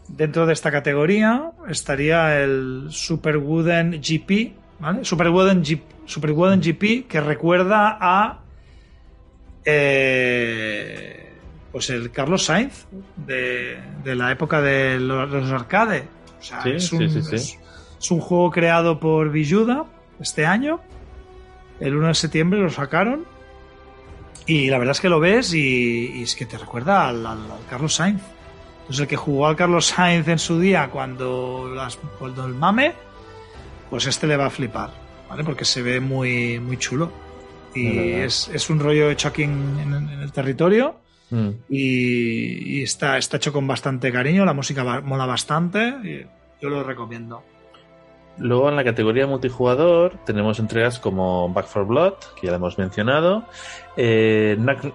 Speaker 1: dentro de esta categoría, estaría el Super Wooden GP. ¿Vale? Super Wooden, G- Super Wooden GP que recuerda a eh, pues el Carlos Sainz de, de la época de los, los arcade. O sea,
Speaker 2: Sí,
Speaker 1: es,
Speaker 2: sí,
Speaker 1: un,
Speaker 2: sí, sí.
Speaker 1: es- es un juego creado por Villuda este año. El 1 de septiembre lo sacaron. Y la verdad es que lo ves y, y es que te recuerda al, al- al Carlos Sainz. Entonces el que jugó al Carlos Sainz en su día cuando, las, cuando el mame, pues este le va a flipar, ¿vale? Porque se ve muy, muy chulo. Y
Speaker 2: Es
Speaker 1: es, un rollo hecho aquí en, en- en el territorio
Speaker 2: Mm.
Speaker 1: y, y está, está hecho con bastante cariño, la música mola bastante, y yo lo recomiendo.
Speaker 2: Luego en la categoría multijugador tenemos entregas como Back 4 Blood, que ya la hemos mencionado, eh, Knack-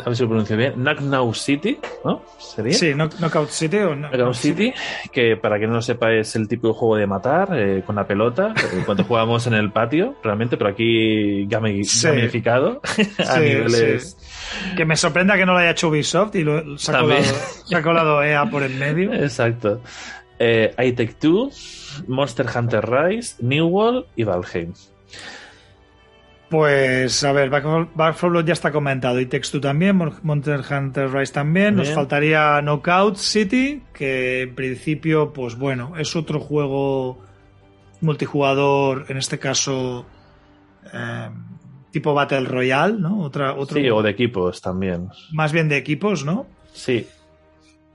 Speaker 2: a ver si lo pronuncio bien, Knock Now City, ¿no? ¿Sería?
Speaker 1: Sí, Knock- Knockout City o no-
Speaker 2: Knockout City, que para quien no lo sepa es el típico juego de matar eh, con la pelota, eh, cuando jugamos en el patio, realmente, pero aquí gami-
Speaker 1: Sí.
Speaker 2: gamificado a
Speaker 1: Sí,
Speaker 2: niveles...
Speaker 1: Que me sorprenda que no lo haya hecho Ubisoft y lo, se, ha colado, se ha colado EA por en medio.
Speaker 2: Exacto. Eh, I Take Two, Monster Hunter Rise, New World y Valheim.
Speaker 1: Pues a ver, Back 4 Back 4 Blood ya está comentado. Y Text 2 también, Mon- Monster Hunter Rise también. Nos faltaría Knockout City, que en principio, pues bueno, es otro juego multijugador, en este caso eh, tipo Battle Royale, ¿no? Otra, otro,
Speaker 2: Sí, o de equipos también.
Speaker 1: más bien de equipos, ¿no?
Speaker 2: Sí.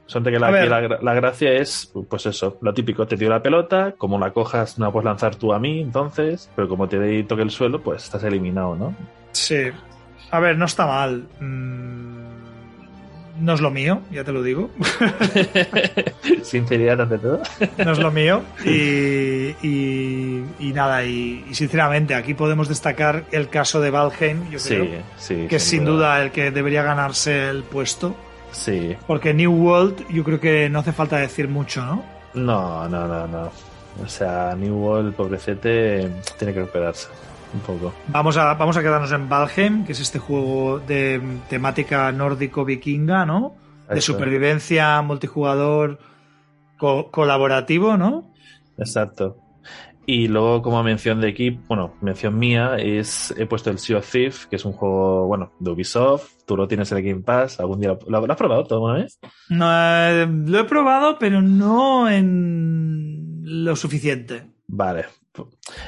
Speaker 2: Solamente que la, que la, la gracia es, pues eso, lo típico, te tiro la pelota, como la cojas no la puedes lanzar tú a mí, entonces, pero como te toque el suelo, pues estás eliminado, ¿no?
Speaker 1: Sí. A ver, no está mal. Mm, no es lo mío, ya te lo digo.
Speaker 2: Sinceridad ante todo.
Speaker 1: no es lo mío. Y, y- y nada, y, y sinceramente aquí podemos destacar el caso de Valheim, yo creo,
Speaker 2: sí.
Speaker 1: que es sin duda el que debería ganarse el puesto.
Speaker 2: Sí.
Speaker 1: Porque New World yo creo que no hace falta decir mucho, ¿no?
Speaker 2: No, no, no, no. O sea, New World, pobrecete, tiene que recuperarse un poco.
Speaker 1: Vamos a, vamos a quedarnos en Valheim, que es este juego de temática nórdico-vikinga, ¿no? De supervivencia multijugador co- colaborativo, ¿no?
Speaker 2: Exacto. Y luego, como mención de equipo, bueno, mención mía, es he puesto el Sea of Thief, que es un juego, bueno, de Ubisoft. Tú lo tienes en el Game Pass. ¿Algún día lo, lo has probado todo alguna vez?
Speaker 1: No, eh, lo he probado, pero no en lo suficiente.
Speaker 2: Vale.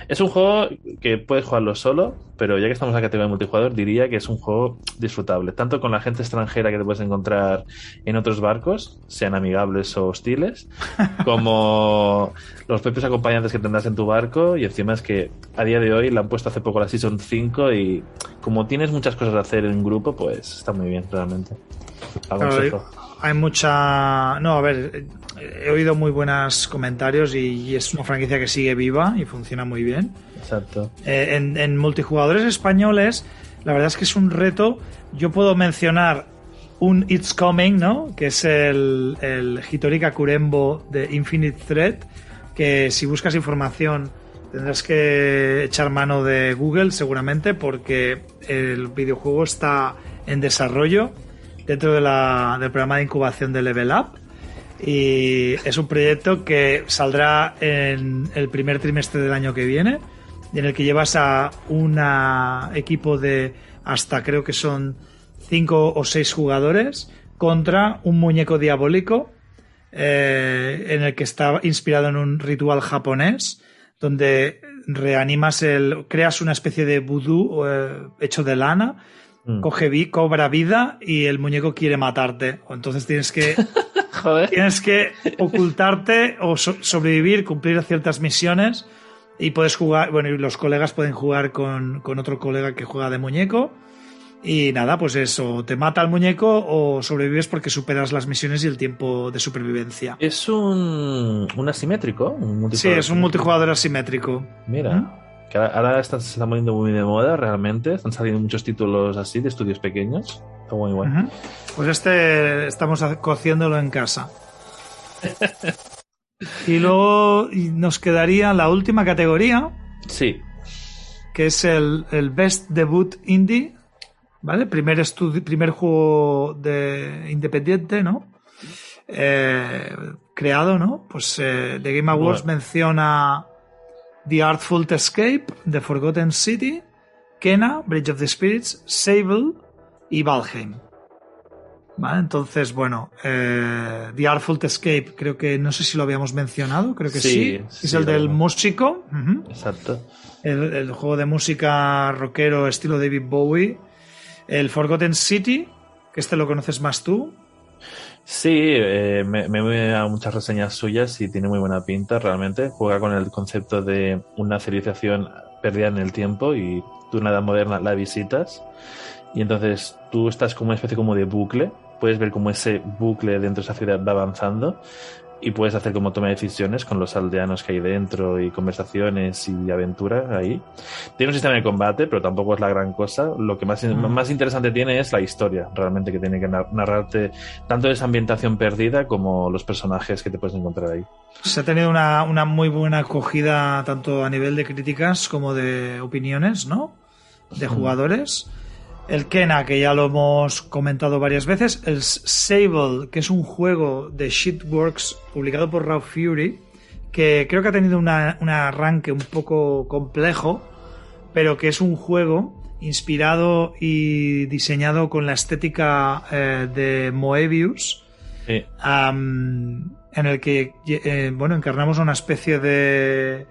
Speaker 2: Es un juego que puedes jugarlo solo, pero ya que estamos en la categoría de multijugador, diría que es un juego disfrutable, tanto con la gente extranjera que te puedes encontrar en otros barcos, sean amigables o hostiles, como los propios acompañantes que tendrás en tu barco, y encima es que a día de hoy la han puesto hace poco la Season 5 y como tienes muchas cosas a hacer en grupo, pues está muy bien, realmente.
Speaker 1: Claro, hay mucha... No, a ver, he oído muy buenos comentarios y, es una franquicia que sigue viva y funciona muy bien.
Speaker 2: Exacto.
Speaker 1: Eh, en, en, multijugadores españoles, la verdad es que es un reto. Yo puedo mencionar un It's Coming, ¿no? Que es el, el Hitorika Kurembo de Infinite Thread, que si buscas información tendrás que echar mano de Google seguramente porque el videojuego está en desarrollo dentro de la, del programa de incubación de Level Up. Y es un proyecto que saldrá en el primer trimestre del año que viene, en el que llevas a un equipo de hasta creo que son cinco o seis jugadores contra un muñeco diabólico eh, en el que está inspirado en un ritual japonés donde reanimas el creas una especie de vudú eh, hecho de lana Mm. Coge cobra vida y el muñeco quiere matarte. Entonces tienes que. Tienes que ocultarte o sobrevivir, cumplir ciertas misiones. Y puedes jugar. Bueno, y los colegas pueden jugar con, con otro colega que juega de muñeco. Y nada, pues eso, te mata el muñeco o sobrevives porque superas las misiones y el tiempo de supervivencia.
Speaker 2: ¿Es un, un asimétrico?
Speaker 1: sí, es un multijugador asimétrico.
Speaker 2: Mira. ¿Mm? Que ahora está, se está poniendo muy de moda realmente. Están saliendo muchos títulos así de estudios pequeños. Está muy bueno.
Speaker 1: Pues este estamos cociéndolo en casa. y luego nos quedaría la última categoría.
Speaker 2: Sí.
Speaker 1: Que es el, el Best Debut Indie. ¿Vale? Primer, primer juego de independiente, ¿no? Eh, creado, ¿no? Pues eh, The Game Awards menciona The Artful Escape, The Forgotten City, Kena, Bridge of the Spirits, Sable y Valheim. ¿Vale? Entonces, bueno, eh, The Artful Escape, creo que no sé si lo habíamos mencionado, creo que sí. es el del músico.
Speaker 2: Exacto.
Speaker 1: El, el, juego de música rockero estilo David Bowie. El Forgotten City, que este lo conoces más tú.
Speaker 2: Sí, eh, me, me a muchas reseñas suyas y tiene muy buena pinta realmente. Juega con el concepto de una civilización perdida en el tiempo y tú una edad moderna la visitas y entonces tú estás como una especie como de bucle. Puedes ver cómo ese bucle dentro de esa ciudad va avanzando y puedes hacer como toma de decisiones con los aldeanos que hay dentro y conversaciones y aventura ahí. Tiene un sistema de combate, pero tampoco es la gran cosa. Lo que más, más interesante tiene es la historia, realmente, que tiene que narrarte tanto esa ambientación perdida como los personajes que te puedes encontrar ahí.
Speaker 1: Se ha tenido una, una muy buena acogida tanto a nivel de críticas como de opiniones, ¿no? De jugadores el Kena, que ya lo hemos comentado varias veces, el Sable, que es un juego de Shitworks publicado por Raw Fury, que creo que ha tenido un arranque un poco complejo, pero que es un juego inspirado y diseñado con la estética eh, de Moebius, en el que eh, bueno encarnamos una especie de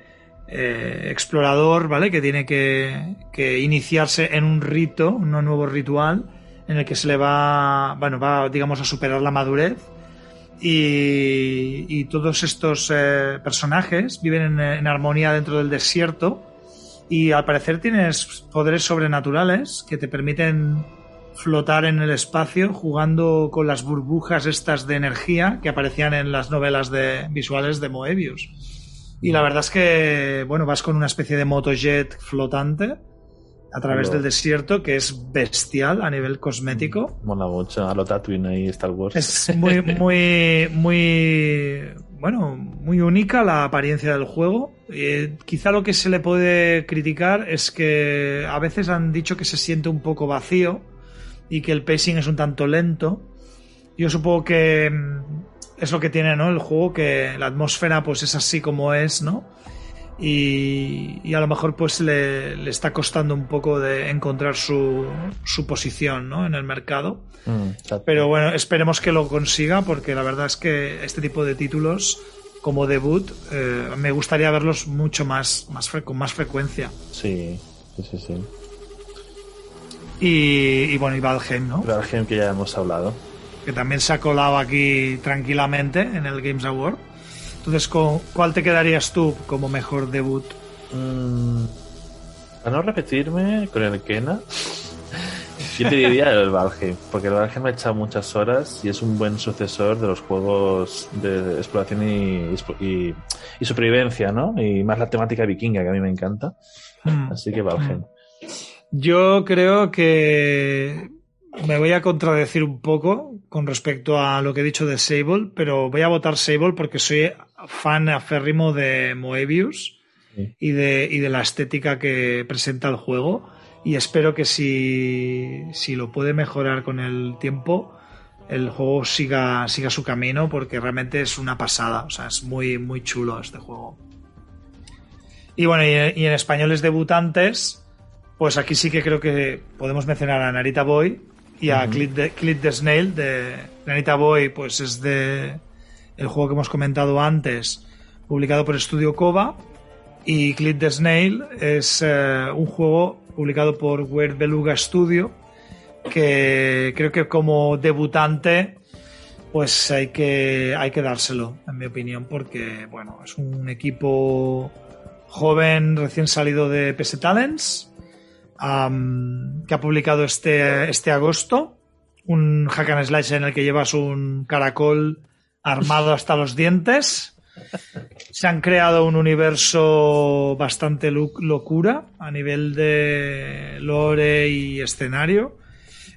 Speaker 1: eh, explorador, ¿vale? Que tiene que, iniciarse en un rito, un nuevo ritual, en el que se le va, bueno, va, digamos, a superar la madurez. Y, todos estos eh, personajes viven en, armonía dentro del desierto. Y al parecer tienes poderes sobrenaturales que te permiten flotar en el espacio jugando con las burbujas estas de energía que aparecían en las novelas de, visuales de Moebius. Y la verdad es que, bueno, vas con una especie de motojet flotante a través del desierto que es bestial a nivel cosmético.
Speaker 2: Mm, mola mucho, a lo Tatooine ahí Star Wars.
Speaker 1: Es muy, muy, muy, bueno, muy única la apariencia del juego. Eh, quizá lo que se le puede criticar es que a veces han dicho que se siente un poco vacío y que el pacing es un tanto lento. Yo supongo que mm, es lo que tiene, ¿no? El juego, que la atmósfera pues es así como es, ¿no? y, a lo mejor pues le, está costando un poco de encontrar su, su posición ¿no? en el mercado. Mm, Pero bueno, esperemos que lo consiga porque la verdad es que este tipo de títulos como debut eh, me gustaría verlos mucho más, más con más frecuencia.
Speaker 2: Sí, sí, sí, sí.
Speaker 1: Y, bueno, y Valheim, ¿no?
Speaker 2: Valheim que ya hemos hablado.
Speaker 1: Que también se ha colado aquí tranquilamente en el Games Award. Entonces, ¿cuál te quedarías tú como mejor debut?
Speaker 2: Mm, para no repetirme con el Kena, yo te diría el Valheim, porque el Valheim ha echado muchas horas y es un buen sucesor de los juegos de exploración y, supervivencia, ¿no? Y más la temática vikinga, que a mí me encanta. Hmm. Así que Valheim.
Speaker 1: Yo creo que me voy a contradecir un poco con respecto a lo que he dicho de Sable, pero voy a votar Sable porque soy fan aférrimo de Moebius y, de, y de la estética que presenta el juego. Y espero que si, si lo puede mejorar con el tiempo, el juego siga, siga su camino porque realmente es una pasada. O sea, es muy, muy chulo este juego. Y bueno, y, en españoles debutantes, pues aquí sí que creo que podemos mencionar a Narita Boy y a Clint, the, Snail de Narita Boy, pues es de el juego que hemos comentado antes, publicado por Estudio Kova. Y Clint the Snail es eh, un juego publicado por Weird Beluga Studio, que creo que como debutante pues hay que, hay que dárselo, en mi opinión, porque bueno, es un equipo joven recién salido de PS Talents, que ha publicado este, este agosto, un hack and slash en el que llevas un caracol armado hasta los dientes. Se han creado un universo bastante locura a nivel de lore y escenario.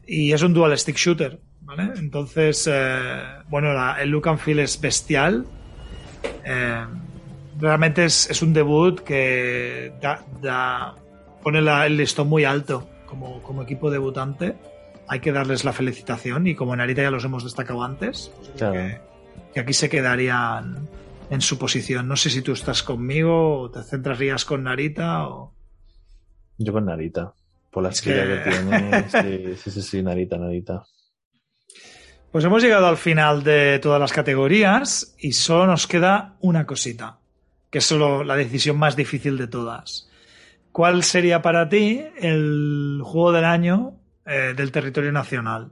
Speaker 1: Y es un dual stick shooter, ¿vale? Entonces, eh, bueno, el look and feel es bestial. Eh, realmente es, un debut que pone el listón muy alto como, como equipo debutante. Hay que darles la felicitación y como Narita ya los hemos destacado antes, pues que aquí se quedarían en su posición. No sé si tú estás conmigo o te centrarías con Narita o...
Speaker 2: Yo con Narita, por la esquina que... tiene. Sí, sí, sí, sí, Narita, Narita.
Speaker 1: Pues hemos llegado al final de todas las categorías y solo nos queda una cosita, que es solo la decisión más difícil de todas. ¿Cuál sería para ti el juego del año eh, del territorio nacional?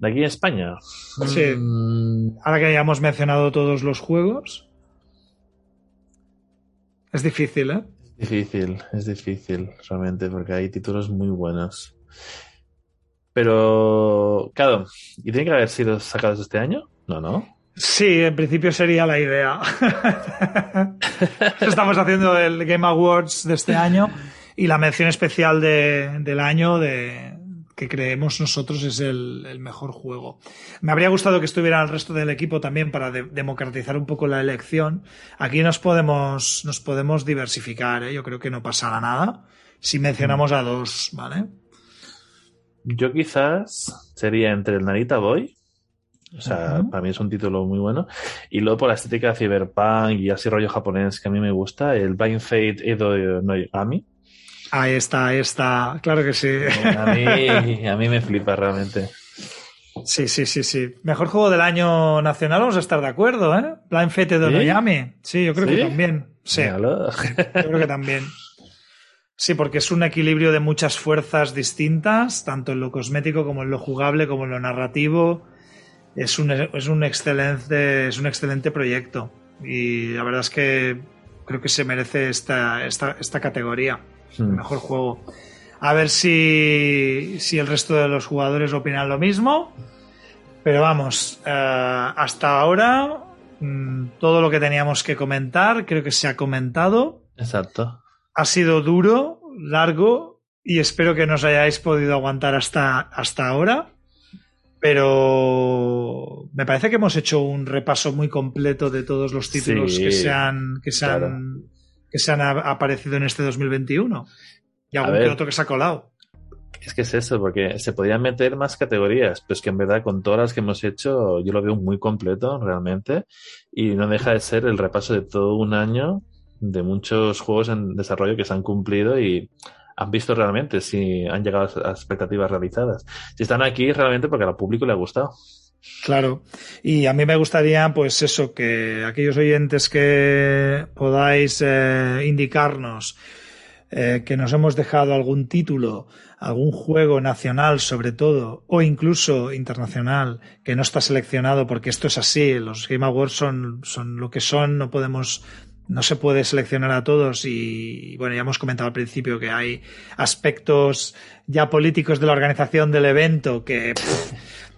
Speaker 2: ¿De aquí a España?
Speaker 1: Sí. Mm. Ahora que hayamos mencionado todos los juegos. Es difícil, ¿eh?
Speaker 2: Es difícil, es difícil, realmente, porque hay títulos muy buenos. Pero, claro, ¿y tiene que haber sido sacados este año? No, no.
Speaker 1: Sí, en principio sería la idea. Estamos haciendo el Game Awards de este año y la mención especial del año de, que creemos nosotros es el, mejor juego. Me habría gustado que estuviera el resto del equipo también para democratizar un poco la elección. Aquí nos podemos, nos podemos diversificar, ¿eh? yo creo que no pasará nada si mencionamos a dos, ¿vale?
Speaker 2: Yo quizás sería entre el Narita Boy, o sea, para mí es un título muy bueno, y luego por la estética cyberpunk y así rollo japonés que a mí me gusta, el Blind Fate Edo no Ami
Speaker 1: Ahí está, ahí está. Claro que sí.
Speaker 2: A mí, a mí me flipa realmente.
Speaker 1: Sí, sí, sí, sí. Mejor juego del año nacional, vamos a estar de acuerdo, ¿eh? Blind Fate de Miami. Sí, yo creo que también. Sí. Yo creo que también. Sí, porque es un equilibrio de muchas fuerzas distintas, tanto en lo cosmético como en lo jugable, como en lo narrativo. Es un, es un, excelente, es un excelente proyecto. Y la verdad es que creo que se merece esta, esta, esta categoría. Hmm. mejor juego. A ver si, el resto de los jugadores opinan lo mismo. Pero vamos, eh, hasta ahora mm, todo lo que teníamos que comentar creo que se ha comentado.
Speaker 2: Exacto.
Speaker 1: Ha sido duro, largo y espero que nos hayáis podido aguantar hasta, hasta ahora. Pero me parece que hemos hecho un repaso muy completo de todos los títulos que se han, que se han que se han aparecido en este 2021. Y algún que otro que se ha colado.
Speaker 2: Es que es eso, porque se podían meter más categorías, pero es que en verdad con todas las que hemos hecho yo lo veo muy completo realmente y no deja de ser el repaso de todo un año de muchos juegos en desarrollo que se han cumplido y han visto realmente si han llegado a expectativas realizadas. Si están aquí realmente porque al público le ha gustado.
Speaker 1: Claro. Y a mí me gustaría, pues eso, que aquellos oyentes que podáis eh, indicarnos eh, que nos hemos dejado algún título, algún juego nacional sobre todo, o incluso internacional, que no está seleccionado porque esto es así, los Game Awards son, son lo que son, no podemos no se puede seleccionar a todos y bueno, ya hemos comentado al principio que hay aspectos ya políticos de la organización del evento que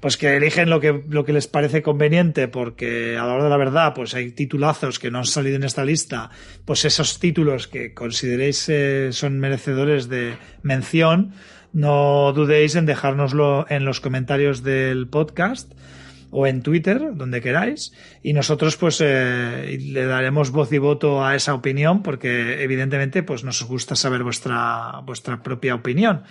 Speaker 1: pues que eligen lo que, lo que les parece conveniente, porque a la hora de la verdad, pues hay titulazos que no han salido en esta lista, pues esos títulos que consideréis eh, son merecedores de mención, no dudéis en dejárnoslo en los comentarios del podcast o en Twitter, donde queráis, y nosotros pues eh, le daremos voz y voto a esa opinión, porque evidentemente pues nos gusta saber vuestra, vuestra propia opinión.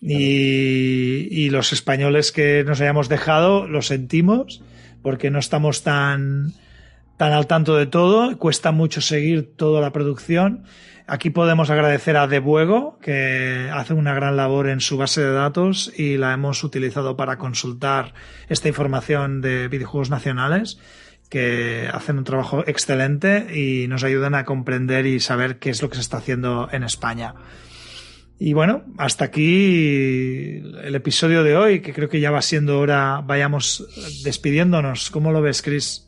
Speaker 1: Y, los españoles que nos hayamos dejado, lo sentimos, porque no estamos tan, tan al tanto de todo, cuesta mucho seguir toda la producción. Aquí podemos agradecer a Debuego, que hace una gran labor en su base de datos y la hemos utilizado para consultar esta información de videojuegos nacionales, que hacen un trabajo excelente y nos ayudan a comprender y saber qué es lo que se está haciendo en España. Y bueno, hasta aquí el episodio de hoy, que creo que ya va siendo hora, vayamos despidiéndonos. ¿Cómo lo ves, Chris?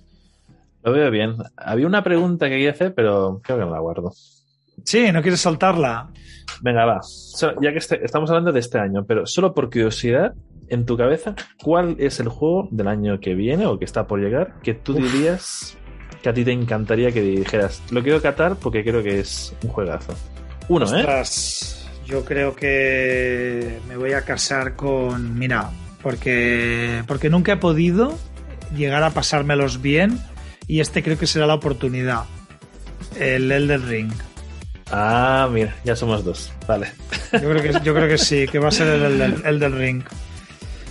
Speaker 2: Lo veo bien. Había una pregunta que quería hacer, pero creo que no la guardo.
Speaker 1: Sí, ¿no quieres soltarla?
Speaker 2: Venga, va. ya que este, estamos hablando de este año, pero solo por curiosidad, en tu cabeza, ¿cuál es el juego del año que viene o que está por llegar que tú dirías que a ti te encantaría que dijeras? Lo quiero catar porque creo que es un juegazo. Uno, ¿eh?
Speaker 1: Yo creo que me voy a casar con. Mira, porque, porque nunca he podido llegar a pasármelos bien y este creo que será la oportunidad. El Elder Ring.
Speaker 2: Ah, mira, ya somos dos. Vale.
Speaker 1: Yo creo que, yo creo que sí, que va a ser el Elder, Ring.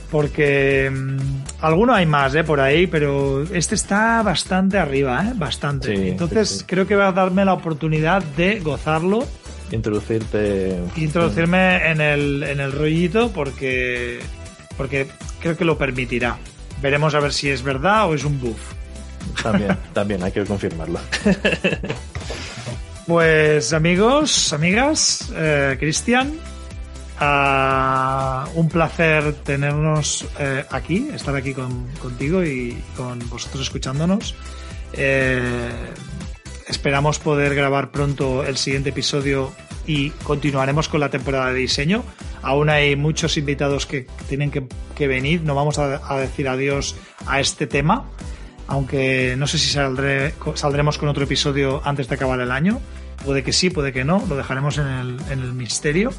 Speaker 1: Porque mm, alguno hay más, ¿eh? Por ahí, pero este está bastante arriba, ¿eh? Bastante. Entonces creo que va a darme la oportunidad de gozarlo
Speaker 2: introducirte.
Speaker 1: Introducirme en el, en el rollito porque, porque creo que lo permitirá. Veremos a ver si es verdad o es un buff.
Speaker 2: También, también hay que confirmarlo.
Speaker 1: Pues amigos, amigas, eh, Cristian, ah, un placer tenernos eh, aquí, estar aquí contigo y con vosotros escuchándonos. Eh, Esperamos poder grabar pronto el siguiente episodio y continuaremos con la temporada de diseño. Aún hay muchos invitados que tienen que, venir. No vamos a, decir adiós a este tema, aunque no sé si saldremos con otro episodio antes de acabar el año. Puede que sí, puede que no. Lo dejaremos en el, misterio.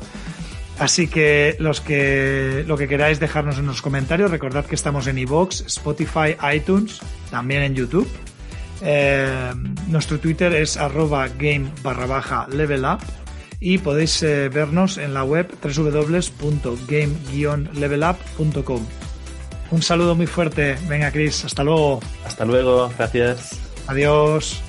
Speaker 1: Así que los que lo que queráis dejarnos en los comentarios, recordad que estamos en iVoox, Spotify, iTunes, también en YouTube. Eh, nuestro Twitter es arroba game barra baja y podéis eh, vernos en la web www.game-levelup.com. Un saludo muy fuerte. Venga, Chris, hasta luego.
Speaker 2: Hasta luego, gracias.
Speaker 1: Adiós.